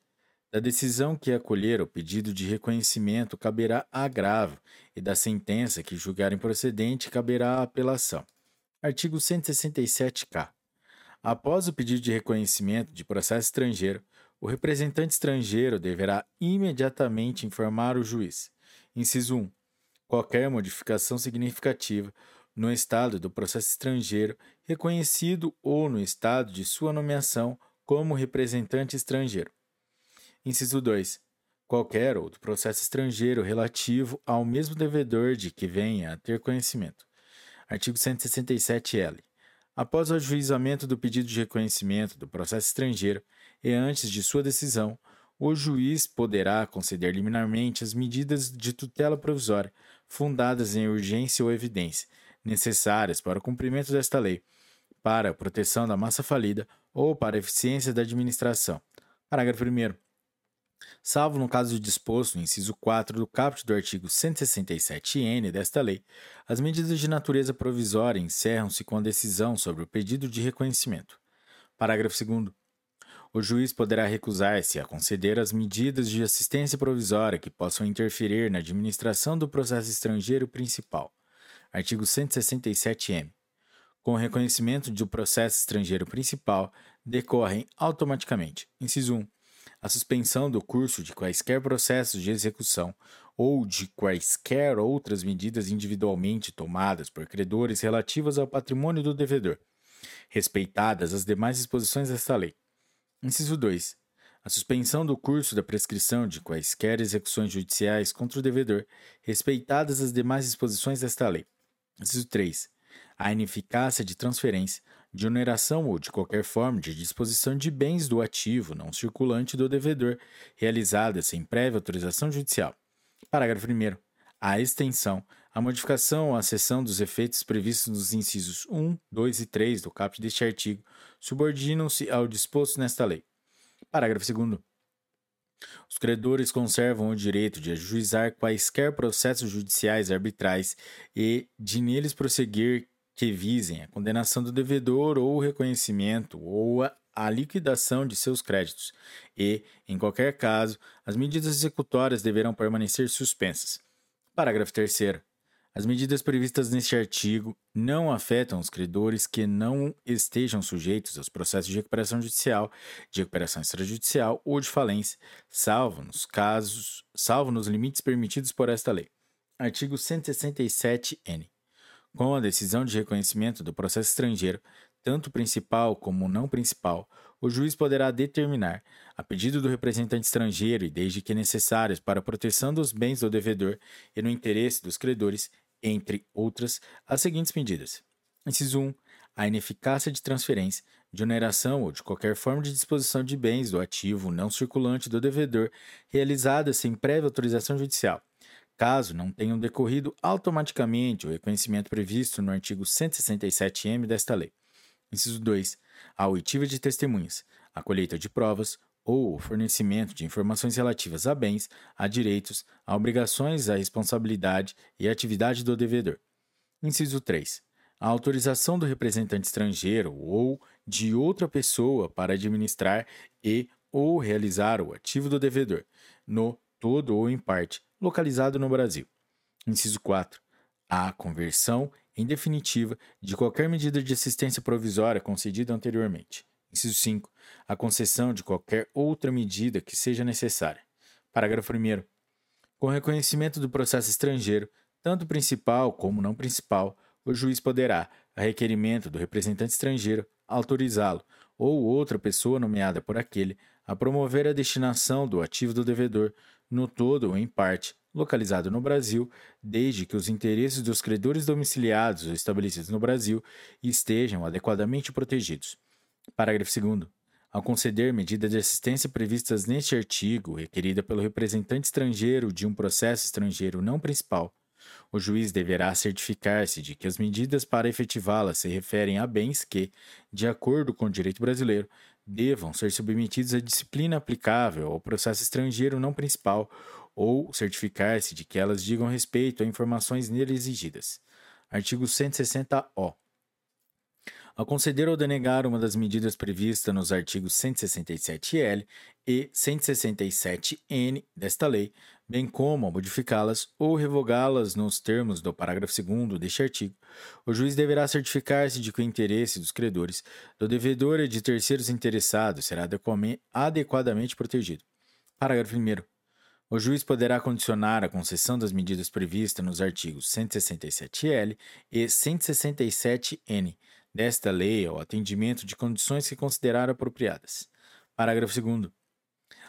Da decisão que acolher o pedido de reconhecimento caberá agravo, e da sentença que julgar improcedente caberá apelação. Artigo 167-K. Após o pedido de reconhecimento de processo estrangeiro, o representante estrangeiro deverá imediatamente informar o juiz. Inciso 1. Qualquer modificação significativa no estado do processo estrangeiro reconhecido ou no estado de sua nomeação como representante estrangeiro. Inciso 2. Qualquer outro processo estrangeiro relativo ao mesmo devedor de que venha a ter conhecimento. Artigo 167-L. Após o ajuizamento do pedido de reconhecimento do processo estrangeiro e antes de sua decisão, o juiz poderá conceder liminarmente as medidas de tutela provisória fundadas em urgência ou evidência, necessárias para o cumprimento desta lei, para a proteção da massa falida ou para a eficiência da administração. Parágrafo 1 salvo no caso disposto no inciso 4 do caput do artigo 167-N desta lei, as medidas de natureza provisória encerram-se com a decisão sobre o pedido de reconhecimento. Parágrafo 2 o juiz poderá recusar-se a conceder as medidas de assistência provisória que possam interferir na administração do processo estrangeiro principal. Artigo 167-M. Com o reconhecimento do processo estrangeiro principal, decorrem automaticamente: inciso 1 a suspensão do curso de quaisquer processos de execução ou de quaisquer outras medidas individualmente tomadas por credores relativas ao patrimônio do devedor, respeitadas as demais disposições desta lei. Inciso 2. A suspensão do curso da prescrição de quaisquer execuções judiciais contra o devedor, respeitadas as demais disposições desta lei. Inciso 3. A ineficácia de transferência, de oneração ou de qualquer forma de disposição de bens do ativo não circulante do devedor, realizada sem prévia autorização judicial. Parágrafo 1. A extensão, a modificação ou a cessão dos efeitos previstos nos incisos 1, 2 e 3 do caput deste artigo subordinam-se ao disposto nesta lei. Parágrafo 2. Os credores conservam o direito de ajuizar quaisquer processos judiciais arbitrais e de neles prosseguir que visem a condenação do devedor ou o reconhecimento ou a, a liquidação de seus créditos, e, em qualquer caso, as medidas executórias deverão permanecer suspensas. Parágrafo 3. As medidas previstas neste artigo não afetam os credores que não estejam sujeitos aos processos de recuperação judicial, de recuperação extrajudicial ou de falência, salvo nos casos, salvo nos limites permitidos por esta lei. Artigo 167-N. Com a decisão de reconhecimento do processo estrangeiro, tanto principal como não principal, o juiz poderá determinar, a pedido do representante estrangeiro e desde que necessários para a proteção dos bens do devedor e no interesse dos credores, entre outras, as seguintes medidas. Inciso 1. a ineficácia de transferência, de oneração ou de qualquer forma de disposição de bens do ativo não circulante do devedor realizada sem prévia autorização judicial, caso não tenham decorrido automaticamente o reconhecimento previsto no artigo 167-M desta lei. Inciso 2. A oitiva de testemunhas, a colheita de provas ou o fornecimento de informações relativas a bens, a direitos, a obrigações, a responsabilidade e a atividade do devedor. Inciso 3 a autorização do representante estrangeiro ou de outra pessoa para administrar e ou realizar o ativo do devedor, no todo ou em parte, localizado no Brasil. Inciso 4. A conversão, em definitiva, de qualquer medida de assistência provisória concedida anteriormente. Inciso 5. A concessão de qualquer outra medida que seja necessária. Parágrafo 1. Com reconhecimento do processo estrangeiro, tanto principal como não principal, o juiz poderá, a requerimento do representante estrangeiro, autorizá-lo ou outra pessoa nomeada por aquele a promover a destinação do ativo do devedor, no todo ou em parte, localizado no Brasil, desde que os interesses dos credores domiciliados ou estabelecidos no Brasil estejam adequadamente protegidos. Parágrafo 2. Ao conceder medida de assistência previstas neste artigo, requerida pelo representante estrangeiro de um processo estrangeiro não principal, o juiz deverá certificar-se de que as medidas para efetivá-las se referem a bens que, de acordo com o direito brasileiro, devam ser submetidos à disciplina aplicável ao processo estrangeiro não principal ou certificar-se de que elas digam respeito a informações nele exigidas. Artigo 160-O. Ao conceder ou denegar uma das medidas previstas nos artigos 167-L e 167-N desta lei, bem como a modificá-las ou revogá-las nos termos do parágrafo 2 deste artigo, o juiz deverá certificar-se de que o interesse dos credores, do devedor e de terceiros interessados será adequadamente protegido. Parágrafo 1. O juiz poderá condicionar a concessão das medidas previstas nos artigos 167-L e 167-N desta lei ao atendimento de condições que considerar apropriadas. Parágrafo 2.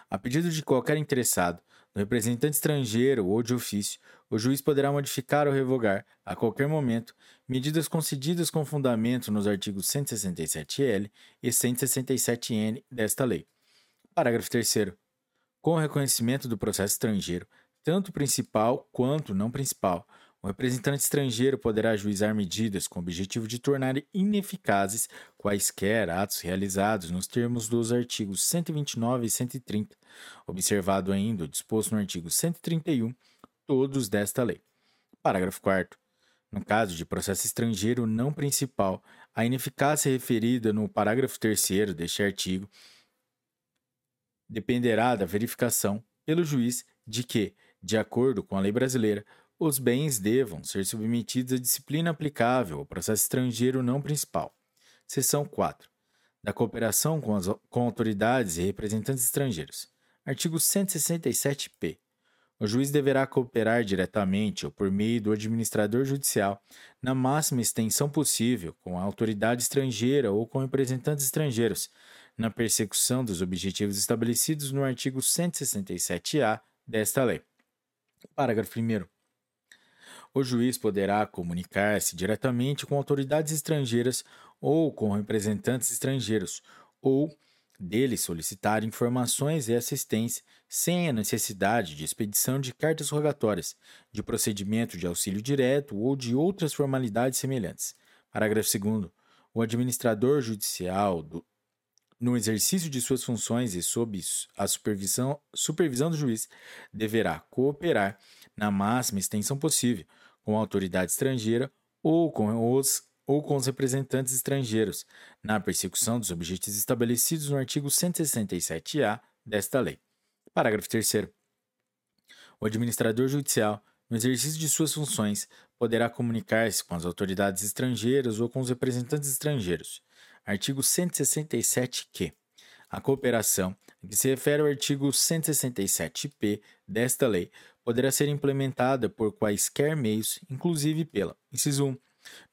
A pedido de qualquer interessado, do representante estrangeiro ou de ofício, o juiz poderá modificar ou revogar, a qualquer momento, medidas concedidas com fundamento nos artigos 167-L e 167-N desta lei. Parágrafo 3. Com o reconhecimento do processo estrangeiro, tanto principal quanto não principal, o representante estrangeiro poderá ajuizar medidas com o objetivo de tornar ineficazes quaisquer atos realizados nos termos dos artigos 129 e 130, observado ainda o disposto no artigo 131, todos desta lei. Parágrafo 4. No caso de processo estrangeiro não principal, a ineficácia referida no parágrafo 3 deste artigo dependerá da verificação pelo juiz de que, de acordo com a lei brasileira, os bens devam ser submetidos à disciplina aplicável ao processo estrangeiro não principal. Seção 4. Da cooperação com, as, com autoridades e representantes estrangeiros. Artigo 167-P. O juiz deverá cooperar diretamente ou por meio do administrador judicial, na máxima extensão possível, com a autoridade estrangeira ou com representantes estrangeiros, na persecução dos objetivos estabelecidos no artigo 167-A desta lei. Parágrafo 1 o juiz poderá comunicar-se diretamente com autoridades estrangeiras ou com representantes estrangeiros, ou dele solicitar informações e assistência sem a necessidade de expedição de cartas rogatórias, de procedimento de auxílio direto ou de outras formalidades semelhantes. Parágrafo 2. O administrador judicial, do, no exercício de suas funções e sob a supervisão, supervisão do juiz, deverá cooperar na máxima extensão possível com a autoridade estrangeira ou com os ou com os representantes estrangeiros, na persecução dos objetivos estabelecidos no artigo 167-A desta lei. Parágrafo 3. O administrador judicial, no exercício de suas funções, poderá comunicar-se com as autoridades estrangeiras ou com os representantes estrangeiros. Artigo 167-Q. A cooperação, que se refere ao artigo 167-P desta lei, poderá ser implementada por quaisquer meios, inclusive pela, inciso 1,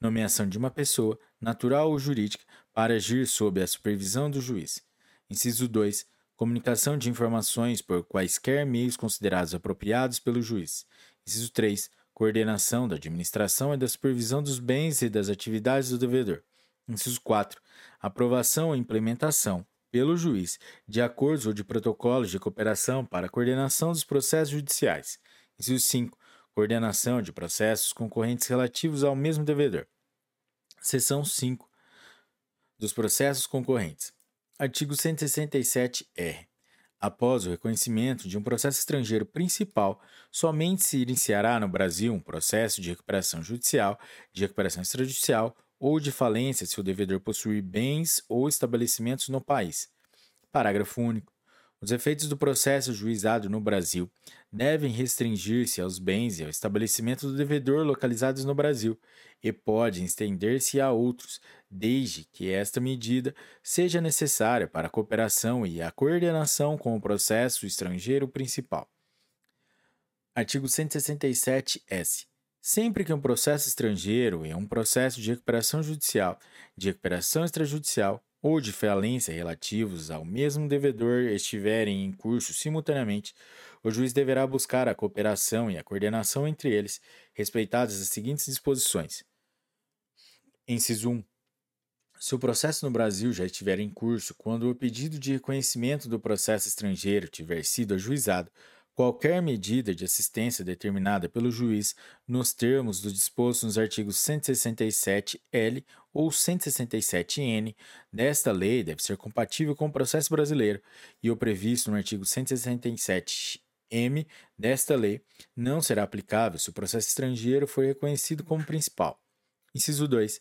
nomeação de uma pessoa, natural ou jurídica, para agir sob a supervisão do juiz. Inciso 2, comunicação de informações por quaisquer meios considerados apropriados pelo juiz. Inciso 3, coordenação da administração e da supervisão dos bens e das atividades do devedor. Inciso 4. Aprovação ou implementação, pelo juiz, de acordos ou de protocolos de cooperação para coordenação dos processos judiciais. Inciso 5. Coordenação de processos concorrentes relativos ao mesmo devedor. Seção 5 dos processos concorrentes. Artigo 167-R. Após o reconhecimento de um processo estrangeiro principal, somente se iniciará no Brasil um processo de recuperação judicial, de recuperação extrajudicial ou de falência se o devedor possuir bens ou estabelecimentos no país. Parágrafo único. Os efeitos do processo juizado no Brasil devem restringir-se aos bens e ao estabelecimento do devedor localizados no Brasil e podem estender-se a outros, desde que esta medida seja necessária para a cooperação e a coordenação com o processo estrangeiro principal. Artigo 167-S. Sempre que um processo estrangeiro e um processo de recuperação judicial, de recuperação extrajudicial ou de falência relativos ao mesmo devedor estiverem em curso simultaneamente, o juiz deverá buscar a cooperação e a coordenação entre eles, respeitadas as seguintes disposições. Inciso 1. Se o processo no Brasil já estiver em curso quando o pedido de reconhecimento do processo estrangeiro tiver sido ajuizado, qualquer medida de assistência determinada pelo juiz nos termos do disposto nos artigos 167-L ou 167-N desta lei deve ser compatível com o processo brasileiro e o previsto no artigo 167-M desta lei não será aplicável se o processo estrangeiro for reconhecido como principal. Inciso 2.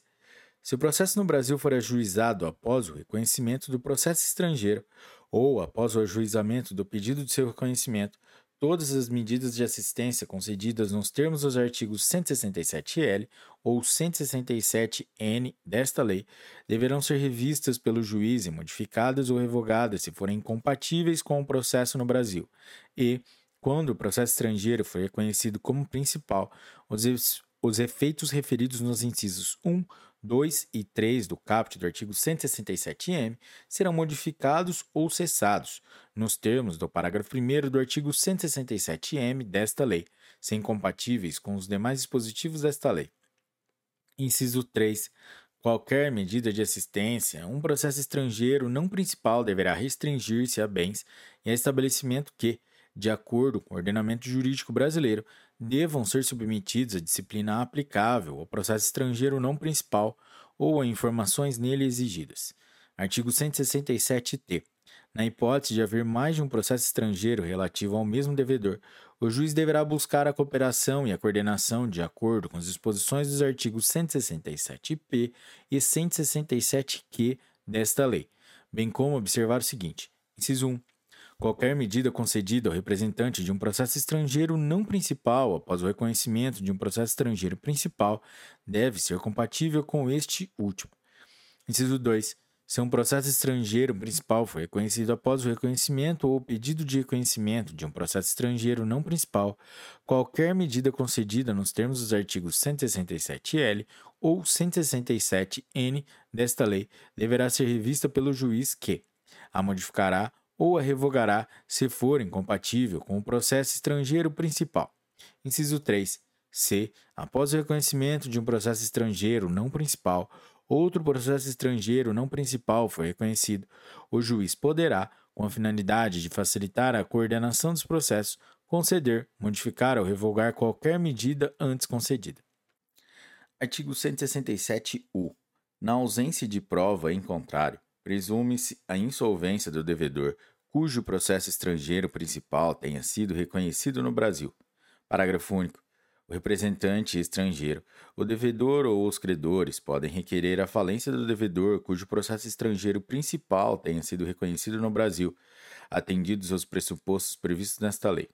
Se o processo no Brasil for ajuizado após o reconhecimento do processo estrangeiro ou após o ajuizamento do pedido de seu reconhecimento, todas as medidas de assistência concedidas nos termos dos artigos 167L ou 167N desta lei deverão ser revistas pelo juiz e modificadas ou revogadas se forem incompatíveis com o processo no Brasil. E, quando o processo estrangeiro for reconhecido como principal, os, os efeitos referidos nos incisos 1, 2 e 3 do caput do artigo 167-M serão modificados ou cessados, nos termos do parágrafo 1 do artigo 167-M desta lei, sem compatíveis com os demais dispositivos desta lei. Inciso 3. Qualquer medida de assistência, um processo estrangeiro não principal deverá restringir-se a bens e a estabelecimento que, de acordo com o ordenamento jurídico brasileiro, devam ser submetidos à disciplina aplicável ao processo estrangeiro não principal ou a informações nele exigidas. Artigo 167-T. Na hipótese de haver mais de um processo estrangeiro relativo ao mesmo devedor, o juiz deverá buscar a cooperação e a coordenação de acordo com as disposições dos artigos 167-P e 167-Q desta lei, bem como observar o seguinte: inciso 1. Qualquer medida concedida ao representante de um processo estrangeiro não principal após o reconhecimento de um processo estrangeiro principal deve ser compatível com este último. Inciso 2. Se um processo estrangeiro principal for reconhecido após o reconhecimento ou pedido de reconhecimento de um processo estrangeiro não principal, qualquer medida concedida nos termos dos artigos 167-L ou 167-N desta lei deverá ser revista pelo juiz que a modificará ou a revogará se for incompatível com o processo estrangeiro principal. Inciso 3. Se, após o reconhecimento de um processo estrangeiro não principal, outro processo estrangeiro não principal for reconhecido, o juiz poderá, com a finalidade de facilitar a coordenação dos processos, conceder, modificar ou revogar qualquer medida antes concedida. Artigo 167-U. Na ausência de prova em contrário, presume-se a insolvência do devedor cujo processo estrangeiro principal tenha sido reconhecido no Brasil. Parágrafo único. O representante estrangeiro, o devedor ou os credores podem requerer a falência do devedor cujo processo estrangeiro principal tenha sido reconhecido no Brasil, atendidos aos pressupostos previstos nesta lei.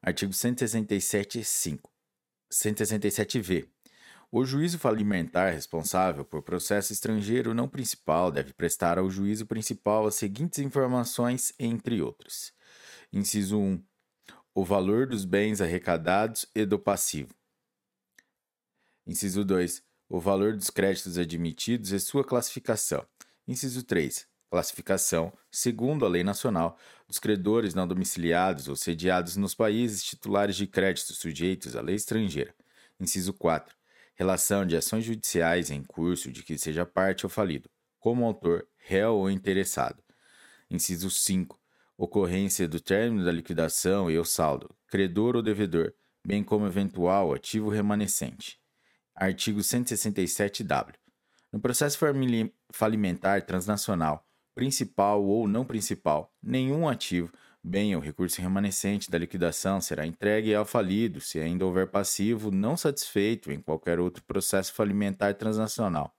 Artigo 167-5. 167-V. O juízo falimentar responsável por processo estrangeiro não principal deve prestar ao juízo principal as seguintes informações, entre outras: Inciso 1. O valor dos bens arrecadados e do passivo. Inciso 2. O valor dos créditos admitidos e sua classificação. Inciso 3. Classificação, segundo a lei nacional, dos credores não domiciliados ou sediados nos países titulares de créditos sujeitos à lei estrangeira. Inciso 4 relação de ações judiciais em curso de que seja parte ou falido, como autor, réu ou interessado. Inciso 5. Ocorrência do término da liquidação e o saldo, credor ou devedor, bem como eventual ativo remanescente. Artigo 167-W. No processo falimentar transnacional, principal ou não principal, nenhum ativo, bem ou recurso remanescente da liquidação será entregue ao falido se ainda houver passivo não satisfeito em qualquer outro processo falimentar transnacional.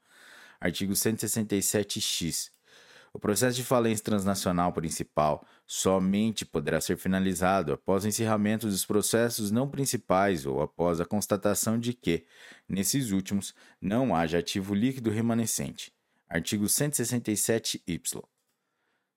Artigo 167-X. O processo de falência transnacional principal somente poderá ser finalizado após o encerramento dos processos não principais ou após a constatação de que, nesses últimos, não haja ativo líquido remanescente. Artigo 167-Y.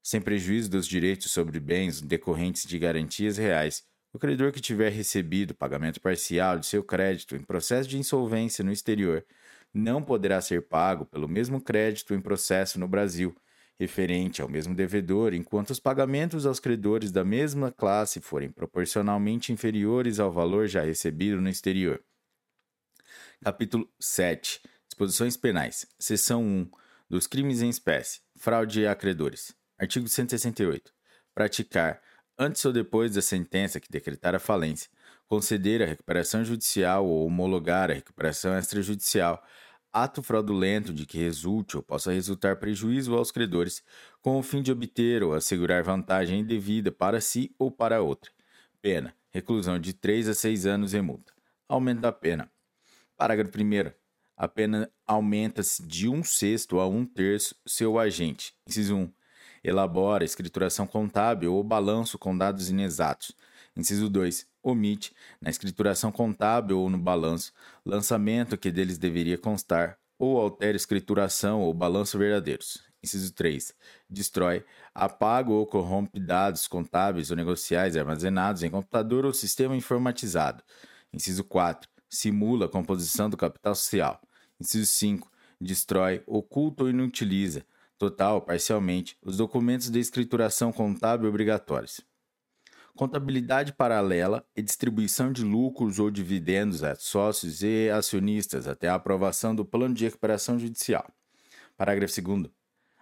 Sem prejuízo dos direitos sobre bens decorrentes de garantias reais, o credor que tiver recebido pagamento parcial de seu crédito em processo de insolvência no exterior não poderá ser pago pelo mesmo crédito em processo no Brasil referente ao mesmo devedor, enquanto os pagamentos aos credores da mesma classe forem proporcionalmente inferiores ao valor já recebido no exterior. Capítulo 7. Disposições penais. Seção 1. Dos crimes em espécie. Fraude a credores. Artigo 168. Praticar, antes ou depois da sentença que decretar a falência, conceder a recuperação judicial ou homologar a recuperação extrajudicial ato fraudulento de que resulte ou possa resultar prejuízo aos credores, com o fim de obter ou assegurar vantagem indevida para si ou para outra. Pena: reclusão de 3 a 6 anos e multa. Aumento da pena. Parágrafo 1. A pena aumenta-se de um sexto a um terço seu agente. Inciso 1. Elabora escrituração contábil ou balanço com dados inexatos. Inciso 2 omite, na escrituração contábil ou no balanço, lançamento que deles deveria constar, ou altera escrituração ou balanço verdadeiros. Inciso 3. Destrói, apaga ou corrompe dados contábeis ou negociais armazenados em computador ou sistema informatizado. Inciso 4. Simula a composição do capital social. Inciso 5. Destrói, oculta ou inutiliza, total parcialmente, os documentos de escrituração contábil obrigatórios contabilidade paralela e distribuição de lucros ou dividendos a sócios e acionistas até a aprovação do plano de recuperação judicial. Parágrafo 2.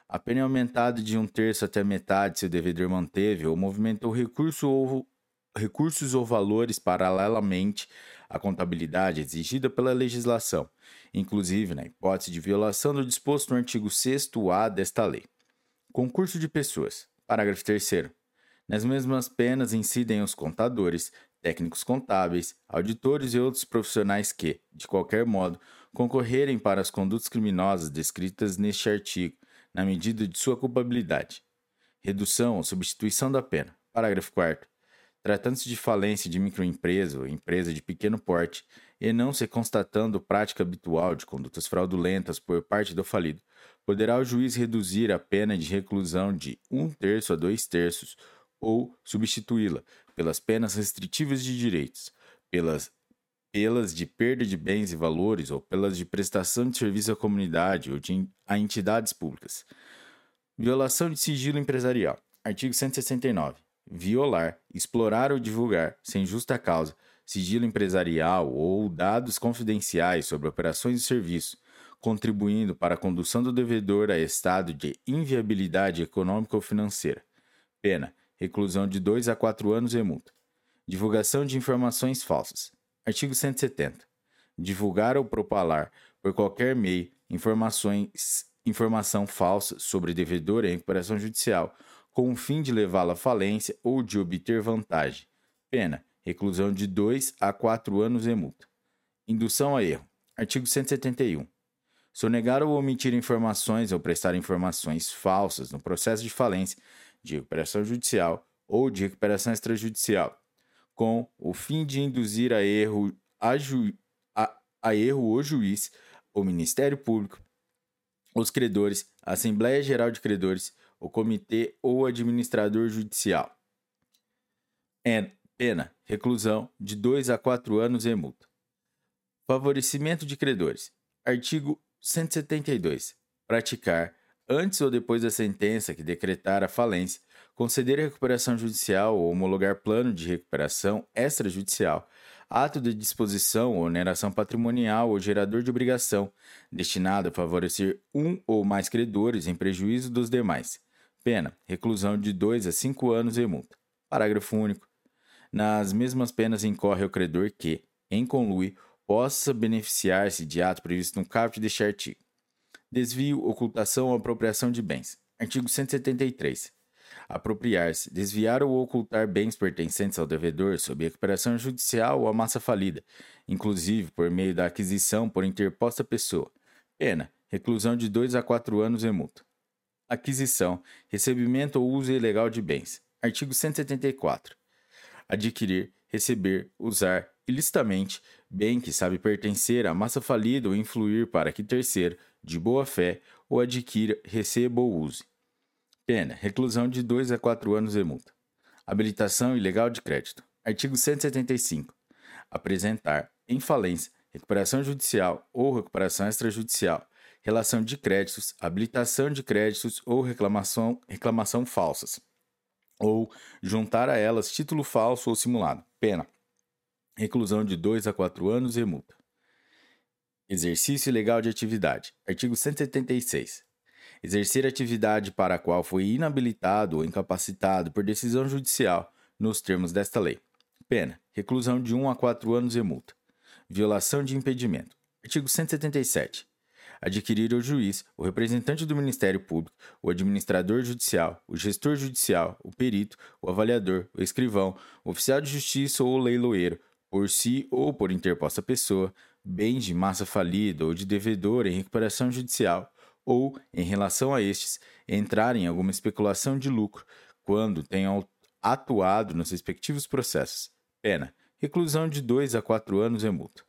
A pena é aumentada de um terço até metade se o devedor manteve ou movimentou recurso ou, recursos ou valores paralelamente à contabilidade exigida pela legislação, inclusive na hipótese de violação do disposto no artigo 6A desta lei. Concurso de pessoas. Parágrafo 3. Nas mesmas penas incidem os contadores, técnicos contábeis, auditores e outros profissionais que, de qualquer modo, concorrerem para as condutas criminosas descritas neste artigo, na medida de sua culpabilidade. Redução ou substituição da pena. Parágrafo 4. Tratando-se de falência de microempresa ou empresa de pequeno porte, e não se constatando prática habitual de condutas fraudulentas por parte do falido, poderá o juiz reduzir a pena de reclusão de um terço a dois terços ou substituí-la pelas penas restritivas de direitos, pelas, pelas de perda de bens e valores ou pelas de prestação de serviço à comunidade ou de, a entidades públicas. Violação de sigilo empresarial. Artigo 169. Violar, explorar ou divulgar, sem justa causa, sigilo empresarial ou dados confidenciais sobre operações de serviço, contribuindo para a condução do devedor a estado de inviabilidade econômica ou financeira. Pena: reclusão de 2 a 4 anos e multa. Divulgação de informações falsas. Artigo 170. Divulgar ou propalar, por qualquer meio, informações, informação falsa sobre devedor em recuperação judicial, com o fim de levá-la à falência ou de obter vantagem. Pena: reclusão de 2 a 4 anos e multa. Indução a erro. Artigo 171. Sonegar ou omitir informações ou prestar informações falsas no processo de falência de recuperação judicial ou de recuperação extrajudicial, com o fim de induzir a erro, a, ju, a, a erro o juiz, o Ministério Público, os credores, a Assembleia Geral de Credores, o comitê ou administrador judicial. N. Pena: reclusão de 2 a 4 anos e multa. Favorecimento de credores. Artigo 172. Praticar antes ou depois da sentença que decretar a falência, conceder a recuperação judicial ou homologar plano de recuperação extrajudicial, ato de disposição ou oneração patrimonial ou gerador de obrigação, destinado a favorecer um ou mais credores em prejuízo dos demais. Pena: reclusão de 2 a 5 anos e multa. Parágrafo único. Nas mesmas penas incorre o credor que, em conluio, possa beneficiar-se de ato previsto no caput deste artigo. Desvio, ocultação ou apropriação de bens. Artigo 173 apropriar-se, desviar ou ocultar bens pertencentes ao devedor sob recuperação judicial ou a massa falida, inclusive por meio da aquisição por interposta pessoa. Pena: reclusão de 2 a 4 anos e multa. Aquisição, recebimento ou uso ilegal de bens. Artigo 174. Adquirir, receber, usar ilicitamente bem que sabe pertencer à massa falida ou influir para que terceiro, de boa fé, ou adquira, receba ou use. Pena: reclusão de 2 a 4 anos e multa. Habilitação ilegal de crédito. Artigo 175. Apresentar, em falência, recuperação judicial ou recuperação extrajudicial, relação de créditos, habilitação de créditos ou reclamação, reclamação falsas, ou juntar a elas título falso ou simulado. Pena: reclusão de 2 a 4 anos e multa. Exercício ilegal de atividade. Artigo 176 exercer atividade para a qual foi inabilitado ou incapacitado por decisão judicial, nos termos desta lei. Pena: reclusão de 1 a 4 anos e multa. Violação de impedimento. Artigo 177. Adquirir ao juiz, o representante do Ministério Público, o administrador judicial, o gestor judicial, o perito, o avaliador, o escrivão, o oficial de justiça ou o leiloeiro, por si ou por interposta pessoa, bens de massa falida ou de devedor em recuperação judicial, ou, em relação a estes, entrar em alguma especulação de lucro quando tenham atuado nos respectivos processos. Pena: reclusão de 2 a 4 anos e multa.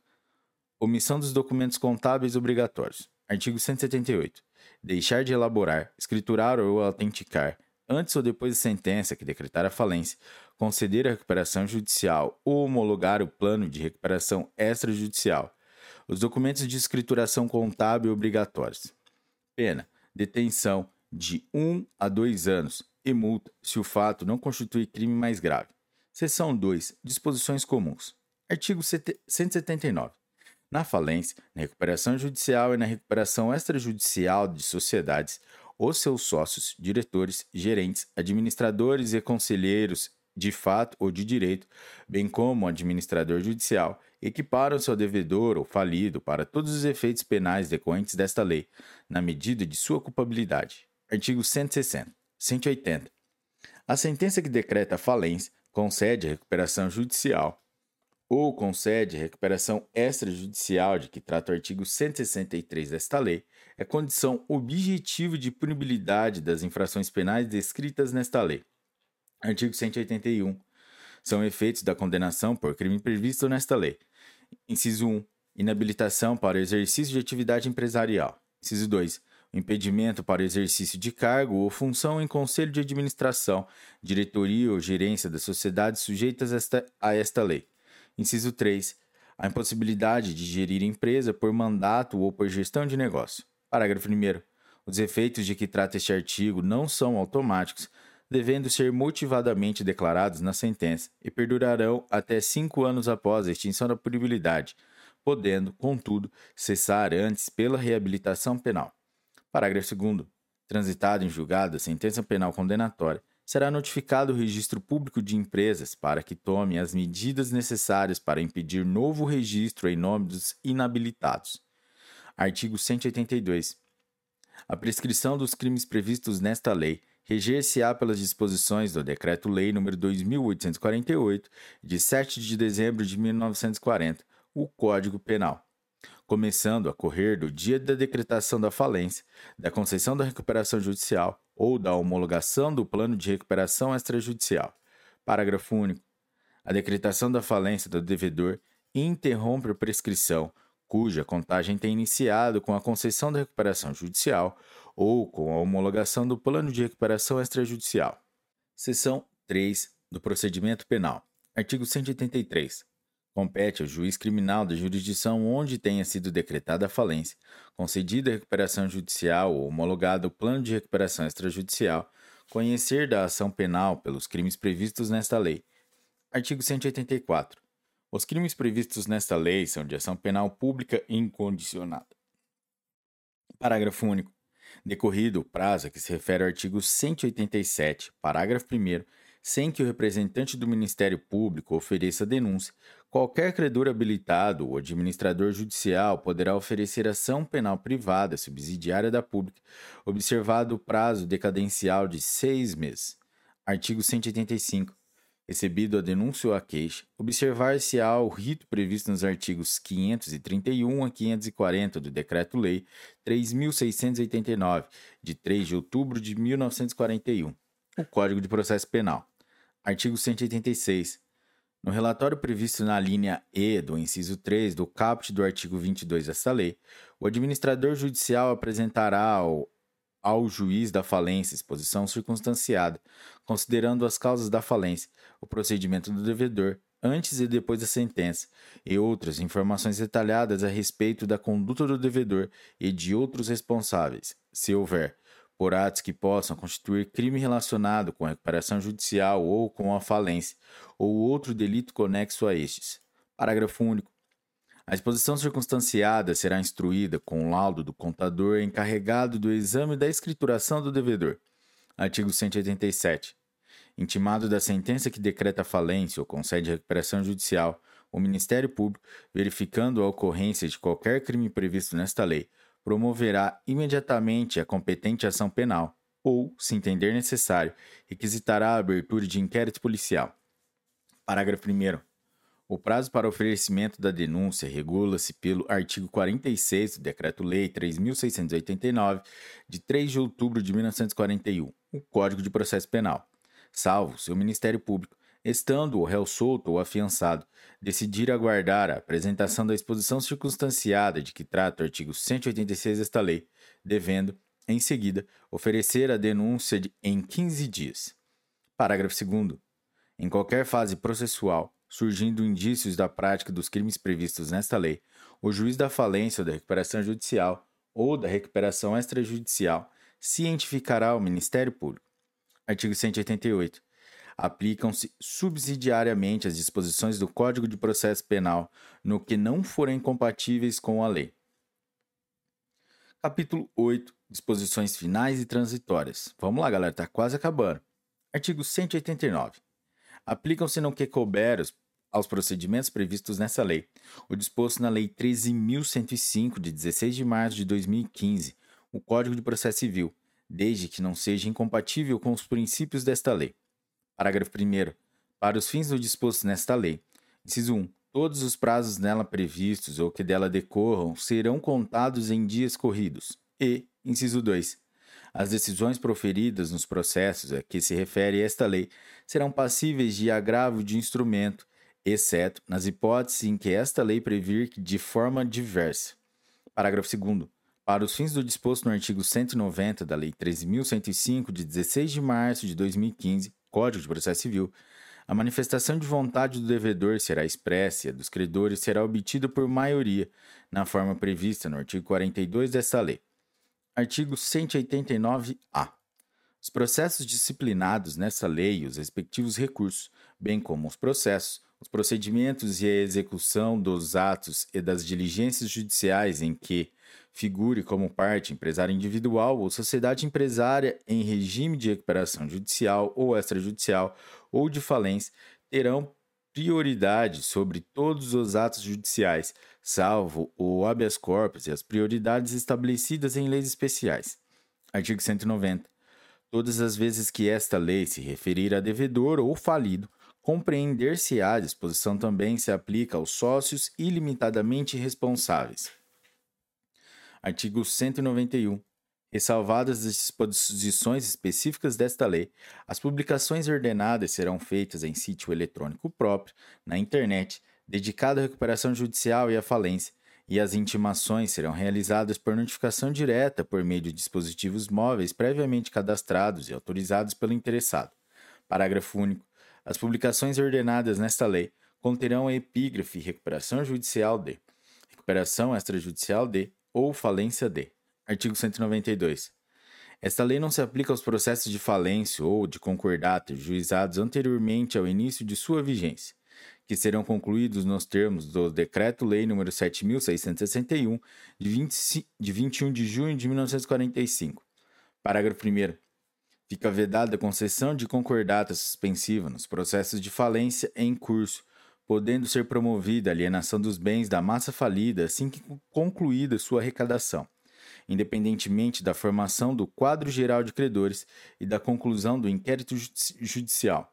Omissão dos documentos contábeis obrigatórios. Artigo 178. Deixar de elaborar, escriturar ou autenticar, antes ou depois da sentença que decretar a falência, conceder a recuperação judicial ou homologar o plano de recuperação extrajudicial, os documentos de escrituração contábil obrigatórios. Pena: detenção de 1 um a 2 anos e multa se o fato não constitui crime mais grave. Seção 2. Disposições comuns. Artigo 179. Na falência, na recuperação judicial e na recuperação extrajudicial de sociedades, os seus sócios, diretores, gerentes, administradores e conselheiros de fato ou de direito, bem como o administrador judicial, equiparam-se ao devedor ou falido para todos os efeitos penais decorrentes desta lei, na medida de sua culpabilidade. Artigo 160. 180. A sentença que decreta a falência concede a recuperação judicial ou concede a recuperação extrajudicial de que trata o artigo 163 desta lei, é condição objetiva de punibilidade das infrações penais descritas nesta lei. Artigo 181. São efeitos da condenação por crime previsto nesta lei. Inciso 1. Inabilitação para o exercício de atividade empresarial. Inciso 2. O impedimento para o exercício de cargo ou função em conselho de administração, diretoria ou gerência das sociedades sujeitas esta, a esta lei. Inciso 3. A impossibilidade de gerir empresa por mandato ou por gestão de negócio. Parágrafo 1. Os efeitos de que trata este artigo não são automáticos, devendo ser motivadamente declarados na sentença e perdurarão até cinco anos após a extinção da punibilidade, podendo, contudo, cessar antes pela reabilitação penal. Parágrafo 2. Transitado em julgado a sentença penal condenatória, será notificado o registro público de empresas para que tome as medidas necessárias para impedir novo registro em nome dos inabilitados. Artigo 182. A prescrição dos crimes previstos nesta lei reger-se-á pelas disposições do Decreto-Lei nº 2848, de 7 de dezembro de 1940, o Código Penal, começando a correr do dia da decretação da falência, da concessão da recuperação judicial ou da homologação do plano de recuperação extrajudicial. Parágrafo único. A decretação da falência do devedor interrompe a prescrição cuja contagem tem iniciado com a concessão da recuperação judicial ou com a homologação do plano de recuperação extrajudicial. Seção 3 do Procedimento Penal. Artigo 183. Compete ao juiz criminal da jurisdição onde tenha sido decretada a falência, concedida a recuperação judicial ou homologado o plano de recuperação extrajudicial, conhecer da ação penal pelos crimes previstos nesta lei. Artigo 184. Os crimes previstos nesta lei são de ação penal pública incondicionada. Parágrafo único. Decorrido o prazo a que se refere ao artigo 187, parágrafo 1, sem que o representante do Ministério Público ofereça denúncia, qualquer credor habilitado ou administrador judicial poderá oferecer ação penal privada subsidiária da pública, observado o prazo decadencial de seis meses. Artigo 185. Recebido a denúncia ou a queixa, observar-se-á o rito previsto nos artigos 531 a 540 do Decreto-Lei 3.689, de 3 de outubro de 1941, o Código de Processo Penal. Artigo 186. No relatório previsto na linha E do inciso 3 do caput do artigo 22 desta lei, o administrador judicial apresentará ao, ao juiz da falência exposição circunstanciada, considerando as causas da falência, o procedimento do devedor, antes e depois da sentença, e outras informações detalhadas a respeito da conduta do devedor e de outros responsáveis, se houver, por atos que possam constituir crime relacionado com a recuperação judicial ou com a falência, ou outro delito conexo a estes. Parágrafo único. A exposição circunstanciada será instruída com o laudo do contador encarregado do exame da escrituração do devedor. Artigo 187. Intimado da sentença que decreta falência ou concede recuperação judicial, o Ministério Público, verificando a ocorrência de qualquer crime previsto nesta lei, promoverá imediatamente a competente ação penal ou, se entender necessário, requisitará a abertura de inquérito policial. Parágrafo 1. O prazo para oferecimento da denúncia regula-se pelo artigo 46 do Decreto-Lei 3.689, de 3 de outubro de 1941, o Código de Processo Penal, salvo se o Ministério Público, estando o réu solto ou afiançado, decidir aguardar a apresentação da exposição circunstanciada de que trata o artigo 186 desta lei, devendo, em seguida, oferecer a denúncia de, em 15 dias. Parágrafo 2. Em qualquer fase processual, surgindo indícios da prática dos crimes previstos nesta lei, o juiz da falência ou da recuperação judicial ou da recuperação extrajudicial cientificará ao Ministério Público. Artigo 188 aplicam-se subsidiariamente as disposições do Código de Processo Penal no que não forem compatíveis com a lei. Capítulo 8 Disposições finais e transitórias. Vamos lá, galera, tá quase acabando. Artigo 189. Aplicam-se no que couber aos procedimentos previstos nessa lei, o disposto na Lei 13.105, de 16 de março de 2015, o Código de Processo Civil, desde que não seja incompatível com os princípios desta lei. Parágrafo 1. Para os fins do disposto nesta lei, inciso 1. Todos os prazos nela previstos ou que dela decorram serão contados em dias corridos. E, inciso 2. As decisões proferidas nos processos a que se refere esta lei serão passíveis de agravo de instrumento, exceto nas hipóteses em que esta lei previr de forma diversa. Parágrafo 2. Para os fins do disposto no artigo 190 da Lei 13.105, de 16 de março de 2015, Código de Processo Civil, a manifestação de vontade do devedor será expressa e a dos credores será obtida por maioria, na forma prevista no artigo 42 desta lei. Artigo 189-A. Os processos disciplinados nessa lei e os respectivos recursos, bem como os processos, os procedimentos e a execução dos atos e das diligências judiciais em que figure como parte empresária individual ou sociedade empresária em regime de recuperação judicial ou extrajudicial ou de falência, terão prioridade sobre todos os atos judiciais, salvo o habeas corpus e as prioridades estabelecidas em leis especiais. Artigo 190. Todas as vezes que esta lei se referir a devedor ou falido, compreender-se-á a disposição também se aplica aos sócios ilimitadamente responsáveis. Artigo 191. Ressalvadas as disposições específicas desta lei, as publicações ordenadas serão feitas em sítio eletrônico próprio, na internet, dedicado à recuperação judicial e à falência, e as intimações serão realizadas por notificação direta por meio de dispositivos móveis previamente cadastrados e autorizados pelo interessado. Parágrafo único. As publicações ordenadas nesta lei conterão a epígrafe Recuperação Judicial de, Recuperação Extrajudicial de ou falência de. Artigo 192. Esta lei não se aplica aos processos de falência ou de concordato juizados anteriormente ao início de sua vigência. que serão concluídos nos termos do Decreto-Lei nº 7.661, de, 20, de 21 de junho de 1945. Parágrafo 1 Fica vedada a concessão de concordata suspensiva nos processos de falência em curso, podendo ser promovida a alienação dos bens da massa falida assim que concluída sua arrecadação, independentemente da formação do quadro geral de credores e da conclusão do inquérito judicial.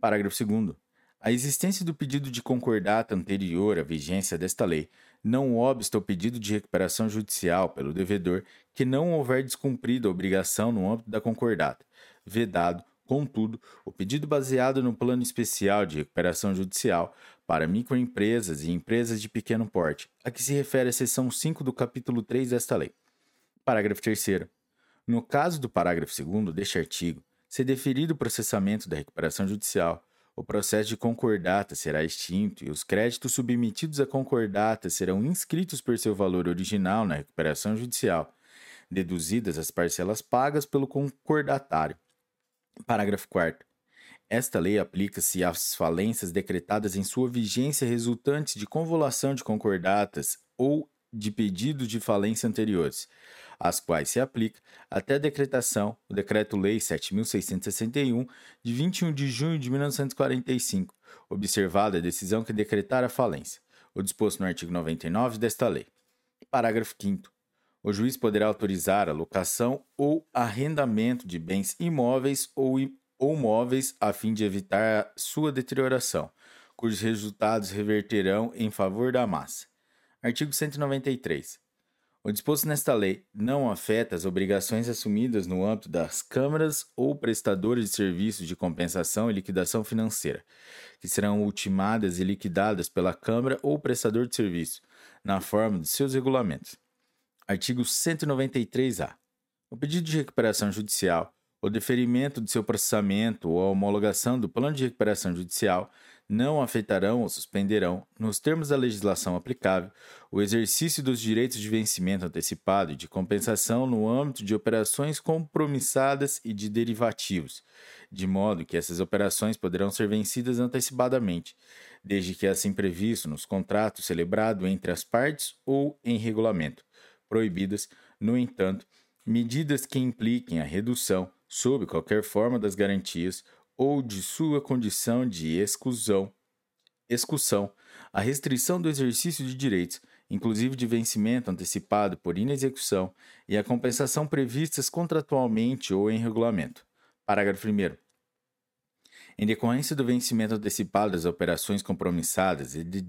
Parágrafo 2 a existência do pedido de concordata anterior à vigência desta lei não obsta ao pedido de recuperação judicial pelo devedor que não houver descumprido a obrigação no âmbito da concordata, vedado, contudo, o pedido baseado no plano especial de recuperação judicial para microempresas e empresas de pequeno porte, a que se refere a seção 5 do capítulo 3 desta lei. Parágrafo 3 No caso do parágrafo 2 deste artigo, se deferido o processamento da recuperação judicial, o processo de concordata será extinto e os créditos submetidos à concordata serão inscritos por seu valor original na recuperação judicial, deduzidas as parcelas pagas pelo concordatário. Parágrafo 4. Esta lei aplica-se às falências decretadas em sua vigência resultantes de convolução de concordatas ou de pedidos de falência anteriores, às quais se aplica, até a decretação, o Decreto-Lei 7.661, de 21 de junho de 1945, observada a decisão que decretara a falência, o disposto no artigo 99 desta lei. Parágrafo 5 o juiz poderá autorizar a locação ou arrendamento de bens imóveis ou, ou móveis a fim de evitar sua deterioração, cujos resultados reverterão em favor da massa. Artigo 193. O disposto nesta lei não afeta as obrigações assumidas no âmbito das câmaras ou prestadores de serviços de compensação e liquidação financeira, que serão ultimadas e liquidadas pela Câmara ou prestador de serviço, na forma de seus regulamentos. Artigo 193-A. O pedido de recuperação judicial, o deferimento de seu processamento ou a homologação do plano de recuperação judicial não afetarão ou suspenderão, nos termos da legislação aplicável, o exercício dos direitos de vencimento antecipado e de compensação no âmbito de operações compromissadas e de derivativos, de modo que essas operações poderão ser vencidas antecipadamente, desde que assim previsto nos contratos celebrados entre as partes ou em regulamento. Proibidas, no entanto, medidas que impliquem a redução, sob qualquer forma, das garantias ou de sua condição de exclusão, excursão, a restrição do exercício de direitos, inclusive de vencimento antecipado por inexecução, e a compensação previstas contratualmente ou em regulamento. Parágrafo 1. Em decorrência do vencimento antecipado das operações compromissadas e de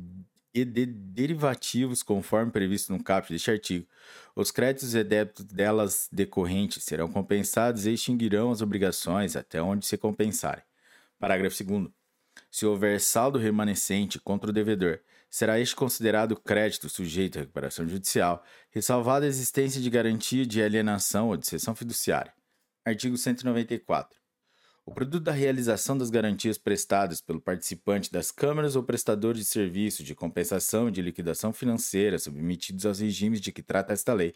e de derivativos, conforme previsto no caput deste artigo. Os créditos e débitos delas decorrentes serão compensados e extinguirão as obrigações até onde se compensarem. Parágrafo 2. Se houver saldo remanescente contra o devedor, será este considerado crédito sujeito à recuperação judicial, ressalvada a existência de garantia de alienação ou de cessão fiduciária. Artigo 194. O produto da realização das garantias prestadas pelo participante das câmaras ou prestadores de serviço de compensação e de liquidação financeira submetidos aos regimes de que trata esta lei,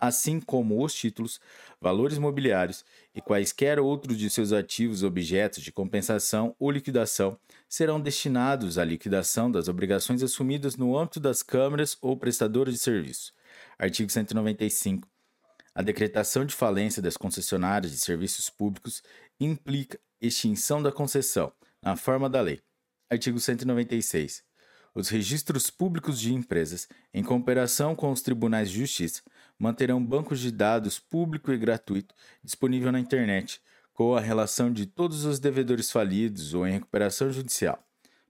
assim como os títulos, valores mobiliários e quaisquer outros de seus ativos objetos de compensação ou liquidação, serão destinados à liquidação das obrigações assumidas no âmbito das câmaras ou prestadores de serviço. Artigo 195. A decretação de falência das concessionárias de serviços públicos implica extinção da concessão, na forma da lei. Artigo 196. Os registros públicos de empresas, em cooperação com os tribunais de justiça, manterão bancos de dados público e gratuito disponível na internet, com a relação de todos os devedores falidos ou em recuperação judicial.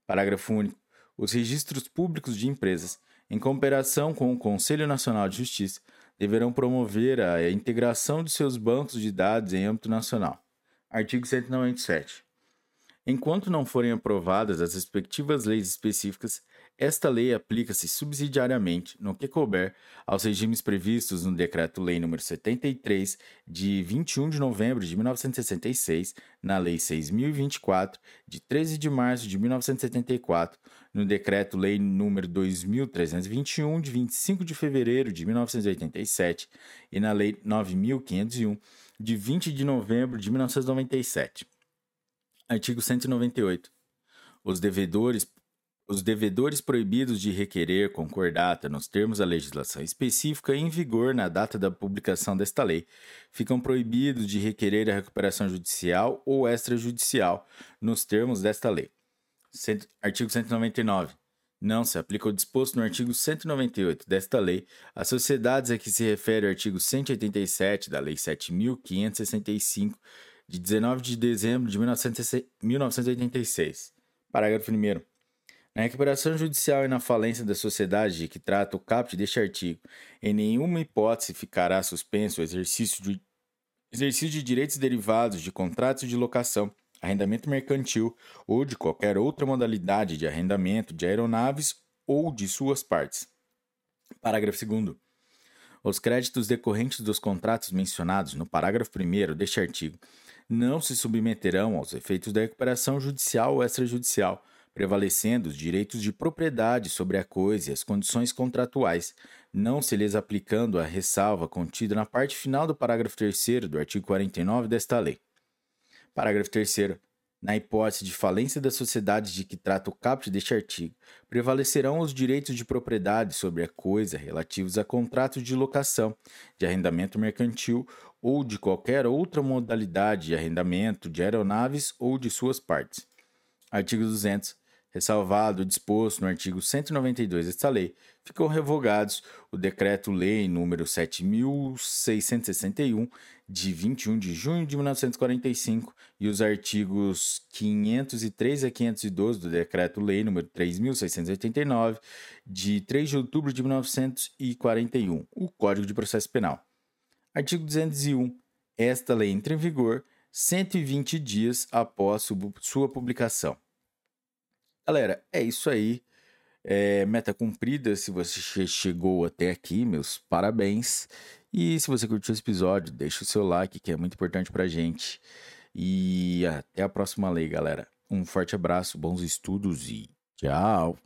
Parágrafo único. Os registros públicos de empresas, em cooperação com o Conselho Nacional de Justiça, deverão promover a integração de seus bancos de dados em âmbito nacional. Artigo 197. Enquanto não forem aprovadas as respectivas leis específicas, esta lei aplica-se subsidiariamente, no que couber, aos regimes previstos no Decreto-Lei nº 73, de 21 de novembro de 1966, na Lei 6.024, de 13 de março de 1974, no Decreto-Lei nº 2.321, de 25 de fevereiro de 1987, e na Lei 9.501, de 20 de novembro de 1997. Artigo 198. Os devedores Os devedores proibidos de requerer concordata nos termos da legislação específica em vigor na data da publicação desta lei ficam proibidos de requerer a recuperação judicial ou extrajudicial nos termos desta lei. Artigo 199. Não se aplica o disposto no artigo 198 desta lei às sociedades a que se refere o artigo 187 da Lei 7.565, de 19 de dezembro de 1986. Parágrafo 1. Na recuperação judicial e na falência da sociedade de que trata o caput deste artigo, em nenhuma hipótese ficará suspenso o exercício de, exercício de direitos derivados de contratos de locação, arrendamento mercantil ou de qualquer outra modalidade de arrendamento de aeronaves ou de suas partes. Parágrafo 2. Os créditos decorrentes dos contratos mencionados no parágrafo 1 deste artigo não se submeterão aos efeitos da recuperação judicial ou extrajudicial prevalecendo os direitos de propriedade sobre a coisa e as condições contratuais, não se lhes aplicando a ressalva contida na parte final do parágrafo 3 do artigo 49 desta lei. Parágrafo 3 na hipótese de falência da sociedade de que trata o caput deste artigo, prevalecerão os direitos de propriedade sobre a coisa relativos a contratos de locação, de arrendamento mercantil ou de qualquer outra modalidade de arrendamento de aeronaves ou de suas partes. Artigo 200 ressalvado o disposto no artigo 192 desta lei, ficou revogados o Decreto-Lei número 7661 de 21 de junho de 1945 e os artigos 503 a 512 do Decreto-Lei número 3689 de 3 de outubro de 1941, o Código de Processo Penal. Artigo 201. Esta lei entra em vigor 120 dias após sua publicação. Galera, é isso aí. É, meta cumprida. Se você chegou até aqui, meus parabéns. E se você curtiu esse episódio, deixa o seu like, que é muito importante pra gente. E até a próxima lei, galera. Um forte abraço, bons estudos e tchau!